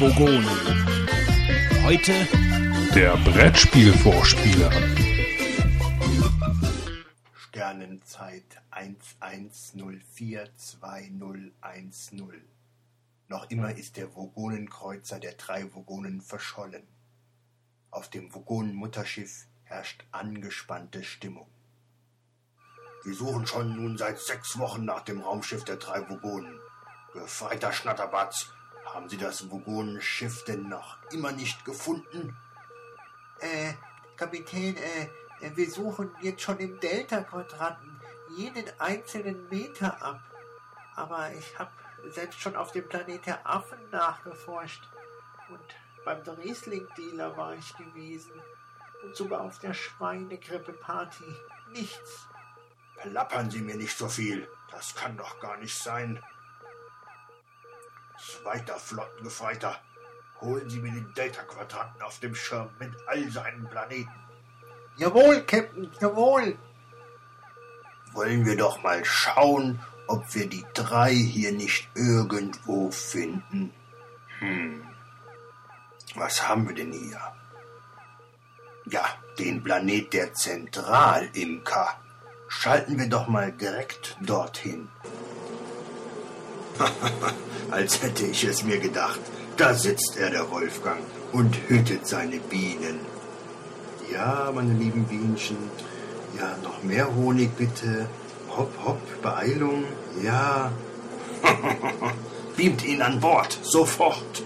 Vogonen. Heute der Brettspielvorspieler. Sternenzeit 11042010. Noch immer ist der Vogonenkreuzer der drei Vogonen verschollen. Auf dem Vogonen-Mutterschiff herrscht angespannte Stimmung. Wir suchen schon nun seit sechs Wochen nach dem Raumschiff der drei Vogonen. Gefreiter Schnatterbatz, haben Sie das Vogonenschiff denn noch immer nicht gefunden? Äh, Kapitän, äh, wir suchen jetzt schon im Delta-Quadranten jeden einzelnen Meter ab. Aber ich habe selbst schon auf dem Planet der Affen nachgeforscht. Und beim Riesling-Dealer war ich gewesen. Und sogar auf der Schweinegrippe-Party. Nichts. Plappern Sie mir nicht so viel. Das kann doch gar nicht sein. Zweiter Flottengefreiter, holen Sie mir den Delta-Quadranten auf dem Schirm mit all seinen Planeten. Jawohl, Captain, jawohl. Wollen wir doch mal schauen, ob wir die drei hier nicht irgendwo finden. Hm. Was haben wir denn hier? Ja, den Planet der Zentralimker. Schalten wir doch mal direkt dorthin. Als hätte ich es mir gedacht. Da sitzt er, der Wolfgang, und hütet seine Bienen. Ja, meine lieben Bienchen. Ja, noch mehr Honig bitte. Hopp, hopp, Beeilung. Ja. Beamt ihn an Bord, sofort.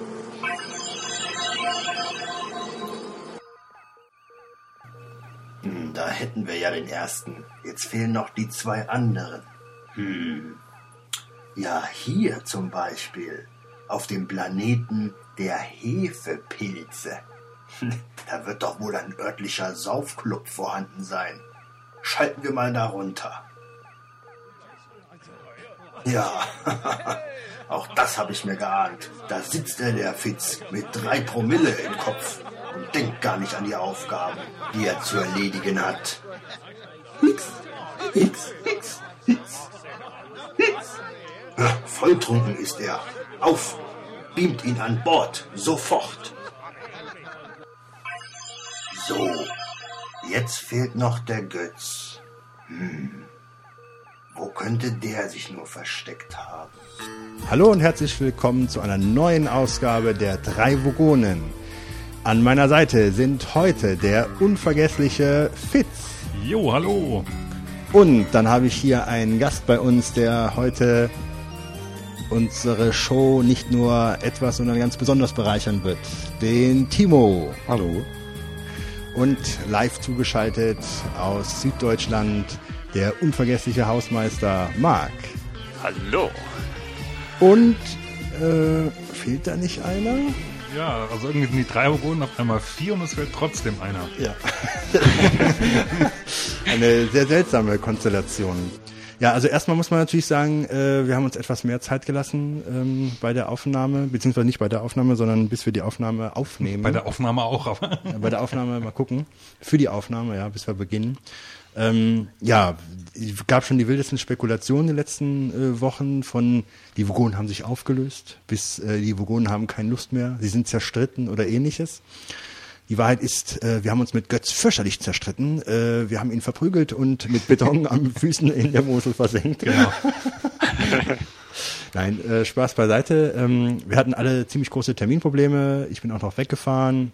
Hm, da hätten wir ja den ersten. Jetzt fehlen noch die zwei anderen. Hm. Ja, hier zum Beispiel, auf dem Planeten der Hefepilze. Da wird doch wohl ein örtlicher Saufclub vorhanden sein. Schalten wir mal da runter. Ja, auch das habe ich mir geahnt. Da sitzt er, der Fitz, mit drei Promille im Kopf und denkt gar nicht an die Aufgaben, die er zu erledigen hat. Nix, nix, nix. Volltrunken ist er. Auf! Beamt ihn an Bord. Sofort. So. Jetzt fehlt noch der Götz. Hm. Wo könnte der sich nur versteckt haben? Hallo und herzlich willkommen zu einer neuen Ausgabe der drei Vogonen. An meiner Seite sind heute der unvergessliche Fitz. Jo, hallo. Und dann habe ich hier einen Gast bei uns, der heute unsere Show nicht nur etwas, sondern ganz besonders bereichern wird. Den Timo. Hallo. Und live zugeschaltet aus Süddeutschland der unvergessliche Hausmeister Marc. Hallo. Und äh, fehlt da nicht einer? Ja, also irgendwie sind die drei Vogonen auf einmal vier und es fehlt trotzdem einer. Ja. Eine sehr seltsame Konstellation. Ja, also erstmal muss man natürlich sagen, äh, wir haben uns etwas mehr Zeit gelassen ähm, bei der Aufnahme, beziehungsweise nicht bei der Aufnahme, sondern bis wir die Aufnahme aufnehmen. Bei der Aufnahme auch, aber. Ja, bei der Aufnahme mal gucken. Für die Aufnahme, ja, bis wir beginnen. Ähm, ja, es gab schon die wildesten Spekulationen in den letzten äh, Wochen von, die Vogonen haben sich aufgelöst, bis äh, die Vogonen haben keine Lust mehr, sie sind zerstritten oder ähnliches. Die Wahrheit ist, äh, wir haben uns mit Götz fürchterlich zerstritten. Äh, wir haben ihn verprügelt und mit Beton am Füßen in der Mosel versenkt. Genau. Nein, äh, Spaß beiseite. Ähm, wir hatten alle ziemlich große Terminprobleme. Ich bin auch noch weggefahren.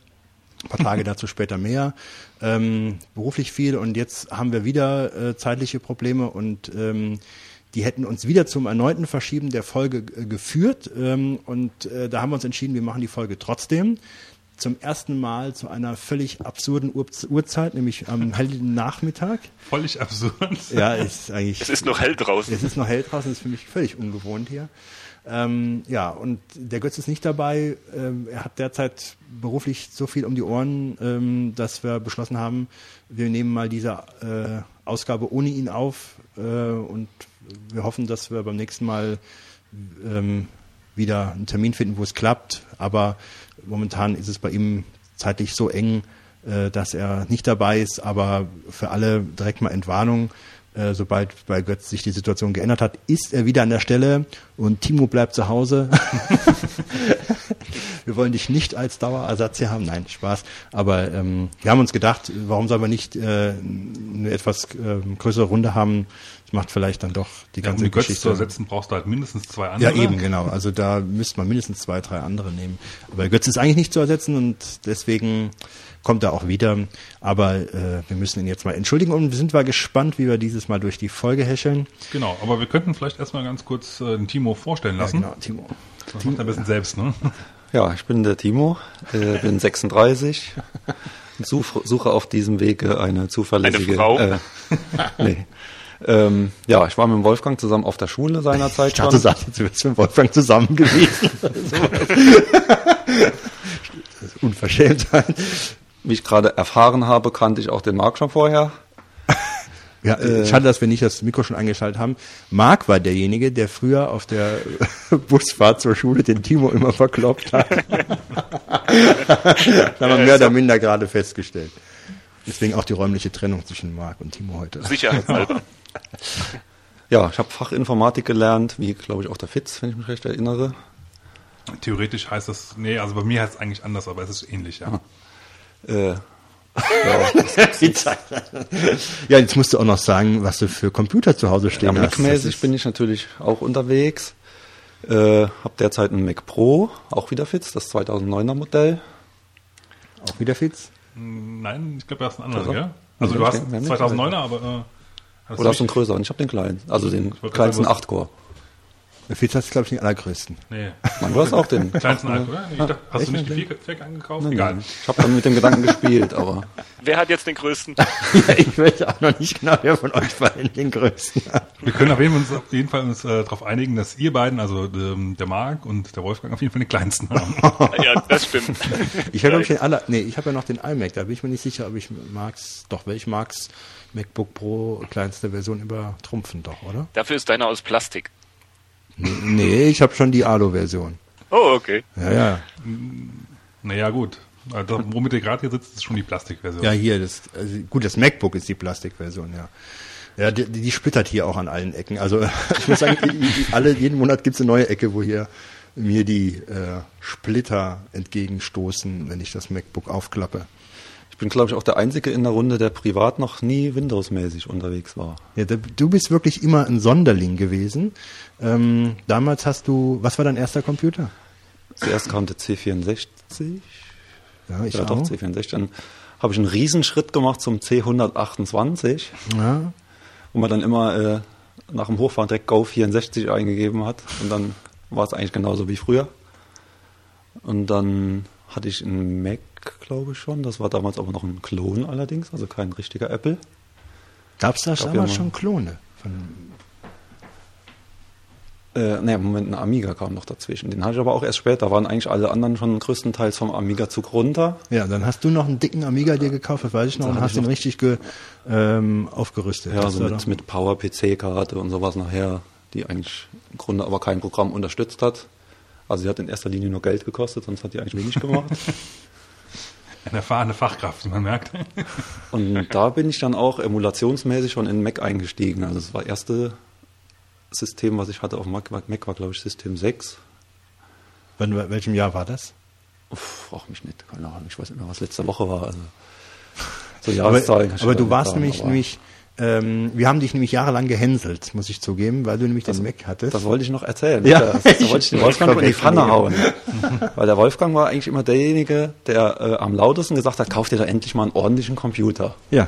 Ein paar Tage dazu später mehr. Ähm, beruflich viel und jetzt haben wir wieder äh, zeitliche Probleme und ähm, die hätten uns wieder zum erneuten Verschieben der Folge äh, geführt. Ähm, und äh, da haben wir uns entschieden, wir machen die Folge trotzdem zum ersten Mal zu einer völlig absurden Ur Uhrzeit, nämlich am hellen Nachmittag. Völlig absurd. Ja, ist eigentlich. Es ist noch hell draußen. Es ist noch hell draußen, das ist für mich völlig ungewohnt hier. Ähm, ja, und der Götz ist nicht dabei. Ähm, er hat derzeit beruflich so viel um die Ohren, ähm, dass wir beschlossen haben, wir nehmen mal diese äh, Ausgabe ohne ihn auf äh, und wir hoffen, dass wir beim nächsten Mal ähm, wieder einen Termin finden, wo es klappt. Aber momentan ist es bei ihm zeitlich so eng, äh, dass er nicht dabei ist. Aber für alle direkt mal Entwarnung. Äh, sobald bei Götz sich die Situation geändert hat, ist er wieder an der Stelle und Timo bleibt zu Hause. wir wollen dich nicht als Dauerersatz hier haben. Nein, Spaß. Aber ähm, wir haben uns gedacht, warum soll man nicht äh, eine etwas ähm, größere Runde haben? Das macht vielleicht dann doch die Ja, um ganze die Götz Geschichte. zu ersetzen, brauchst du halt mindestens zwei Ja, andere. eben, genau. Also da müsste man mindestens zwei, drei andere nehmen. Aber Götz ist eigentlich nicht zu ersetzen und deswegen kommt er auch wieder. Aber äh, wir müssen ihn jetzt mal entschuldigen und wir sind mal gespannt, wie wir dieses Mal durch die Folge häscheln. Genau, aber wir könnten vielleicht erstmal ganz kurz äh, den Timo vorstellen lassen. genau, Timo. Das macht er ein bisschen selbst, ne? Ja, ich bin der Timo, äh, bin 36, such, suche auf diesem Wege eine zuverlässige. Eine Frau? Äh, nee. Ähm, ja, ich war mit dem Wolfgang zusammen auf der Schule seinerzeit Ich dachte, schon. du sagst, jetzt du mit Wolfgang zusammen gewesen. Unverschämtheit. Wie ich gerade erfahren habe, kannte ich auch den Marc schon vorher. Ja, schade, dass wir nicht das Mikro schon eingeschaltet haben. Marc war derjenige, der früher auf der Busfahrt zur Schule den Timo immer verkloppt hat. das haben wir mehr oder minder gerade festgestellt. Deswegen auch die räumliche Trennung zwischen Marc und Timo heute. Sicherheitshalber. Ja, ich habe Fachinformatik gelernt, wie glaube ich auch der Fitz, wenn ich mich recht erinnere. Theoretisch heißt das, nee, also bei mir heißt es eigentlich anders, aber es ist ähnlich, ja. Äh, Ja, jetzt musst du auch noch sagen, was du für Computer zu Hause ja, stehen hast. Das Mac-mäßig ist- bin ich natürlich auch unterwegs. Äh, habe derzeit einen Mac Pro, auch wieder Fitz, das 2009er Modell. auch wieder Fitz. Nein, ich glaube, du hast einen anderen, Also? gell? Also du hast wir haben nicht 2009er, aber... Äh, hast Oder hast du einen größeren? Ich habe den kleinen, also den kleinsten sagen, 8-Core. Fitz hast du, glaube ich, den allergrößten. Nee. Nein, du hast auch den. Kleinsten Alkohol, oder? Nee, ich dachte, hast echt? du nicht die Viereck angekauft? Nein, Egal. nein. Ich habe dann mit dem Gedanken gespielt, aber Wer hat jetzt den größten? Ja, ich weiß auch noch nicht genau, wer von euch beiden den größten hat. Wir können auf jeden Fall uns, auf jeden Fall uns äh, darauf einigen, dass ihr beiden, also ähm, der Marc und der Wolfgang, auf jeden Fall den kleinsten haben. ja, das stimmt. Ich habe glaube ich den aller, nee, ich habe ja noch den iMac, da bin ich mir nicht sicher, ob ich Marx, doch, welch Marx MacBook Pro kleinste Version übertrumpfen doch, oder? Dafür ist deiner aus Plastik. Nee, ich habe schon die Alu-Version. Oh, okay. Ja, ja. naja, gut. Also, womit ihr gerade hier sitzt, ist schon die Plastikversion. Ja, hier, das, also gut, das MacBook ist die Plastikversion, ja. Ja, die, die splittert hier auch an allen Ecken. Also ich muss sagen, alle, jeden Monat gibt's eine neue Ecke, wo hier mir die äh, Splitter entgegenstoßen, wenn ich das MacBook aufklappe. Ich bin, glaube ich, auch der Einzige in der Runde, der privat noch nie Windows-mäßig unterwegs war. Ja, du bist wirklich immer ein Sonderling gewesen. Ähm, damals hast du, was war dein erster Computer? Zuerst kam der C64, Ja, ich ja auch. doch, C64, dann habe ich einen Riesenschritt gemacht zum C128, Ja, wo man dann immer äh, nach dem Hochfahren direkt Go 64 eingegeben hat und dann war es eigentlich genauso wie früher. Und dann hatte ich einen Mac, glaube ich schon, das war damals aber noch ein Klon allerdings, also kein richtiger Apple. Gab's da glaub, damals ja, schon Klone? Von, Äh, ne, im Moment ein Amiga kam noch dazwischen. Den hatte ich aber auch erst später. Waren eigentlich alle anderen schon größtenteils vom Amiga-Zug runter. ja, dann hast du noch einen dicken Amiga dir gekauft, das weiß ich noch, Da und hast noch- richtig ge, ähm, aufgerüstet. Ja, Das so war mit, mit Power-PC-Karte und sowas nachher, die eigentlich im Grunde aber kein Programm unterstützt hat. Also sie hat in erster Linie nur Geld gekostet, sonst hat die eigentlich wenig gemacht. Eine erfahrene Fachkraft, wie man merkt. und da bin ich dann auch emulationsmäßig schon in Mac eingestiegen. Also das war das erste System, was ich hatte auf Mac, Mac war glaube ich System 6. Wann, welchem Jahr war das? Uff, frag mich nicht, keine Ahnung, ich weiß nicht mehr, was letzte Woche war. Also so Aber, Jahreszahlen aber gar du warst nämlich, aber nämlich ähm, wir haben dich nämlich jahrelang gehänselt, muss ich zugeben, weil du nämlich den Mac hattest. Das wollte ich noch erzählen. Ja. Das, das wollte ich den Wolfgang in die Pfanne hauen. Weil der Wolfgang war eigentlich immer derjenige, der äh, am lautesten gesagt hat, kauf dir da endlich mal einen ordentlichen Computer. ja.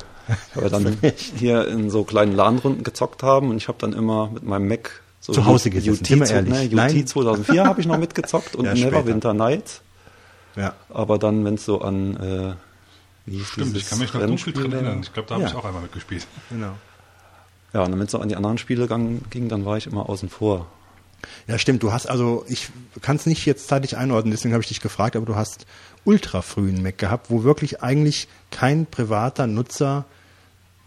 Weil wir dann hier in so kleinen LAN-Runden gezockt haben und ich habe dann immer mit meinem Mac so Zu Hause gesessen, UT, zu- ehrlich. Ne, UT Nein. 2004 habe ich noch mitgezockt und Ja, Never später. Winter Nights. ja. Aber dann, wenn es so an äh, wie hieß Stimmt, ich kann mich noch dunkel dran erinnern. Ich glaube, da habe Ja. ich auch einmal mitgespielt. Genau. Ja, und wenn es so an die anderen Spiele ging, dann war ich immer außen vor. Ja, stimmt. Du hast also, ich kann es nicht jetzt zeitlich einordnen, deswegen habe ich dich gefragt, aber du hast ultra frühen Mac gehabt, wo wirklich eigentlich kein privater Nutzer,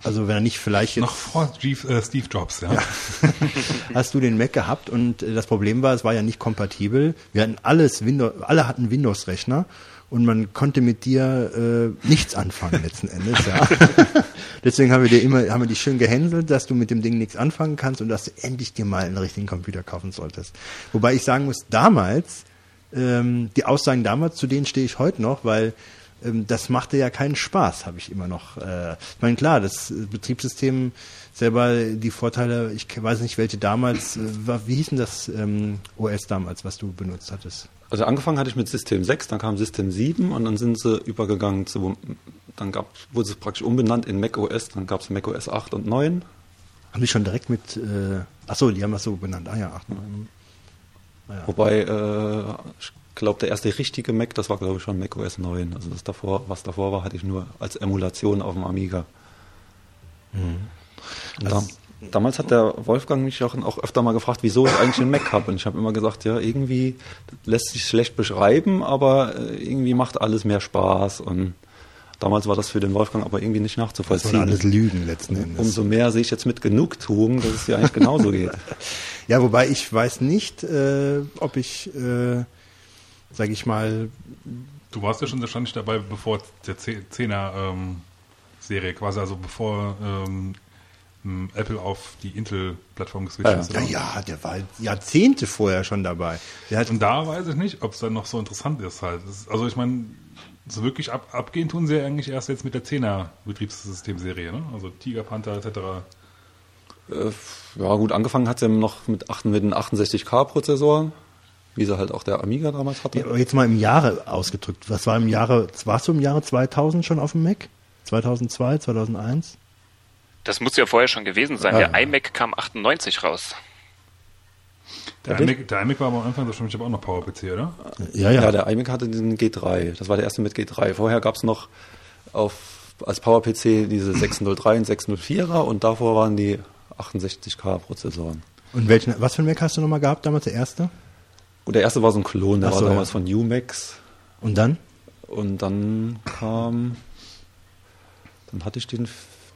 also wenn er nicht vielleicht jetzt Noch vor Steve, äh, Steve Jobs, ja. hast du den Mac gehabt und äh, das Problem war, es war ja nicht kompatibel. Wir hatten alles Windows, alle hatten Windows-Rechner und man konnte mit dir äh, nichts anfangen letzten Endes. Ja. Deswegen haben wir dir immer, haben wir dich schön gehänselt, dass du mit dem Ding nichts anfangen kannst und dass du endlich dir mal einen richtigen Computer kaufen solltest. Wobei ich sagen muss, damals ähm, die Aussagen damals, zu denen stehe ich heute noch, weil ähm, das machte ja keinen Spaß, habe ich immer noch. Äh, ich meine, klar, das äh, Betriebssystem selber, die Vorteile, ich weiß nicht, welche damals, äh, war, wie hieß denn das ähm, OS damals, was du benutzt hattest? Also angefangen hatte ich mit System 6, dann kam System 7 und dann sind sie übergegangen zu, dann gab, wurde es praktisch umbenannt in Mac OS, dann gab es Mac OS 8 und 9. Haben die schon direkt mit, äh, ach so, die haben das so benannt. Ah ja, ach, neun. Wobei, äh, ich glaube, der erste richtige Mac, das war glaube ich schon Mac OS 9. Also das davor, was davor war, hatte ich nur als Emulation auf dem Amiga. Und da, damals hat der Wolfgang mich auch, auch öfter mal gefragt, wieso ich eigentlich einen Mac habe. Und ich habe immer gesagt, ja, irgendwie lässt sich schlecht beschreiben, aber äh, irgendwie macht alles mehr Spaß. Und damals war das für den Wolfgang aber irgendwie nicht Das nachzuvollziehen. waren alles Lügen letzten Endes. Umso mehr sehe ich jetzt mit Genugtuung, dass es ja eigentlich genauso geht. Ja, wobei ich weiß nicht, äh, ob ich, äh, sage ich mal, Du warst ja schon wahrscheinlich dabei, bevor der 10er ähm, quasi, also bevor ähm, Apple auf die Intel-Plattform geswitcht Ja, ja. ist. ja, ja, der war Jahrzehnte vorher schon dabei. Der hat, Und da weiß ich nicht, ob es dann noch so interessant ist halt. Ist, also ich meine, so wirklich ab, abgehen tun sie ja eigentlich erst jetzt mit der 10er Betriebssystemserie, ne? Also Tiger, Panther etc. Äh, ja gut, angefangen hat sie noch mit, 8, mit einem 68K-Prozessor, wie sie halt auch der Amiga damals hatte. Ja, aber jetzt mal im Jahre ausgedrückt. Was war im Jahre, warst du im Jahre 2000 schon auf dem Mac? 2002, 2001? Das muss ja vorher schon gewesen sein. Ah, Der ja. iMac kam 98 raus. Der iMac, der iMac war aber am Anfang aber auch noch PowerPC, oder? Ja, Ja, der iMac hatte den G3. Das war der erste mit G3. Vorher gab es noch auf, als PowerPC diese 603 und 604er und davor waren die 68K-Prozessoren. Und welchen, was für ein Mac hast du nochmal gehabt damals, der erste? Und der erste war so ein Klon, der Ach war so, damals ja. von Umax. Und dann? Und dann kam, dann hatte ich den,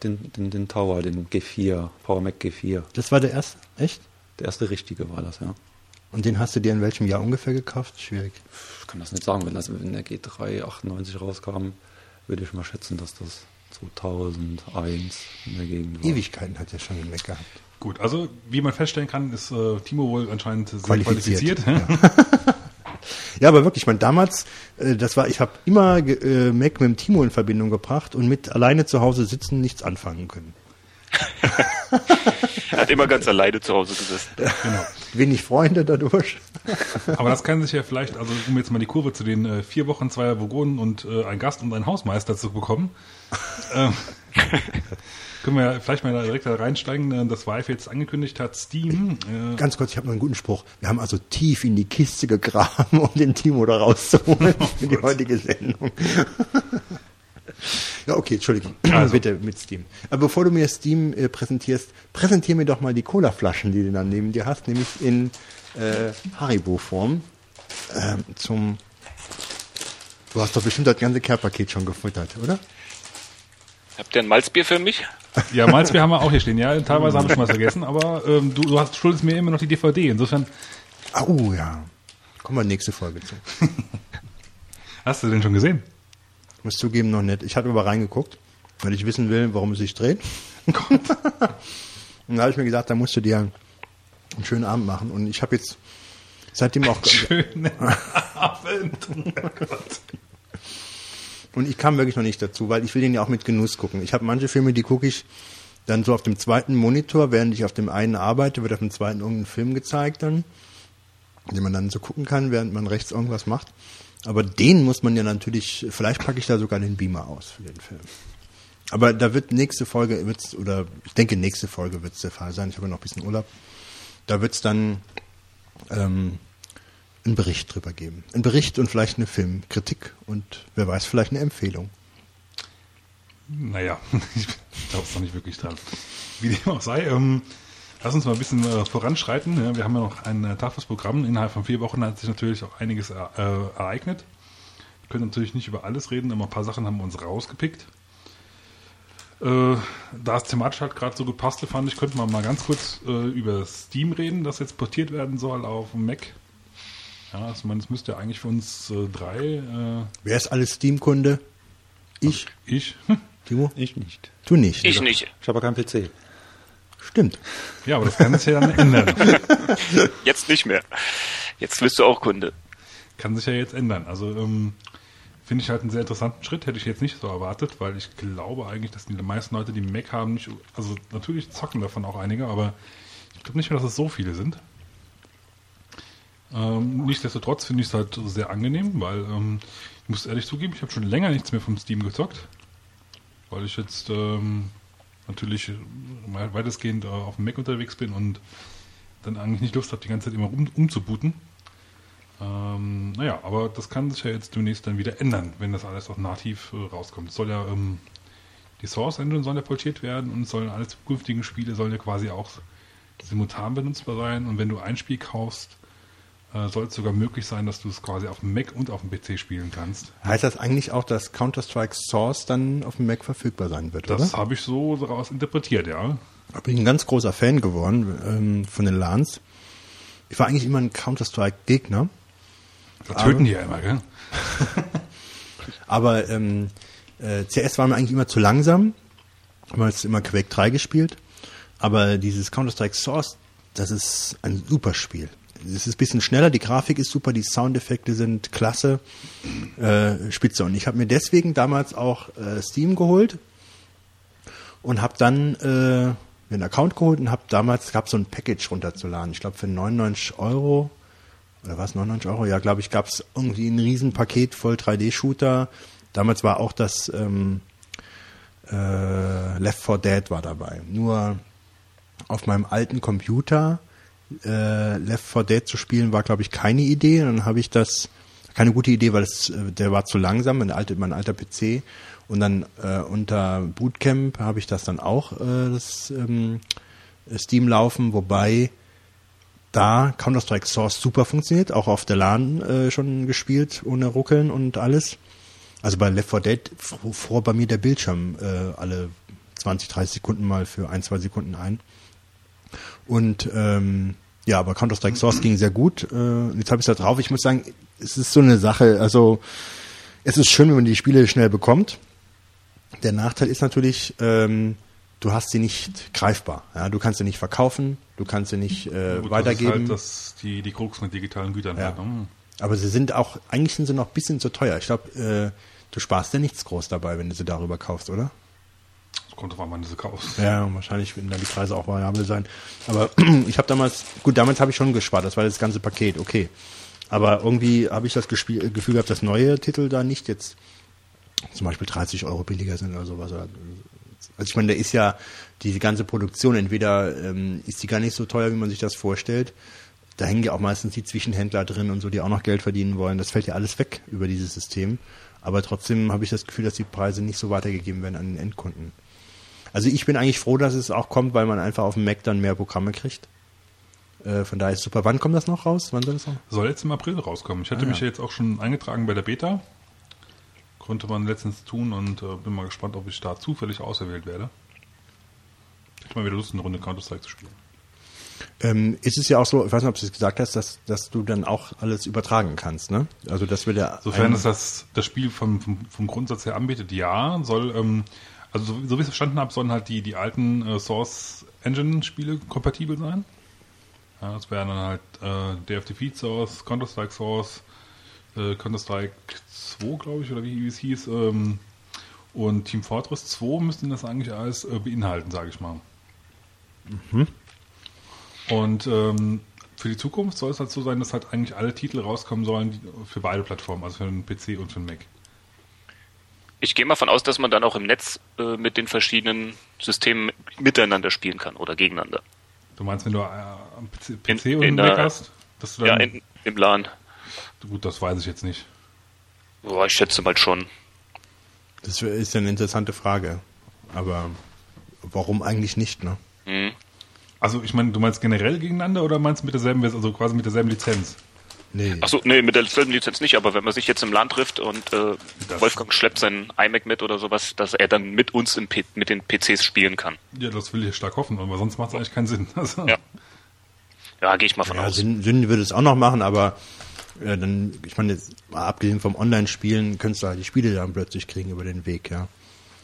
den, den, den Tower, den G4, Power Mac G4. Das war der erste? Echt? Der erste richtige war das, ja. Und den hast du dir in welchem Jahr ungefähr gekauft? Schwierig. Ich kann das nicht sagen, wenn, das, wenn der G3 98 rauskam, würde ich mal schätzen, dass das 2001 in der Gegend war. Ewigkeiten hat er schon den Mac gehabt. Gut, also wie man feststellen kann, ist äh, Timo wohl anscheinend sehr Qualifiziert, qualifiziert. Ja, aber wirklich, ich meine, damals, äh, das war, ich habe immer äh, Mac mit dem Timo in Verbindung gebracht und mit alleine zu Hause sitzen nichts anfangen können. Er hat immer ganz alleine zu Hause gesessen. genau. Wenig Freunde dadurch. Aber das kann sich ja vielleicht, also um jetzt mal die Kurve zu den äh, vier Wochen, zwei Vogonen und äh, ein Gast und ein Hausmeister zu bekommen, ähm, können wir vielleicht mal da direkt da reinsteigen. Äh, Das Vive jetzt angekündigt hat, Steam. Äh, Ganz kurz, ich habe noch einen guten Spruch. Wir haben also tief in die Kiste gegraben, um den Timo da rauszuholen für die heutige Sendung. ja, okay, Entschuldigung. Also. Bitte mit Steam. Aber bevor du mir Steam äh, präsentierst, präsentier mir doch mal die Cola-Flaschen, die du dann neben dir hast, nämlich in äh, Haribo-Form. Ähm, zum. Du hast doch bestimmt das ganze Care-Paket schon gefuttert, oder? Habt ihr ein Malzbier für mich? ja, Malzbier haben wir auch hier stehen. Ja, teilweise habe ich schon was vergessen, aber ähm, du, du hast, schuldest mir immer noch die DVD. Insofern, Ah, Oh ja. Kommen wir nächste Folge zu. hast du den schon gesehen? Muss zugeben, noch nicht. Ich habe aber reingeguckt, weil ich wissen will, warum es sich dreht. Und da habe ich mir gedacht, da musst du dir einen schönen Abend machen. Und ich habe jetzt seitdem auch. Schönen Abend. Oh Gott. Und ich kam wirklich noch nicht dazu, weil ich will den ja auch mit Genuss gucken. Ich habe manche Filme, die gucke ich dann so auf dem zweiten Monitor, während ich auf dem einen arbeite, wird auf dem zweiten irgendein Film gezeigt dann, den man dann so gucken kann, während man rechts irgendwas macht. Aber den muss man ja natürlich, vielleicht packe ich da sogar den Beamer aus für den Film. Aber da wird nächste Folge, wird's, oder ich denke nächste Folge wird es der Fall sein, ich habe noch ein bisschen Urlaub, da wird es dann ähm, einen Bericht drüber geben. Ein Bericht und vielleicht eine Filmkritik und wer weiß, vielleicht eine Empfehlung. Naja, ich glaube es noch nicht wirklich dran. Wie dem auch sei, ähm, lass uns mal ein bisschen äh, voranschreiten. Ja, wir haben ja noch ein äh, tages Programm. Innerhalb von vier Wochen hat sich natürlich auch einiges äh, ereignet. Wir können natürlich nicht über alles reden, aber ein paar Sachen haben wir uns rausgepickt. Äh, da es thematisch halt gerade so gepasst fand ich, könnte man mal ganz kurz äh, über Steam reden, das jetzt portiert werden soll auf Mac. Ja, also, ich meine, es müsste ja eigentlich für uns äh, drei, äh, Wer ist alles Steam-Kunde? Ich. ich, Timo? Ich nicht. Du nicht. Ich nicht. Ich habe keinen PC. Stimmt. ja, aber das kann sich ja dann ändern. Jetzt nicht mehr. Jetzt bist du auch Kunde. kann sich ja jetzt ändern. Also ähm, finde ich halt einen sehr interessanten Schritt, hätte ich jetzt nicht so erwartet, weil ich glaube eigentlich, dass die meisten Leute, die einen Mac haben, nicht, also natürlich zocken davon auch einige, aber ich glaube nicht mehr, dass es so viele sind. Ähm, nichtsdestotrotz finde ich es halt sehr angenehm, weil ähm, ich muss ehrlich zugeben, ich habe schon länger nichts mehr vom Steam gezockt, weil ich jetzt ähm, natürlich äh, weitestgehend äh, auf dem Mac unterwegs bin und dann eigentlich nicht Lust habe, die ganze Zeit immer um, umzubooten. Ähm, naja, aber das kann sich ja jetzt demnächst dann wieder ändern, wenn das alles auch nativ äh, rauskommt. Es soll ja, ähm, die Source Engine soll ja portiert werden und sollen alle zukünftigen Spiele sollen ja quasi auch simultan benutzbar sein und wenn du ein Spiel kaufst, äh, soll es sogar möglich sein, dass du es quasi auf dem Mac und auf dem PC spielen kannst. Heißt das eigentlich auch, dass Counter-Strike Source dann auf dem Mac verfügbar sein wird, Das habe ich so daraus interpretiert, ja. Da bin ich ein ganz großer Fan geworden ähm, von den LANs. Ich war eigentlich immer ein Counter-Strike-Gegner. Da töten die ja immer, gell? Aber ähm, äh, CS war mir eigentlich immer zu langsam. Haben jetzt immer Quake 3 gespielt. Aber dieses Counter-Strike Source, das ist ein super Spiel. Es ist ein bisschen schneller, die Grafik ist super, die Soundeffekte sind klasse, äh, spitze. Und ich habe mir deswegen damals auch äh, Steam geholt und habe dann äh, mir einen Account geholt und habe damals, gab so ein Package runterzuladen. Ich glaube für 99 Euro oder was, 99 Euro? Ja, glaube ich, gab es irgendwie ein Riesenpaket voll 3D-Shooter. Damals war auch das ähm, äh, Left 4 Dead war dabei. Nur auf meinem alten Computer äh, Left 4 Dead zu spielen war, glaube ich, keine Idee. Dann habe ich das, keine gute Idee, weil es, äh, der war zu langsam, mein alter, mein alter PC. Und dann äh, unter Bootcamp habe ich das dann auch, äh, das ähm, Steam laufen, wobei da Counter-Strike Source super funktioniert, auch auf der LAN äh, schon gespielt, ohne Ruckeln und alles. Also bei Left 4 Dead fuhr bei mir der Bildschirm äh, alle 20, 30 Sekunden mal für ein, zwei Sekunden ein. Und ähm, ja, aber Counter-Strike Source ging sehr gut. Äh, jetzt habe ich da drauf. Ich muss sagen, es ist so eine Sache. Also es ist schön, wenn man die Spiele schnell bekommt. Der Nachteil ist natürlich, ähm, du hast sie nicht greifbar. Ja, du kannst sie nicht verkaufen, du kannst sie nicht äh, Gut, weitergeben. Das ist halt das, die, die Krux mit digitalen Gütern. Ja. Halt, ne? Aber sie sind auch, eigentlich sind sie noch ein bisschen zu teuer. Ich glaube, äh, du sparst ja nichts groß dabei, wenn du sie darüber kaufst, oder? Kommt drauf an, wann sie kaufst. Ja, wahrscheinlich werden dann die Preise auch variabel sein. Aber ich habe damals, gut, damals habe ich schon gespart, das war das ganze Paket, okay. Aber irgendwie habe ich das Gefühl gehabt, dass neue Titel da nicht jetzt zum Beispiel 30 Euro billiger sind oder sowas. Also ich meine, da ist ja die ganze Produktion, entweder ähm, ist die gar nicht so teuer, wie man sich das vorstellt. Da hängen ja auch meistens die Zwischenhändler drin und so, die auch noch Geld verdienen wollen. Das fällt ja alles weg über dieses System. Aber trotzdem habe ich das Gefühl, dass die Preise nicht so weitergegeben werden an den Endkunden. Also ich bin eigentlich froh, dass es auch kommt, weil man einfach auf dem Mac dann mehr Programme kriegt. Äh, von daher ist super. Wann kommt das noch raus? Wann soll das noch? Soll jetzt im April rauskommen. Ich hatte Ah, mich ja jetzt auch schon eingetragen bei der Beta. Konnte man letztens tun und äh, bin mal gespannt, ob ich da zufällig auserwählt werde. Ich hätte mal wieder Lust, eine Runde Counter-Strike zu spielen. Ähm, ist es ja auch so, ich weiß nicht, ob du es gesagt hast, dass, dass du dann auch alles übertragen kannst, ne? Also das wird ja. Sofern es das, das Spiel vom, vom, vom Grundsatz her anbietet, ja, soll, ähm, also so, so wie ich es verstanden habe, sollen halt die, die alten äh, Source Engine Spiele kompatibel sein. Ja, das wären dann halt äh, Defeat Source, Counter-Strike Source, äh, Counter-Strike 2, glaube ich, oder wie, wie es hieß, ähm, und Team Fortress 2 müssten das eigentlich alles äh, beinhalten, sage ich mal. Und ähm, für die Zukunft soll es halt so sein, dass halt eigentlich alle Titel rauskommen sollen die, für beide Plattformen, also für den PC und für den Mac. Ich gehe mal von aus, dass man dann auch im Netz äh, mit den verschiedenen Systemen miteinander spielen kann oder gegeneinander. Du meinst, wenn du äh, am PC, In- PC in einen Mac der- hast, dass du Ja, dann, in, im LAN. gut, das weiß ich jetzt nicht. Boah, ich schätze mal schon. Das ist ja eine interessante Frage. Aber warum eigentlich nicht, ne? Hm. Also ich meine, du meinst generell gegeneinander oder meinst du mit derselben, also quasi mit derselben Lizenz? Nee. Achso, nee, mit derselben Lizenz nicht, aber wenn man sich jetzt im LAN trifft und äh, Wolfgang schleppt seinen iMac mit oder sowas, dass er dann mit uns mit den PCs spielen kann. Ja, das will ich stark hoffen, aber sonst macht es eigentlich keinen Sinn. Also, Ja. Ja, gehe ich mal von Ja, aus. Sinn, Sinn würde es auch noch machen, aber äh, dann, ich meine, jetzt mal abgesehen vom Online-Spielen, könntest du halt die Spiele dann plötzlich kriegen über den Weg, ja.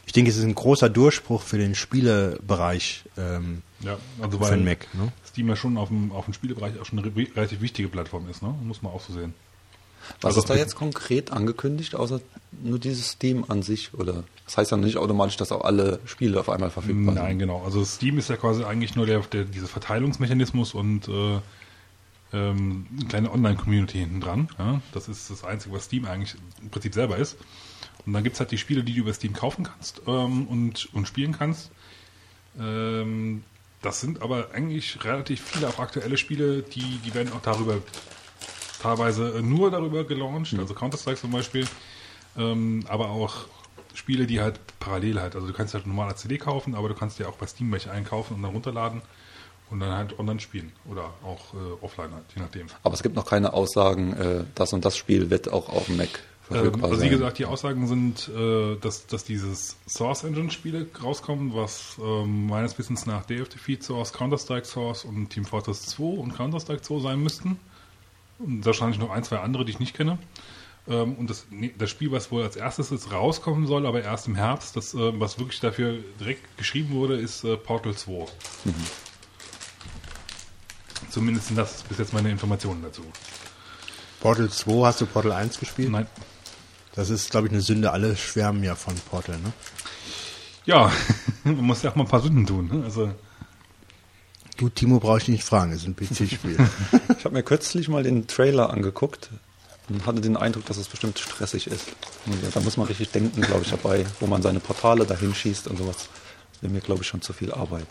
Ich denke, es ist ein großer Durchbruch für den Spielebereich ähm, ja, also für den Mac. Ne? Steam ja schon auf dem, auf dem Spielebereich auch schon eine re- relativ wichtige Plattform ist, ne? Muss man auch so sehen. Was Also ist da jetzt konkret angekündigt, außer nur dieses Steam an sich? Oder das heißt ja nicht automatisch, dass auch alle Spiele auf einmal verfügbar Nein, sind. genau. Also Steam ist ja quasi eigentlich nur der, der dieser Verteilungsmechanismus und äh, ähm, eine kleine Online-Community hinten dran. Ja? Das ist das Einzige, was Steam eigentlich im Prinzip selber ist. Und dann gibt's halt die Spiele, die du über Steam kaufen kannst ähm, und, und spielen kannst. Ähm, das sind aber eigentlich relativ viele auch aktuelle Spiele, die, die werden auch darüber teilweise nur darüber gelauncht, also Counter-Strike zum Beispiel, ähm, aber auch Spiele, die halt parallel halt, also du kannst halt normal als CD kaufen, aber du kannst dir auch bei Steam welche einkaufen und dann runterladen und dann halt online spielen oder auch äh, offline halt, je nachdem. Aber es gibt noch keine Aussagen, äh, das und das Spiel wird auch auf dem Mac Ähm, also wie gesagt, die Aussagen sind, äh, dass, dass dieses Source Engine Spiele rauskommen, was ähm, meines Wissens nach Day of Defeat Source, Counter-Strike Source und Team Fortress 2 und Counter-Strike 2 sein müssten. Und wahrscheinlich noch ein, zwei andere, die ich nicht kenne. Ähm, und das, nee, das Spiel, was wohl als erstes jetzt rauskommen soll, aber erst im Herbst, das, äh, was wirklich dafür direkt geschrieben wurde, ist äh, Portal 2. Zumindest sind das bis jetzt meine Informationen dazu. Portal 2, hast du Portal 1 gespielt? Nein. Das ist, glaube ich, eine Sünde. Alle schwärmen ja von Portal, ne? Ja, man muss ja auch mal ein paar Sünden tun. Ne? Also Du, Timo, brauche ich nicht fragen. Es ist ein PC-Spiel. Ich habe mir kürzlich mal den Trailer angeguckt und hatte den Eindruck, dass es bestimmt stressig ist. Da muss man richtig denken, glaube ich, dabei, wo man seine Portale dahin schießt und sowas. Das wäre mir, glaube ich, schon zu viel Arbeit.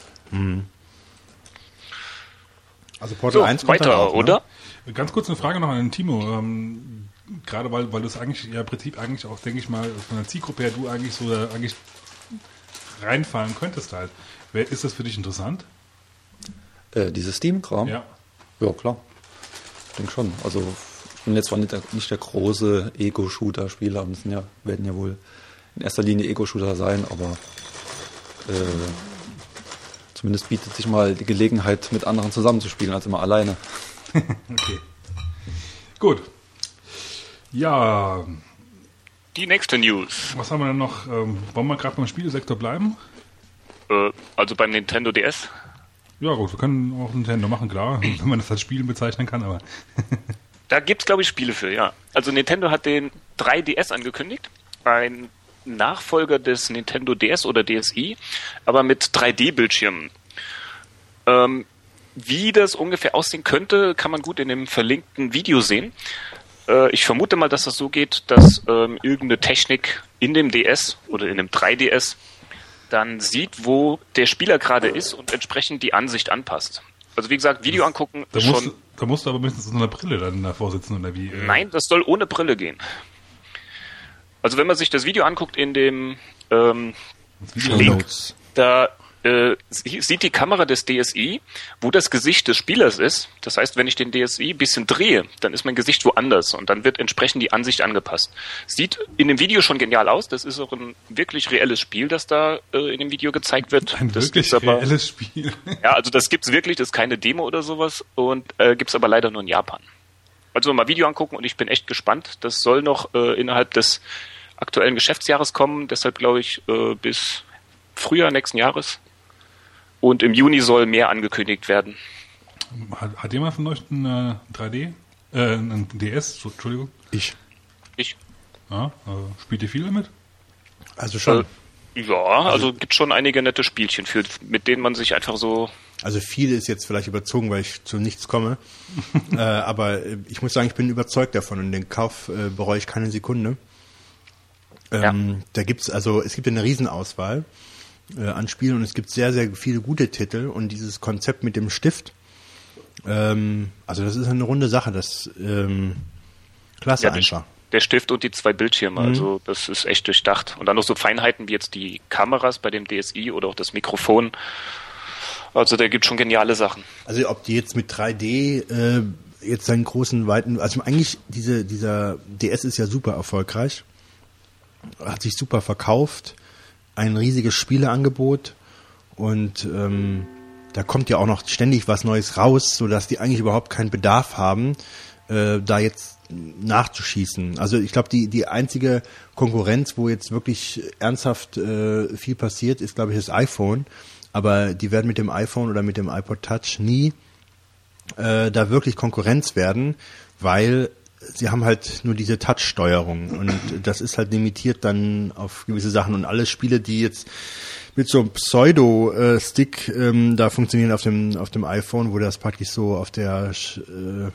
Also Portal So, 1 kommt dann weiter, auch, ne? oder? Ganz kurz eine Frage noch an den Timo. Gerade weil, weil du es eigentlich ja im Prinzip eigentlich auch, denke ich mal, von der Zielgruppe her du eigentlich so da eigentlich reinfallen könntest halt. Wer, ist das für dich interessant? Äh, dieses Steam-Kram? Ja. Ja, klar. Ich denke schon. Also ich bin jetzt zwar nicht der, nicht der große Ego-Shooter-Spieler, es sind ja, werden ja wohl in erster Linie Ego-Shooter sein, aber äh, zumindest bietet sich mal die Gelegenheit, mit anderen zusammenzuspielen, als immer alleine. Okay. Gut. Ja, Die nächste News. was haben wir denn noch? Ähm, wollen wir gerade beim Spielesektor bleiben? Äh, also beim Nintendo DS. Ja gut, wir können auch Nintendo machen, klar, wenn man das als Spielen bezeichnen kann, aber Da gibt's glaube ich, Spiele für, ja. Also Nintendo hat den 3DS angekündigt. Ein Nachfolger des Nintendo DS oder DSi, aber mit 3D-Bildschirmen. Ähm, wie das ungefähr aussehen könnte, kann man gut in dem verlinkten Video sehen. Äh, ich vermute mal, dass das so geht, dass ähm, irgendeine Technik in dem DS oder in dem 3DS dann sieht, wo der Spieler gerade ist und entsprechend die Ansicht anpasst. Also wie gesagt, Video angucken da ist musst, schon. da musst du aber mindestens so eine Brille dann davor sitzen oder wie? äh, Nein, das soll ohne Brille gehen. Also wenn man sich das Video anguckt in dem ähm, Video- Link, da äh, sie- sieht die Kamera des DSI, wo das Gesicht des Spielers ist. Das heißt, wenn ich den DSI ein bisschen drehe, dann ist mein Gesicht woanders und dann wird entsprechend die Ansicht angepasst. Sieht in dem Video schon genial aus. Das ist auch ein wirklich reelles Spiel, das da äh, in dem Video gezeigt wird. Ein das wirklich aber, reelles Spiel. ja, also das gibt's wirklich, das ist keine Demo oder sowas und äh, gibt's aber leider nur in Japan. Also mal Video angucken und ich bin echt gespannt. Das soll noch äh, innerhalb des aktuellen Geschäftsjahres kommen, deshalb glaube ich äh, bis Frühjahr nächsten Jahres. Und im Juni soll mehr angekündigt werden. Hat, hat jemand von euch ein äh, 3D? Äh, ein DS, so, Entschuldigung. Ich. Ich? Ja, äh, spielt ihr viel damit? Also schon. Äh, ja, also gibt schon einige nette Spielchen, für, mit denen man sich einfach so. Also viel ist jetzt vielleicht überzogen, weil ich zu nichts komme. äh, aber äh, ich muss sagen, ich bin überzeugt davon und den Kauf äh, bereue ich keine Sekunde. Ähm, Da gibt's also, es gibt eine Riesenauswahl äh, an Spielen und es gibt sehr, sehr viele gute Titel und dieses Konzept mit dem Stift, ähm, also das ist eine runde Sache, das ähm, klasse Ja, einfach. der Stift und die zwei Bildschirme, also das ist echt durchdacht. Und dann noch so Feinheiten wie jetzt die Kameras bei dem DSI oder auch das Mikrofon. Also der gibt schon geniale Sachen. Also ob die jetzt mit 3D äh, jetzt einen großen, weiten, also eigentlich diese, dieser DS ist ja super erfolgreich, hat sich super verkauft, ein riesiges Spieleangebot und ähm, da kommt ja auch noch ständig was Neues raus, sodass die eigentlich überhaupt keinen Bedarf haben, äh, da jetzt nachzuschießen. Also ich glaube, die, die einzige Konkurrenz, wo jetzt wirklich ernsthaft äh, viel passiert, ist, glaube ich, das iPhone. Aber die werden mit dem iPhone oder mit dem iPod Touch nie äh, da wirklich Konkurrenz werden, weil sie haben halt nur diese Touch-Steuerung und das ist halt limitiert dann auf gewisse Sachen und alle Spiele, die jetzt mit so einem Pseudo-Stick ähm, da funktionieren auf dem auf dem iPhone, wo das praktisch so auf der äh,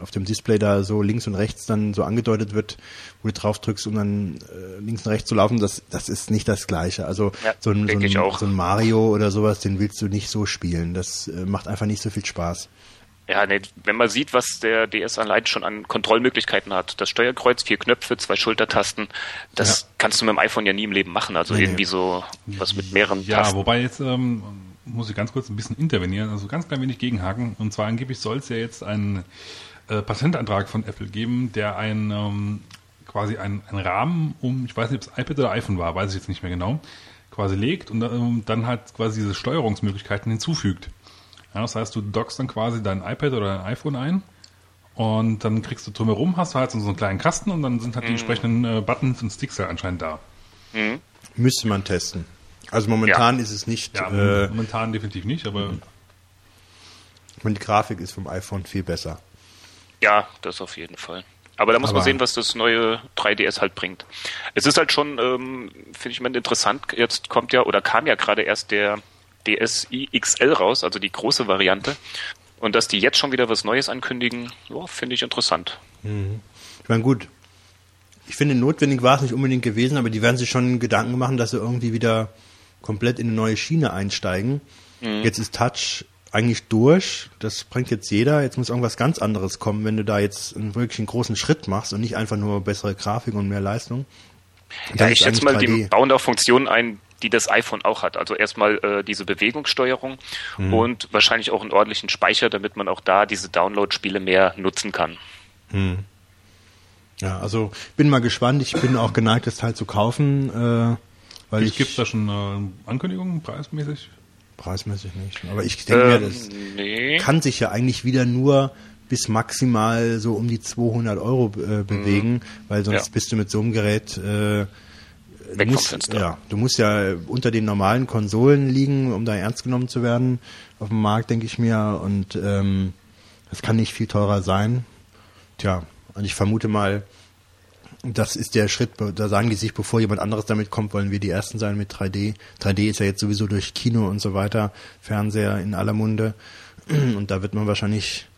auf dem Display da so links und rechts dann so angedeutet wird, wo du drauf drückst, um dann äh, links und rechts zu laufen, das, das ist nicht das Gleiche. Also Ja, so, ein, so, ein, so ein Mario oder sowas, den willst du nicht so spielen. Das äh, macht einfach nicht so viel Spaß. Ja, nee, wenn man sieht, was der DS allein schon an Kontrollmöglichkeiten hat, das Steuerkreuz, vier Knöpfe, zwei Schultertasten, das kannst du mit dem iPhone ja nie im Leben machen. Also Nee, irgendwie so was mit mehreren Ja, Tasten. wobei jetzt ähm, muss ich ganz kurz ein bisschen intervenieren, also ganz klein wenig gegenhaken. Und zwar angeblich soll es ja jetzt einen äh, Patentantrag von Apple geben, der ein ähm, quasi einen, einen Rahmen um, ich weiß nicht, ob es iPad oder iPhone war, weiß ich jetzt nicht mehr genau, quasi legt und ähm, dann halt quasi diese Steuerungsmöglichkeiten hinzufügt. Ja, das heißt, du dockst dann quasi dein iPad oder dein iPhone ein und dann kriegst du drumherum, hast du halt so einen kleinen Kasten und dann sind halt die entsprechenden äh, Buttons und Sticks ja anscheinend da. Müsste man testen. Also momentan ist es nicht, Ja, äh, momentan definitiv nicht, aber und die Grafik ist vom iPhone viel besser. Ja, das auf jeden Fall. Aber da muss Aber- man sehen, was das neue 3DS halt bringt. Es ist halt schon, ähm, finde ich mal interessant, jetzt kommt ja oder kam ja gerade erst der DSi XL raus, also die große Variante. Und dass die jetzt schon wieder was Neues ankündigen, ja, finde ich interessant. Ich meine, gut, ich finde, notwendig war es nicht unbedingt gewesen, aber die werden sich schon Gedanken machen, dass sie irgendwie wieder komplett in eine neue Schiene einsteigen. Jetzt ist Touch eigentlich durch, das bringt jetzt jeder, jetzt muss irgendwas ganz anderes kommen, wenn du da jetzt einen wirklich einen großen Schritt machst und nicht einfach nur bessere Grafik und mehr Leistung. Ja, ich schätze mal, eigentlich die 3D. bauen da Funktionen ein, die das iPhone auch hat. Also erstmal äh, diese Bewegungssteuerung Mhm. und wahrscheinlich auch einen ordentlichen Speicher, damit man auch da diese Download-Spiele mehr nutzen kann. Ja, also bin mal gespannt, ich bin auch geneigt, das Teil zu kaufen, äh, weil ich Gibt es da schon äh, Ankündigungen, preismäßig? preismäßig nicht. Aber ich denke mir, Ähm, das nee. kann sich ja eigentlich wieder nur bis maximal so um die 200 Euro äh, bewegen, weil sonst Mhm. Ja. bist du mit so einem Gerät äh, du Weg vom musst, Fenster. ja, du musst ja unter den normalen Konsolen liegen, um da ernst genommen zu werden auf dem Markt, denke ich mir. Und ähm, das kann nicht viel teurer sein. Tja, und ich vermute mal, das ist der Schritt, da sagen die sich, bevor jemand anderes damit kommt, wollen wir die Ersten sein mit 3D. 3D ist ja jetzt sowieso durch Kino und so weiter, Fernseher in aller Munde. Und da wird man wahrscheinlich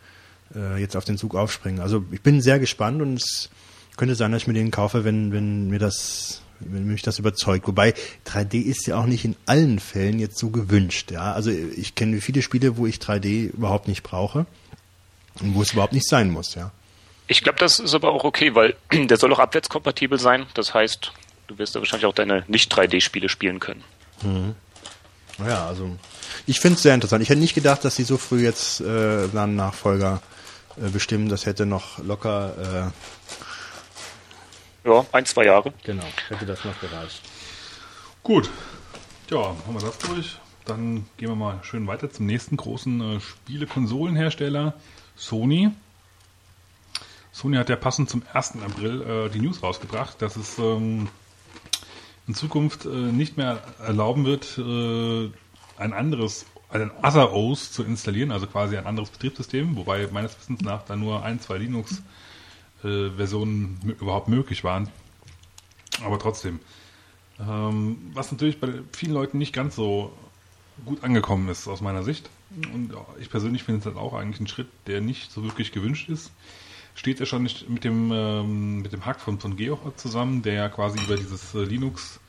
äh, jetzt auf den Zug aufspringen. Also ich bin sehr gespannt und es könnte sein, dass ich mir den kaufe, wenn, wenn mir das, wenn mich das überzeugt. Wobei 3D ist ja auch nicht in allen Fällen jetzt so gewünscht. Ja, also ich kenne viele Spiele, wo ich 3D überhaupt nicht brauche und wo es überhaupt nicht sein muss. Ja. Ich glaube, das ist aber auch okay, weil der soll auch abwärtskompatibel sein. Das heißt, du wirst da wahrscheinlich auch deine Nicht-3D-Spiele spielen können. Ja, also ich finde es sehr interessant. Ich hätte nicht gedacht, dass sie so früh jetzt äh, dann Nachfolger äh, bestimmen. Das hätte noch locker, Ja, ein, zwei Jahre. genau, hätte das noch gereicht. Gut. Ja, haben wir das durch. Dann gehen wir mal schön weiter zum nächsten großen äh, Spiele-Konsolenhersteller, Sony. Sony hat ja passend zum 1. April äh, die News rausgebracht, dass es ähm, in Zukunft äh, nicht mehr erlauben wird, äh, ein anderes, ein Other OS zu installieren, also quasi ein anderes Betriebssystem, wobei meines Wissens nach da nur ein, zwei Linux-Versionen überhaupt möglich waren. Aber trotzdem. Ähm, was natürlich bei vielen Leuten nicht ganz so gut angekommen ist aus meiner Sicht. Und ich persönlich finde es halt auch eigentlich ein Schritt, der nicht so wirklich gewünscht ist. Steht ja schon nicht mit dem, ähm, mit dem Hack von, von Georg zusammen, der ja quasi über dieses äh, Linux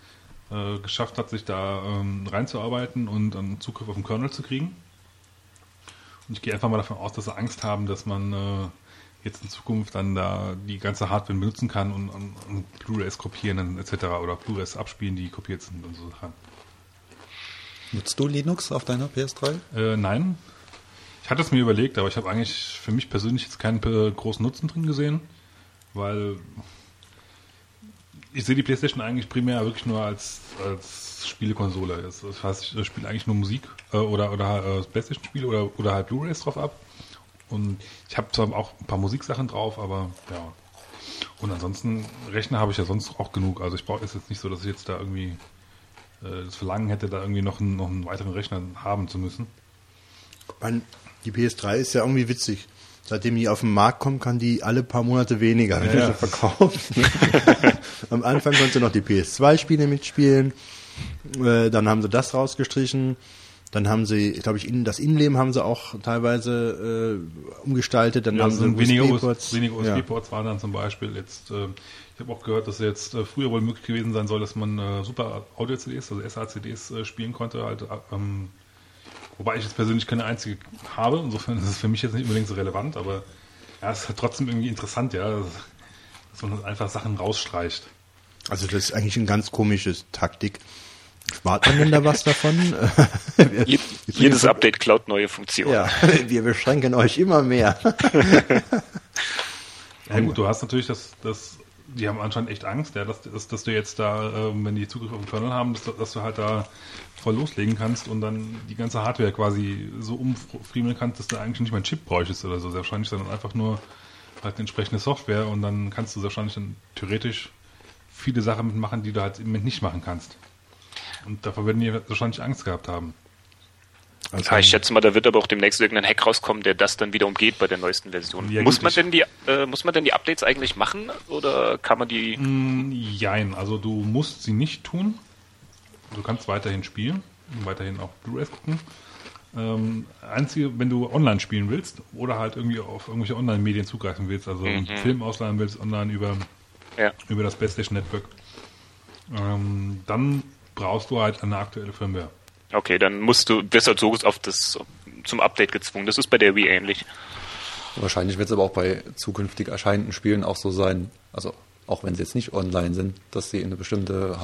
äh, geschafft hat, sich da ähm, reinzuarbeiten und dann Zugriff auf den Kernel zu kriegen. Und ich gehe einfach mal davon aus, dass sie Angst haben, dass man äh, jetzt in Zukunft dann da die ganze Hardware benutzen kann und, und, und Blu-rays kopieren etc. oder Blu-rays abspielen, die kopiert sind und so Sachen. Nutzt du Linux auf deiner PS3? Äh, nein. Ich hatte es mir überlegt, aber ich habe eigentlich für mich persönlich jetzt keinen großen Nutzen drin gesehen, weil ich sehe die PlayStation eigentlich primär wirklich nur als, als Spielekonsole. Das das heißt, ich spiele eigentlich nur Musik äh, oder, oder äh, PlayStation-Spiele oder, oder halt Blu-rays drauf ab. Und ich habe zwar auch ein paar Musiksachen drauf, aber ja. Und ansonsten, Rechner habe ich ja sonst auch genug. Also ich brauche es jetzt nicht so, dass ich jetzt da irgendwie äh, das Verlangen hätte, da irgendwie noch einen, noch einen weiteren Rechner haben zu müssen. Man, die PS3 ist ja irgendwie witzig. Seitdem die auf den Markt kommen, kann die alle paar Monate weniger, Ja. du sie verkaufst. Am Anfang konntest du noch die PS2-Spiele mitspielen. Äh, dann haben sie das rausgestrichen. Dann haben sie, glaube ich, in, das Innenleben haben sie auch teilweise äh, umgestaltet. Dann Ja, haben sie weniger USB-Ports. US- weniger Ja. USB-Ports waren dann zum Beispiel jetzt, äh, ich habe auch gehört, dass jetzt äh, früher wohl möglich gewesen sein soll, dass man äh, super Audio-CDs, also SACDs äh, spielen konnte, halt, äh, ähm, wobei ich jetzt persönlich keine einzige habe, insofern ist es für mich jetzt nicht unbedingt so relevant, aber ja, es ist halt trotzdem irgendwie interessant, ja, dass man halt einfach Sachen rausstreicht. Also das ist eigentlich ein ganz komisches Taktik. Spart man denn da was davon? Je, jedes Update klaut neue Funktionen. ja, wir beschränken euch immer mehr. Ja gut, du hast natürlich das, das die haben anscheinend echt Angst, ja, dass, dass, dass du jetzt da, ähm, wenn die Zugriff auf den Kernel haben, dass, du- dass du halt da voll loslegen kannst und dann die ganze Hardware quasi so umfriemeln kannst, dass du eigentlich nicht mal einen Chip bräuchtest oder so. Sehr wahrscheinlich dann einfach nur halt eine entsprechende Software und dann kannst du sehr wahrscheinlich dann theoretisch viele Sachen mitmachen, die du halt im Moment nicht machen kannst. Und davor werden die wahrscheinlich Angst gehabt haben. Also, Ja, ich schätze mal, da wird aber auch demnächst irgendein Hack rauskommen, der das dann wieder umgeht bei der neuesten Version. Ja, muss man denn die äh, muss man denn die Updates eigentlich machen oder kann man die Mm, Jein, also du musst sie nicht tun. Du kannst weiterhin spielen, weiterhin auch Blu-rays gucken. Ähm, einzige, wenn du online spielen willst oder halt irgendwie auf irgendwelche Online-Medien zugreifen willst, also einen Film ausleihen willst online über, ja. über das PlayStation Network, ähm, dann brauchst du halt eine aktuelle Firmware. Okay, dann musst du wirst halt so auf das zum Update gezwungen. Das ist bei der Wii ähnlich. Wahrscheinlich wird es aber auch bei zukünftig erscheinenden Spielen auch so sein, also auch wenn sie jetzt nicht online sind, dass sie eine bestimmte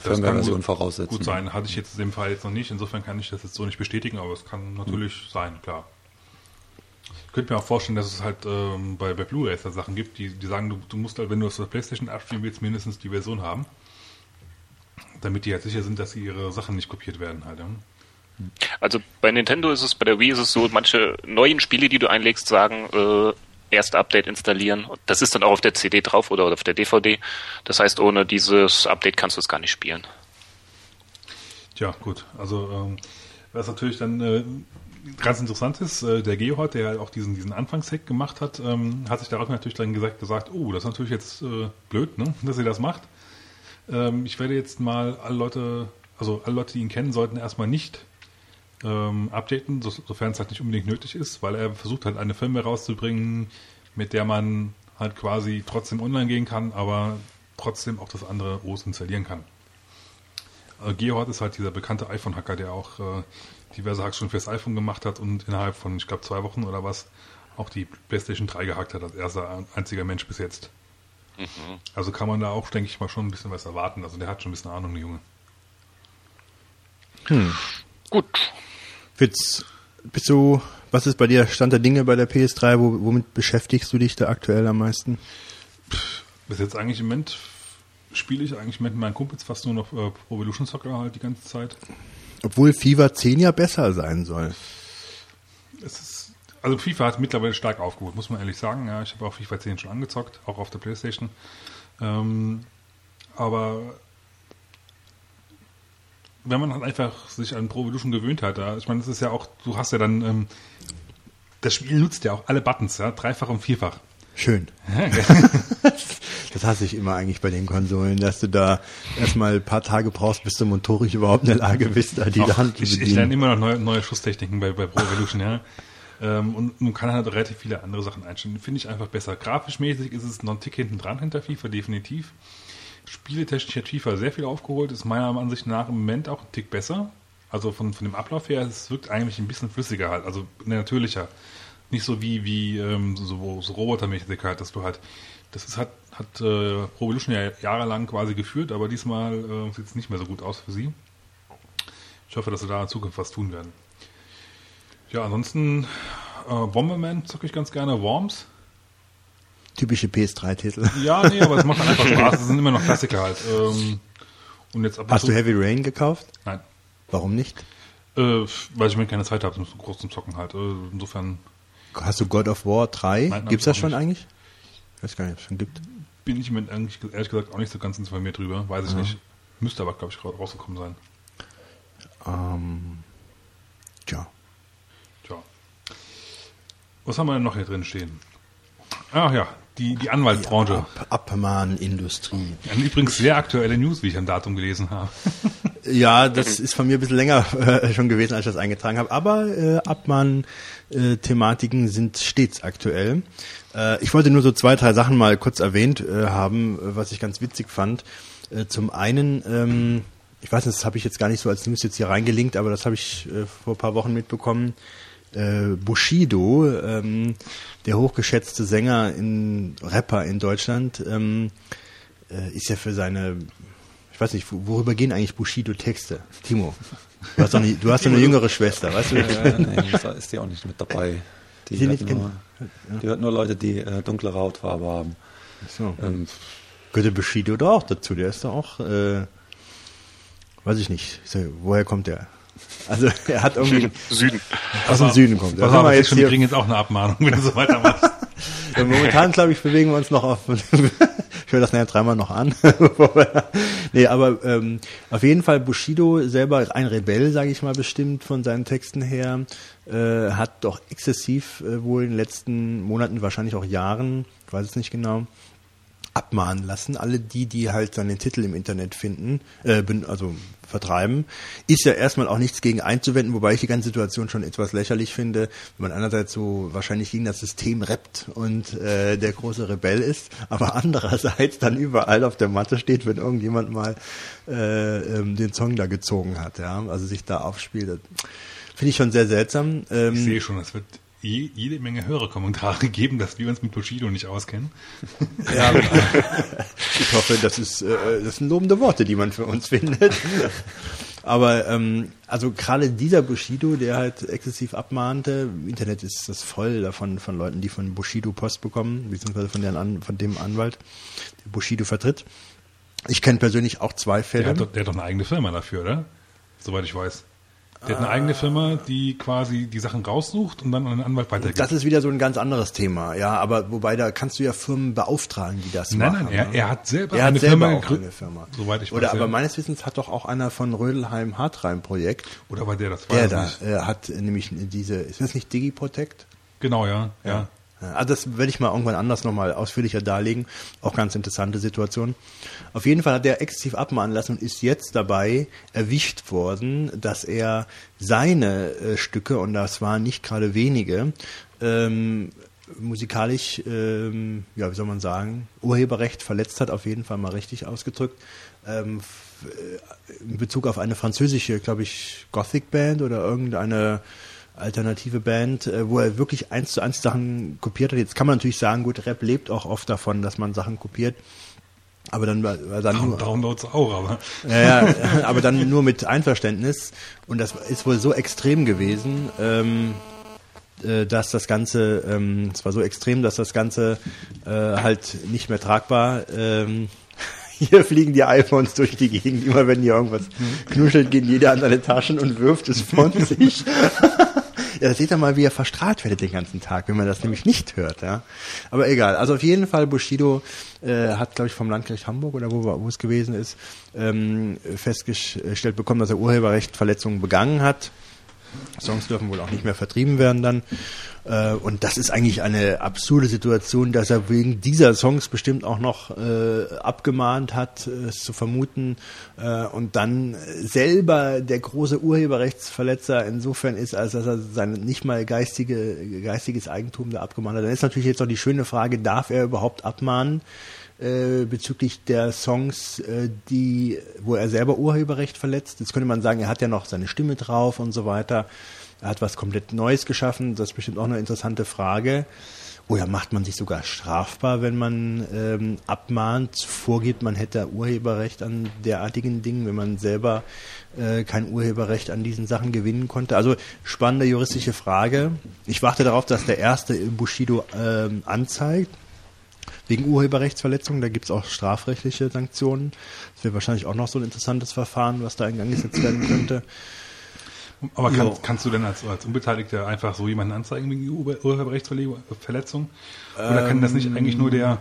Firmware-Version gut- voraussetzen. Gut sein, hatte ich jetzt in dem Fall jetzt noch nicht, insofern kann ich das jetzt so nicht bestätigen, aber es kann natürlich sein, klar. Ich könnte mir auch vorstellen, dass es halt ähm, bei, bei Blu-rays da Sachen gibt, die, die sagen, du, du musst halt, wenn du das auf der Playstation abspielen willst, mindestens die Version haben, damit die halt sicher sind, dass sie ihre Sachen nicht kopiert werden halt. Ja. Also bei Nintendo ist es, bei der Wii ist es so, manche neuen Spiele, die du einlegst, sagen, äh, erste Update installieren. Das ist dann auch auf der CD drauf oder auf der DVD. Das heißt, ohne dieses Update kannst du es gar nicht spielen. Tja, gut. Also, ähm, was natürlich dann äh, ganz interessant ist, äh, der Geohot, der ja auch diesen, diesen Anfangshack gemacht hat, ähm, hat sich darauf natürlich dann gesagt, gesagt, oh, das ist natürlich jetzt äh, blöd, ne, dass ihr das macht. Ähm, ich werde jetzt mal alle Leute, also alle Leute, die ihn kennen, sollten erstmal nicht ähm, updaten, so, sofern es halt nicht unbedingt nötig ist, weil er versucht halt eine Firmware rauszubringen, mit der man halt quasi trotzdem online gehen kann, aber trotzdem auch das andere OS installieren kann. Also Geohot ist halt dieser bekannte iPhone-Hacker, der auch äh, diverse Hacks schon fürs iPhone gemacht hat und innerhalb von, ich glaube, zwei Wochen oder was auch die PlayStation 3 gehackt hat, als erster einziger Mensch bis jetzt. Also kann man da auch, denke ich mal, schon ein bisschen was erwarten. Also der hat schon ein bisschen Ahnung, der Junge. Gut. Fitz, bist du, was ist bei dir Stand der Dinge bei der PS3? Wo, womit beschäftigst du dich da aktuell am meisten? Bis jetzt eigentlich im Moment spiele ich eigentlich mit meinen Kumpels fast nur noch äh, Pro Evolution Soccer halt die ganze Zeit. Obwohl FIFA 10 ja besser sein soll. Es ist, also FIFA hat mittlerweile stark aufgeholt, muss man ehrlich sagen. Ja, ich habe auch FIFA 10 schon angezockt, auch auf der Playstation. Ähm, aber wenn man halt einfach sich an Pro Evolution gewöhnt hat, ja, ich meine, das ist ja auch, du hast ja dann, ähm, das Spiel nutzt ja auch alle Buttons, ja, dreifach und vierfach. Schön. Das hasse ich immer eigentlich bei den Konsolen, dass du da erstmal ein paar Tage brauchst, bis du motorisch überhaupt in der Lage bist, da die Auch, Hand zu ich, ich bedienen. lerne immer noch neue, neue Schusstechniken bei, bei Pro Evolution, ja. Ähm, und man kann halt relativ viele andere Sachen einstellen. Finde ich einfach besser. Grafischmäßig ist es noch ein Tick hinten dran hinter FIFA, definitiv. Spieletechnisch hat FIFA sehr viel aufgeholt, ist meiner Ansicht nach im Moment auch ein Tick besser. Also von, von dem Ablauf her, es wirkt eigentlich ein bisschen flüssiger halt, also natürlicher. Nicht so wie, wie ähm, so, so robotermäßig halt, dass du halt, das ist, hat, hat äh, Pro Evolution ja jahrelang quasi geführt, aber diesmal äh, sieht es nicht mehr so gut aus für sie. Ich hoffe, dass sie da in Zukunft was tun werden. Ja, ansonsten äh, Bomberman zocke ich ganz gerne, Worms. Typische PS3-Titel. Ja, nee, aber es macht einfach Spaß. Das sind immer noch Klassiker halt. Ähm, und jetzt ab und Hast zu, du Heavy Rain gekauft? Nein. Warum nicht? Äh, weil ich mir keine Zeit habe, so groß zum Zocken halt. Äh, insofern Hast du God of War 3? Nein, Gibt's das schon nicht. eigentlich? Ich weiß gar nicht, ob es schon gibt. bin ich mir eigentlich ehrlich gesagt auch nicht so ganz informiert drüber. Weiß ich nicht. Müsste aber, glaube ich, ra- rausgekommen sein. Ähm, tja. Was haben wir denn noch hier drin stehen? Ach ja, die, die Anwaltsbranche. Ab, Abmahnindustrie. Eine übrigens sehr aktuelle News, wie ich am Datum gelesen habe. Ja, das ist von mir ein bisschen länger äh, schon gewesen, als ich das eingetragen habe. Aber äh, Abmahn-Thematiken sind stets aktuell. Äh, ich wollte nur so zwei, drei Sachen mal kurz erwähnt äh, haben, äh, was ich ganz witzig fand. Äh, zum einen, ähm, ich weiß nicht, das habe ich jetzt gar nicht so als News jetzt hier reingelinkt, aber das habe ich äh, vor ein paar Wochen mitbekommen. Äh, Bushido, ähm, der hochgeschätzte Sänger, in Rapper in Deutschland, ähm, äh, ist ja für seine, ich weiß nicht, worüber gehen eigentlich Bushido-Texte? Timo, du hast doch eine, du hast doch eine jüngere Schwester, weißt du? Äh, nee, da ist die auch nicht mit dabei. Die, die hört nicht nur, die hört nur Leute, die äh, dunklere Hautfarbe haben. So. Ähm, Gehört Bushido da auch dazu? Der ist doch auch, äh, weiß ich nicht. Woher kommt der? Also er hat irgendwie Süden. aus dem Süden kommt. Pass auf, wir jetzt jetzt schon, wir kriegen jetzt auch eine Abmahnung, wenn du so weitermachst. ja, momentan glaube ich bewegen wir uns noch auf. ich höre das nachher dreimal noch an. nee, aber ähm, auf jeden Fall Bushido selber ein Rebell, sage ich mal bestimmt von seinen Texten her, äh, hat doch exzessiv äh, wohl in den letzten Monaten, wahrscheinlich auch Jahren, ich weiß es nicht genau, abmahnen lassen. Alle die, die halt seinen Titel im Internet finden, äh, also vertreiben, ist ja erstmal auch nichts gegen einzuwenden, wobei ich die ganze Situation schon etwas lächerlich finde, wenn man einerseits so wahrscheinlich gegen das System rappt und äh, der große Rebell ist, aber andererseits dann überall auf der Matte steht, wenn irgendjemand mal äh, ähm, den Song da gezogen hat, ja, also sich da aufspielt. Das Finde ich schon sehr seltsam. Ähm, Ich sehe schon, es wird je, jede Menge Hörerkommentare geben, dass wir uns mit Bushido nicht auskennen. Ja, ich hoffe, das ist äh, das sind lobende Worte, die man für uns findet. Aber ähm, also gerade dieser Bushido, der halt exzessiv abmahnte, im Internet ist das voll davon von Leuten, die von Bushido Post bekommen, beziehungsweise von, An von dem Anwalt, der Bushido vertritt. Ich kenne persönlich auch zwei Der Fälle. hat, doch, der hat doch eine eigene Firma dafür, oder? Soweit ich weiß. Der hat eine eigene Firma, die quasi die Sachen raussucht und dann an den Anwalt weitergibt. Das ist wieder so ein ganz anderes Thema, ja, aber wobei da kannst du ja Firmen beauftragen, die das nein, machen. nein, er, ne? er hat selber Er hat eine selber Firma eine Firma. Soweit ich weiß. Oder aber ja. meines Wissens hat doch auch einer von Rödelheim Hartreim Projekt, Oder war der das? der Weiß da ich nicht. äh, hat nämlich diese, ist das nicht DigiProtect? Genau, ja. ja. Also das werde ich mal irgendwann anders nochmal ausführlicher darlegen. Auch ganz interessante Situation. Auf jeden Fall hat er exzessiv abmahnen lassen und ist jetzt dabei erwischt worden, dass er seine äh, Stücke, und das waren nicht gerade wenige, ähm, musikalisch, ähm, ja, wie soll man sagen, Urheberrecht verletzt hat, auf jeden Fall mal richtig ausgedrückt. Ähm, äh, in Bezug auf eine französische, glaube ich, Gothic-Band oder irgendeine alternative Band, äh, wo er wirklich eins zu eins Sachen kopiert hat. Jetzt kann man natürlich sagen, gut, Rap lebt auch oft davon, dass man Sachen kopiert. Aber dann dann nur, Downloads auch, aber ja, ja, aber dann nur mit Einverständnis. Und das ist wohl so extrem gewesen, ähm, äh, dass das Ganze, ähm, es war so extrem, dass das Ganze äh, halt nicht mehr tragbar. Ähm, hier fliegen die iPhones durch die Gegend. Immer wenn hier irgendwas knuschelt, geht jeder an seine Taschen und wirft es von sich. Ja, da seht ihr mal, wie er verstrahlt werdet den ganzen Tag, wenn man das nämlich nicht hört. Ja. Aber egal. Also auf jeden Fall, Bushido äh, hat, glaube ich, vom Landgericht Hamburg oder wo, wo es gewesen ist, ähm, festgestellt bekommen, dass er Urheberrechtsverletzungen begangen hat. Songs dürfen wohl auch nicht mehr vertrieben werden dann. Äh, und das ist eigentlich eine absurde Situation, dass er wegen dieser Songs bestimmt auch noch äh, abgemahnt hat, äh, es zu vermuten, äh, und dann selber der große Urheberrechtsverletzer insofern ist, als dass er sein nicht mal geistige, geistiges Eigentum da abgemahnt hat. Dann ist natürlich jetzt noch die schöne Frage, darf er überhaupt abmahnen? äh, bezüglich der Songs, die, wo er selber Urheberrecht verletzt. Jetzt könnte man sagen, er hat ja noch seine Stimme drauf und so weiter. Er hat was komplett Neues geschaffen. Das ist bestimmt auch eine interessante Frage. Oder macht man sich sogar strafbar, wenn man ähm, abmahnt, vorgibt, man hätte Urheberrecht an derartigen Dingen, wenn man selber äh, kein Urheberrecht an diesen Sachen gewinnen konnte? Also spannende juristische Frage. Ich warte darauf, dass der erste Bushido ähm, anzeigt wegen Urheberrechtsverletzung. Da gibt es auch strafrechtliche Sanktionen. Das wäre wahrscheinlich auch noch so ein interessantes Verfahren, was da in Gang gesetzt werden könnte. Aber kann, kannst du denn als, als Unbeteiligter einfach so jemanden anzeigen wegen Ur- Urheberrechtsverletzung? Oder kann das nicht eigentlich nur der,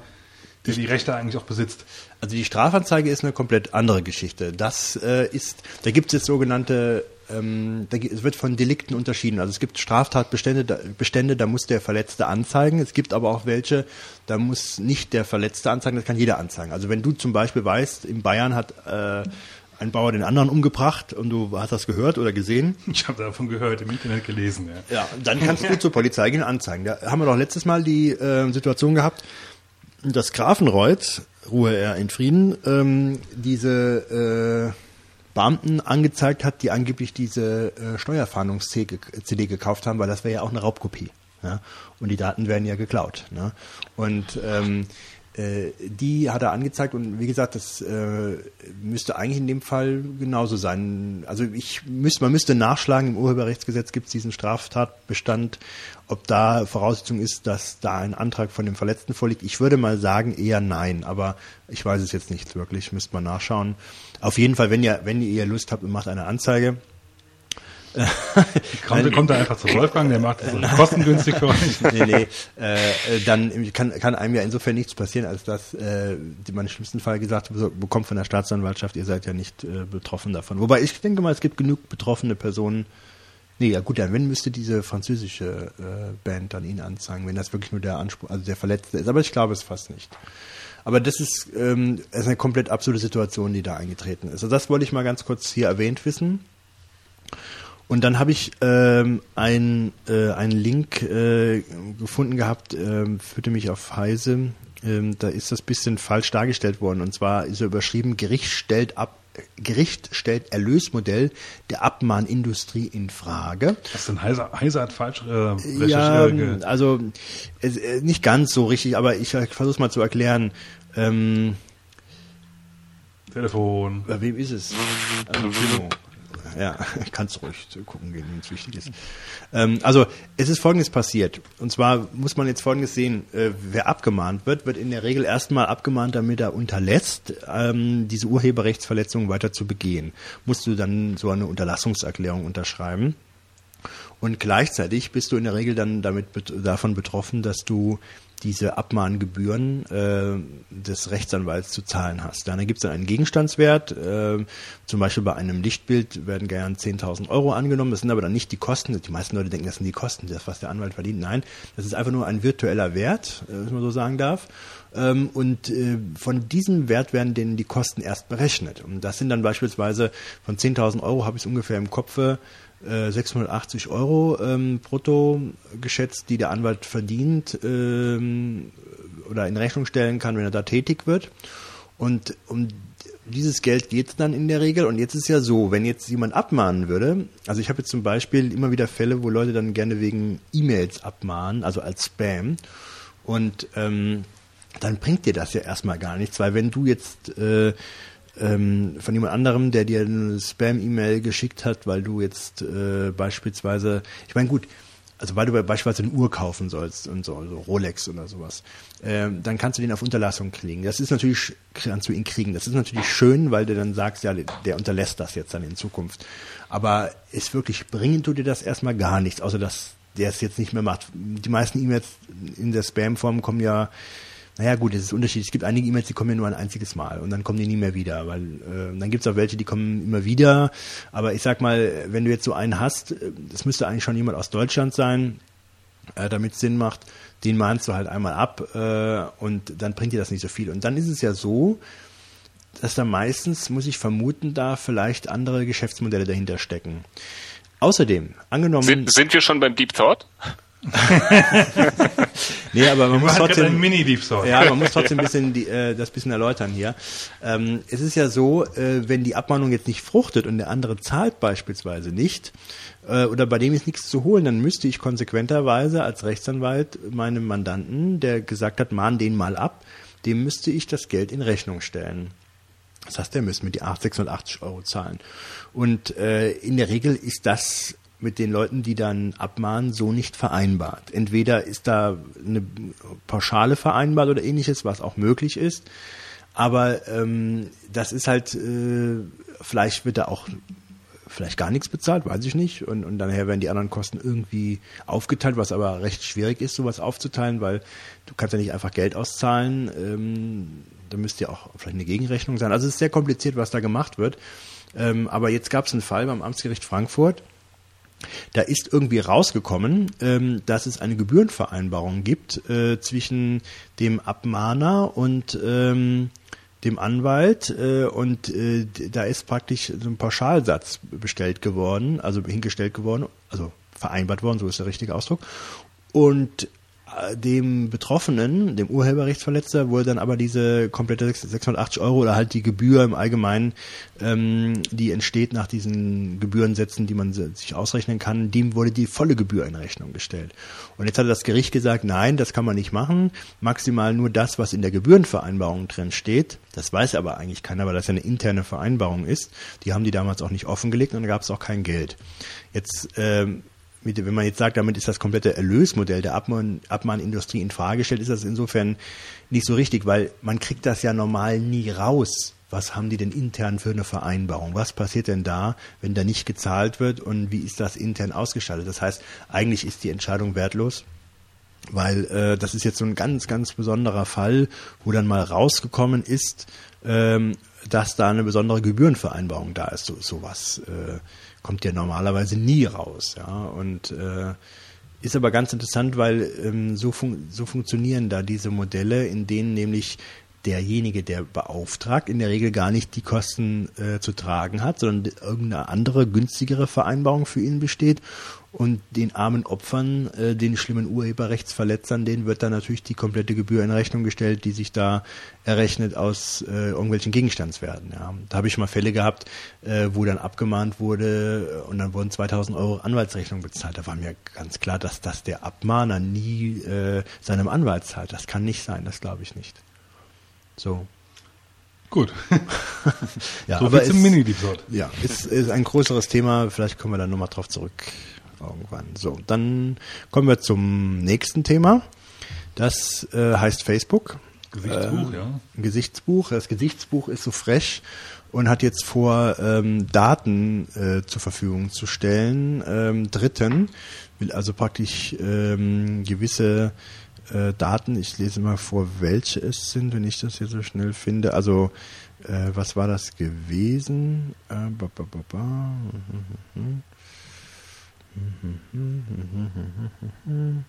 der die Rechte eigentlich auch besitzt? Also die Strafanzeige ist eine komplett andere Geschichte. Das äh, ist, da gibt es jetzt sogenannte ähm, da, es wird von Delikten unterschieden. Also es gibt Straftatbestände, da, Bestände, da muss der Verletzte anzeigen. Es gibt aber auch welche, da muss nicht der Verletzte anzeigen, das kann jeder anzeigen. Also wenn du zum Beispiel weißt, in Bayern hat äh, ein Bauer den anderen umgebracht und du hast das gehört oder gesehen, Ich habe davon gehört, im Internet gelesen. Ja. ja, dann kannst du zur Polizei gehen und anzeigen. Da haben wir doch letztes Mal die äh, Situation gehabt, dass Grafenreuth, Ruhe er in Frieden, ähm, diese äh, Beamten angezeigt hat, die angeblich diese äh, Steuerfahndungs-CD gekauft haben, weil das wäre ja auch eine Raubkopie. Ja? Und die Daten werden ja geklaut. Ne? Und ähm, äh, die hat er angezeigt und wie gesagt, das äh, müsste eigentlich in dem Fall genauso sein. Also ich müsste, man müsste nachschlagen, im Urheberrechtsgesetz gibt es diesen Straftatbestand, ob da Voraussetzung ist, dass da ein Antrag von dem Verletzten vorliegt. Ich würde mal sagen eher nein, aber ich weiß es jetzt nicht wirklich, müsste man nachschauen. Auf jeden Fall, wenn ihr, wenn ihr Lust habt und macht eine Anzeige, Kommt, kommt da einfach zu Wolfgang, der macht das so kostengünstig für euch. nee, nee, äh, dann kann, kann einem ja insofern nichts passieren, als dass äh, man im schlimmsten Fall gesagt bekommt von der Staatsanwaltschaft, ihr seid ja nicht äh, betroffen davon. Wobei ich denke mal, es gibt genug betroffene Personen. Nee, ja gut, dann wenn müsste diese französische äh, Band dann ihn anzeigen, wenn das wirklich nur der Anspruch, also der Verletzte ist. Aber ich glaube es fast nicht. Aber das ist, ähm, das ist eine komplett absurde Situation, die da eingetreten ist. Also das wollte ich mal ganz kurz hier erwähnt wissen. Und dann habe ich ähm, ein, äh, einen Link äh, gefunden gehabt, ähm, führte mich auf Heise. Ähm, da ist das bisschen falsch dargestellt worden. Und zwar ist er überschrieben, Gericht stellt ab, Gericht stellt Erlösmodell der Abmahnindustrie in Frage. Was denn Heiser, Heiser hat falsch äh, Ja, recherchiert, äh, also äh, nicht ganz so richtig, aber ich versuche es mal zu erklären. Ähm, Telefon. bei wem ist es? Also. Ja, kannst ruhig gucken gehen, wenn es wichtig ist. Ähm, also es ist Folgendes passiert. Und zwar muss man jetzt Folgendes sehen. Äh, wer abgemahnt wird, wird in der Regel erstmal abgemahnt, damit er unterlässt, ähm, diese Urheberrechtsverletzung weiter zu begehen. Musst du dann so eine Unterlassungserklärung unterschreiben. Und gleichzeitig bist du in der Regel dann damit davon betroffen, dass du diese Abmahngebühren äh, des Rechtsanwalts zu zahlen hast. Dann gibt es dann einen Gegenstandswert. Äh, zum Beispiel bei einem Lichtbild werden gern 10.000 Euro angenommen. Das sind aber dann nicht die Kosten. Die meisten Leute denken, das sind die Kosten, das, was der Anwalt verdient. Nein, das ist einfach nur ein virtueller Wert, äh, wenn man so sagen darf. Ähm, und äh, von diesem Wert werden denen die Kosten erst berechnet. Und das sind dann beispielsweise von 10.000 Euro, habe ich es ungefähr im Kopfe, äh, 680 Euro ähm, brutto geschätzt, die der Anwalt verdient ähm, oder in Rechnung stellen kann, wenn er da tätig wird. Und um dieses Geld geht es dann in der Regel. Und jetzt ist ja so, wenn jetzt jemand abmahnen würde, also ich habe jetzt zum Beispiel immer wieder Fälle, wo Leute dann gerne wegen E-Mails abmahnen, also als Spam. Und ähm, dann bringt dir das ja erstmal gar nichts, weil wenn du jetzt äh, ähm, von jemand anderem, der dir eine Spam-E-Mail geschickt hat, weil du jetzt äh, beispielsweise, ich meine gut, also weil du beispielsweise eine Uhr kaufen sollst und so, also Rolex oder sowas, ähm, dann kannst du den auf Unterlassung kriegen. Das ist natürlich, kannst du ihn kriegen. Das ist natürlich schön, weil du dann sagst, ja, der unterlässt das jetzt dann in Zukunft. Aber ist wirklich bringen tut dir das erstmal gar nichts, außer dass der es jetzt nicht mehr macht. Die meisten E-Mails in der Spam-Form kommen ja naja gut, es ist unterschiedlich. Es gibt einige E-Mails, die kommen ja nur ein einziges Mal und dann kommen die nie mehr wieder, weil äh, dann gibt es auch welche, die kommen immer wieder. Aber ich sag mal, wenn du jetzt so einen hast, äh, das müsste eigentlich schon jemand aus Deutschland sein, äh, damit es Sinn macht, den mahnst du halt einmal ab äh, und dann bringt dir das nicht so viel. Und dann ist es ja so, dass da meistens, muss ich vermuten, da vielleicht andere Geschäftsmodelle dahinter stecken. Außerdem, angenommen. Sind, sind wir schon beim Deep Thought? nee, aber man muss trotzdem. ein Mini-Deep Thought. Ja, man muss trotzdem ein bisschen die, äh, das bisschen erläutern hier. Ähm, es ist ja so, äh, wenn die Abmahnung jetzt nicht fruchtet und der andere zahlt beispielsweise nicht, äh, oder bei dem ist nichts zu holen, dann müsste ich konsequenterweise als Rechtsanwalt meinem Mandanten, der gesagt hat, mahn den mal ab, dem müsste ich das Geld in Rechnung stellen. Das heißt, der müsste mir die 680 Euro zahlen. Und äh, in der Regel ist das mit den Leuten, die dann abmahnen, so nicht vereinbart. Entweder ist da eine Pauschale vereinbart oder ähnliches, was auch möglich ist. Aber ähm, das ist halt, äh, vielleicht wird da auch vielleicht gar nichts bezahlt, weiß ich nicht. Und, und daher werden die anderen Kosten irgendwie aufgeteilt, was aber recht schwierig ist, sowas aufzuteilen, weil du kannst ja nicht einfach Geld auszahlen. Ähm, da müsste ja auch vielleicht eine Gegenrechnung sein. Also es ist sehr kompliziert, was da gemacht wird. Ähm, aber jetzt gab es einen Fall beim Amtsgericht Frankfurt. Da ist irgendwie rausgekommen, ähm, dass es eine Gebührenvereinbarung gibt äh, zwischen dem Abmahner und ähm, dem Anwalt äh, und äh, da ist praktisch so ein Pauschalsatz bestellt geworden, also hingestellt geworden, also vereinbart worden, so ist der richtige Ausdruck. Und dem Betroffenen, dem Urheberrechtsverletzer, wurde dann aber diese komplette 680 Euro oder halt die Gebühr im Allgemeinen, ähm, die entsteht nach diesen Gebührensätzen, die man sich ausrechnen kann, dem wurde die volle Gebühr in Rechnung gestellt. Und jetzt hat das Gericht gesagt, nein, das kann man nicht machen, maximal nur das, was in der Gebührenvereinbarung drin steht. Das weiß aber eigentlich keiner, weil das ja eine interne Vereinbarung ist. Die haben die damals auch nicht offengelegt und da gab es auch kein Geld. Jetzt ähm, mit, wenn man jetzt sagt, damit ist das komplette Erlösmodell der Abmahn, Abmahnindustrie in Frage gestellt, ist das insofern nicht so richtig, weil man kriegt das ja normal nie raus. Was haben die denn intern für eine Vereinbarung? Was passiert denn da, wenn da nicht gezahlt wird und wie ist das intern ausgestaltet? Das heißt, eigentlich ist die Entscheidung wertlos, weil äh, das ist jetzt so ein ganz, ganz besonderer Fall, wo dann mal rausgekommen ist, ähm, dass da eine besondere Gebührenvereinbarung da ist. So, sowas äh, kommt ja normalerweise nie raus. Ja? Und äh, ist aber ganz interessant, weil ähm, so, fun so funktionieren da diese Modelle, in denen nämlich derjenige, der beauftragt, in der Regel gar nicht die Kosten äh, zu tragen hat, sondern irgendeine andere, günstigere Vereinbarung für ihn besteht. Und den armen Opfern, äh, den schlimmen Urheberrechtsverletzern, denen wird dann natürlich die komplette Gebühr in Rechnung gestellt, die sich da errechnet aus äh, irgendwelchen Gegenstandswerten. Ja. Da habe ich mal Fälle gehabt, äh, wo dann abgemahnt wurde und dann wurden 2000 Euro Anwaltsrechnung bezahlt. Da war mir ganz klar, dass das der Abmahner nie äh, seinem Anwalt zahlt. Das kann nicht sein, das glaube ich nicht. So. Gut. ja, so aber viel zum ist- Mini-Deepsort. Ja, ist, ist ein größeres Thema. Vielleicht kommen wir dann nochmal drauf zurück irgendwann. So, dann kommen wir zum nächsten Thema. Das äh, heißt Facebook. Gesichtsbuch, Äh, ja. Gesichtsbuch. Das Gesichtsbuch ist so fresh und hat jetzt vor, ähm, Daten äh, zur Verfügung zu stellen. Ähm, Dritten will also praktisch ähm, gewisse äh, Daten, ich lese mal vor, welche es sind, wenn ich das hier so schnell finde. Also, äh, was war das gewesen? Äh, ba, ba, ba, ba. Mhm, Finde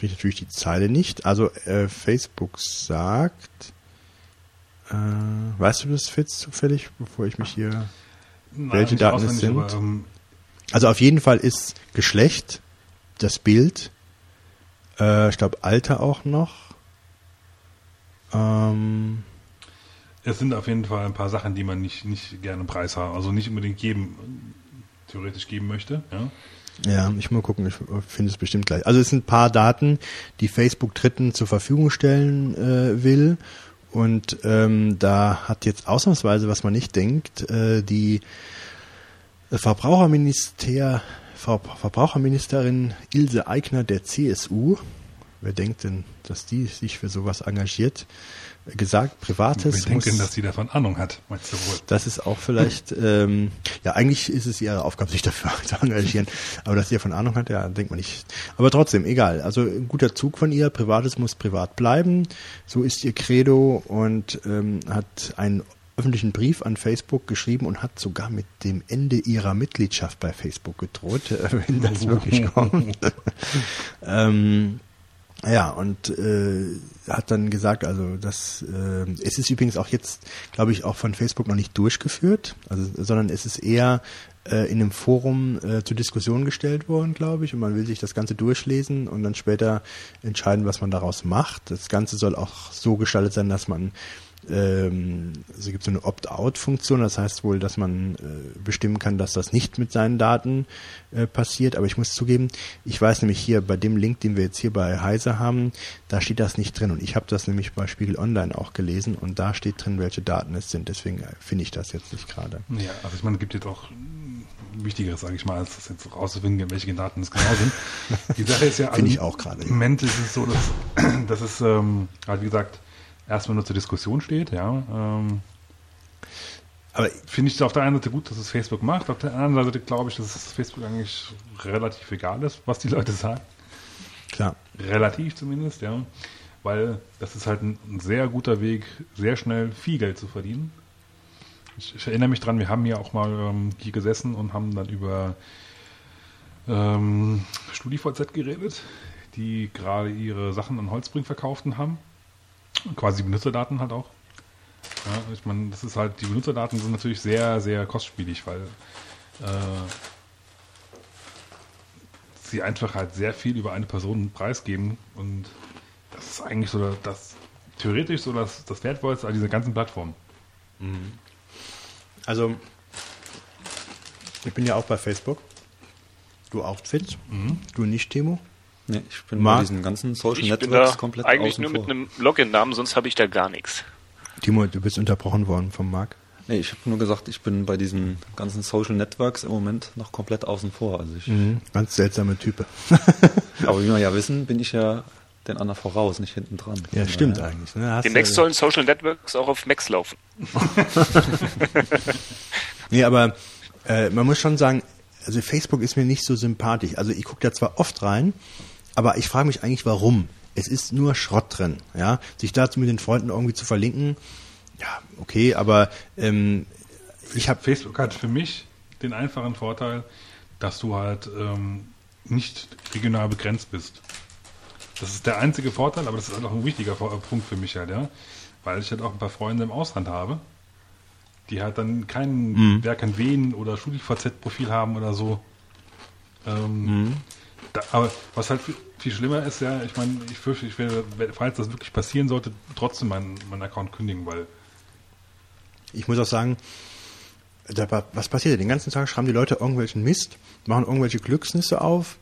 ich natürlich die Zeile nicht. Also äh, Facebook sagt, äh, weißt du das, Fitz, zufällig, bevor ich mich hier... Nein, Welche Daten es sind? Aber, ähm, Also auf jeden Fall ist Geschlecht, das Bild, äh, ich glaube Alter auch noch. Ähm, es sind auf jeden Fall ein paar Sachen, die man nicht, nicht gerne preishaben, also nicht unbedingt jedem äh, theoretisch geben möchte. Ja. Ja, ich mal gucken, ich finde es bestimmt gleich. Also es sind ein paar Daten, die Facebook Dritten zur Verfügung stellen äh, will. Und ähm, da hat jetzt ausnahmsweise, was man nicht denkt, äh, die Verbraucherminister, Ver Verbraucherministerin Ilse Aigner der CSU, wer denkt denn, dass die sich für sowas engagiert, gesagt, Privates Wer denkt denn, muss- dass sie davon Ahnung hat, meinst du wohl? das ist auch vielleicht, ähm, ja, eigentlich ist es ihre Aufgabe, sich dafür zu engagieren. Aber dass sie davon Ahnung hat, ja, denkt man nicht. Aber trotzdem, egal. Also ein guter Zug von ihr. Privates muss privat bleiben. So ist ihr Credo und ähm, hat einen öffentlichen Brief an Facebook geschrieben und hat sogar mit dem Ende ihrer Mitgliedschaft bei Facebook gedroht, wenn das wirklich kommt. ähm, ja, und äh, hat dann gesagt, also das äh, es ist übrigens auch jetzt, glaube ich, auch von Facebook noch nicht durchgeführt, also, sondern es ist eher äh, in einem Forum äh, zur Diskussion gestellt worden, glaube ich, und man will sich das Ganze durchlesen und dann später entscheiden, was man daraus macht. Das Ganze soll auch so gestaltet sein, dass man ähm, also gibt so eine Opt-out-Funktion, das heißt wohl, dass man äh, bestimmen kann, dass das nicht mit seinen Daten äh, passiert. Aber ich muss zugeben, ich weiß nämlich hier bei dem Link, den wir jetzt hier bei Heise haben, da steht das nicht drin. Und ich habe das nämlich bei Spiegel Online auch gelesen und da steht drin, welche Daten es sind. Deswegen äh, finde ich das jetzt nicht gerade. Ja, also ich meine, es gibt jetzt auch Wichtigeres, sage ich mal, als das jetzt rauszufinden, welche Daten es genau sind. Die Sache ist ja, Finde ich auch gerade. Im Moment ist es so, dass, dass es ähm, halt, wie gesagt, erstmal nur zur Diskussion steht, ja. Ähm, Aber Finde ich auf der einen Seite gut, dass es Facebook macht, auf der anderen Seite glaube ich, dass es Facebook eigentlich relativ egal ist, was die Leute sagen. klar, Relativ zumindest, ja. Weil das ist halt ein, ein sehr guter Weg, sehr schnell viel Geld zu verdienen. Ich, ich erinnere mich dran, wir haben ja auch mal ähm, hier gesessen und haben dann über ähm, StudiVZ geredet, die gerade ihre Sachen an Holzbring verkauften haben. Quasi Benutzerdaten halt auch. Ja, ich meine, das ist halt, die Benutzerdaten sind natürlich sehr, sehr kostspielig, weil äh, sie einfach halt sehr viel über eine Person preisgeben und das ist eigentlich so das theoretisch so das, das Wertvollste an dieser ganzen Plattform. Also, ich bin ja auch bei Facebook. Du auch, Fitz? Du nicht, Timo? Nee, ich bin Marc? bei diesen ganzen Social Ich bin Networks da komplett eigentlich außen nur vor. mit einem Login-Namen, sonst habe ich da gar nichts. Timo, du bist unterbrochen worden vom Marc. Nee, ich habe nur gesagt, ich bin bei diesen ganzen Social Networks im Moment noch komplett außen vor. Also ich, Mhm. Ganz seltsame Type. Aber wie wir ja wissen, bin ich ja den anderen voraus, nicht hinten dran. Ja, stimmt daher- eigentlich. Ne? Demnächst du- sollen Social Networks auch auf Macs laufen. Nee, aber äh, man muss schon sagen, also Facebook ist mir nicht so sympathisch. Also ich gucke da zwar oft rein, aber ich frage mich eigentlich, warum. Es ist nur Schrott drin, ja. Sich dazu mit den Freunden irgendwie zu verlinken, ja, okay, aber ähm, ich habe Facebook hat für mich den einfachen Vorteil, dass du halt ähm, nicht regional begrenzt bist. Das ist der einzige Vorteil, aber das ist halt auch ein wichtiger Punkt für mich halt, ja. Weil ich halt auch ein paar Freunde im Ausland habe, die halt dann kein Werk an Wen oder StudiVZ-Profil haben oder so. Ähm, da, aber was halt viel, viel schlimmer ist, ja, ich meine, ich fürchte, ich werde, falls das wirklich passieren sollte, trotzdem meinen, meinen Account kündigen, weil ich muss auch sagen, da, was passiert? Den ganzen Tag schreiben die Leute irgendwelchen Mist, machen irgendwelche Glücksnisse auf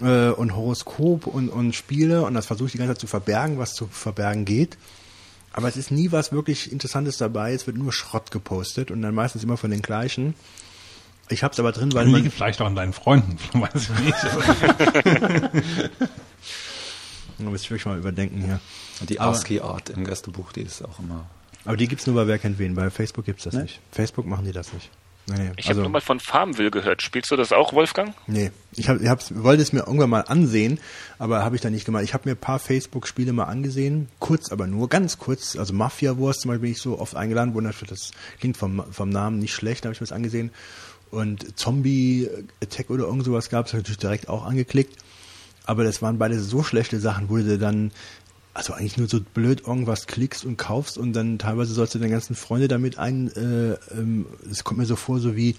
äh, und Horoskop und, und Spiele und das versuche ich die ganze Zeit zu verbergen, was zu verbergen geht. Aber es ist nie was wirklich Interessantes dabei. Es wird nur Schrott gepostet und dann meistens immer von den gleichen. Ich hab's aber drin, weil man, vielleicht auch an deinen Freunden, weiß ich nicht. Da muss ich wirklich mal überdenken hier. Und die ASCII-Art im Gästebuch, die ist auch immer. Aber die gibt's nur bei Wer kennt wen. Bei Facebook gibt's das Ne? nicht. Facebook machen die das nicht. Nee, nee. Ich habe nur mal von Farmville gehört. Spielst du das auch, Wolfgang? Nee, ich, hab, ich hab's, wollte es mir irgendwann mal ansehen, aber habe ich dann nicht gemacht. Ich habe mir ein paar Facebook-Spiele mal angesehen, kurz aber nur, ganz kurz. Also Mafia Wars zum Beispiel bin ich so oft eingeladen worden, das klingt vom, vom Namen nicht schlecht, habe ich mir das angesehen. Und Zombie Attack oder irgend sowas gab es natürlich direkt auch angeklickt. Aber das waren beide so schlechte Sachen, wo du dann, also eigentlich nur so blöd irgendwas klickst und kaufst und dann teilweise sollst du deine ganzen Freunde damit ein, äh, ähm, es kommt mir so vor, so wie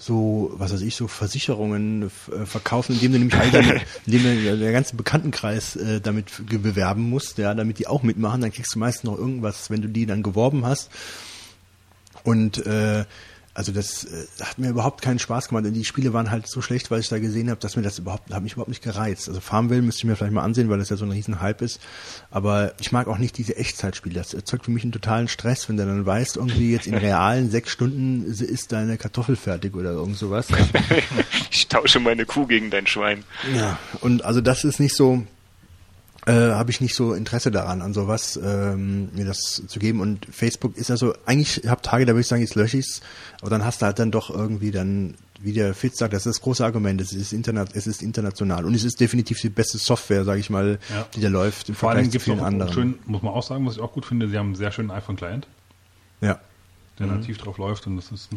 so, was weiß ich, so Versicherungen äh, verkaufen, indem du nämlich alle deine, indem du der ganze Bekanntenkreis äh, damit bewerben musst, ja, damit die auch mitmachen, dann kriegst du meistens noch irgendwas, wenn du die dann geworben hast. Und äh, also das äh, hat mir überhaupt keinen Spaß gemacht. Und die Spiele waren halt so schlecht, weil ich da gesehen habe, dass mir das überhaupt, hat mich überhaupt nicht gereizt. Also Farmville müsste ich mir vielleicht mal ansehen, weil das ja so ein riesen Hype ist. Aber ich mag auch nicht diese Echtzeitspiele. Das erzeugt für mich einen totalen Stress, wenn du dann weißt, irgendwie jetzt in realen sechs Stunden ist deine Kartoffel fertig oder irgend sowas. Ich tausche meine Kuh gegen dein Schwein. Ja, und also das ist nicht so, äh, habe ich nicht so Interesse daran, an sowas ähm, mir das zu geben. Und Facebook ist also, eigentlich, ich habe Tage, da würde ich sagen, jetzt lösche ich's, aber dann hast du halt dann doch irgendwie dann, wie der Fitz sagt, das ist das große Argument, es ist, interna es ist international und es ist definitiv die beste Software, sage ich mal, Ja. die da läuft im vor Vergleich allem zu gibt es vielen auch anderen. schön, muss man auch sagen, was ich auch gut finde, sie haben einen sehr schönen iPhone-Client, Ja. der nativ drauf läuft und das ist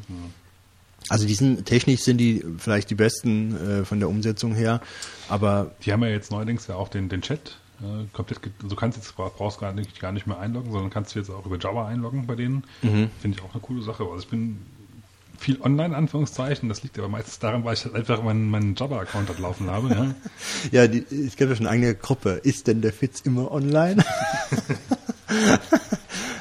Also die sind, technisch sind die vielleicht die besten äh, von der Umsetzung her, aber Die haben ja jetzt neuerdings ja auch den, den Chat äh, komplett, du kannst jetzt brauchst gar nicht, gar nicht mehr einloggen, sondern kannst du jetzt auch über Java einloggen bei denen. Mhm. Finde ich auch eine coole Sache. Also ich bin viel online, in Anführungszeichen. Das liegt aber meistens daran, weil ich halt einfach meinen, meinen Java-Account dort laufen habe. Ja. Ja, die, es gibt ja schon eine eigene Gruppe. Ist denn der Fitz immer online?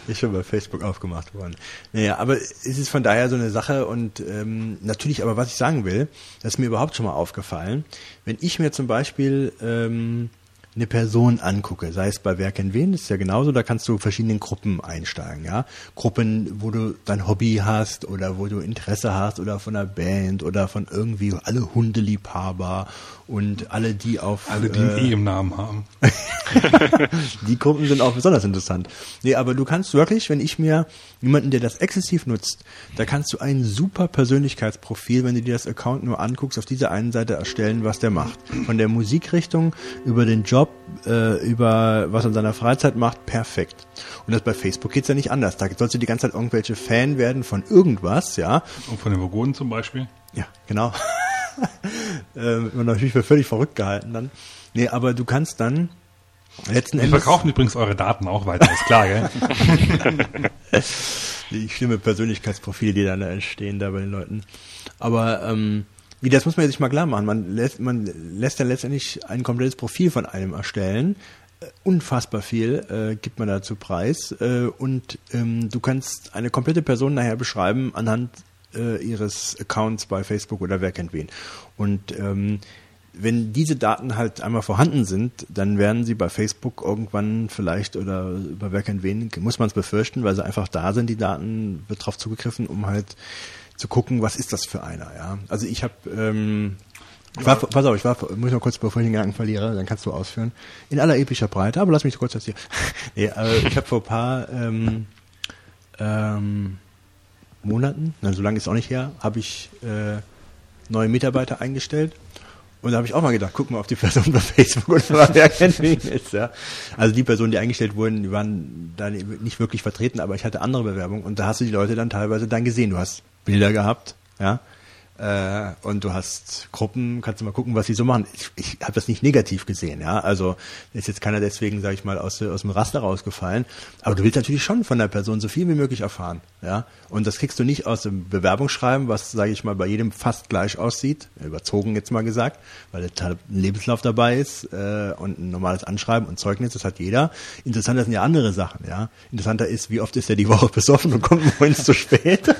ist schon bei Facebook aufgemacht worden. Naja, aber es ist von daher so eine Sache und ähm, natürlich, aber was ich sagen will, das ist mir überhaupt schon mal aufgefallen, wenn ich mir zum Beispiel ähm, eine Person angucke, sei es bei Wer kennt wen, ist ja genauso, da kannst du verschiedene Gruppen einsteigen, ja. Gruppen, wo du dein Hobby hast oder wo du Interesse hast oder von einer Band oder von irgendwie alle Hundeliebhaber und alle, die auf Alle, die äh, ein E im Namen haben. die Gruppen sind auch besonders interessant. Nee, aber du kannst wirklich, wenn ich mir jemanden, der das exzessiv nutzt, da kannst du ein super Persönlichkeitsprofil, wenn du dir das Account nur anguckst, auf dieser einen Seite erstellen, was der macht. Von der Musikrichtung über den Job, Urlaub, äh, über was er in seiner Freizeit macht, perfekt. Und das bei Facebook geht's ja nicht anders. Da sollst du die ganze Zeit irgendwelche Fan werden von irgendwas, ja. Und von den Vogonen zum Beispiel. Ja, genau. äh, wird man natürlich für völlig verrückt gehalten dann. Nee, aber du kannst dann letzten Wir Endes verkaufen übrigens eure Daten auch weiter, ist klar, gell? die schlimme Persönlichkeitsprofile, die dann da entstehen da bei den Leuten. Aber ähm, wie das muss man sich mal klar machen. Man lässt, man lässt dann letztendlich ein komplettes Profil von einem erstellen. Äh, Unfassbar viel äh, gibt man dazu preis äh, und ähm, du kannst eine komplette Person nachher beschreiben anhand äh, ihres Accounts bei Facebook oder wer kennt wen. Und ähm, wenn diese Daten halt einmal vorhanden sind, dann werden sie bei Facebook irgendwann vielleicht oder über wer kennt wen, muss man es befürchten, weil sie einfach da sind, die Daten, wird drauf zugegriffen, um halt zu gucken, was ist das für einer, ja. Also ich habe, ähm, ich war, pass auf, ich war, muss ich mal kurz, bevor ich den Gedanken verliere, dann kannst du ausführen, in aller epischer Breite, aber lass mich kurz erzählen. nee, äh, ich habe vor ein paar ähm, ähm, Monaten, na, so lange ist auch nicht her, habe ich äh, neue Mitarbeiter eingestellt. Und da habe ich auch mal gedacht, guck mal auf die Person bei Facebook und wer kennt wen ist, ja. Also die Personen, die eingestellt wurden, die waren da nicht wirklich vertreten, aber ich hatte andere Bewerbungen und da hast du die Leute dann teilweise dann gesehen. Du hast Bilder gehabt, ja. Äh, und du hast Gruppen, kannst du mal gucken, was sie so machen. Ich, ich habe das nicht negativ gesehen, ja. Also ist jetzt keiner deswegen, sage ich mal, aus, aus dem Raster rausgefallen. Aber du willst natürlich schon von der Person so viel wie möglich erfahren, ja. Und das kriegst du nicht aus dem Bewerbungsschreiben, was, sage ich mal, bei jedem fast gleich aussieht, überzogen jetzt mal gesagt, weil ein Lebenslauf dabei ist äh, und ein normales Anschreiben und Zeugnis, das hat jeder. Interessanter sind ja andere Sachen, ja. Interessanter ist, wie oft ist er die Woche besoffen und kommt morgens zu spät.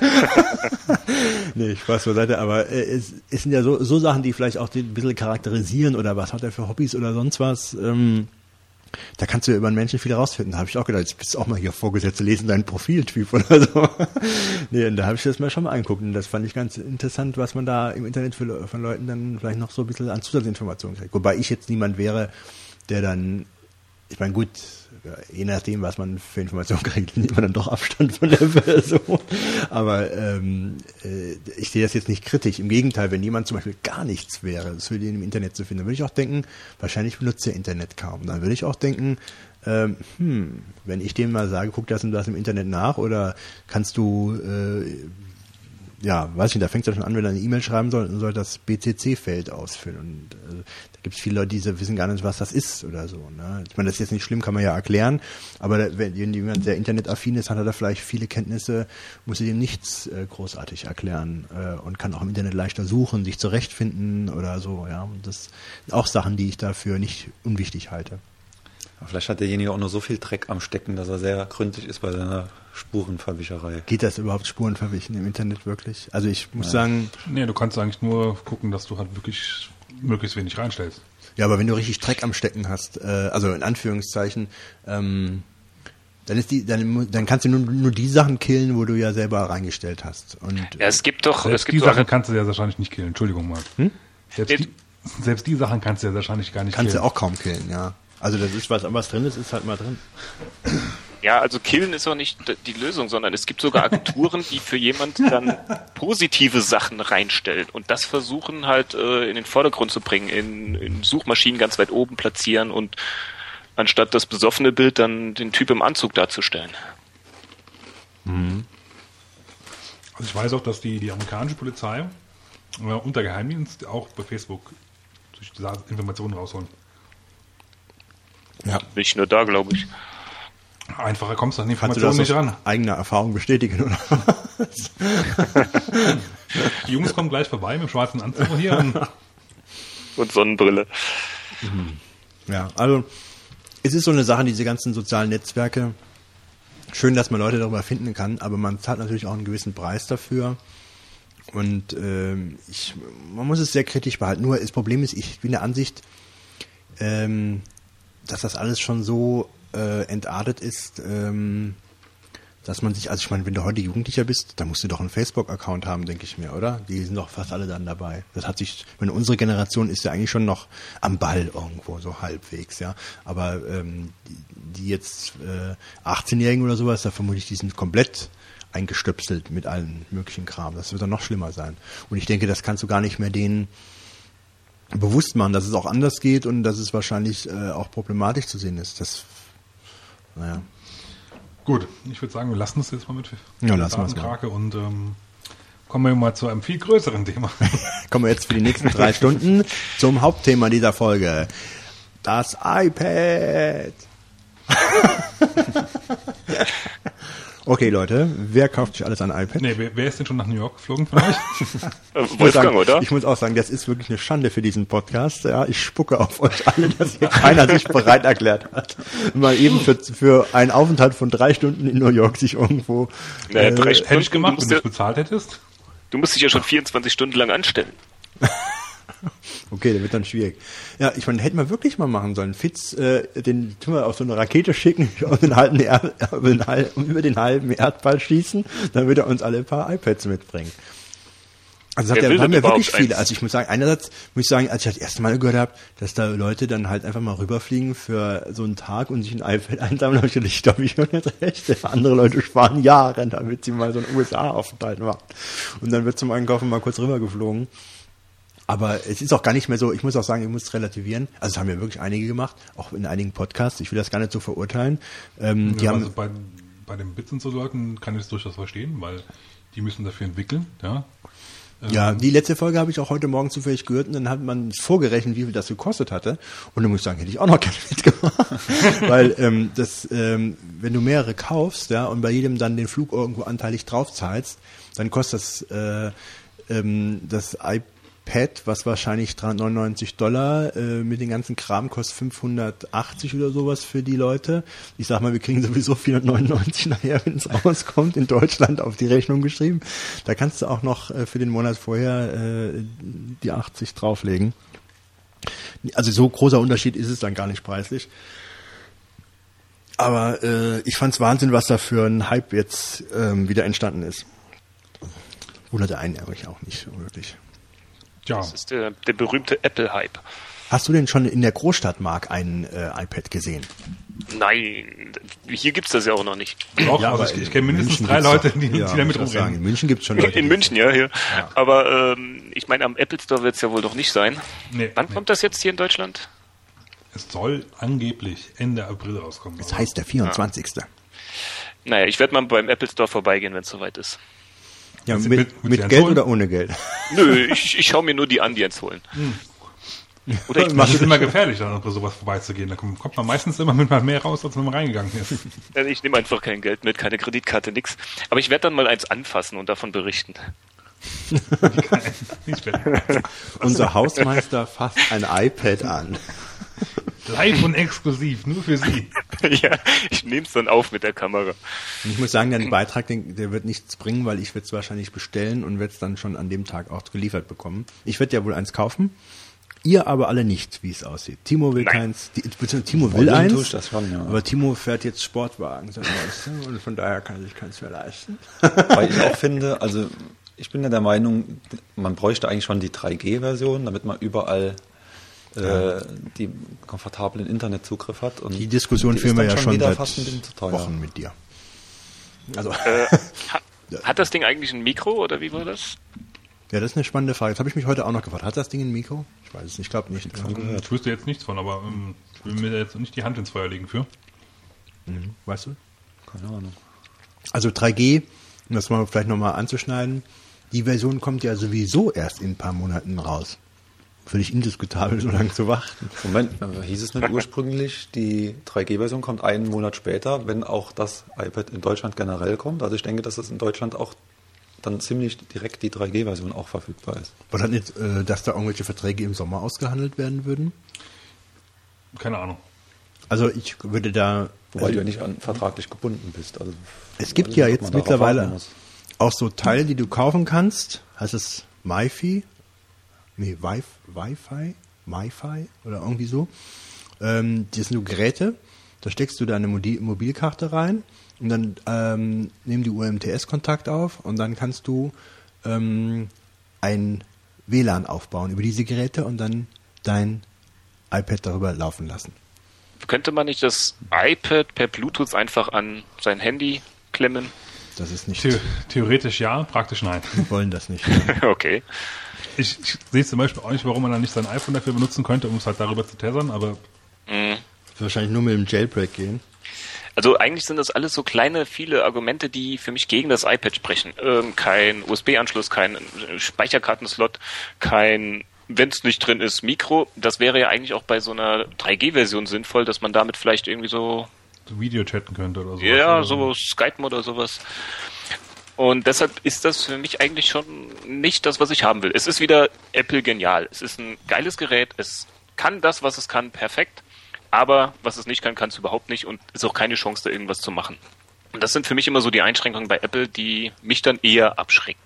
nee, Spaß beiseite, aber äh, es, es sind ja so, so Sachen, die vielleicht auch ein bisschen charakterisieren oder was hat er für Hobbys oder sonst was. Ähm, da kannst du ja über einen Menschen viel rausfinden. Da habe ich auch gedacht, jetzt bist du auch mal hier Vorgesetzte, lesen deinen Profiltyp oder so. nee, und da habe ich das mal schon mal angeguckt und das fand ich ganz interessant, was man da im Internet für, von Leuten dann vielleicht noch so ein bisschen an Zusatzinformationen kriegt. Wobei ich jetzt niemand wäre, der dann, ich meine gut, je nachdem, was man für Informationen kriegt, nimmt man dann doch Abstand von der Person. Aber ähm, äh, ich sehe das jetzt nicht kritisch. Im Gegenteil, wenn jemand zum Beispiel gar nichts wäre, das für den im Internet zu finden, dann würde ich auch denken, wahrscheinlich benutzt er Internet kaum. Dann würde ich auch denken, ähm, hm, wenn ich dem mal sage, guck das und das im Internet nach oder kannst du äh, ja, weiß ich nicht, da fängt es ja schon an, wenn er eine E-Mail schreiben soll, dann soll das BCC-Feld ausfüllen. Und äh, gibt es viele Leute, die wissen gar nicht, was das ist oder so. Ne? Ich meine, das ist jetzt nicht schlimm, kann man ja erklären, aber wenn jemand sehr internetaffin ist, hat er da vielleicht viele Kenntnisse, muss er dem nichts äh, großartig erklären äh, und kann auch im Internet leichter suchen, sich zurechtfinden oder so. Ja, und das sind auch Sachen, die ich dafür nicht unwichtig halte. Vielleicht hat derjenige auch nur so viel Dreck am Stecken, dass er sehr gründlich ist bei seiner Spurenverwischerei. Geht das überhaupt Spurenverwischen im Internet wirklich? Also ich muss sagen, Nee, du kannst eigentlich nur gucken, dass du halt wirklich möglichst wenig reinstellst. ja, aber wenn du richtig Dreck am Stecken hast, äh, also in Anführungszeichen, ähm, dann ist die, dann, dann kannst du nur, nur die Sachen killen, wo du ja selber reingestellt hast. Und Ja, es gibt doch, es Selbst gibt die doch, Sachen kannst du ja wahrscheinlich nicht killen. Entschuldigung mal. Selbst, die, selbst die Sachen kannst du ja wahrscheinlich gar nicht kannst du killen. auch kaum killen, ja. Also das ist was, was drin ist, ist halt mal drin. Ja, also killen ist auch nicht die Lösung, sondern es gibt sogar Agenturen, die für jemand dann positive Sachen reinstellen und das versuchen halt äh, in den Vordergrund zu bringen, in, in Suchmaschinen ganz weit oben platzieren und anstatt das besoffene Bild dann den Typ im Anzug darzustellen. Also ich weiß auch, dass die, die amerikanische Polizei äh, unter Geheimdienst auch bei Facebook Informationen rausholen. Ja. Nicht nur da, glaube ich. Einfacher kommst du an die Kannst du das Informationen nicht ran. eigener Erfahrung bestätigen, oder? Die Jungs kommen gleich vorbei mit dem schwarzen Anzug hier. Und Und Sonnenbrille. Ja, also es ist so eine Sache, diese ganzen sozialen Netzwerke. Schön, dass man Leute darüber finden kann, aber man zahlt natürlich auch einen gewissen Preis dafür. Und ähm, ich, man muss es sehr kritisch behalten. Nur das Problem ist, ich bin der Ansicht, ähm, dass das alles schon so äh, entartet ist, ähm, dass man sich, also ich meine, wenn du heute Jugendlicher bist, dann musst du doch einen Facebook-Account haben, denke ich mir, oder? Die sind doch fast alle dann dabei. Das hat sich, wenn unsere Generation ist ja eigentlich schon noch am Ball irgendwo, so halbwegs, ja. Aber ähm, die, die jetzt äh, 18-Jährigen oder sowas, da vermute ich, die sind komplett eingestöpselt mit allen möglichen Kram. Das wird dann noch schlimmer sein. Und ich denke, das kannst du gar nicht mehr denen bewusst machen, dass es auch anders geht und dass es wahrscheinlich äh, auch problematisch zu sehen ist. Das, naja. Gut, ich würde sagen, wir lassen es jetzt mal mit Ja, lassen wir's mal. Datenkrake und ähm, kommen wir mal zu einem viel größeren Thema. Kommen wir jetzt für die nächsten drei Stunden zum Hauptthema dieser Folge. Das iPad. okay, Leute, wer kauft sich alles ein iPad? nee, wer, wer ist denn schon nach New York geflogen von euch? Äh, Ich muss Wolfgang, sagen, oder? Ich muss auch sagen, das ist wirklich eine Schande für diesen Podcast. Ja, ich spucke auf euch alle, dass hier keiner sich bereit erklärt hat, mal eben für, für einen Aufenthalt von drei Stunden in New York sich irgendwo. Naja, drei Hätte ich Stunden, gemacht, du wenn du es bezahlt hättest. du musst dich ja schon 24 Stunden lang anstellen. Okay, der wird dann schwierig. Ja, ich meine, hätten wir wirklich mal machen sollen. Fitz, äh, den tun wir auf so eine Rakete schicken, auf den halben er über, den halben, über den halben Erdball schießen, dann würde er uns alle ein paar iPads mitbringen. Also sagt er, waren denn ja wirklich viele. Also ich muss sagen, einerseits muss ich sagen, als ich das erste Mal gehört habe, dass da Leute dann halt einfach mal rüberfliegen für so einen Tag und sich ein iPad einsammeln, habe ich gedacht, ich glaube, ich habe nicht recht. Andere Leute sparen Jahre, damit sie mal so einen USA-Aufenthalt machen. Und dann wird zum Einkaufen mal kurz rübergeflogen. Aber es ist auch gar nicht mehr so, ich muss auch sagen, ich muss relativieren. Also es haben ja wirklich einige gemacht, auch in einigen Podcasts. Ich will das gar nicht so verurteilen. Ähm, die ja, haben, also bei, bei den Bits und so Leuten kann ich es durchaus verstehen, weil die müssen dafür entwickeln. Ja, ja, die letzte Folge habe ich auch heute Morgen zufällig gehört und dann hat man vorgerechnet, wie viel das gekostet hatte. Und dann muss ich sagen, hätte ich auch noch gerne mitgemacht. Weil ähm, das, ähm, wenn du mehrere kaufst, ja, und bei jedem dann den Flug irgendwo anteilig drauf zahlst, dann kostet das, äh, ähm, das iPad, was wahrscheinlich 399 Dollar äh, mit den ganzen Kram kostet 580 oder sowas für die Leute. Ich sag mal, wir kriegen sowieso 499 nachher, wenn es rauskommt, in Deutschland auf die Rechnung geschrieben. Da kannst du auch noch äh, für den Monat vorher äh, die 80 drauflegen. Also so großer Unterschied ist es dann gar nicht preislich. Aber äh, ich fand's Wahnsinn, was da für ein Hype jetzt ähm, wieder entstanden ist. Wunderte einen eigentlich auch nicht wirklich. Tja, Das ist der, der berühmte Apple-Hype. Hast du denn schon in der Großstadt, Mark, ein äh, iPad gesehen? Nein, hier gibt's das ja auch noch nicht. doch, Ja, aber ich, ich kenne mindestens München drei Leute, die, die ja, damit auch sagen, rumrennen. In München gibt's schon Leute. In die- München, ja, hier. Aber ähm, ich meine, am Apple Store wird's ja wohl doch nicht sein. Nee, Wann nee. kommt das jetzt hier in Deutschland? Es soll angeblich Ende April rauskommen. Das heißt der 24. Naja, ich werde mal beim Apple Store vorbeigehen, wenn es soweit ist. Ja, mit, mit eins Geld holen? oder ohne Geld? Nö, ich, ich schaue mir nur die an, die eins holen. Oder ich, Das ist immer gefährlich, dann bei sowas vorbeizugehen. Da kommt, man meistens immer mit mal mehr raus, als wenn man reingegangen ist. ich nehme einfach kein Geld mit, keine Kreditkarte, nix. Aber ich werde dann mal eins anfassen und davon berichten. Unser Hausmeister fasst ein iPad an. Live und exklusiv, nur für Sie. ja, ich nehme es dann auf mit der Kamera. Und ich muss sagen, der Beitrag, den, der wird nichts bringen, weil ich werde es wahrscheinlich bestellen und werde es dann schon an dem Tag auch geliefert bekommen. Ich werde ja wohl eins kaufen. Ihr aber alle nicht, wie es aussieht. Timo will Nein. keins, die- Timo will Wollen eins, tue ich das schon, ja. aber Timo fährt jetzt Sportwagen so weißt du, und von daher kann sich keins mehr leisten. Weil ich auch finde, also ich bin ja der Meinung, man bräuchte eigentlich schon die 3G-Version, damit man überall äh, die komfortablen Internetzugriff hat. Und Die Diskussion die führen wir ja schon wieder seit fast ein bisschen zu teuer. Wochen mit dir. Also, Äh, ha, hat das Ding eigentlich ein Mikro oder wie war das? ja, das ist eine spannende Frage. Das habe ich mich heute auch noch gefragt. Hat das Ding ein Mikro? Ich weiß es nicht, ich glaube nicht. Ich wüsste jetzt nichts von, aber ähm, ich will mir jetzt nicht die Hand ins Feuer legen für. Weißt du? Keine Ahnung. Also 3G, um das mal vielleicht nochmal anzuschneiden, die Version kommt ja sowieso erst in ein paar Monaten raus. Völlig indiskutabel, so lange zu warten. Moment, hieß es nicht ursprünglich, die 3G-Version kommt einen Monat später, wenn auch das iPad in Deutschland generell kommt? Also ich denke, dass es in Deutschland auch dann ziemlich direkt die 3G-Version auch verfügbar ist. War das nicht, äh, dass da irgendwelche Verträge im Sommer ausgehandelt werden würden? Keine Ahnung. Also ich würde da. Wobei also du ja nicht an, vertraglich gebunden bist. Also, es gibt ja jetzt mittlerweile auch so Teile, die du kaufen kannst. Heißt es MiFi? Nee, Wi- Wi-Fi? MiFi oder irgendwie so. Ähm, das sind so Geräte, da steckst du deine Modi- Mobilkarte rein und dann ähm, nehmen die UMTS-Kontakt auf und dann kannst du ähm, ein WLAN aufbauen über diese Geräte und dann dein iPad darüber laufen lassen. Könnte man nicht das iPad per Bluetooth einfach an sein Handy klemmen? Das ist nicht, The theoretisch ja, praktisch nein. wir wollen das nicht. okay. Ich, ich sehe zum Beispiel auch nicht, warum man dann nicht sein iPhone dafür benutzen könnte, um es halt darüber zu tessern, aber Wahrscheinlich nur mit dem Jailbreak gehen. Also eigentlich sind das alles so kleine, viele Argumente, die für mich gegen das iPad sprechen. Ähm, kein USB-Anschluss, kein Speicherkartenslot, kein, wenn es nicht drin ist, Mikro. Das wäre ja eigentlich auch bei so einer 3G-Version sinnvoll, dass man damit vielleicht irgendwie so so Video chatten könnte oder so. Ja, oder so Skype oder sowas. Und deshalb ist das für mich eigentlich schon nicht das, was ich haben will. Es ist wieder Apple genial. Es ist ein geiles Gerät. Es kann das, was es kann, perfekt. Aber was es nicht kann, kann es überhaupt nicht und ist auch keine Chance, da irgendwas zu machen. Und das sind für mich immer so die Einschränkungen bei Apple, die mich dann eher abschrecken.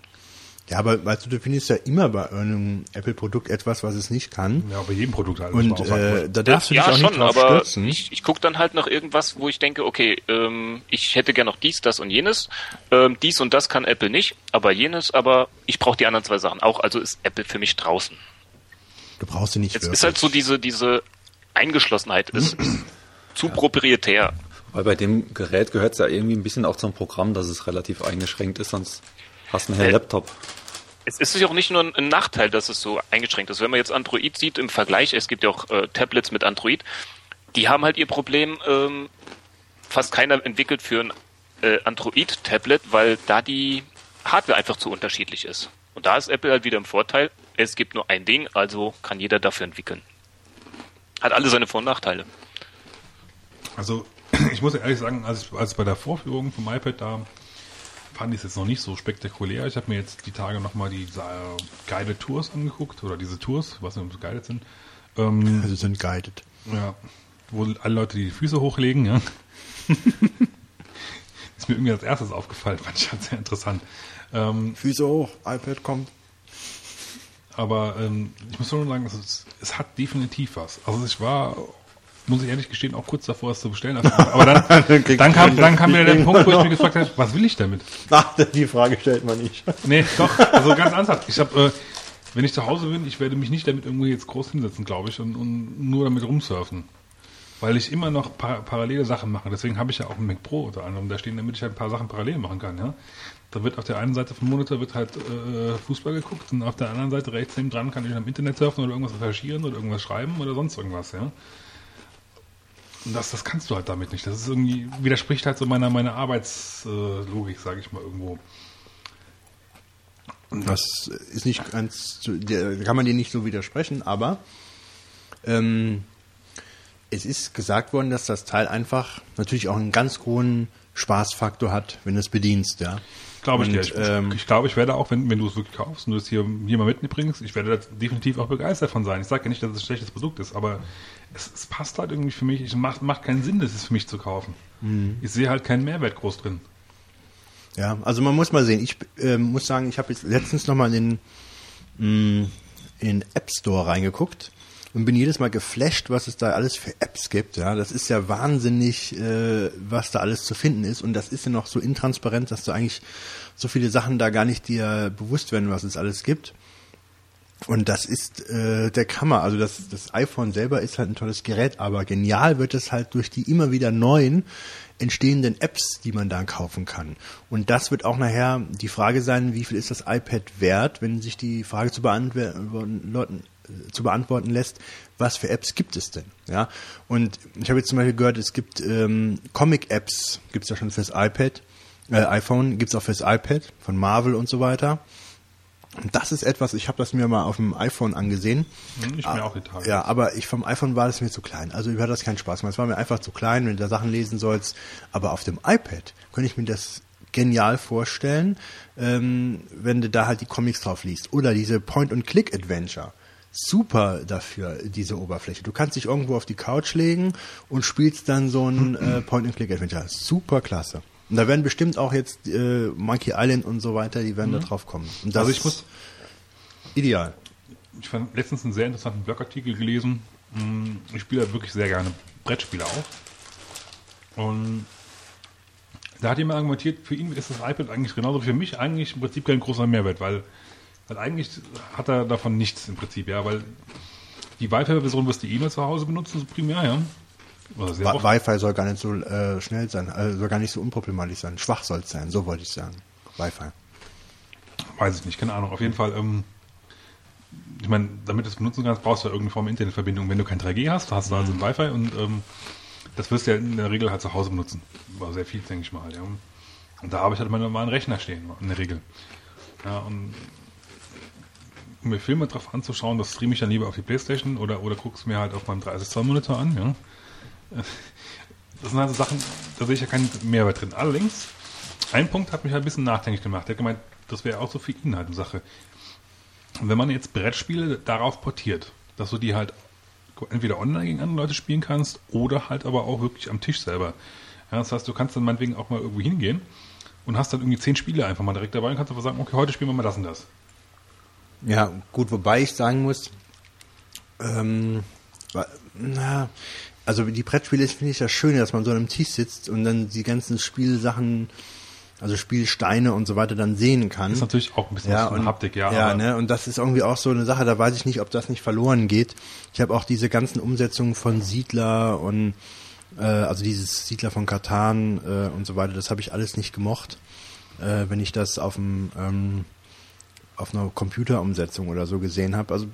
Ja, aber weißt du, du findest ja immer bei einem Apple-Produkt etwas, was es nicht kann. Ja, bei jedem Produkt halt. Und äh, da darfst du dich ja, auch schon, nicht drauf aber stürzen. ich, ich gucke dann halt nach irgendwas, wo ich denke, okay, ähm, ich hätte gern noch dies, das und jenes. Ähm, dies und das kann Apple nicht, aber jenes, aber ich brauche die anderen zwei Sachen auch, also ist Apple für mich draußen. Du brauchst sie nicht Jetzt wirklich. ist halt so diese, diese Eingeschlossenheit, ist, ist zu proprietär. Weil bei dem Gerät gehört es ja irgendwie ein bisschen auch zum Programm, dass es relativ eingeschränkt ist, sonst hast du einen hellen Äh, Laptop. Es ist ja auch nicht nur ein- Nachteil, dass es so eingeschränkt ist. Wenn man jetzt Android sieht im Vergleich, es gibt ja auch äh, Tablets mit Android, die haben halt ihr Problem, ähm, fast keiner entwickelt für ein äh, Android-Tablet, weil da die Hardware einfach zu unterschiedlich ist. Und da ist Apple halt wieder im Vorteil, es gibt nur ein Ding, also kann jeder dafür entwickeln. Hat alle seine Vor- und Nachteile. Also, ich muss ehrlich sagen, als, als bei der Vorführung vom iPad da fand ich es jetzt noch nicht so spektakulär. Ich habe mir jetzt die Tage nochmal diese äh, Guided Tours angeguckt, oder diese Tours, was nicht, ob guided sind. Ähm, also sind guided. ja, wo alle Leute die Füße hochlegen, ja. Ist mir irgendwie als erstes aufgefallen, fand ich halt sehr interessant. Ähm, Füße hoch, iPad kommt. aber ähm, ich muss schon sagen, es, es hat definitiv was. Also ich war, muss ich ehrlich gestehen, auch kurz davor, es zu bestellen. Aber dann, Dann dann, kam, dann kam wieder der Punkt, wo ich mich gefragt habe, was will ich damit? Ach, die Frage stellt man nicht. Nee, doch, also ganz ernsthaft. Ich habe, äh, wenn ich zu Hause bin, ich werde mich nicht damit irgendwie jetzt groß hinsetzen, glaube ich, und, und nur damit rumsurfen. Weil ich immer noch par parallele Sachen mache. Deswegen habe ich ja auch einen Mac Pro unter anderem da stehen, damit ich halt ein paar Sachen parallel machen kann. Ja? Da wird auf der einen Seite vom Monitor wird halt äh, Fußball geguckt und auf der anderen Seite rechts neben dran kann ich am Internet surfen oder irgendwas recherchieren oder irgendwas schreiben oder sonst irgendwas. Ja? Und das, das kannst du halt damit nicht. Das ist irgendwie widerspricht halt so meiner meiner Arbeitslogik, sage ich mal irgendwo. Das ist nicht ganz, der- kann man dir nicht so widersprechen, aber ähm, es ist gesagt worden, dass das Teil einfach natürlich auch einen ganz hohen Spaßfaktor hat, wenn du es bedienst, ja. Glaube ich Und. Ich, ähm, ich glaube, ich werde auch, wenn, wenn du es wirklich kaufst und du es hier, hier mal mitbringst, ich werde da definitiv auch begeistert von sein. Ich sage ja nicht, dass es ein schlechtes Produkt ist, aber es, es passt halt irgendwie für mich. Es macht, macht keinen Sinn, das ist für mich zu kaufen. Mhm. Ich sehe halt keinen Mehrwert groß drin. Ja, also man muss mal sehen. Ich ähm, muss sagen, ich habe jetzt letztens nochmal in den, mh, in den App Store reingeguckt und bin jedes Mal geflasht, was es da alles für Apps gibt. Ja, das ist ja wahnsinnig, äh, was da alles zu finden ist und das ist ja noch so intransparent, dass du eigentlich so viele Sachen da gar nicht dir bewusst werden, was es alles gibt. Und das ist äh, der Kammer. Also das, das iPhone selber ist halt ein tolles Gerät, aber genial wird es halt durch die immer wieder neuen entstehenden Apps, die man dann kaufen kann. Und das wird auch nachher die Frage sein, wie viel ist das iPad wert, wenn sich die Frage zu beantworten, zu beantworten lässt, was für Apps gibt es denn? Ja. Und ich habe jetzt zum Beispiel gehört, es gibt ähm, Comic-Apps, gibt es ja schon fürs iPad, äh, iPhone, gibt es auch fürs iPad von Marvel und so weiter. Das ist etwas, ich habe das mir mal auf dem iPhone angesehen. Hm, Ich mir auch die Tage. Ja, aber ich vom iPhone war das mir zu klein. Also mir hat das keinen Spaß gemacht. Es war mir einfach zu klein, wenn du da Sachen lesen sollst. Aber auf dem iPad könnte ich mir das genial vorstellen, ähm, wenn du da halt die Comics drauf liest. Oder diese Point-and-Click-Adventure. Super dafür, diese Oberfläche. Du kannst dich irgendwo auf die Couch legen und spielst dann so ein äh, Point-and-Click-Adventure. Super klasse. Und da werden bestimmt auch jetzt äh, Monkey Island und so weiter, die werden da drauf kommen. Und das Also ich muss, ideal. ich fand letztens einen sehr interessanten Blogartikel gelesen. Hm, Ich spiele wirklich sehr gerne Brettspiele auch. Und da hat jemand argumentiert, für ihn ist das iPad eigentlich genauso für mich eigentlich im Prinzip kein großer Mehrwert, weil, weil eigentlich hat er davon nichts im Prinzip, ja, weil die Wi-Fi-Version wirst du eh nur zu Hause benutzen, so primär, ja. Wi-Fi soll gar nicht so äh, schnell sein, äh, soll gar nicht so unproblematisch sein. Schwach soll es sein, so wollte ich sagen. Wi-Fi. Weiß ich nicht, keine Ahnung. Auf jeden Fall, ähm, ich meine, damit du es benutzen kannst, brauchst du ja irgendeine Form Internetverbindung. Wenn du kein 3G hast, hast du also ein Wi-Fi und ähm, das wirst du ja in der Regel halt zu Hause benutzen. War sehr viel, denke ich mal. Ja. Und da habe ich halt meinen normalen Rechner stehen, in der Regel. Ja, und um mir Filme drauf anzuschauen, das streame ich dann lieber auf die Playstation oder, oder guck's mir halt auf meinem 30 Zoll Monitor an, ja. Das sind also Sachen, da sehe ich ja keinen Mehrwert drin. Allerdings, ein Punkt hat mich halt ein bisschen nachdenklich gemacht. Der hat gemeint, das wäre auch so für ihn halt eine Sache. Wenn man jetzt Brettspiele darauf portiert, dass du die halt entweder online gegen andere Leute spielen kannst oder halt aber auch wirklich am Tisch selber. Ja, das heißt, du kannst dann meinetwegen auch mal irgendwo hingehen und hast dann irgendwie zehn Spiele einfach mal direkt dabei und kannst einfach sagen, okay, heute spielen wir mal das und das. Ja, gut, wobei ich sagen muss, ähm, na, also die Brettspiele finde ich das Schöne, dass man so an einem Tisch sitzt und dann die ganzen Spielsachen, also Spielsteine und so weiter dann sehen kann. Ist natürlich auch ein bisschen was von und, Haptik, ja. Ja, ne, und das ist irgendwie auch so eine Sache, da weiß ich nicht, ob das nicht verloren geht. Ich habe auch diese ganzen Umsetzungen von Siedler und äh, also dieses Siedler von Katan äh, und so weiter, das habe ich alles nicht gemocht. Äh, wenn ich das auf dem ähm, auf einer Computerumsetzung oder so gesehen habe. Also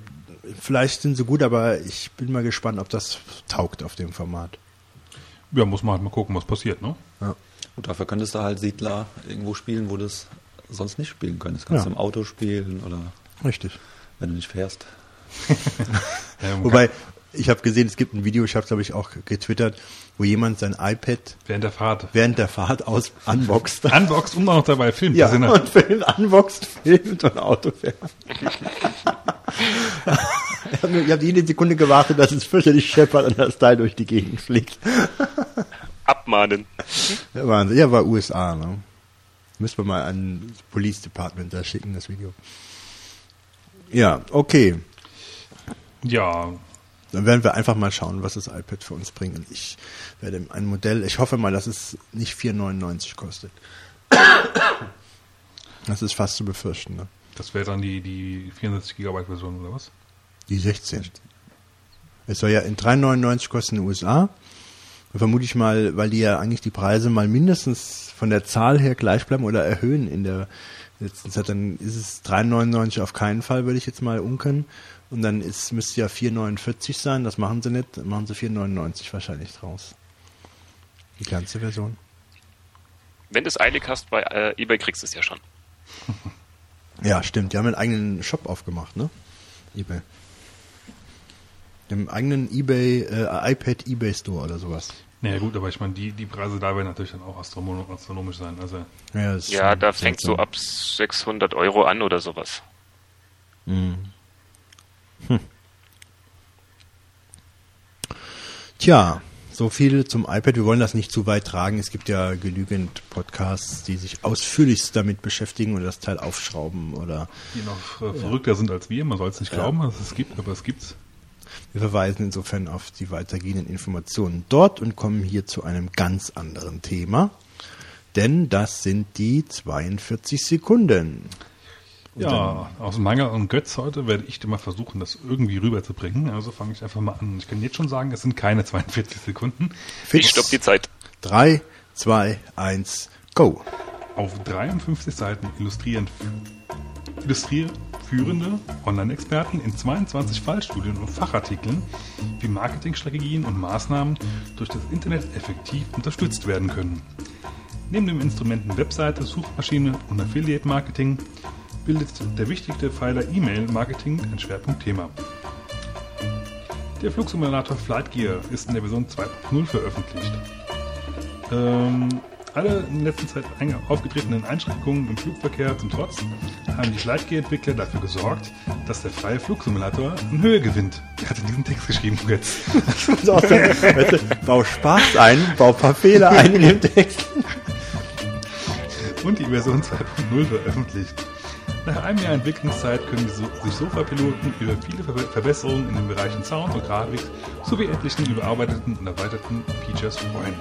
vielleicht sind sie gut, aber ich bin mal gespannt, ob das taugt auf dem Format. Ja, muss man halt mal gucken, was passiert, ne? Ja. Und dafür könntest du halt Siedler irgendwo spielen, wo du es sonst nicht spielen könntest. Kannst Ja. du im Auto spielen oder Richtig. wenn du nicht fährst. Ja, Wobei, ich habe gesehen, es gibt ein Video, ich habe glaube ich auch getwittert, wo jemand sein iPad während der Fahrt während der Fahrt aus unboxt. unboxt und auch noch dabei filmt. Ja, und Film unboxt, filmt und Auto fährt. ich habe hab jede Sekunde gewartet, dass es fürchterlich scheppert und das Teil durch die Gegend fliegt. Abmahnen. Ja, Wahnsinn. Ja, war USA, ne? Müssen wir mal an das Police Department da schicken, das Video. Ja, okay. ja, Dann werden wir einfach mal schauen, was das iPad für uns bringt. Und ich werde ein Modell, ich hoffe mal, dass es nicht 4,99 kostet. Das ist fast zu befürchten, ne? das wäre dann die, die 64 Gigabyte Version oder was? Die 16. Es soll ja in 3,99 kosten in den USA. Vermute ich mal, weil die ja eigentlich die Preise mal mindestens von der Zahl her gleich bleiben oder erhöhen in der letzten Zeit, dann ist es 3,99 auf keinen Fall, würde ich jetzt mal unken. Und dann ist, müsste ja 4,49 sein, das machen sie nicht, dann machen sie 4,99 wahrscheinlich draus. Die ganze Version. Wenn du es eilig hast, bei äh, eBay kriegst du es ja schon. Ja, stimmt. Die haben einen eigenen Shop aufgemacht, ne? eBay. Im eigenen eBay, äh, iPad eBay Store oder sowas. Naja gut, aber ich meine, die, die Preise da werden natürlich dann auch astronom astronomisch sein. Also Ja, Ja, da fängt so ab 600 Euro an oder sowas. Tja, so viel zum iPad. Wir wollen das nicht zu weit tragen. Es gibt ja genügend Podcasts, die sich ausführlichst damit beschäftigen oder das Teil aufschrauben oder die noch äh, verrückter sind als wir. Man soll es nicht glauben, dass es gibt, aber es gibt's. wir verweisen insofern auf die weitergehenden Informationen dort und kommen hier zu einem ganz anderen Thema. Denn das sind die 42 Sekunden. Ja, aus Mangel an Götz heute werde ich dir mal versuchen, das irgendwie rüberzubringen. Also fange ich einfach mal an. Ich kann jetzt schon sagen, es sind keine 42 Sekunden. Ich stopp die Zeit. 3, 2, 1, go. Auf 53 Seiten illustrieren, illustrieren führende Online-Experten in 22 Fallstudien und Fachartikeln, wie Marketingstrategien und Maßnahmen durch das Internet effektiv unterstützt werden können. Neben den Instrumenten Webseite, Suchmaschine und Affiliate-Marketing bildet der wichtigste Pfeiler E-Mail-Marketing ein Schwerpunktthema. Der Flugsimulator Flight Gear ist in der Version 2.0 veröffentlicht. Ähm, alle in letzter Zeit aufgetretenen Einschränkungen im Flugverkehr zum Trotz haben die Flightgear-Entwickler dafür gesorgt, dass der freie Flugsimulator in Höhe gewinnt. Wer hat diesen Text geschrieben jetzt? So, bau Spaß ein, bau ein paar Fehler ein in dem Text. und die Version 2.0 veröffentlicht. Nach einem Jahr Entwicklungszeit können sich Sofa-Piloten über viele Ver Verbesserungen in den Bereichen Sound und Grafik sowie etlichen überarbeiteten und erweiterten Features freuen.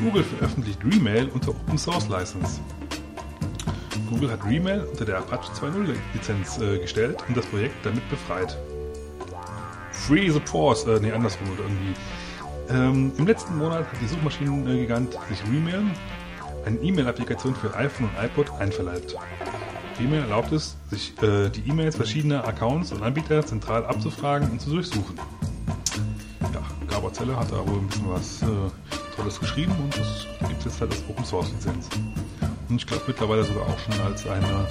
Google veröffentlicht Gmail unter Open Source License. Google hat Gmail unter der Apache 2.0 Lizenz äh, gestellt und das Projekt damit befreit. Free the Pause, äh, nee, andersrum oder irgendwie. Ähm, Im letzten Monat hat die Suchmaschinengigant sich Gmail, eine E-Mail-Applikation für iPhone und iPod, einverleibt. Gmail erlaubt es, sich äh, die E-Mails verschiedener Accounts und Anbieter zentral abzufragen und zu durchsuchen. Ja, Gabor Zeller hat da wohl ein bisschen was äh, Tolles geschrieben und das gibt es jetzt halt als Open Source Lizenz. Und ich glaube mittlerweile sogar auch schon als eine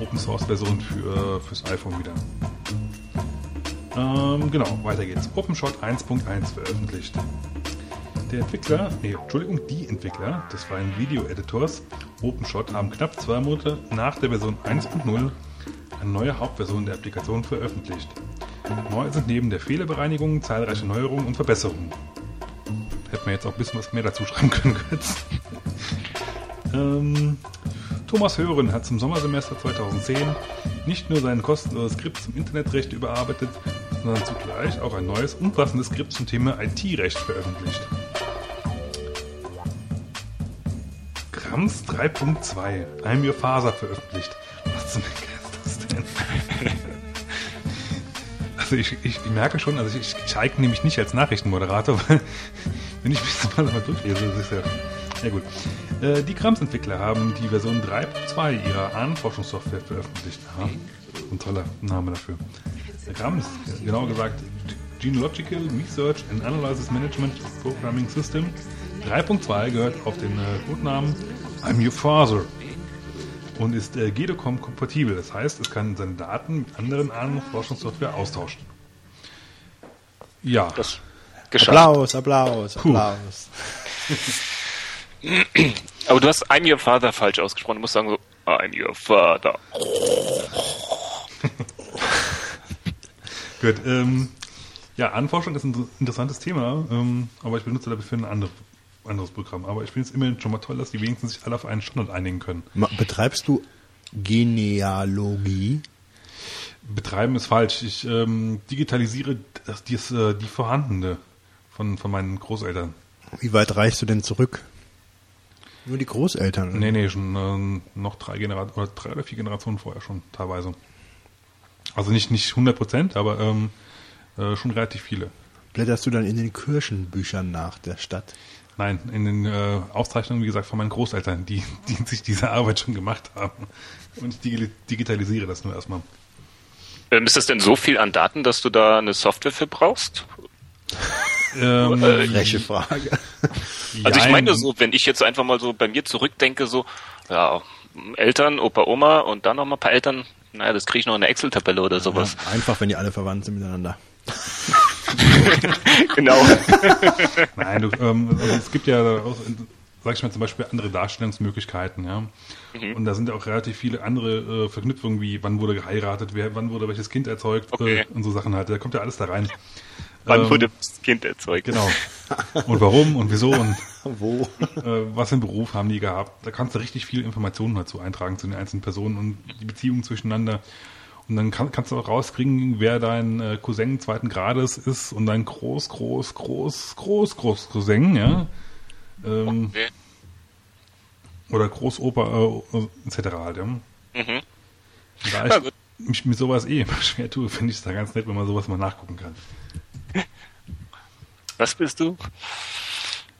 Open Source Version für, fürs iPhone wieder. Ähm, genau, weiter geht's. OpenShot 1.1 veröffentlicht. Der Entwickler, nee, Entschuldigung, die Entwickler des freien Video-Editors OpenShot haben knapp zwei Monate nach der Version 1.0 eine neue Hauptversion der Applikation veröffentlicht. Neu sind neben der Fehlerbereinigung zahlreiche Neuerungen und Verbesserungen. Hätten wir jetzt auch ein bisschen was mehr dazu schreiben können, Götz. ähm, Thomas Hören hat zum Sommersemester 2010 nicht nur sein kostenloses Skript zum Internetrecht überarbeitet, sondern zugleich auch ein neues, umfassendes Skript zum Thema IT-Recht veröffentlicht. Grams 3.2, I'm Your Faser veröffentlicht. Was zum Henker ist das denn? Also ich, ich, ich merke schon, also ich, ich eigne mich nicht als Nachrichtenmoderator, weil wenn ich mich das mal, mal durchlese, das ist ja... Ja gut. Äh, die Grams-Entwickler haben die Version 3.2 ihrer Ahnenforschungssoftware veröffentlicht. Ja, ein toller Name dafür. Grams, genauer gesagt Genealogical Research and Analysis Management Programming System 3.2 gehört auf den äh, Codenamen I'm Your Father und ist äh, GEDOCOM kompatibel. Das heißt, es kann seine Daten mit anderen Ahnenforschungssoftware austauschen. Ja, Das geschafft. Applaus, Applaus, Applaus. Aber du hast I'm your father falsch ausgesprochen. Du musst sagen so, I'm your father. Gut, ähm, ja, Anforschung ist ein inter- interessantes Thema, ähm, aber ich benutze dafür ein andere, anderes Programm. Aber ich finde es immerhin schon mal toll, dass die wenigstens sich alle auf einen Standard einigen können. Betreibst du Genealogie? Betreiben ist falsch. Ich ähm, digitalisiere das, dies, äh, die vorhandene von, von meinen Großeltern. Wie weit reichst du denn zurück? Nur die Großeltern. oder? Nee, nee, schon ähm, noch drei Generationen oder drei oder vier Generationen vorher schon teilweise. Also nicht, nicht 100 Prozent, aber ähm, äh, schon relativ viele. Blätterst du dann in den Kirchenbüchern nach der Stadt? Nein, in den äh, Aufzeichnungen, wie gesagt, von meinen Großeltern, die, die sich diese Arbeit schon gemacht haben. Und ich digi- digitalisiere das nur erstmal. Ähm, ist das denn so viel an Daten, dass du da eine Software für brauchst? Ähm, Freche Frage. Also ich meine so, wenn ich jetzt einfach mal so bei mir zurückdenke, so, ja, Eltern, Opa, Oma und dann noch mal ein paar Eltern, naja, das kriege ich noch in der Excel-Tabelle oder sowas. Einfach, wenn die alle verwandt sind miteinander. genau. Nein, du, ähm, also es gibt ja, auch, sag ich mal, zum Beispiel andere Darstellungsmöglichkeiten, ja. Mhm. Und da sind ja auch relativ viele andere äh, Verknüpfungen, wie wann wurde geheiratet, wer, wann wurde welches Kind erzeugt Okay. äh, und so Sachen halt. Da kommt ja alles da rein. Wann Ähm, wurde das Kind erzeugt? Genau. Und warum und wieso und Wo? äh, was für einen Beruf haben die gehabt. Da kannst du richtig viele Informationen dazu eintragen zu den einzelnen Personen und die Beziehungen zwischeneinander. Und dann kann, kannst du auch rauskriegen, wer dein äh, Cousin zweiten Grades ist und dein Groß, Groß, Groß, Groß, Groß Cousin, ja. Ähm, Okay. Oder Großoper äh, etc. halt, ja. Mhm. Da Na ich mich mit sowas eh immer schwer tue, finde ich es da ganz nett, wenn man sowas mal nachgucken kann. Was bist du?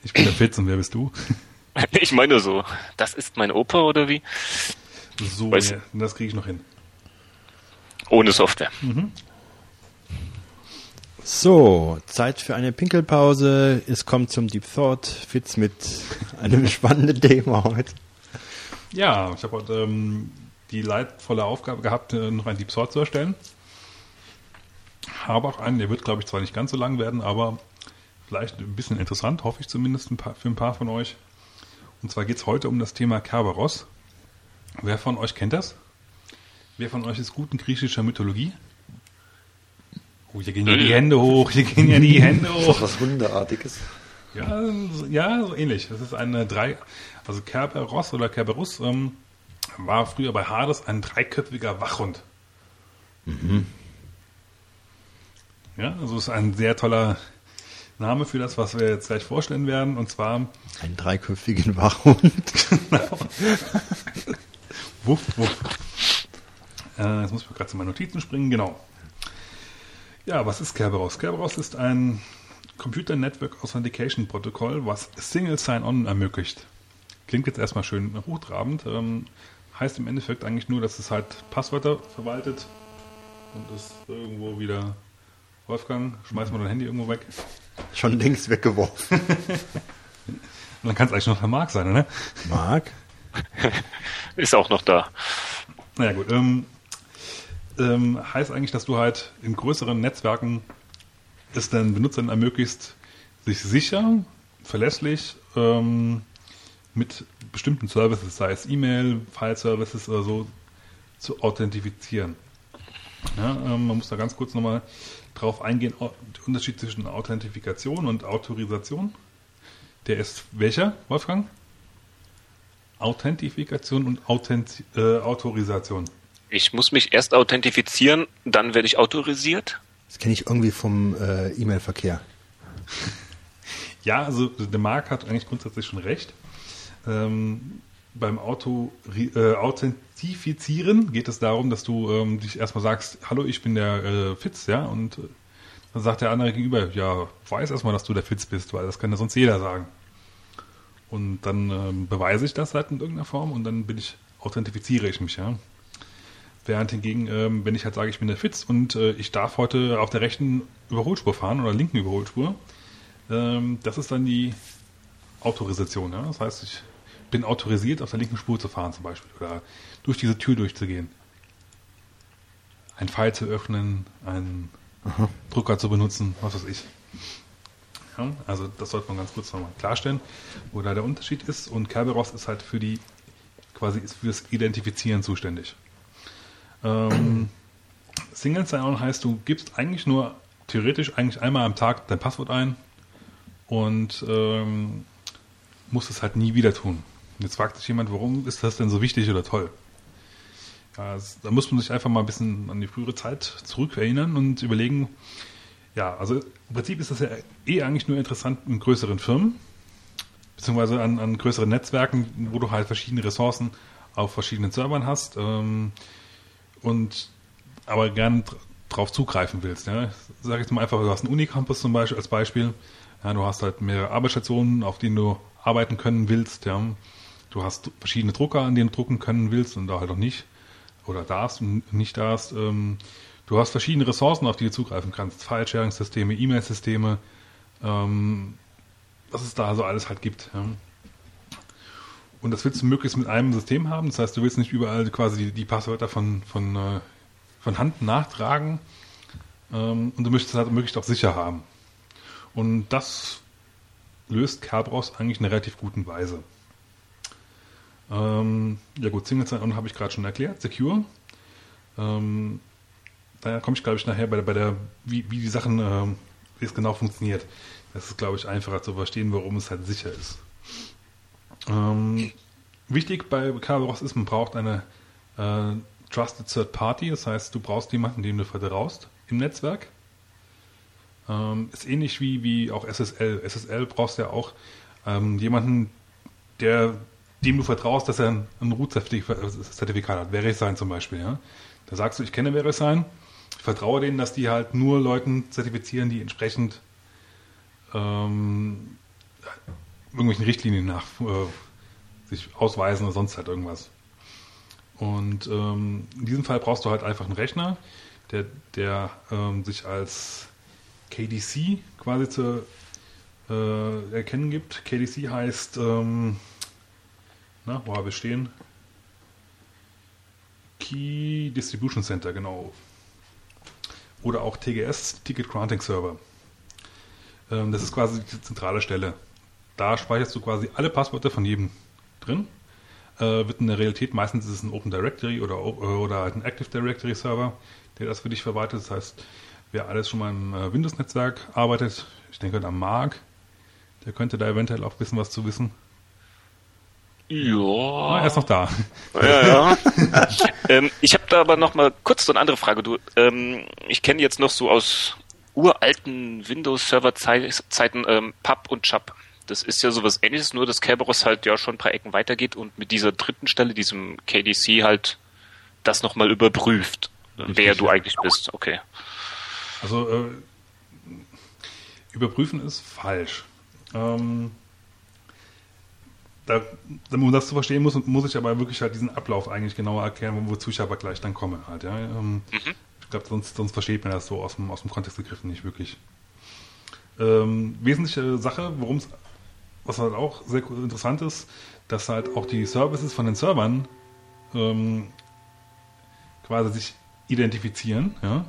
Ich bin der Fitz und wer bist du? Ich meine so, das ist mein Opa oder wie? So, ja, das kriege ich noch hin. Ohne Software. So, Zeit für eine Pinkelpause. Es kommt zum Deep Thought. Fitz mit einem spannenden Thema heute. Ja, ich habe heute ähm, die leidvolle Aufgabe gehabt, äh, noch einen Deep Sort zu erstellen. Habe auch einen, der wird, glaube ich, zwar nicht ganz so lang werden, aber vielleicht ein bisschen interessant, hoffe ich zumindest ein paar, für ein paar von euch. Und zwar geht es heute um das Thema Kerberos. Wer von euch kennt das? Wer von euch ist gut in griechischer Mythologie? Oh, hier gehen ja die Hände hoch, hier gehen ja die Hände Ist hoch. das was Hundeartiges? Ja, so- ja, so ähnlich. Das ist eine drei, also Kerberos oder Kerberus ähm, war früher bei Hades ein dreiköpfiger Wachhund. Ja, also ist ein sehr toller Name für das, was wir jetzt gleich vorstellen werden. Und zwar Einen dreiköpfigen Wachhund. Wuff, wuff. Äh, jetzt muss ich mal gerade zu meinen Notizen springen. Genau. Ja, was ist Kerberos? Kerberos ist ein Computer Network Authentication Protokoll, was Single Sign-On ermöglicht. Klingt jetzt erstmal schön hochtrabend. Ähm, heißt im Endeffekt eigentlich nur, dass es halt Passwörter verwaltet und es irgendwo wieder Wolfgang, schmeiß mal dein Handy irgendwo weg. Schon längst weggeworfen. Und dann kann es eigentlich noch der Mark sein, ne? Marc? Ist auch noch da. Naja gut, ähm, ähm, heißt eigentlich, dass du halt in größeren Netzwerken es den Benutzern ermöglicht, sich sicher, verlässlich ähm, mit bestimmten Services, sei es E-Mail, File-Services oder so, zu authentifizieren. Ja, ähm, man muss da ganz kurz nochmal drauf eingehen, der Unterschied zwischen Authentifikation und Autorisation. Der ist welcher, Wolfgang? Authentifikation und Authent äh, Autorisation. Ich muss mich erst authentifizieren, dann werde ich autorisiert. Das kenne ich irgendwie vom äh, E-Mail-Verkehr. Ja, also der Marc hat eigentlich grundsätzlich schon recht. Ähm, beim Auto, äh, Authentifizieren geht es darum, dass du ähm, dich erstmal sagst, hallo, ich bin der äh, Fitz, ja, und äh, dann sagt der andere gegenüber, ja, weiß erstmal, dass du der Fitz bist, weil das kann ja sonst jeder sagen. Und dann ähm, beweise ich das halt in irgendeiner Form und dann bin ich, authentifiziere ich mich, ja. Während hingegen, ähm, wenn ich halt sage, ich bin der Fitz und äh, ich darf heute auf der rechten Überholspur fahren oder linken Überholspur, ähm, das ist dann die Autorisation. Ja? Das heißt, ich bin autorisiert, auf der linken Spur zu fahren zum Beispiel oder durch diese Tür durchzugehen. Ein Pfeil zu öffnen, einen Drucker zu benutzen, was weiß ich. Ja, also das sollte man ganz kurz nochmal klarstellen, wo da der Unterschied ist. Und Kerberos ist halt für die, quasi ist für das Identifizieren zuständig. Ähm, Single Sign-On heißt, du gibst eigentlich nur theoretisch eigentlich einmal am Tag dein Passwort ein und ähm, musst es halt nie wieder tun. Jetzt fragt sich jemand, warum ist das denn so wichtig oder toll? Ja, da muss man sich einfach mal ein bisschen an die frühere Zeit zurückerinnern und überlegen, ja, also im Prinzip ist das ja eh eigentlich nur interessant in größeren Firmen, beziehungsweise an, an größeren Netzwerken, wo du halt verschiedene Ressourcen auf verschiedenen Servern hast ähm, und aber gern dr- drauf zugreifen willst. Ja. Sag jetzt mal einfach, du hast einen Unicampus zum Beispiel als Beispiel. Ja, du hast halt mehrere Arbeitsstationen, auf denen du arbeiten können willst. Ja. Du hast verschiedene Drucker, an denen du drucken können willst und da halt auch nicht. Oder darfst und nicht darfst. Ähm, du hast verschiedene Ressourcen, auf die du zugreifen kannst. File-Sharing-Systeme, E-Mail-Systeme, ähm, was es da so alles halt gibt. Ja. Und das willst du möglichst mit einem System haben. Das heißt, du willst nicht überall quasi die, die Passwörter von, von, äh, von Hand nachtragen. Ähm, und du möchtest es halt möglichst auch sicher haben. Und das löst Kerberos eigentlich in einer relativ guten Weise. Ähm, ja gut, Single Sign-On habe ich gerade schon erklärt. Secure. Ähm, da komme ich, glaube ich, nachher bei der, bei der wie, wie die Sachen, ähm, wie es genau funktioniert. Das ist, glaube ich, einfacher zu verstehen, warum es halt sicher ist. Ähm, wichtig bei Kerberos ist, man braucht eine äh, Trusted Third Party. Das heißt, du brauchst jemanden, dem du vertraust im Netzwerk. Ähm, ist ähnlich wie, wie auch SSL. SSL brauchst ja auch ähm, jemanden, der, dem du vertraust, dass er ein, ein Root-Zertifikat hat. VeriSign zum Beispiel. Ja? Da sagst du, ich kenne VeriSign. Ich vertraue denen, dass die halt nur Leuten zertifizieren, die entsprechend ähm, irgendwelchen Richtlinien nach äh, sich ausweisen oder sonst halt irgendwas. Und ähm, in diesem Fall brauchst du halt einfach einen Rechner, der, der ähm, sich als KDC quasi zu äh, erkennen gibt. KDC heißt, ähm, na, wo habe ich stehen? Key Distribution Center, genau. Oder auch TGS, Ticket Granting Server. Ähm, das ist quasi die zentrale Stelle. Da speicherst du quasi alle Passwörter von jedem drin. Äh, wird in der Realität meistens ist es ein Open Directory oder, oder halt ein Active Directory Server, der das für dich verwaltet. Das heißt, wer alles schon mal im äh, Windows-Netzwerk arbeitet, ich denke, da Mark, der könnte da eventuell auch ein bisschen was zu wissen. Ah, Ja. er ist noch da. Ja, ja. ähm, ich habe da aber noch mal kurz so eine andere Frage. Du, ähm, ich kenne jetzt noch so aus uralten Windows-Server-Zeiten ähm, Pub und Chub. Das ist ja sowas ähnliches, nur dass Kerberos halt ja schon ein paar Ecken weitergeht und mit dieser dritten Stelle, diesem KDC, halt das nochmal überprüft, Richtig, wer du ja. eigentlich bist. Okay. Also äh, überprüfen ist falsch. Ähm, da, um das zu verstehen, muss, muss ich aber wirklich halt diesen Ablauf eigentlich genauer erklären, wozu ich aber gleich dann komme halt, ja. Ähm, Ich glaube, sonst, sonst versteht man das so aus dem, aus dem Kontext gegriffen nicht wirklich. Ähm, wesentliche Sache, worum es, was halt auch sehr interessant ist, dass halt auch die Services von den Servern ähm, quasi sich identifizieren, ja.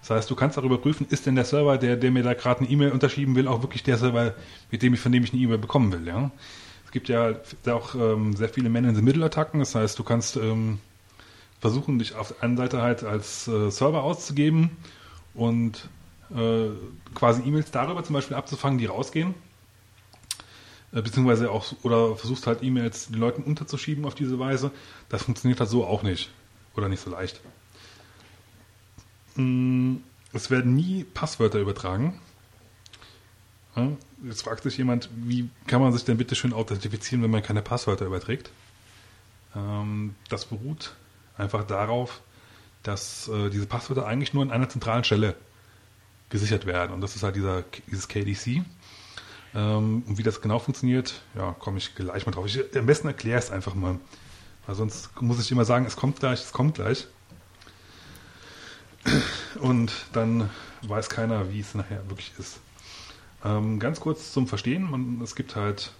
Das heißt, du kannst darüber prüfen, ist denn der Server, der, der mir da gerade eine E-Mail unterschieben will, auch wirklich der Server, mit dem ich, von dem ich eine E-Mail bekommen will, ja. Es gibt ja auch ähm, sehr viele Man-in-the-Middle-Attacken, das heißt, du kannst ähm, versuchen, dich auf der einen Seite halt als äh, Server auszugeben und äh, quasi E-Mails darüber zum Beispiel abzufangen, die rausgehen. Äh, beziehungsweise auch, oder versuchst halt E-Mails den Leuten unterzuschieben auf diese Weise. Das funktioniert halt so auch nicht. Oder nicht so leicht. Mm, Es werden nie Passwörter übertragen. Jetzt fragt sich jemand, wie kann man sich denn bitte schön authentifizieren, wenn man keine Passwörter überträgt? Ähm, Das beruht einfach darauf, dass äh, diese Passwörter eigentlich nur an einer zentralen Stelle gesichert werden. Und das ist halt dieser, dieses KDC. Ähm, und wie das genau funktioniert, ja, komme ich gleich mal drauf. Ich, am besten erkläre es einfach mal. Weil sonst muss ich immer sagen, es kommt gleich, es kommt gleich. Und dann weiß keiner, wie es nachher wirklich ist. Ähm, ganz kurz zum Verstehen. Man, es gibt halt,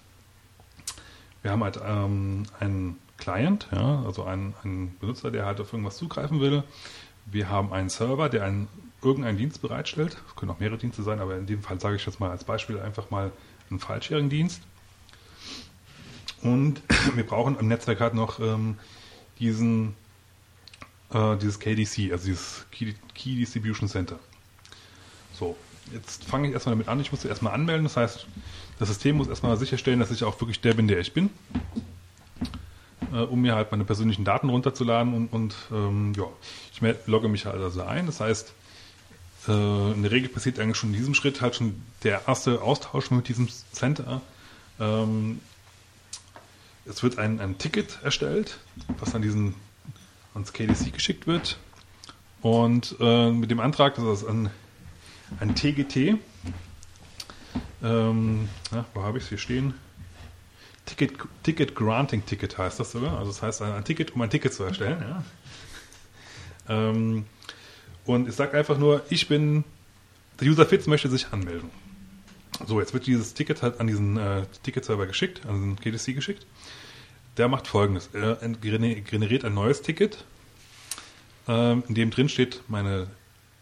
wir haben halt ähm, einen Client, ja, also einen, einen Benutzer, der halt auf irgendwas zugreifen will. Wir haben einen Server, der einen, irgendeinen Dienst bereitstellt. Es können auch mehrere Dienste sein, aber in dem Fall sage ich jetzt mal als Beispiel einfach mal einen File-Sharing-Dienst. Und wir brauchen im Netzwerk halt noch ähm, diesen, äh, dieses KDC, also dieses Key, Key Distribution Center. So, jetzt fange ich erstmal damit an. Ich muss erstmal anmelden. Das heißt, das System muss erstmal sicherstellen, dass ich auch wirklich der bin, der ich bin. Äh, um mir halt meine persönlichen Daten runterzuladen und, und ähm, ja, ich logge mich halt also ein. Das heißt, äh, in der Regel passiert eigentlich schon in diesem Schritt halt schon der erste Austausch mit diesem Center. Ähm, es wird ein, ein Ticket erstellt, was an diesen ans KDC geschickt wird. Und äh, mit dem Antrag, das ist ein, ein TGT. Ähm, ja, wo habe ich es hier stehen? Ticket, Ticket Granting Ticket heißt das sogar. Also das heißt ein, ein Ticket, um ein Ticket zu erstellen. Ja. Ähm, und ich sage einfach nur, ich bin, der User Fitz möchte sich anmelden. So, jetzt wird dieses Ticket halt an diesen äh, Ticket-Server geschickt, an den KDC geschickt. Der macht folgendes. Er generiert ein neues Ticket, ähm, in dem drin steht meine,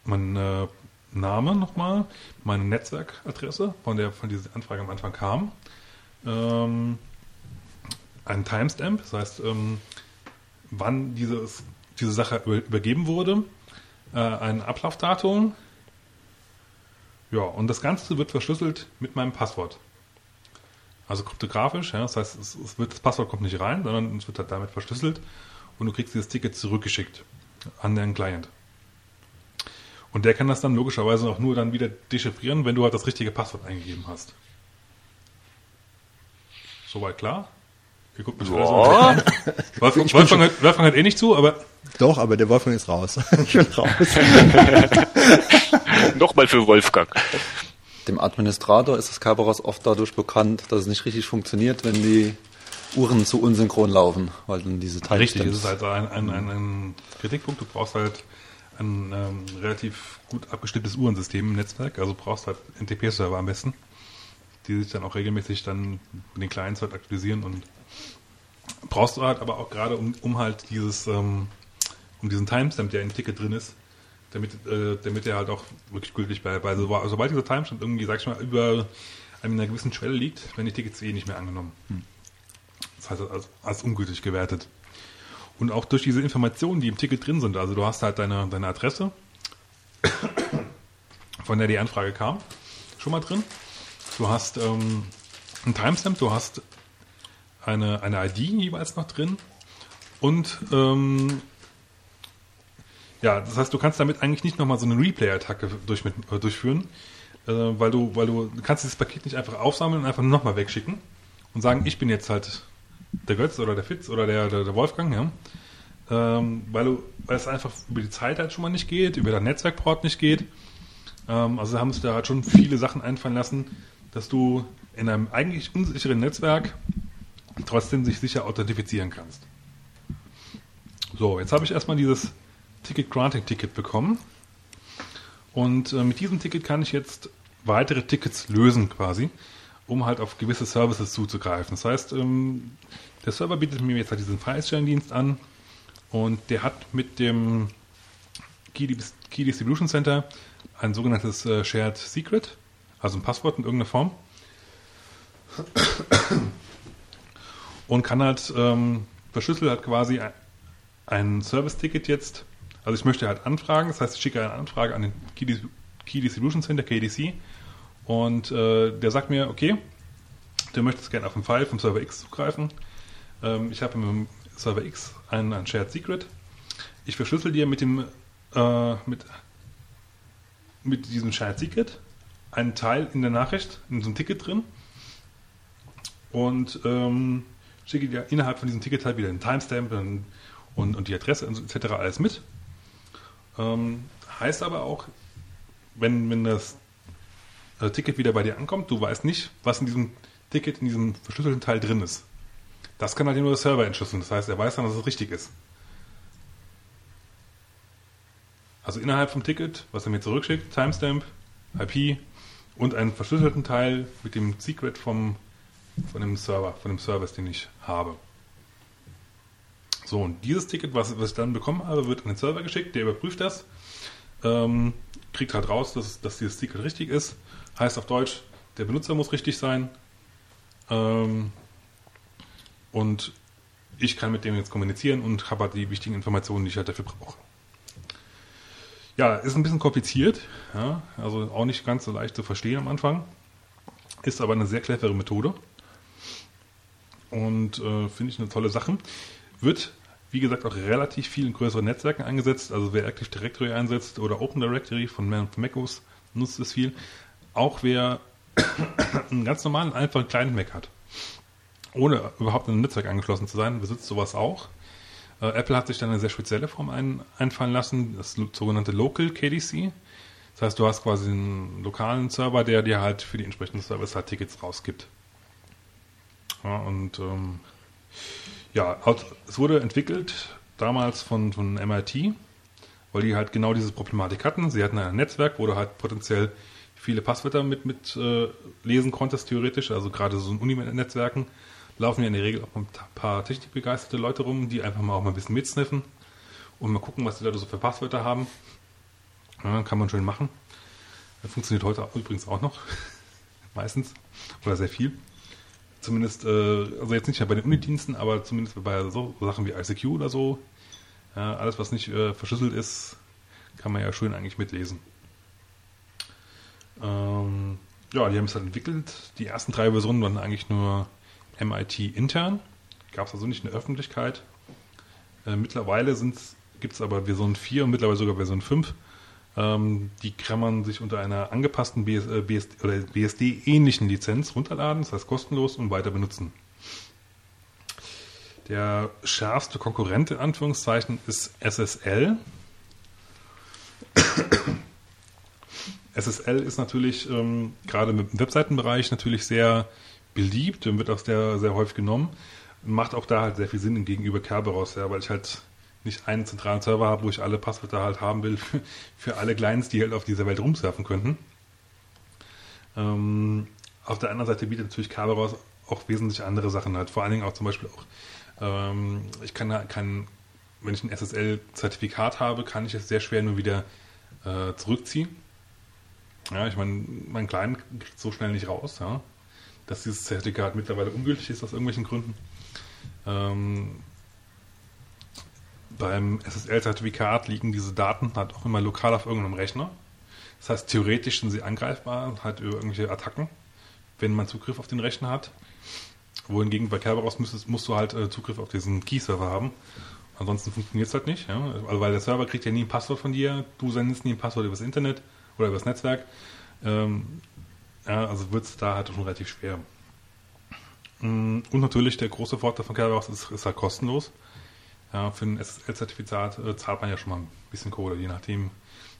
mein äh, Name nochmal, meine Netzwerkadresse, von der von dieser Anfrage am Anfang kam. Ähm, ein Timestamp, das heißt, ähm, wann dieses, diese Sache über, übergeben wurde, äh, ein Ablaufdatum, ja, und das Ganze wird verschlüsselt mit meinem Passwort. Also kryptografisch, ja, das heißt, es, es wird, das Passwort kommt nicht rein, sondern es wird halt damit verschlüsselt und du kriegst dieses Ticket zurückgeschickt an deinen Client. Und der kann das dann logischerweise auch nur dann wieder dechiffrieren, wenn du halt das richtige Passwort eingegeben hast. Soweit klar? Ihr guckt mich alle so an. Wolfgang, Wolfgang, hört, Wolfgang hört eh nicht zu, aber Doch, aber der Wolfgang ist raus. ich bin raus. Nochmal für Wolfgang. Dem Administrator ist das Kerberos oft dadurch bekannt, dass es nicht richtig funktioniert, wenn die Uhren zu unsynchron laufen, weil dann diese Richtig, Timestamps- es ist halt ein, ein, ein, ein Kritikpunkt. Du brauchst halt ein ähm, relativ gut abgestimmtes Uhrensystem im Netzwerk. Also brauchst halt NTP-Server am besten, die sich dann auch regelmäßig dann mit den Clients halt aktualisieren und brauchst du halt aber auch gerade um, um halt dieses, ähm, um diesen Timestamp, der im Ticket drin ist, damit, äh, damit der halt auch wirklich gültig bleibt. So- sobald dieser Timestamp irgendwie, sag ich mal, über einer gewissen Schwelle liegt, werden die Tickets eh nicht mehr angenommen. Das heißt, als, als ungültig gewertet. Und auch durch diese Informationen, die im Ticket drin sind, also du hast halt deine, deine Adresse, von der die Anfrage kam, schon mal drin. Du hast ähm, einen Timestamp, du hast eine, eine ID jeweils noch drin und ähm, ja, das heißt, du kannst damit eigentlich nicht nochmal so eine Replay-Attacke durch, äh, durchführen, äh, weil du, weil du, kannst dieses Paket nicht einfach aufsammeln und einfach nochmal wegschicken und sagen, ich bin jetzt halt der Götz oder der Fitz oder der, der, der Wolfgang, ja. Ähm, weil, du, weil es einfach über die Zeit halt schon mal nicht geht, über dein Netzwerkport nicht geht. Ähm, also haben sich da halt schon viele Sachen einfallen lassen, dass du in einem eigentlich unsicheren Netzwerk trotzdem sich sicher authentifizieren kannst. So, jetzt habe ich erstmal dieses Ticket Granting Ticket bekommen. Und äh, mit diesem Ticket kann ich jetzt weitere Tickets lösen quasi, um halt auf gewisse Services zuzugreifen. Das heißt, ähm, der Server bietet mir jetzt halt diesen File-Sharing-Dienst an und der hat mit dem Key, Distribution Center ein sogenanntes äh, Shared Secret, also ein Passwort in irgendeiner Form. Und kann halt ähm, verschlüsselt halt quasi ein Service-Ticket jetzt. Also ich möchte halt anfragen, das heißt, ich schicke eine Anfrage an den Key, Distribution Center, KDC, und äh, der sagt mir, okay, du möchtest gerne auf einen File vom Server X zugreifen. Ähm, ich habe im Server X ein, ein Shared Secret. Ich verschlüssel dir mit dem äh, mit, mit diesem Shared Secret einen Teil in der Nachricht, in so einem Ticket drin und ähm, schicke dir innerhalb von diesem Ticket halt wieder den Timestamp und, und, und die Adresse etc. alles mit. Ähm, heißt aber auch, wenn, wenn das äh, Ticket wieder bei dir ankommt, du weißt nicht, was in diesem Ticket, in diesem verschlüsselten Teil drin ist. Das kann halt nur der Server entschlüsseln. Das heißt, er weiß dann, dass es richtig ist. Also innerhalb vom Ticket, was er mir zurückschickt, Timestamp, IP und einen verschlüsselten Teil mit dem Secret vom, von dem Server, von dem Service, den ich habe. So, und dieses Ticket, was, was ich dann bekommen habe, wird an den Server geschickt, der überprüft das, ähm, kriegt halt raus, dass, dass dieses Secret richtig ist. Heißt auf Deutsch, der Benutzer muss richtig sein. Ähm, und ich kann mit dem jetzt kommunizieren und habe halt die wichtigen Informationen, die ich halt dafür brauche. Ja, ist ein bisschen kompliziert, ja, also auch nicht ganz so leicht zu verstehen am Anfang. Ist aber eine sehr clevere Methode. Und äh, finde ich eine tolle Sache. Wird, wie gesagt, auch relativ viel in größeren Netzwerken eingesetzt. Also wer Active Directory einsetzt oder Open Directory von MacOS nutzt es viel. Auch wer einen ganz normalen, einfachen kleinen Mac hat, ohne überhaupt in ein Netzwerk angeschlossen zu sein, besitzt sowas auch. Äh, Apple hat sich dann eine sehr spezielle Form ein, einfallen lassen, das sogenannte Local KDC. Das heißt, du hast quasi einen lokalen Server, der dir halt für die entsprechenden Service halt Tickets rausgibt. Ja, und ähm, ja, es wurde entwickelt damals von, von MIT, weil die halt genau diese Problematik hatten. Sie hatten ein Netzwerk, wo du halt potenziell viele Passwörter mit, mit äh, lesen konntest, theoretisch, also gerade so in Uninet-Netzwerken laufen ja in der Regel auch ein paar technikbegeisterte Leute rum, die einfach mal auch mal ein bisschen mitsniffen und mal gucken, was die Leute so für Passwörter haben. Ja, kann man schön machen. Das funktioniert heute übrigens auch noch. Meistens. Oder sehr viel. Zumindest, äh, also jetzt nicht bei den Unidiensten, aber zumindest bei so Sachen wie ICQ oder so. Ja, alles, was nicht äh, verschlüsselt ist, kann man ja schön eigentlich mitlesen. Ähm, ja, die haben es halt entwickelt. Die ersten drei Versionen waren eigentlich nur MIT intern. Gab es also nicht in der Öffentlichkeit. Äh, mittlerweile gibt es aber Version 4 und mittlerweile sogar Version 5. Ähm, die kann man sich unter einer angepassten BS, äh, BSD, oder BSD-ähnlichen Lizenz runterladen, das heißt kostenlos und weiter benutzen. Der schärfste Konkurrent in Anführungszeichen ist SSL. SSL ist natürlich ähm, gerade im Webseitenbereich natürlich sehr beliebt und wird auch sehr, sehr häufig genommen. Macht auch da halt sehr viel Sinn gegenüber Kerberos, ja, weil ich halt nicht einen zentralen Server habe, wo ich alle Passwörter halt haben will für, alle Clients, die halt auf dieser Welt rumsurfen könnten. Ähm, auf der anderen Seite bietet natürlich Kerberos auch wesentlich andere Sachen halt. Vor allen Dingen auch zum Beispiel auch, ähm, ich kann, kann, wenn ich ein SSL-Zertifikat habe, kann ich es sehr schwer nur wieder äh, zurückziehen. Ja, ich meine, mein Client kriegt so schnell nicht raus, ja dass dieses Zertifikat mittlerweile ungültig ist aus irgendwelchen Gründen. Ähm, beim SSL-Zertifikat liegen diese Daten halt auch immer lokal auf irgendeinem Rechner. Das heißt, theoretisch sind sie angreifbar, halt über irgendwelche Attacken, wenn man Zugriff auf den Rechner hat. Wohingegen bei Kerberos musst, musst du halt äh, Zugriff auf diesen Key-Server haben. Ansonsten funktioniert es halt nicht. Ja? Also weil der Server kriegt ja nie ein Passwort von dir, du sendest nie ein Passwort übers Internet oder übers Netzwerk. Ähm, ja, also wird es da halt schon relativ schwer. Mm, und natürlich der große Vorteil von Kerberos ist, ist halt kostenlos. Ja, für ein SSL-Zertifikat äh, zahlt man ja schon mal ein bisschen Kohle, je nachdem,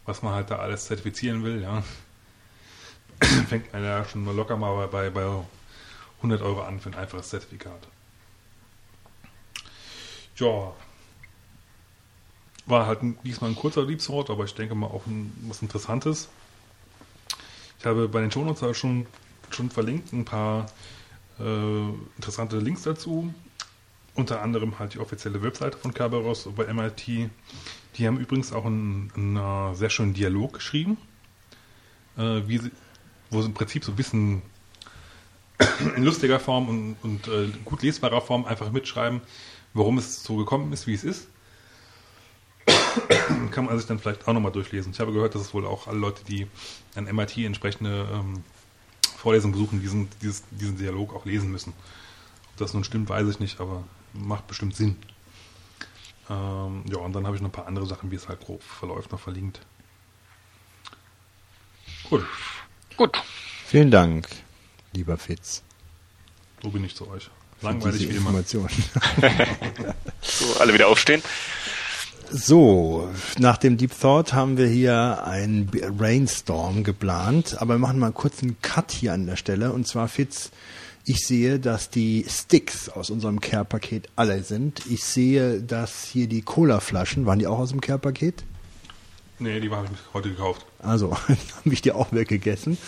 was man halt da alles zertifizieren will. Ja. Fängt man ja schon mal locker mal bei, bei 100 Euro an für ein einfaches Zertifikat. Ja. War halt diesmal ein kurzer Liebswort, aber ich denke mal auch ein, was Interessantes. Ich habe bei den Shownotes schon, schon verlinkt ein paar äh, interessante Links dazu. Unter anderem halt die offizielle Webseite von Kerberos bei MIT. Die haben übrigens auch einen, einen äh, sehr schönen Dialog geschrieben, äh, wie sie, wo sie im Prinzip so ein bisschen in lustiger Form und, und äh, gut lesbarer Form einfach mitschreiben, warum es so gekommen ist, wie es ist. Kann man sich dann vielleicht auch nochmal durchlesen. Ich habe gehört, dass es wohl auch alle Leute, die an MIT entsprechende ähm, Vorlesungen besuchen, diesen, dieses, diesen Dialog auch lesen müssen. Ob das nun stimmt, weiß ich nicht, aber macht bestimmt Sinn. Ähm, ja, und dann habe ich noch ein paar andere Sachen, wie es halt grob verläuft, noch verlinkt. Gut, Gut. Vielen Dank, lieber Fitz. so bin ich zu euch. Langweilig diese wie immer. Information. So, alle wieder aufstehen. So, nach dem Deep Thought haben wir hier einen Brainstorm geplant, aber wir machen mal kurz einen Cut hier an der Stelle. Und zwar, Fitz, ich sehe, dass die Sticks aus unserem Care-Paket alle sind. Ich sehe, dass hier die Cola-Flaschen, waren die auch aus dem Care-Paket? Nee, die habe ich heute gekauft. Also, habe ich die auch weggegessen.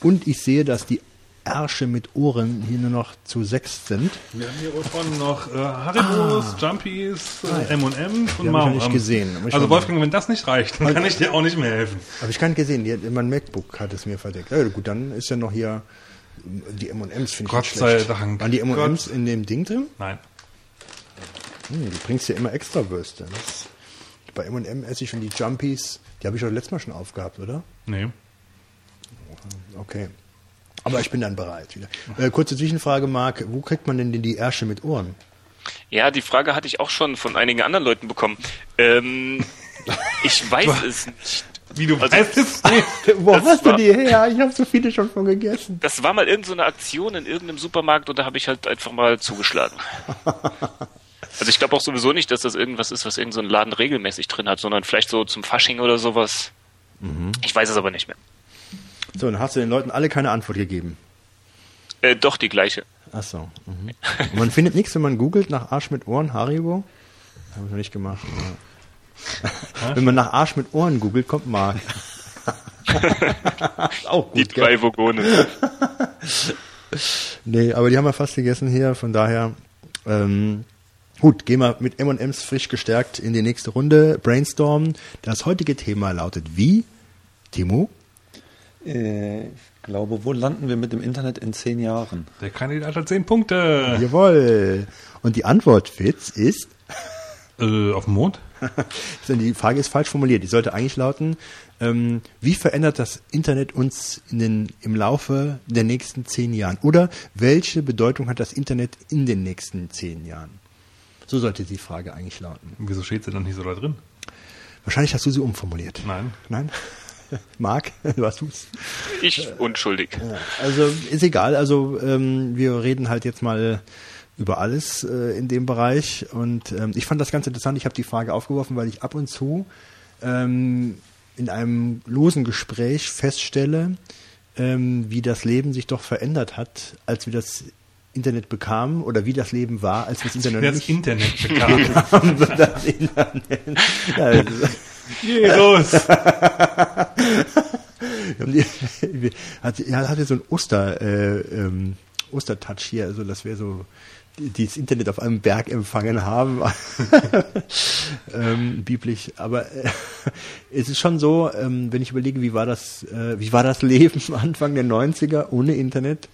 Und ich sehe, dass die Ärsche mit Ohren hier nur noch zu sechs sind. Wir haben hier unten noch äh, Haribos, Jumpies, Ah, äh, M&M's und Die Mauern. nicht gesehen. Also Wolfgang, wenn das nicht reicht, dann kann ich dir auch nicht mehr helfen. Habe ich gar nicht gesehen. Die, mein MacBook hat es mir verdeckt. Ja, gut, dann ist ja noch hier die M&M's, finde ich Gott nicht sei schlecht. Dank. Waren die M&M's in dem Ding drin? Nein. Hm, du bringst ja immer extra Würste. Das, bei M&M esse ich schon die Jumpies. Die habe ich doch letztes Mal schon aufgehabt, oder? Nee. Okay. Aber ich bin dann bereit wieder. Äh, kurze Zwischenfrage, Marc. Wo kriegt man denn die Ärsche mit Ohren? Ja, die Frage hatte ich auch schon von einigen anderen Leuten bekommen. Ähm, ich weiß es nicht. Wie du Also- weißt es Wo Das hast du war- die her? Ich habe so viele schon von gegessen. Das war mal irgendeine so eine Aktion in irgendeinem Supermarkt und da habe ich halt einfach mal zugeschlagen. Also ich glaube auch sowieso nicht, dass das irgendwas ist, was irgendein so ein Laden regelmäßig drin hat, sondern vielleicht so zum Fasching oder sowas. Ich weiß es aber nicht mehr. So, dann hast du den Leuten alle keine Antwort gegeben. Äh, doch, die gleiche. Ach so. Mhm. Man findet nichts, wenn man googelt nach Arsch mit Ohren, Haribo. Habe ich noch nicht gemacht. Ja. Wenn man nach Arsch mit Ohren googelt, kommt Marc. Ist auch Die gut, gell? drei Vogonen. Nee, aber die haben wir fast gegessen hier, von daher. Ähm, gut, gehen wir mit M&M's frisch gestärkt in die nächste Runde. Brainstorm. Das heutige Thema lautet wie? Timo? Äh, ich glaube, wo landen wir mit dem Internet in zehn Jahren? Der Kandidat hat 10 Punkte. Jawohl. Und die Antwort, Fitz, ist? Äh, auf dem Mond? Die Frage ist falsch formuliert. Die sollte eigentlich lauten, ähm, wie verändert das Internet uns in den, im Laufe der nächsten zehn Jahren? Oder welche Bedeutung hat das Internet in den nächsten zehn Jahren? So sollte die Frage eigentlich lauten. Wieso steht sie dann nicht so da drin? Wahrscheinlich hast du sie umformuliert. Nein. Nein? Marc, was tust Ich unschuldig. Also ist egal. Also ähm, wir reden halt jetzt mal über alles äh, in dem Bereich. Und ähm, ich fand das ganz interessant. Ich habe die Frage aufgeworfen, weil ich ab und zu ähm, in einem losen Gespräch feststelle, ähm, wie das Leben sich doch verändert hat, als wir das Internet bekamen oder wie das Leben war, als wir das Internet das nicht Internet bekam. bekamen. das Internet. Ist- Jesus! Wir- hat, ja, hatte so ein Oster, äh, ähm, Ostertouch hier, also das wäre so, die, das Internet auf einem Berg empfangen haben, ähm, biblisch. Aber äh, es ist schon so, ähm, wenn ich überlege, wie war das, äh, wie war das Leben Anfang der 90er ohne Internet?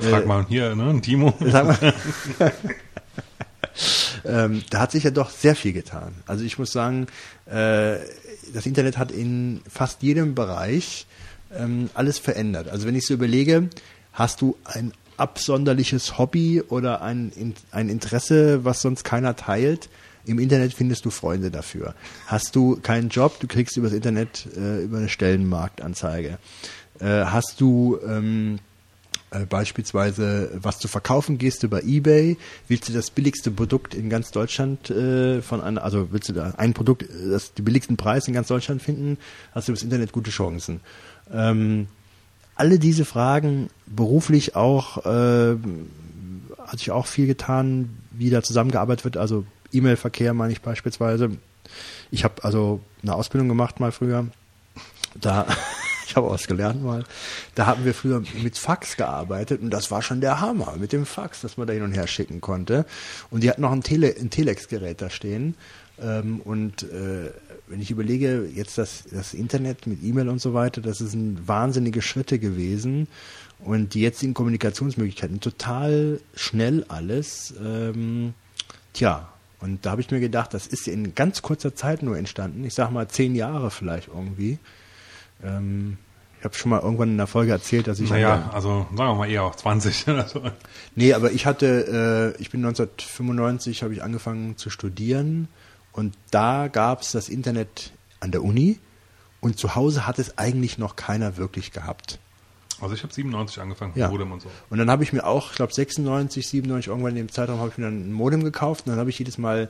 Frag mal hier, ne? Timo. Sag mal. ähm, da hat sich ja doch sehr viel getan. Also ich muss sagen, äh, das Internet hat in fast jedem Bereich ähm, alles verändert. Also wenn ich so überlege, hast du ein absonderliches Hobby oder ein, In- ein Interesse, was sonst keiner teilt, im Internet findest du Freunde dafür. Hast du keinen Job, du kriegst übers Internet äh, über eine Stellenmarktanzeige. Äh, hast du ähm, äh, beispielsweise was zu verkaufen, gehst du bei eBay, willst du das billigste Produkt in ganz Deutschland äh, von einer, also willst du da ein Produkt, äh, das die billigsten Preis in ganz Deutschland finden, hast du übers Internet gute Chancen. Ähm, alle diese Fragen beruflich auch äh, hat sich auch viel getan, wie da zusammengearbeitet wird. Also E-Mail-Verkehr meine ich beispielsweise. Ich habe also eine Ausbildung gemacht mal früher. Da, ich habe was gelernt mal. Da haben wir früher mit Fax gearbeitet und das war schon der Hammer mit dem Fax, dass man da hin und her schicken konnte. Und die hatten noch ein, Tele, ein Telex-Gerät da stehen. Ähm, und äh, wenn ich überlege, jetzt das, das Internet mit E-Mail und so weiter, das sind wahnsinnige Schritte gewesen. Und die jetzigen Kommunikationsmöglichkeiten, total schnell alles. Ähm, tja, und da habe ich mir gedacht, das ist in ganz kurzer Zeit nur entstanden. Ich sage mal zehn Jahre vielleicht irgendwie. Ähm, ich habe schon mal irgendwann in der Folge erzählt, dass ich. Naja, also sagen wir mal eher auch 20. Also, Nee, aber ich hatte, äh, ich bin 1995, habe ich angefangen zu studieren und da gab es das Internet an der Uni und zu Hause hat es eigentlich noch keiner wirklich gehabt. also ich habe 97 angefangen, Ja. Modem und so. Und dann habe ich mir auch, ich glaube 96, 97, irgendwann in dem Zeitraum habe ich mir dann ein Modem gekauft und dann habe ich jedes Mal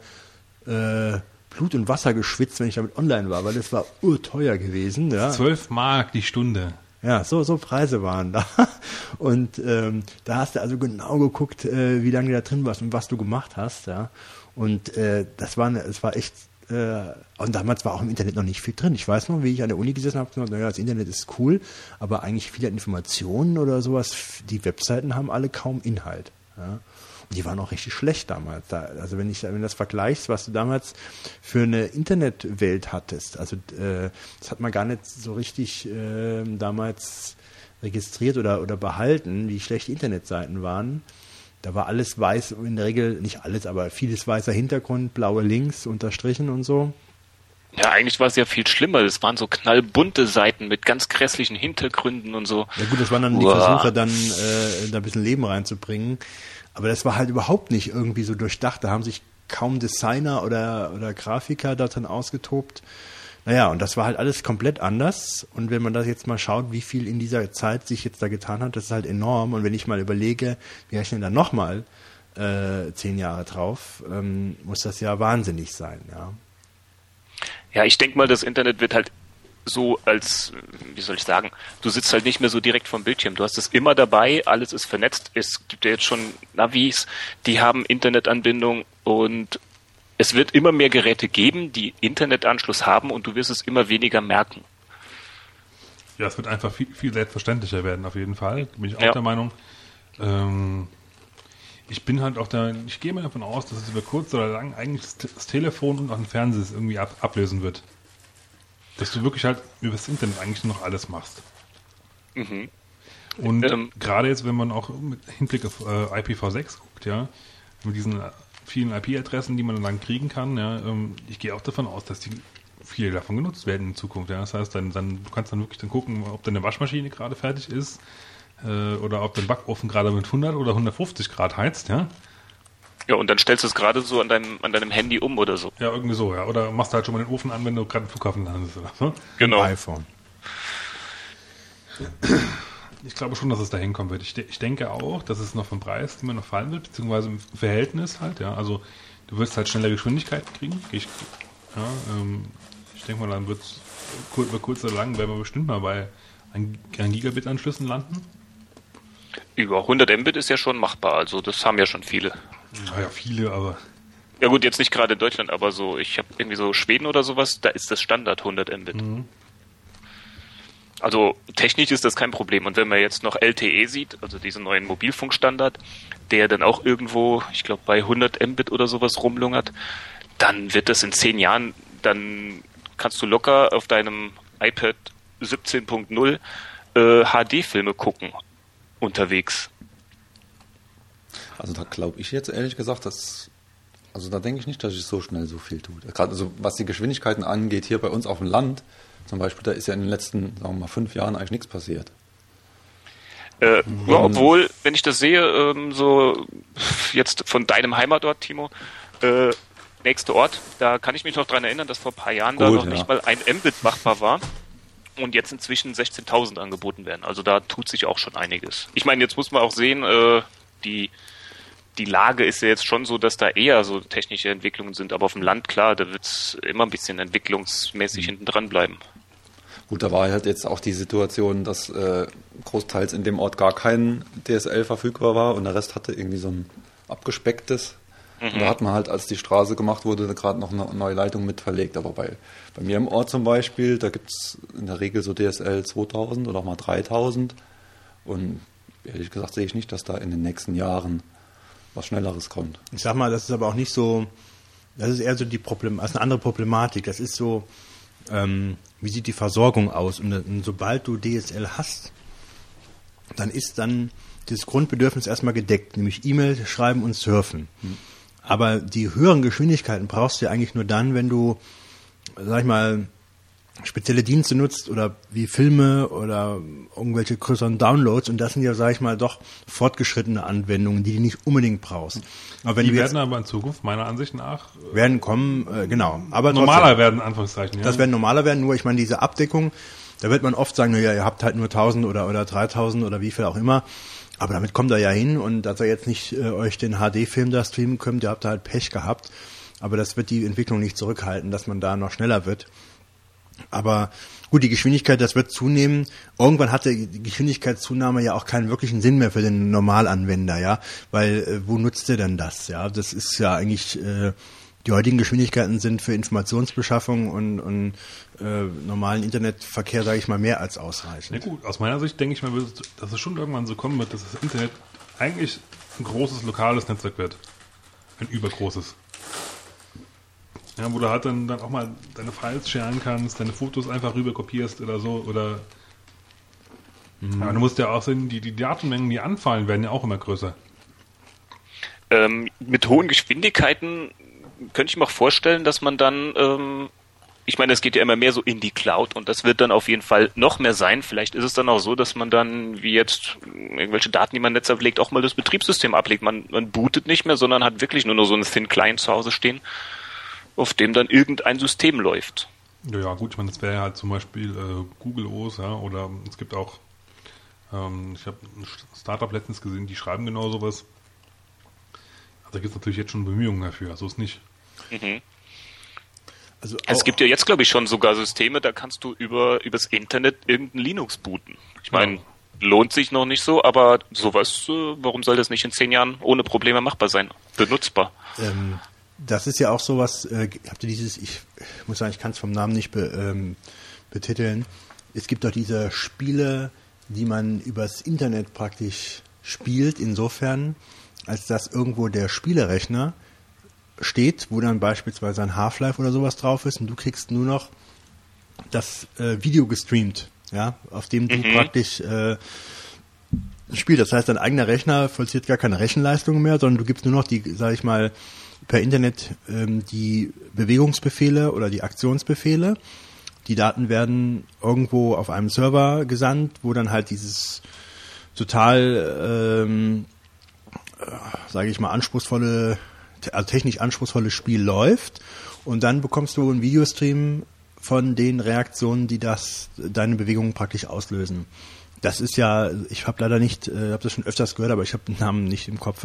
äh, Blut und Wasser geschwitzt, wenn ich damit online war, weil das war urteuer gewesen. Ja. 12 Mark die Stunde. Ja, so, so Preise waren da. Und ähm, da hast du also genau geguckt, äh, wie lange du da drin warst und was du gemacht hast, ja. Und äh, das war, das war echt, äh, und damals war auch im Internet noch nicht viel drin. Ich weiß noch, wie ich an der Uni gesessen habe, und gesagt, naja, das Internet ist cool, aber eigentlich viele Informationen oder sowas, die Webseiten haben alle kaum Inhalt. Ja. Und die waren auch richtig schlecht damals. Da, also wenn ich, wenn du das vergleichst, was du damals für eine Internetwelt hattest, also äh, das hat man gar nicht so richtig äh, damals registriert oder, oder behalten, wie schlecht die Internetseiten waren. Da war alles weiß, in der Regel nicht alles, aber vieles weißer Hintergrund, blaue Links, unterstrichen und so. Ja, eigentlich war es ja viel schlimmer. Das waren so knallbunte Seiten mit ganz grässlichen Hintergründen und so. Ja gut, das waren dann die Uah. Versuche, dann äh, da ein bisschen Leben reinzubringen. Aber das war halt überhaupt nicht irgendwie so durchdacht. Da haben sich kaum Designer oder, oder Grafiker da drin ausgetobt. Naja, und das war halt alles komplett anders. Und wenn man das jetzt mal schaut, wie viel in dieser Zeit sich jetzt da getan hat, das ist halt enorm. Und wenn ich mal überlege, wir rechnen dann nochmal äh, zehn Jahre drauf, ähm, muss das ja wahnsinnig sein, ja. Ja, ich denke mal, das Internet wird halt so als, wie soll ich sagen, du sitzt halt nicht mehr so direkt vom Bildschirm. Du hast es immer dabei, alles ist vernetzt. Es gibt ja jetzt schon Navis, die haben Internetanbindung und es wird immer mehr Geräte geben, die Internetanschluss haben und du wirst es immer weniger merken. Ja, es wird einfach viel, viel selbstverständlicher werden, auf jeden Fall. Bin ich auch Ja. der Meinung. Ähm, ich bin halt auch da, ich gehe mal davon aus, dass es über kurz oder lang eigentlich das, Te- das Telefon und auch den Fernseher irgendwie ab, ablösen wird. Dass du wirklich halt über das Internet eigentlich noch alles machst. Mhm. Und Ähm. gerade jetzt, wenn man auch mit Hinblick auf äh, IPv6 guckt, ja, mit diesen vielen IP-Adressen, die man dann kriegen kann, ja, ähm, ich gehe auch davon aus, dass die viele davon genutzt werden in Zukunft. Ja. Das heißt, dann, dann, du kannst dann wirklich dann gucken, ob deine Waschmaschine gerade fertig ist äh, oder ob dein Backofen gerade mit 100 oder 150 Grad heizt, ja. Ja, und dann stellst du es gerade so an deinem, an deinem Handy um oder so. Ja, irgendwie so, ja. Oder machst du halt schon mal den Ofen an, wenn du gerade im Flughafen landest oder so. Genau. iPhone. Ich glaube schon, dass es da hinkommen wird. Ich, de ich denke auch, dass es noch vom Preis immer noch fallen wird, beziehungsweise im Verhältnis halt, ja. Also du wirst halt schneller Geschwindigkeiten kriegen. Ich, ja, ähm, ich denke mal, dann wird es kur über kurz oder lang, werden wir bestimmt mal bei ein, ein Gigabit-Anschlüssen landen. Über 100 Mbit ist ja schon machbar, also das haben ja schon viele. Naja, viele, aber Ja gut, jetzt nicht gerade in Deutschland, aber so, ich habe irgendwie so Schweden oder sowas, da ist das Standard 100 Mbit. Also technisch ist das kein Problem. Und wenn man jetzt noch LTE sieht, also diesen neuen Mobilfunkstandard, der dann auch irgendwo, ich glaube bei 100 Mbit oder sowas rumlungert, dann wird das in zehn Jahren, dann kannst du locker auf deinem iPad 17.0 äh, HD-Filme gucken unterwegs. Also da glaube ich jetzt ehrlich gesagt, dass also da denke ich nicht, dass ich so schnell so viel tue. Gerade also was die Geschwindigkeiten angeht, hier bei uns auf dem Land zum Beispiel, da ist ja in den letzten, sagen wir mal, fünf Jahren eigentlich nichts passiert. Äh, ja, obwohl, wenn ich das sehe, ähm, so jetzt von deinem Heimatort, Timo, äh, nächster Ort, da kann ich mich noch dran erinnern, dass vor ein paar Jahren da Gut, noch ja. nicht mal ein Mbit machbar war und jetzt inzwischen 16.000 angeboten werden. Also da tut sich auch schon einiges. Ich meine, jetzt muss man auch sehen, äh, die die Lage ist ja jetzt schon so, dass da eher so technische Entwicklungen sind, aber auf dem Land, klar, da wird es immer ein bisschen entwicklungsmäßig hinten dran bleiben. Gut, da war halt jetzt auch die Situation, dass äh, großteils in dem Ort gar kein DSL verfügbar war und der Rest hatte irgendwie so ein abgespecktes. Und da hat man halt, als die Straße gemacht wurde, gerade noch eine neue Leitung mit verlegt. Aber bei, bei mir im Ort zum Beispiel, da gibt's in der Regel so DSL 2000 oder auch mal 3000. Und ehrlich gesagt sehe ich nicht, dass da in den nächsten Jahren was Schnelleres kommt. Ich sag mal, das ist aber auch nicht so, das ist eher so die Problem, das ist eine andere Problematik. Das ist so, ähm, wie sieht die Versorgung aus? Und, und sobald du DSL hast, dann ist dann das Grundbedürfnis erstmal gedeckt, nämlich E-Mail schreiben und surfen. Aber die höheren Geschwindigkeiten brauchst du ja eigentlich nur dann, wenn du, sag ich mal, spezielle Dienste nutzt oder wie Filme oder irgendwelche größeren Downloads und das sind ja, sag ich mal, doch fortgeschrittene Anwendungen, die du nicht unbedingt brauchst. Aber wenn Die werden aber in Zukunft meiner Ansicht nach äh, werden kommen, äh, genau. Aber normaler trotzdem, werden, Anführungszeichen. Ja? Das werden normaler werden, nur ich meine, diese Abdeckung, da wird man oft sagen, naja, ihr habt halt nur 1000 oder, oder 3000 oder wie viel auch immer. Aber damit kommt er ja hin und dass ihr jetzt nicht äh, euch den HD-Film da streamen könnt, ihr habt da halt Pech gehabt. Aber das wird die Entwicklung nicht zurückhalten, dass man da noch schneller wird. Aber gut, die Geschwindigkeit, das wird zunehmen. Irgendwann hatte die Geschwindigkeitszunahme ja auch keinen wirklichen Sinn mehr für den Normalanwender, ja, weil äh, wo nutzt ihr denn das? Ja, das ist ja eigentlich äh, die heutigen Geschwindigkeiten sind für Informationsbeschaffung und, und äh, normalen Internetverkehr, sage ich mal, mehr als ausreichend. gut, aus meiner Sicht denke ich mal, dass es schon irgendwann so kommen wird, dass das Internet eigentlich ein großes lokales Netzwerk wird. Ein übergroßes. Ja, wo du halt dann, dann auch mal deine Files sharen kannst, deine Fotos einfach rüber kopierst oder so, oder ja, du musst ja auch sehen, die, die Datenmengen, die anfallen, werden ja auch immer größer. Ähm, mit hohen Geschwindigkeiten könnte ich mir auch vorstellen, dass man dann, ähm, ich meine, es geht ja immer mehr so in die Cloud und das wird dann auf jeden Fall noch mehr sein. Vielleicht ist es dann auch so, dass man dann, wie jetzt irgendwelche Daten, die man im Netz ablegt, auch mal das Betriebssystem ablegt. Man, man bootet nicht mehr, sondern hat wirklich nur noch so einen Thin Client zu Hause stehen, auf dem dann irgendein System läuft. Ja, ja gut, ich meine, das wäre ja halt zum Beispiel äh, Google OS, ja, oder es gibt auch, ähm, ich habe ein Startup letztens gesehen, die schreiben genau sowas. Also da gibt es natürlich jetzt schon Bemühungen dafür, so ist nicht. Also, Es auch- gibt ja jetzt, glaube ich, schon sogar Systeme, da kannst du über übers Internet irgendein Linux booten. Ich meine, lohnt sich noch nicht so, aber sowas, äh, warum soll das nicht in zehn Jahren ohne Probleme machbar sein? Benutzbar. Ähm, das ist ja auch sowas, äh, habt ihr dieses, ich muss sagen, ich kann es vom Namen nicht be, ähm, betiteln. Es gibt doch diese Spiele, die man übers Internet praktisch spielt, insofern, als dass irgendwo der Spielerechner steht, wo dann beispielsweise ein Half-Life oder sowas drauf ist und du kriegst nur noch das äh, Video gestreamt, ja, auf dem du praktisch äh, spielst. Das heißt, dein eigener Rechner vollzieht gar keine Rechenleistung mehr, sondern du gibst nur noch die, sag ich mal, per Internet ähm, die Bewegungsbefehle oder die Aktionsbefehle. Die Daten werden irgendwo auf einem Server gesandt, wo dann halt dieses total, ähm, äh, sage ich mal, anspruchsvolle, also technisch anspruchsvolle Spiel läuft. Und dann bekommst du einen Videostream von den Reaktionen, die das deine Bewegungen praktisch auslösen. Das ist ja, ich habe leider nicht, äh, habe das schon öfters gehört, aber ich habe den Namen nicht im Kopf.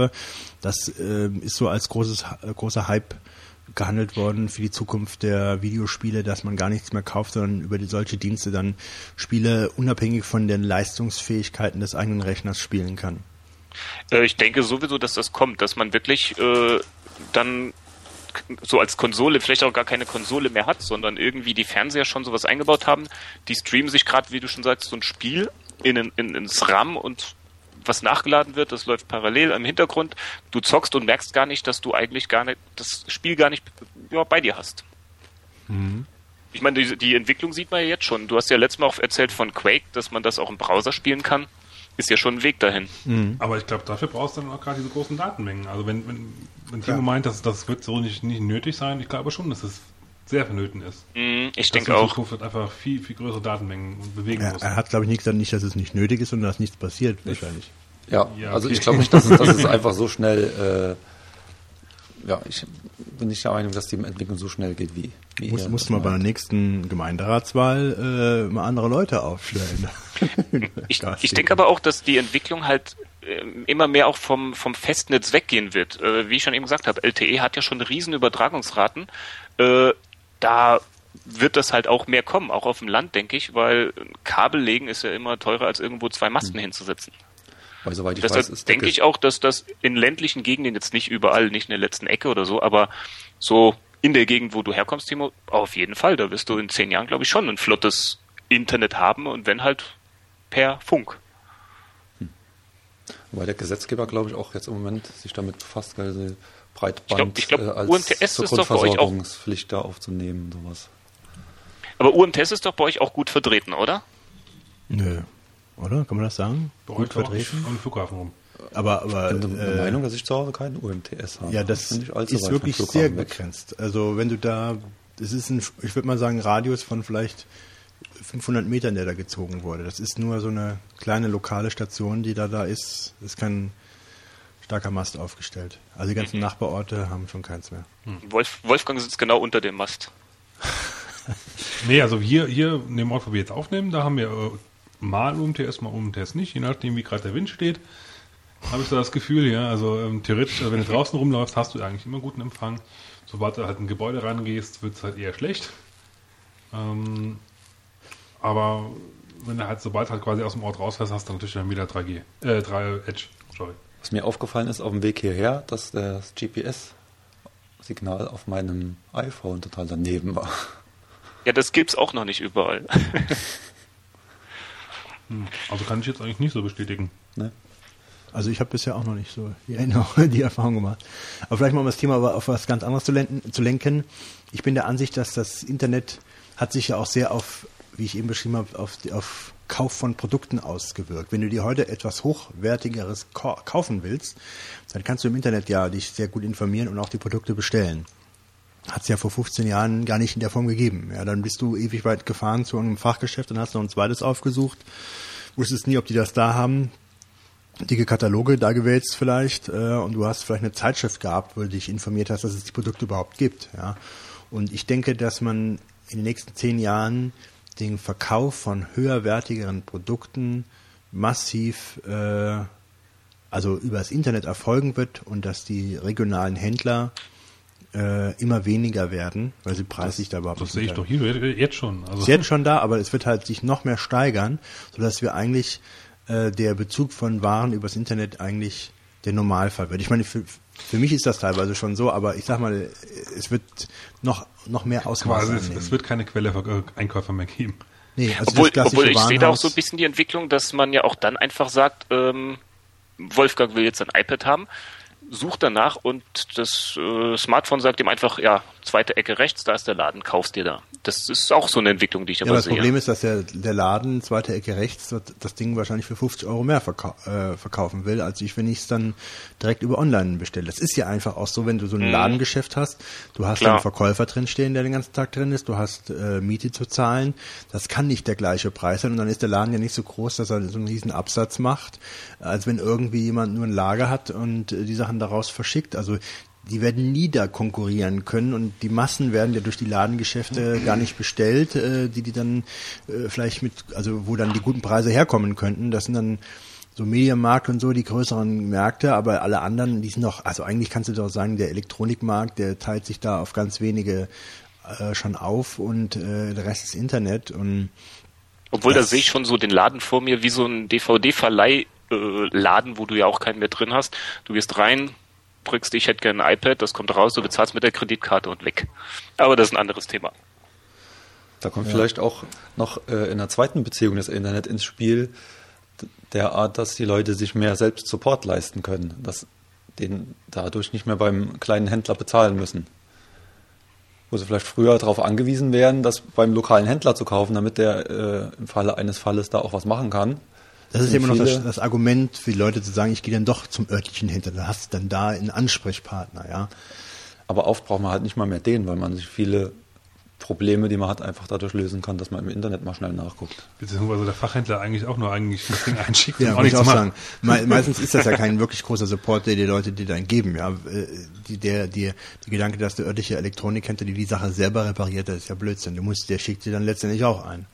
Das äh, ist so als großes, äh, großer Hype gehandelt worden für die Zukunft der Videospiele, dass man gar nichts mehr kauft, sondern über die, solche Dienste dann Spiele unabhängig von den Leistungsfähigkeiten des eigenen Rechners spielen kann. Äh, ich denke sowieso, dass das kommt, dass man wirklich äh, dann so als Konsole vielleicht auch gar keine Konsole mehr hat, sondern irgendwie die Fernseher schon sowas eingebaut haben. Die streamen sich gerade, wie du schon sagst, so ein Spiel in, in, in, ins RAM und was nachgeladen wird, das läuft parallel im Hintergrund. Du zockst und merkst gar nicht, dass du eigentlich gar nicht das Spiel gar nicht ja, bei dir hast. Ich meine, die, die Entwicklung sieht man ja jetzt schon. Du hast ja letztes Mal auch erzählt von Quake, dass man das auch im Browser spielen kann. Ist ja schon ein Weg dahin. Aber ich glaube, dafür brauchst du dann auch gerade diese großen Datenmengen. Also wenn, wenn, wenn Timo meint, dass das wird so nicht, nicht nötig sein, ich glaube schon, dass es sehr vernöten ist. Mm, Ich denke auch. Zukunft wird einfach viel, viel größere Datenmengen bewegen Er, musst. er hat, glaube ich, nicht gesagt, nicht, dass es nicht nötig ist und dass nichts passiert, wahrscheinlich. Ja, Ja, also okay. ich glaube nicht, dass es, dass es einfach so schnell, äh, ja, ich bin nicht der Meinung, dass die Entwicklung so schnell geht wie, wie Muss, muss das man bei der nächsten Gemeinderatswahl äh, mal andere Leute aufstellen. Ich, ich denke aber auch, dass die Entwicklung halt ähm, immer mehr auch vom, vom Festnetz weggehen wird. Äh, wie ich schon eben gesagt habe, LTE hat ja schon riesen Übertragungsraten. Äh, da wird das halt auch mehr kommen, auch auf dem Land, denke ich, weil Kabel legen ist ja immer teurer, als irgendwo zwei Masten hinzusetzen. Weil soweit ich weiß, Deshalb ist der denke ich auch, dass das in ländlichen Gegenden jetzt nicht überall, nicht in der letzten Ecke oder so, aber so in der Gegend, wo du herkommst, Timo, auf jeden Fall. Da wirst du in zehn Jahren, glaube ich, schon ein flottes Internet haben und wenn halt per Funk. Weil der Gesetzgeber, glaube ich, auch jetzt im Moment sich damit befasst, weil sie Breitband Ich glaub- ich glaub, äh, als UMTS zur ist doch bei euch auch- Grundversorgungspflicht da aufzunehmen, sowas. Aber UMTS ist doch bei euch auch gut vertreten, oder? Nö. Oder? Kann man das sagen? Bei Gut vertreten. Um den Flughafen rum. Aber, aber Ich bin der äh, Meinung, dass ich zu Hause keinen UMTS habe. Ja, das weit ist wirklich sehr weg. begrenzt. Also wenn du da, das ist ein, ich würde mal sagen, Radius von vielleicht 500 Metern, der da gezogen wurde. Das ist nur so eine kleine lokale Station, die da da ist. Ist kein starker Mast aufgestellt. Also die ganzen Nachbarorte haben schon keins mehr. Wolf, Wolfgang sitzt genau unter dem Mast. Nee, also hier, hier in dem Ort, wo wir jetzt aufnehmen, da haben wir äh, mal UMTS, mal UMTS nicht, je nachdem, wie gerade der Wind steht. Habe ich so das Gefühl, ja. Also ähm, theoretisch, äh, wenn du draußen rumläufst, hast du eigentlich immer guten Empfang. Sobald du halt in ein Gebäude rangehst, wird es halt eher schlecht. Ähm, aber wenn du halt, sobald halt quasi aus dem Ort rausfährst, hast du natürlich dann wieder 3G, äh, 3 Edge, sorry. Was mir aufgefallen ist auf dem Weg hierher, dass das GPS-Signal auf meinem iPhone total daneben war. Ja, das gibt's auch noch nicht überall. Also kann ich jetzt eigentlich nicht so bestätigen. Ne? Also ich habe bisher auch noch nicht so die, die Erfahrung gemacht. Aber vielleicht mal um das Thema aber auf was ganz anderes zu lenken, zu lenken. Ich bin der Ansicht, dass das Internet hat sich ja auch sehr auf, wie ich eben beschrieben habe, auf, die- auf Kauf von Produkten ausgewirkt. Wenn du dir heute etwas Hochwertigeres kau- kaufen willst, dann kannst du im Internet ja dich sehr gut informieren und auch die Produkte bestellen. Hat es ja vor 15 Jahren gar nicht in der Form gegeben. Ja, dann bist du ewig weit gefahren zu einem Fachgeschäft und hast noch ein zweites aufgesucht. Wusstest nie, ob die das da haben dicke Kataloge da gewälzt vielleicht äh, und du hast vielleicht eine Zeitschrift gehabt, wo du dich informiert hast, dass es die Produkte überhaupt gibt. Ja. Und ich denke, dass man in den nächsten zehn Jahren den Verkauf von höherwertigeren Produkten massiv äh, also über das Internet erfolgen wird und dass die regionalen Händler äh, immer weniger werden, weil sie preislich da überhaupt Das sehe ich doch hier jetzt schon. Also, ist jetzt schon da, aber es wird halt sich noch mehr steigern, sodass wir eigentlich äh, der Bezug von Waren übers Internet eigentlich der Normalfall wird. Ich meine, für, für mich ist das teilweise schon so, aber ich sag mal, es wird noch, noch mehr Ausmaße quasi, es, wird keine Quelle für äh, Einkäufer mehr geben. nee, also obwohl, obwohl ich sehe da auch so ein bisschen die Entwicklung, dass man ja auch dann einfach sagt, ähm, Wolfgang will jetzt ein iPad haben, sucht danach und das äh, Smartphone sagt ihm einfach, ja, zweite Ecke rechts, da ist der Laden, kaufst dir da. Das ist auch so eine Entwicklung, die ich Ja, aber aber das sehe. Problem ist, dass der, der Laden, zweite Ecke rechts, das, Ding wahrscheinlich für 50 Euro mehr verkau äh, verkaufen will, als ich, wenn ich es dann direkt über online bestelle. Das ist ja einfach auch so, wenn du so ein Ladengeschäft hast, du hast Klar. einen Verkäufer drin stehen, der den ganzen Tag drin ist, du hast äh, Miete zu zahlen, das kann nicht der gleiche Preis sein und dann ist der Laden ja nicht so groß, dass er so einen riesen Absatz macht, als wenn irgendwie jemand nur ein Lager hat und äh, die Sachen daraus verschickt. Also die werden nie da konkurrieren können und die Massen werden ja durch die Ladengeschäfte gar nicht bestellt, äh, die die dann äh, vielleicht mit, also wo dann die guten Preise herkommen könnten. Das sind dann so Mediamarkt und so die größeren Märkte, aber alle anderen, die sind noch, also eigentlich kannst du doch sagen, der Elektronikmarkt, der teilt sich da auf ganz wenige äh, schon auf und äh, der Rest ist Internet und Obwohl, da Das- sehe ich schon so den Laden vor mir wie so ein DVD-Verleih-Laden, wo du ja auch keinen mehr drin hast. Du gehst rein, drückst, ich hätte gerne ein iPad, das kommt raus, du bezahlst mit der Kreditkarte und weg. Aber das ist ein anderes Thema. Da kommt vielleicht auch noch äh, in der zweiten Beziehung das Internet ins Spiel, der Art, dass die Leute sich mehr selbst Support leisten können, dass den dadurch nicht mehr beim kleinen Händler bezahlen müssen. Wo sie vielleicht früher darauf angewiesen wären, das beim lokalen Händler zu kaufen, damit der äh, im Falle eines Falles da auch was machen kann. Das ist immer noch das, das Argument für die Leute zu sagen, ich gehe dann doch zum örtlichen Händler, da hast du dann da einen Ansprechpartner, ja. Aber oft braucht man halt nicht mal mehr den, weil man sich viele Probleme, die man hat, einfach dadurch lösen kann, dass man im Internet mal schnell nachguckt. Beziehungsweise der Fachhändler eigentlich auch nur eigentlich das Ding einschickt Ja, und auch muss ich nichts auch sagen. Me meistens ist das ja kein wirklich großer Support, der die Leute dir dann geben. Ja, Äh, die, der, die, der Gedanke, dass der örtliche Elektronikhändler die die Sache selber repariert, das ist ja Blödsinn. Du musst, der schickt dir dann letztendlich auch ein.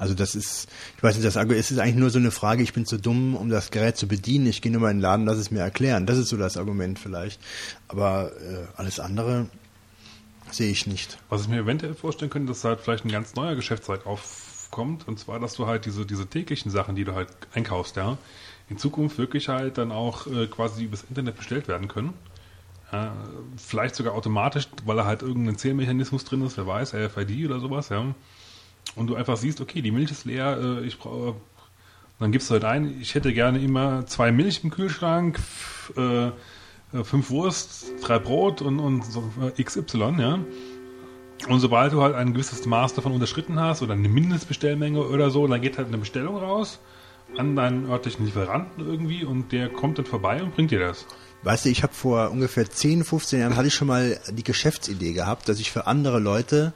Also das ist, ich weiß nicht, das Argu- es ist eigentlich nur so eine Frage, ich bin zu dumm, um das Gerät zu bedienen, ich gehe nur mal in den Laden, lass es mir erklären. Das ist so das Argument vielleicht. Aber äh, alles andere sehe ich nicht. Was ich mir eventuell vorstellen könnte, dass halt vielleicht ein ganz neuer Geschäftszweig auf, kommt, und zwar, dass du halt diese, diese täglichen Sachen, die du halt einkaufst, ja, in Zukunft wirklich halt dann auch äh, quasi übers Internet bestellt werden können. Ja, vielleicht sogar automatisch, weil da halt irgendein Zählmechanismus drin ist, wer weiß, RFID oder sowas, ja. Und du einfach siehst, okay, die Milch ist leer, äh, ich brauche, dann gibst du halt ein, ich hätte gerne immer zwei Milch im Kühlschrank, äh, äh, fünf Wurst, drei Brot und, und so äh, XY, ja. Und sobald du halt ein gewisses Maß davon unterschritten hast oder eine Mindestbestellmenge oder so, dann geht halt eine Bestellung raus an deinen örtlichen Lieferanten irgendwie und der kommt dann vorbei und bringt dir das. Weißt du, ich habe vor ungefähr 10, 15 Jahren hatte ich schon mal die Geschäftsidee gehabt, dass ich für andere Leute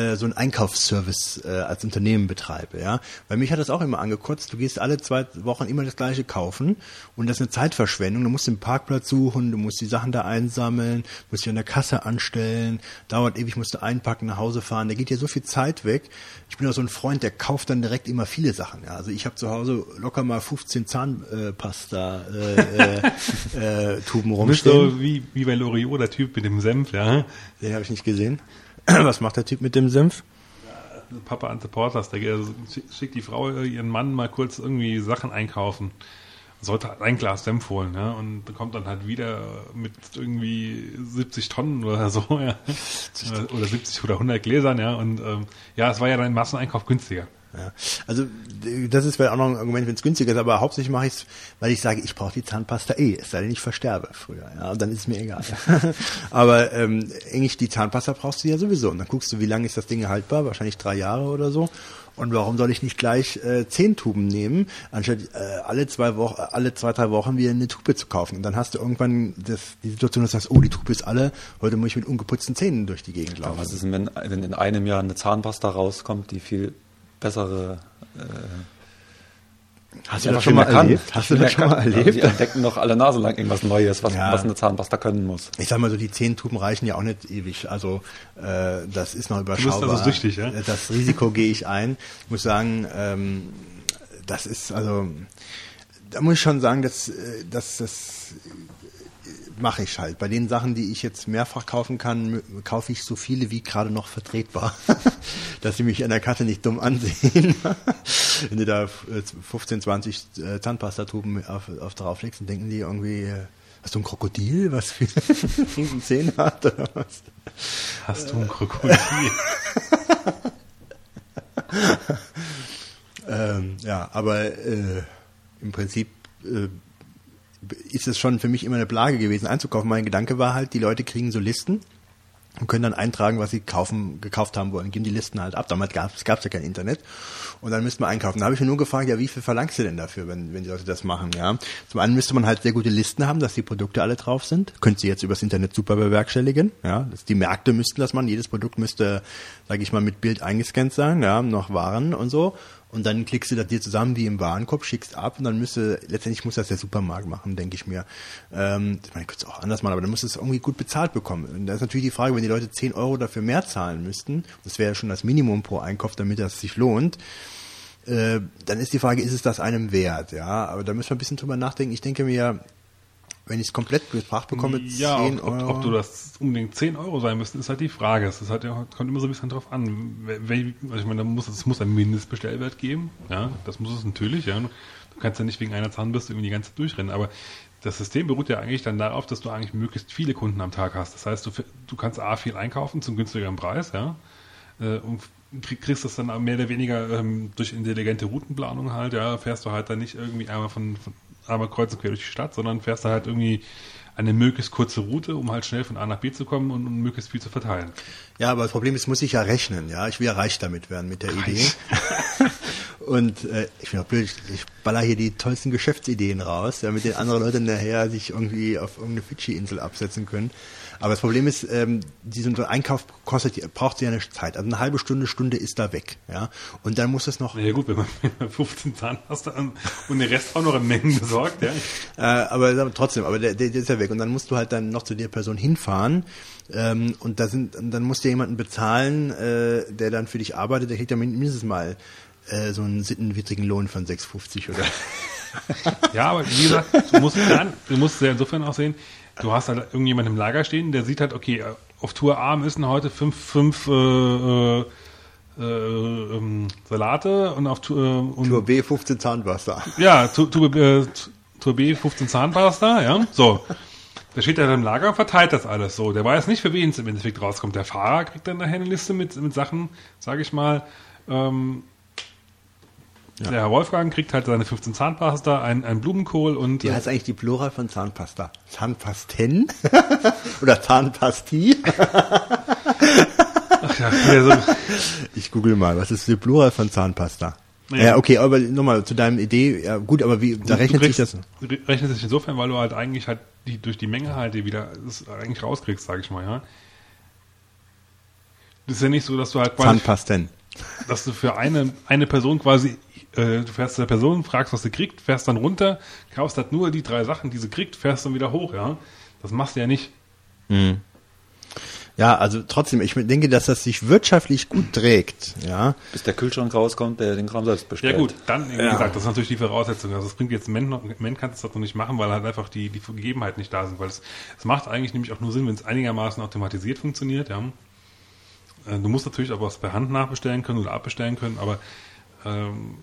äh, so einen Einkaufsservice äh, als Unternehmen betreibe, ja. Weil mich hat das auch immer angekotzt. Du gehst alle zwei Wochen immer das gleiche kaufen und das ist eine Zeitverschwendung. Du musst den Parkplatz suchen, du musst die Sachen da einsammeln, musst dich an der Kasse anstellen, dauert ewig, musst du einpacken, nach Hause fahren. Da geht dir so viel Zeit weg. Ich bin auch so ein Freund, der kauft dann direkt immer viele Sachen. Ja. Also ich habe zu Hause locker mal 15 Zahnpasta äh, äh, äh, Tuben Du bist rumstehen. so wie, wie bei Loriot, der Typ mit dem Senf, ja. Den habe ich nicht gesehen. Was macht der Typ mit dem Senf? Papa Ante Portas, der schickt die Frau äh, ihren Mann mal kurz irgendwie Sachen einkaufen. Sollte halt ein Glas Senf holen, ja, und kommt dann halt wieder mit irgendwie 70 Tonnen oder so, ja. Oder- Oder 70 oder 100 Gläsern, ja, und ähm, ja, es war ja dann im Masseneinkauf günstiger. Ja. Also das ist vielleicht auch noch ein Argument, wenn es günstiger ist, aber hauptsächlich mache ich es, weil ich sage, ich brauche die Zahnpasta eh, es sei denn, ich versterbe früher. Ja, und dann ist es mir egal. aber ähm, eigentlich die Zahnpasta brauchst du ja sowieso. Und dann guckst du, wie lange ist das Ding haltbar? Wahrscheinlich drei Jahre oder so. Und warum soll ich nicht gleich äh, zehn Tuben nehmen, anstatt äh, alle zwei Wochen, alle zwei, drei Wochen wieder eine Tube zu kaufen? Und dann hast du irgendwann das, die Situation, dass du sagst, oh, die Tube ist alle, heute muss ich mit ungeputzten Zähnen durch die Gegend laufen. was ist denn, wenn, wenn in einem Jahr eine Zahnpasta rauskommt, die viel bessere äh, Hast die einfach viel mehr kann. Hast du das schon mal erlebt? Die entdecken doch alle Nase lang irgendwas Neues, was, Ja. was eine Zahnpasta können muss. Ich sag mal so, die zehn Tuben reichen ja auch nicht ewig. Also äh, das ist noch überschaubar. also süchtig, ja? Das Risiko gehe ich ein. Ich muss sagen, ähm, das ist also, da muss ich schon sagen, dass, äh, dass das mache ich halt. Bei den Sachen, die ich jetzt mehrfach kaufen kann, kaufe ich so viele wie gerade noch vertretbar, dass sie mich an der Kasse nicht dumm ansehen. Wenn du da äh, 15, 20 äh, Zahnpastatuben auf, auf drauflegst, dann denken die irgendwie, äh, hast du ein Krokodil, was für riesen Zähne hat oder was? Hast du ein Krokodil? Ähm, ja, aber äh, im Prinzip äh, ist es schon für mich immer eine Plage gewesen einzukaufen. Mein Gedanke war halt, die Leute kriegen so Listen und können dann eintragen, was sie kaufen, gekauft haben wollen, geben die Listen halt ab. Damals gab es ja kein Internet. Und dann müsste man einkaufen. Da habe ich mir nur gefragt, ja, wie viel verlangst du denn dafür, wenn, wenn die Leute das machen, ja? Zum einen müsste man halt sehr gute Listen haben, dass die Produkte alle drauf sind. Könnt ihr jetzt übers Internet super bewerkstelligen, ja? Das, die Märkte müssten das machen. Jedes Produkt müsste, sage ich mal, mit Bild eingescannt sein, ja, noch Waren und so. Und dann klickst du das dir zusammen wie im Warenkorb, schickst ab und dann müsste, letztendlich muss das der Supermarkt machen, denke ich mir. Ähm, ich meine, ich könnte es auch anders machen, aber dann muss es irgendwie gut bezahlt bekommen. Und da ist natürlich die Frage, wenn die Leute 10 Euro dafür mehr zahlen müssten, das wäre ja schon das Minimum pro Einkauf, damit das sich lohnt, äh, dann ist die Frage, ist es das einem wert? Ja, aber da müssen wir ein bisschen drüber nachdenken. Ich denke mir, wenn ich es komplett gebracht bekomme, Ja, 10 ob, ob, Euro. ob du das unbedingt 10 Euro sein müssten, ist halt die Frage. Es halt, kommt immer so ein bisschen drauf an. Also ich meine, muss, es muss einen Mindestbestellwert geben. Ja, das muss es natürlich. Ja. Du kannst ja nicht wegen einer Zahnbürste irgendwie die ganze Zeit durchrennen. Aber das System beruht ja eigentlich dann darauf, dass du eigentlich möglichst viele Kunden am Tag hast. Das heißt, du, du kannst A viel einkaufen zum günstigeren Preis, ja. Äh, Und krieg- kriegst das dann mehr oder weniger ähm, durch intelligente Routenplanung halt, ja, fährst du halt dann nicht irgendwie einmal von, von einmal kreuz und quer durch die Stadt, sondern fährst da halt irgendwie eine möglichst kurze Route, um halt schnell von A nach B zu kommen und, und möglichst viel zu verteilen. Ja, aber das Problem ist, muss ich ja rechnen, ja. Ich will ja reich damit werden mit der Idee. Und äh, ich bin auch blöd, ich, baller hier die tollsten Geschäftsideen raus, damit den andere Leute nachher sich irgendwie auf irgendeine Fidschi-Insel absetzen können. Aber das Problem ist, ähm, diesen Einkauf kostet, braucht ja eine Zeit. Also eine halbe Stunde, Stunde ist da weg, ja. Und dann muss es noch ja gut, wenn man 15 Zahnpasta und den Rest auch noch in Mengen besorgt, ja. Äh, aber trotzdem, aber der, der, der ist ja weg. Und dann musst du halt dann noch zu der Person hinfahren. Ähm, und da sind, dann musst du jemanden bezahlen, äh, der dann für dich arbeitet, der kriegt ja min- mindestens mal äh, so einen sittenwidrigen Lohn von 6,50 oder. Ja, aber wie gesagt, du musst, dann, du musst ja insofern auch sehen, du hast halt irgendjemanden im Lager stehen, der sieht halt, okay, auf Tour A müssen heute fünf, fünf äh, äh, äh, ähm, Salate und auf Tu- äh, und, Tour B 15 Zahnpasta. ja, Tu- Tube, äh, Tour B 15 Zahnpasta, ja, so. Da steht er im Lager und verteilt das alles so. Der weiß nicht, für wen es im Endeffekt rauskommt. Der Fahrer kriegt dann nachher eine Liste mit, mit Sachen, sage ich mal. Ähm, Der Herr Wolfgang kriegt halt seine 15 Zahnpasta, ein, ein Blumenkohl und Wie heißt eigentlich die Plural von Zahnpasta? Zahnpasten? Oder Zahnpasti? ja, wieder so, Ich google mal, was ist die Plural von Zahnpasta? Ja, okay, aber nochmal zu deinem Idee. Ja, gut, aber wie, da rechnet du sich das. kriegst- Rechnet sich insofern, weil du halt eigentlich halt die, durch die Menge halt die wieder das eigentlich rauskriegst, sage ich mal, ja. Das ist ja nicht so, dass du halt quasi, Zahnpasten. dass du für eine, eine Person quasi, äh, du fährst zu der Person, fragst, was sie kriegt, fährst dann runter, kaufst halt nur die drei Sachen, die sie kriegt, fährst dann wieder hoch, ja. Das machst du ja nicht. Ja, also trotzdem, ich denke, dass das sich wirtschaftlich gut trägt. Ja, Bis der Kühlschrank rauskommt, der den Kram selbst Ja bestellt. gut, dann, wie gesagt, das ist natürlich die Voraussetzung. Also das bringt jetzt Mensch, noch- Mensch kann es das noch nicht machen, weil halt einfach die, die Gegebenheiten nicht da sind. Weil es, es macht eigentlich nämlich auch nur Sinn, wenn es einigermaßen automatisiert funktioniert, ja. Äh, Du musst natürlich auch was per Hand nachbestellen können oder abbestellen können, aber ähm,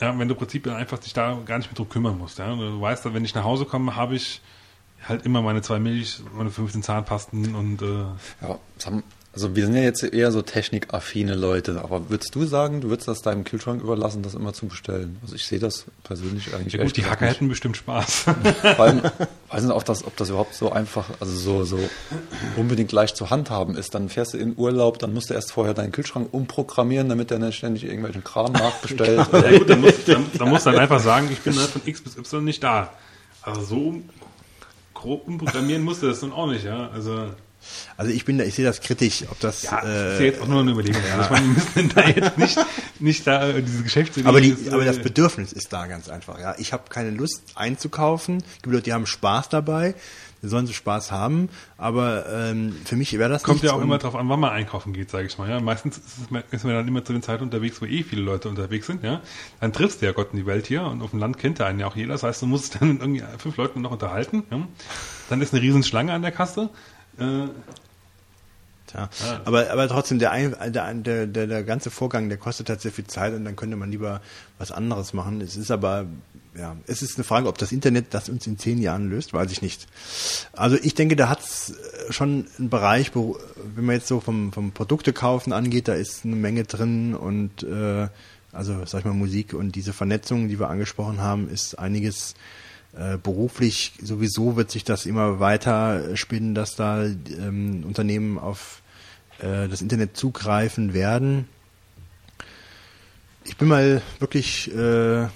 ja, wenn du im Prinzip einfach dich da gar nicht mehr drum kümmern musst, ja. Du weißt, wenn ich nach Hause komme, habe ich halt immer meine zwei Milch, meine 15 Zahnpasten und äh, Ja, das haben, also wir sind ja jetzt eher so technikaffine Leute, aber würdest du sagen, du würdest das deinem Kühlschrank überlassen, das immer zu bestellen? Also ich sehe das persönlich eigentlich ja gut, die Hacker hätten bestimmt Spaß. Vor allem, weiß nicht, ob das, ob das überhaupt so einfach, also so, so unbedingt leicht zu handhaben ist. Dann fährst du in Urlaub, dann musst du erst vorher deinen Kühlschrank umprogrammieren, damit der nicht ständig irgendwelchen Kram nachbestellt. Ja gut, dann musst dann, dann musst du dann einfach sagen, ich bin von X bis Y nicht da. Also so grob umprogrammieren musst du das dann auch nicht, ja. Also also ich bin da, ich sehe das kritisch, ob das. ja, das ist äh, ja jetzt auch nur eine Überlegung. Also ich meine, wir müssen da jetzt nicht, nicht da äh, diese Geschäftsidee. aber, die, ist, aber das äh, Bedürfnis ist da ganz einfach. Ja, ich habe keine Lust einzukaufen. Es gibt Leute, die haben Spaß dabei. Die sollen sie Spaß haben. Aber ähm, für mich wäre das Kommt ja auch immer drauf an, wann man einkaufen geht, sage ich mal. Ja, meistens ist, es, ist man dann immer zu den Zeiten unterwegs, wo eh viele Leute unterwegs sind. Ja, dann triffst du ja Gott in die Welt hier und auf dem Land kennt ja einen ja auch jeder. Das heißt, du musst dann mit irgendwie fünf Leuten noch unterhalten. Ja? Dann ist eine riesen Schlange an der Kasse. Äh, Ja. Aber, aber trotzdem, der, der, der, der, der ganze Vorgang, der kostet halt sehr viel Zeit und dann könnte man lieber was anderes machen. Es ist aber, ja, es ist eine Frage, ob das Internet das uns in zehn Jahren löst, weiß ich nicht. Also ich denke, da hat es schon einen Bereich, wo, wenn man jetzt so vom, vom Produkte kaufen angeht, da ist eine Menge drin und äh, also sag ich mal Musik und diese Vernetzung, die wir angesprochen haben, ist einiges äh, beruflich sowieso wird sich das immer weiter spinnen, dass da ähm, Unternehmen auf äh, das Internet zugreifen werden. Ich bin mal wirklich äh,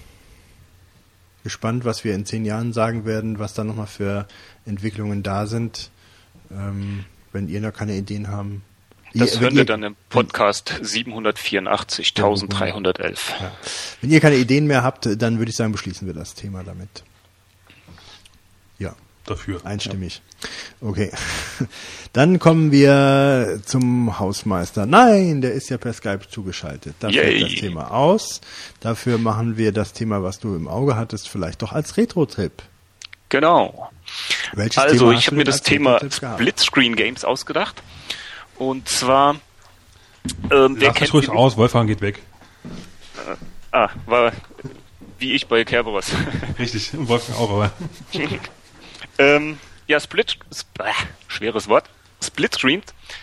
gespannt, was wir in zehn Jahren sagen werden, was da nochmal für Entwicklungen da sind. Ähm, wenn ihr noch keine Ideen haben. Das Ihr- wir ihr- dann im Podcast 784, 1311. Wenn ihr keine Ideen mehr habt, dann würde ich sagen, beschließen wir das Thema damit. Ja. dafür. Einstimmig. Okay. Dann kommen wir zum Hausmeister. Nein, der ist ja per Skype zugeschaltet. Da fällt das Thema aus. Dafür machen wir das Thema, was du im Auge hattest, vielleicht doch als Retro-Trip. Genau. Welches Also, Thema ich habe mir das Thema? Splitscreen Games ausgedacht. Und zwar, ähm, Lass kennt mich ruhig aus, Wolfgang geht weg. Ah, war wie ich bei Kerberos. Richtig, und Wolfgang auch, aber ähm, ja, Split, sp äh, schweres Wort. Splitscreen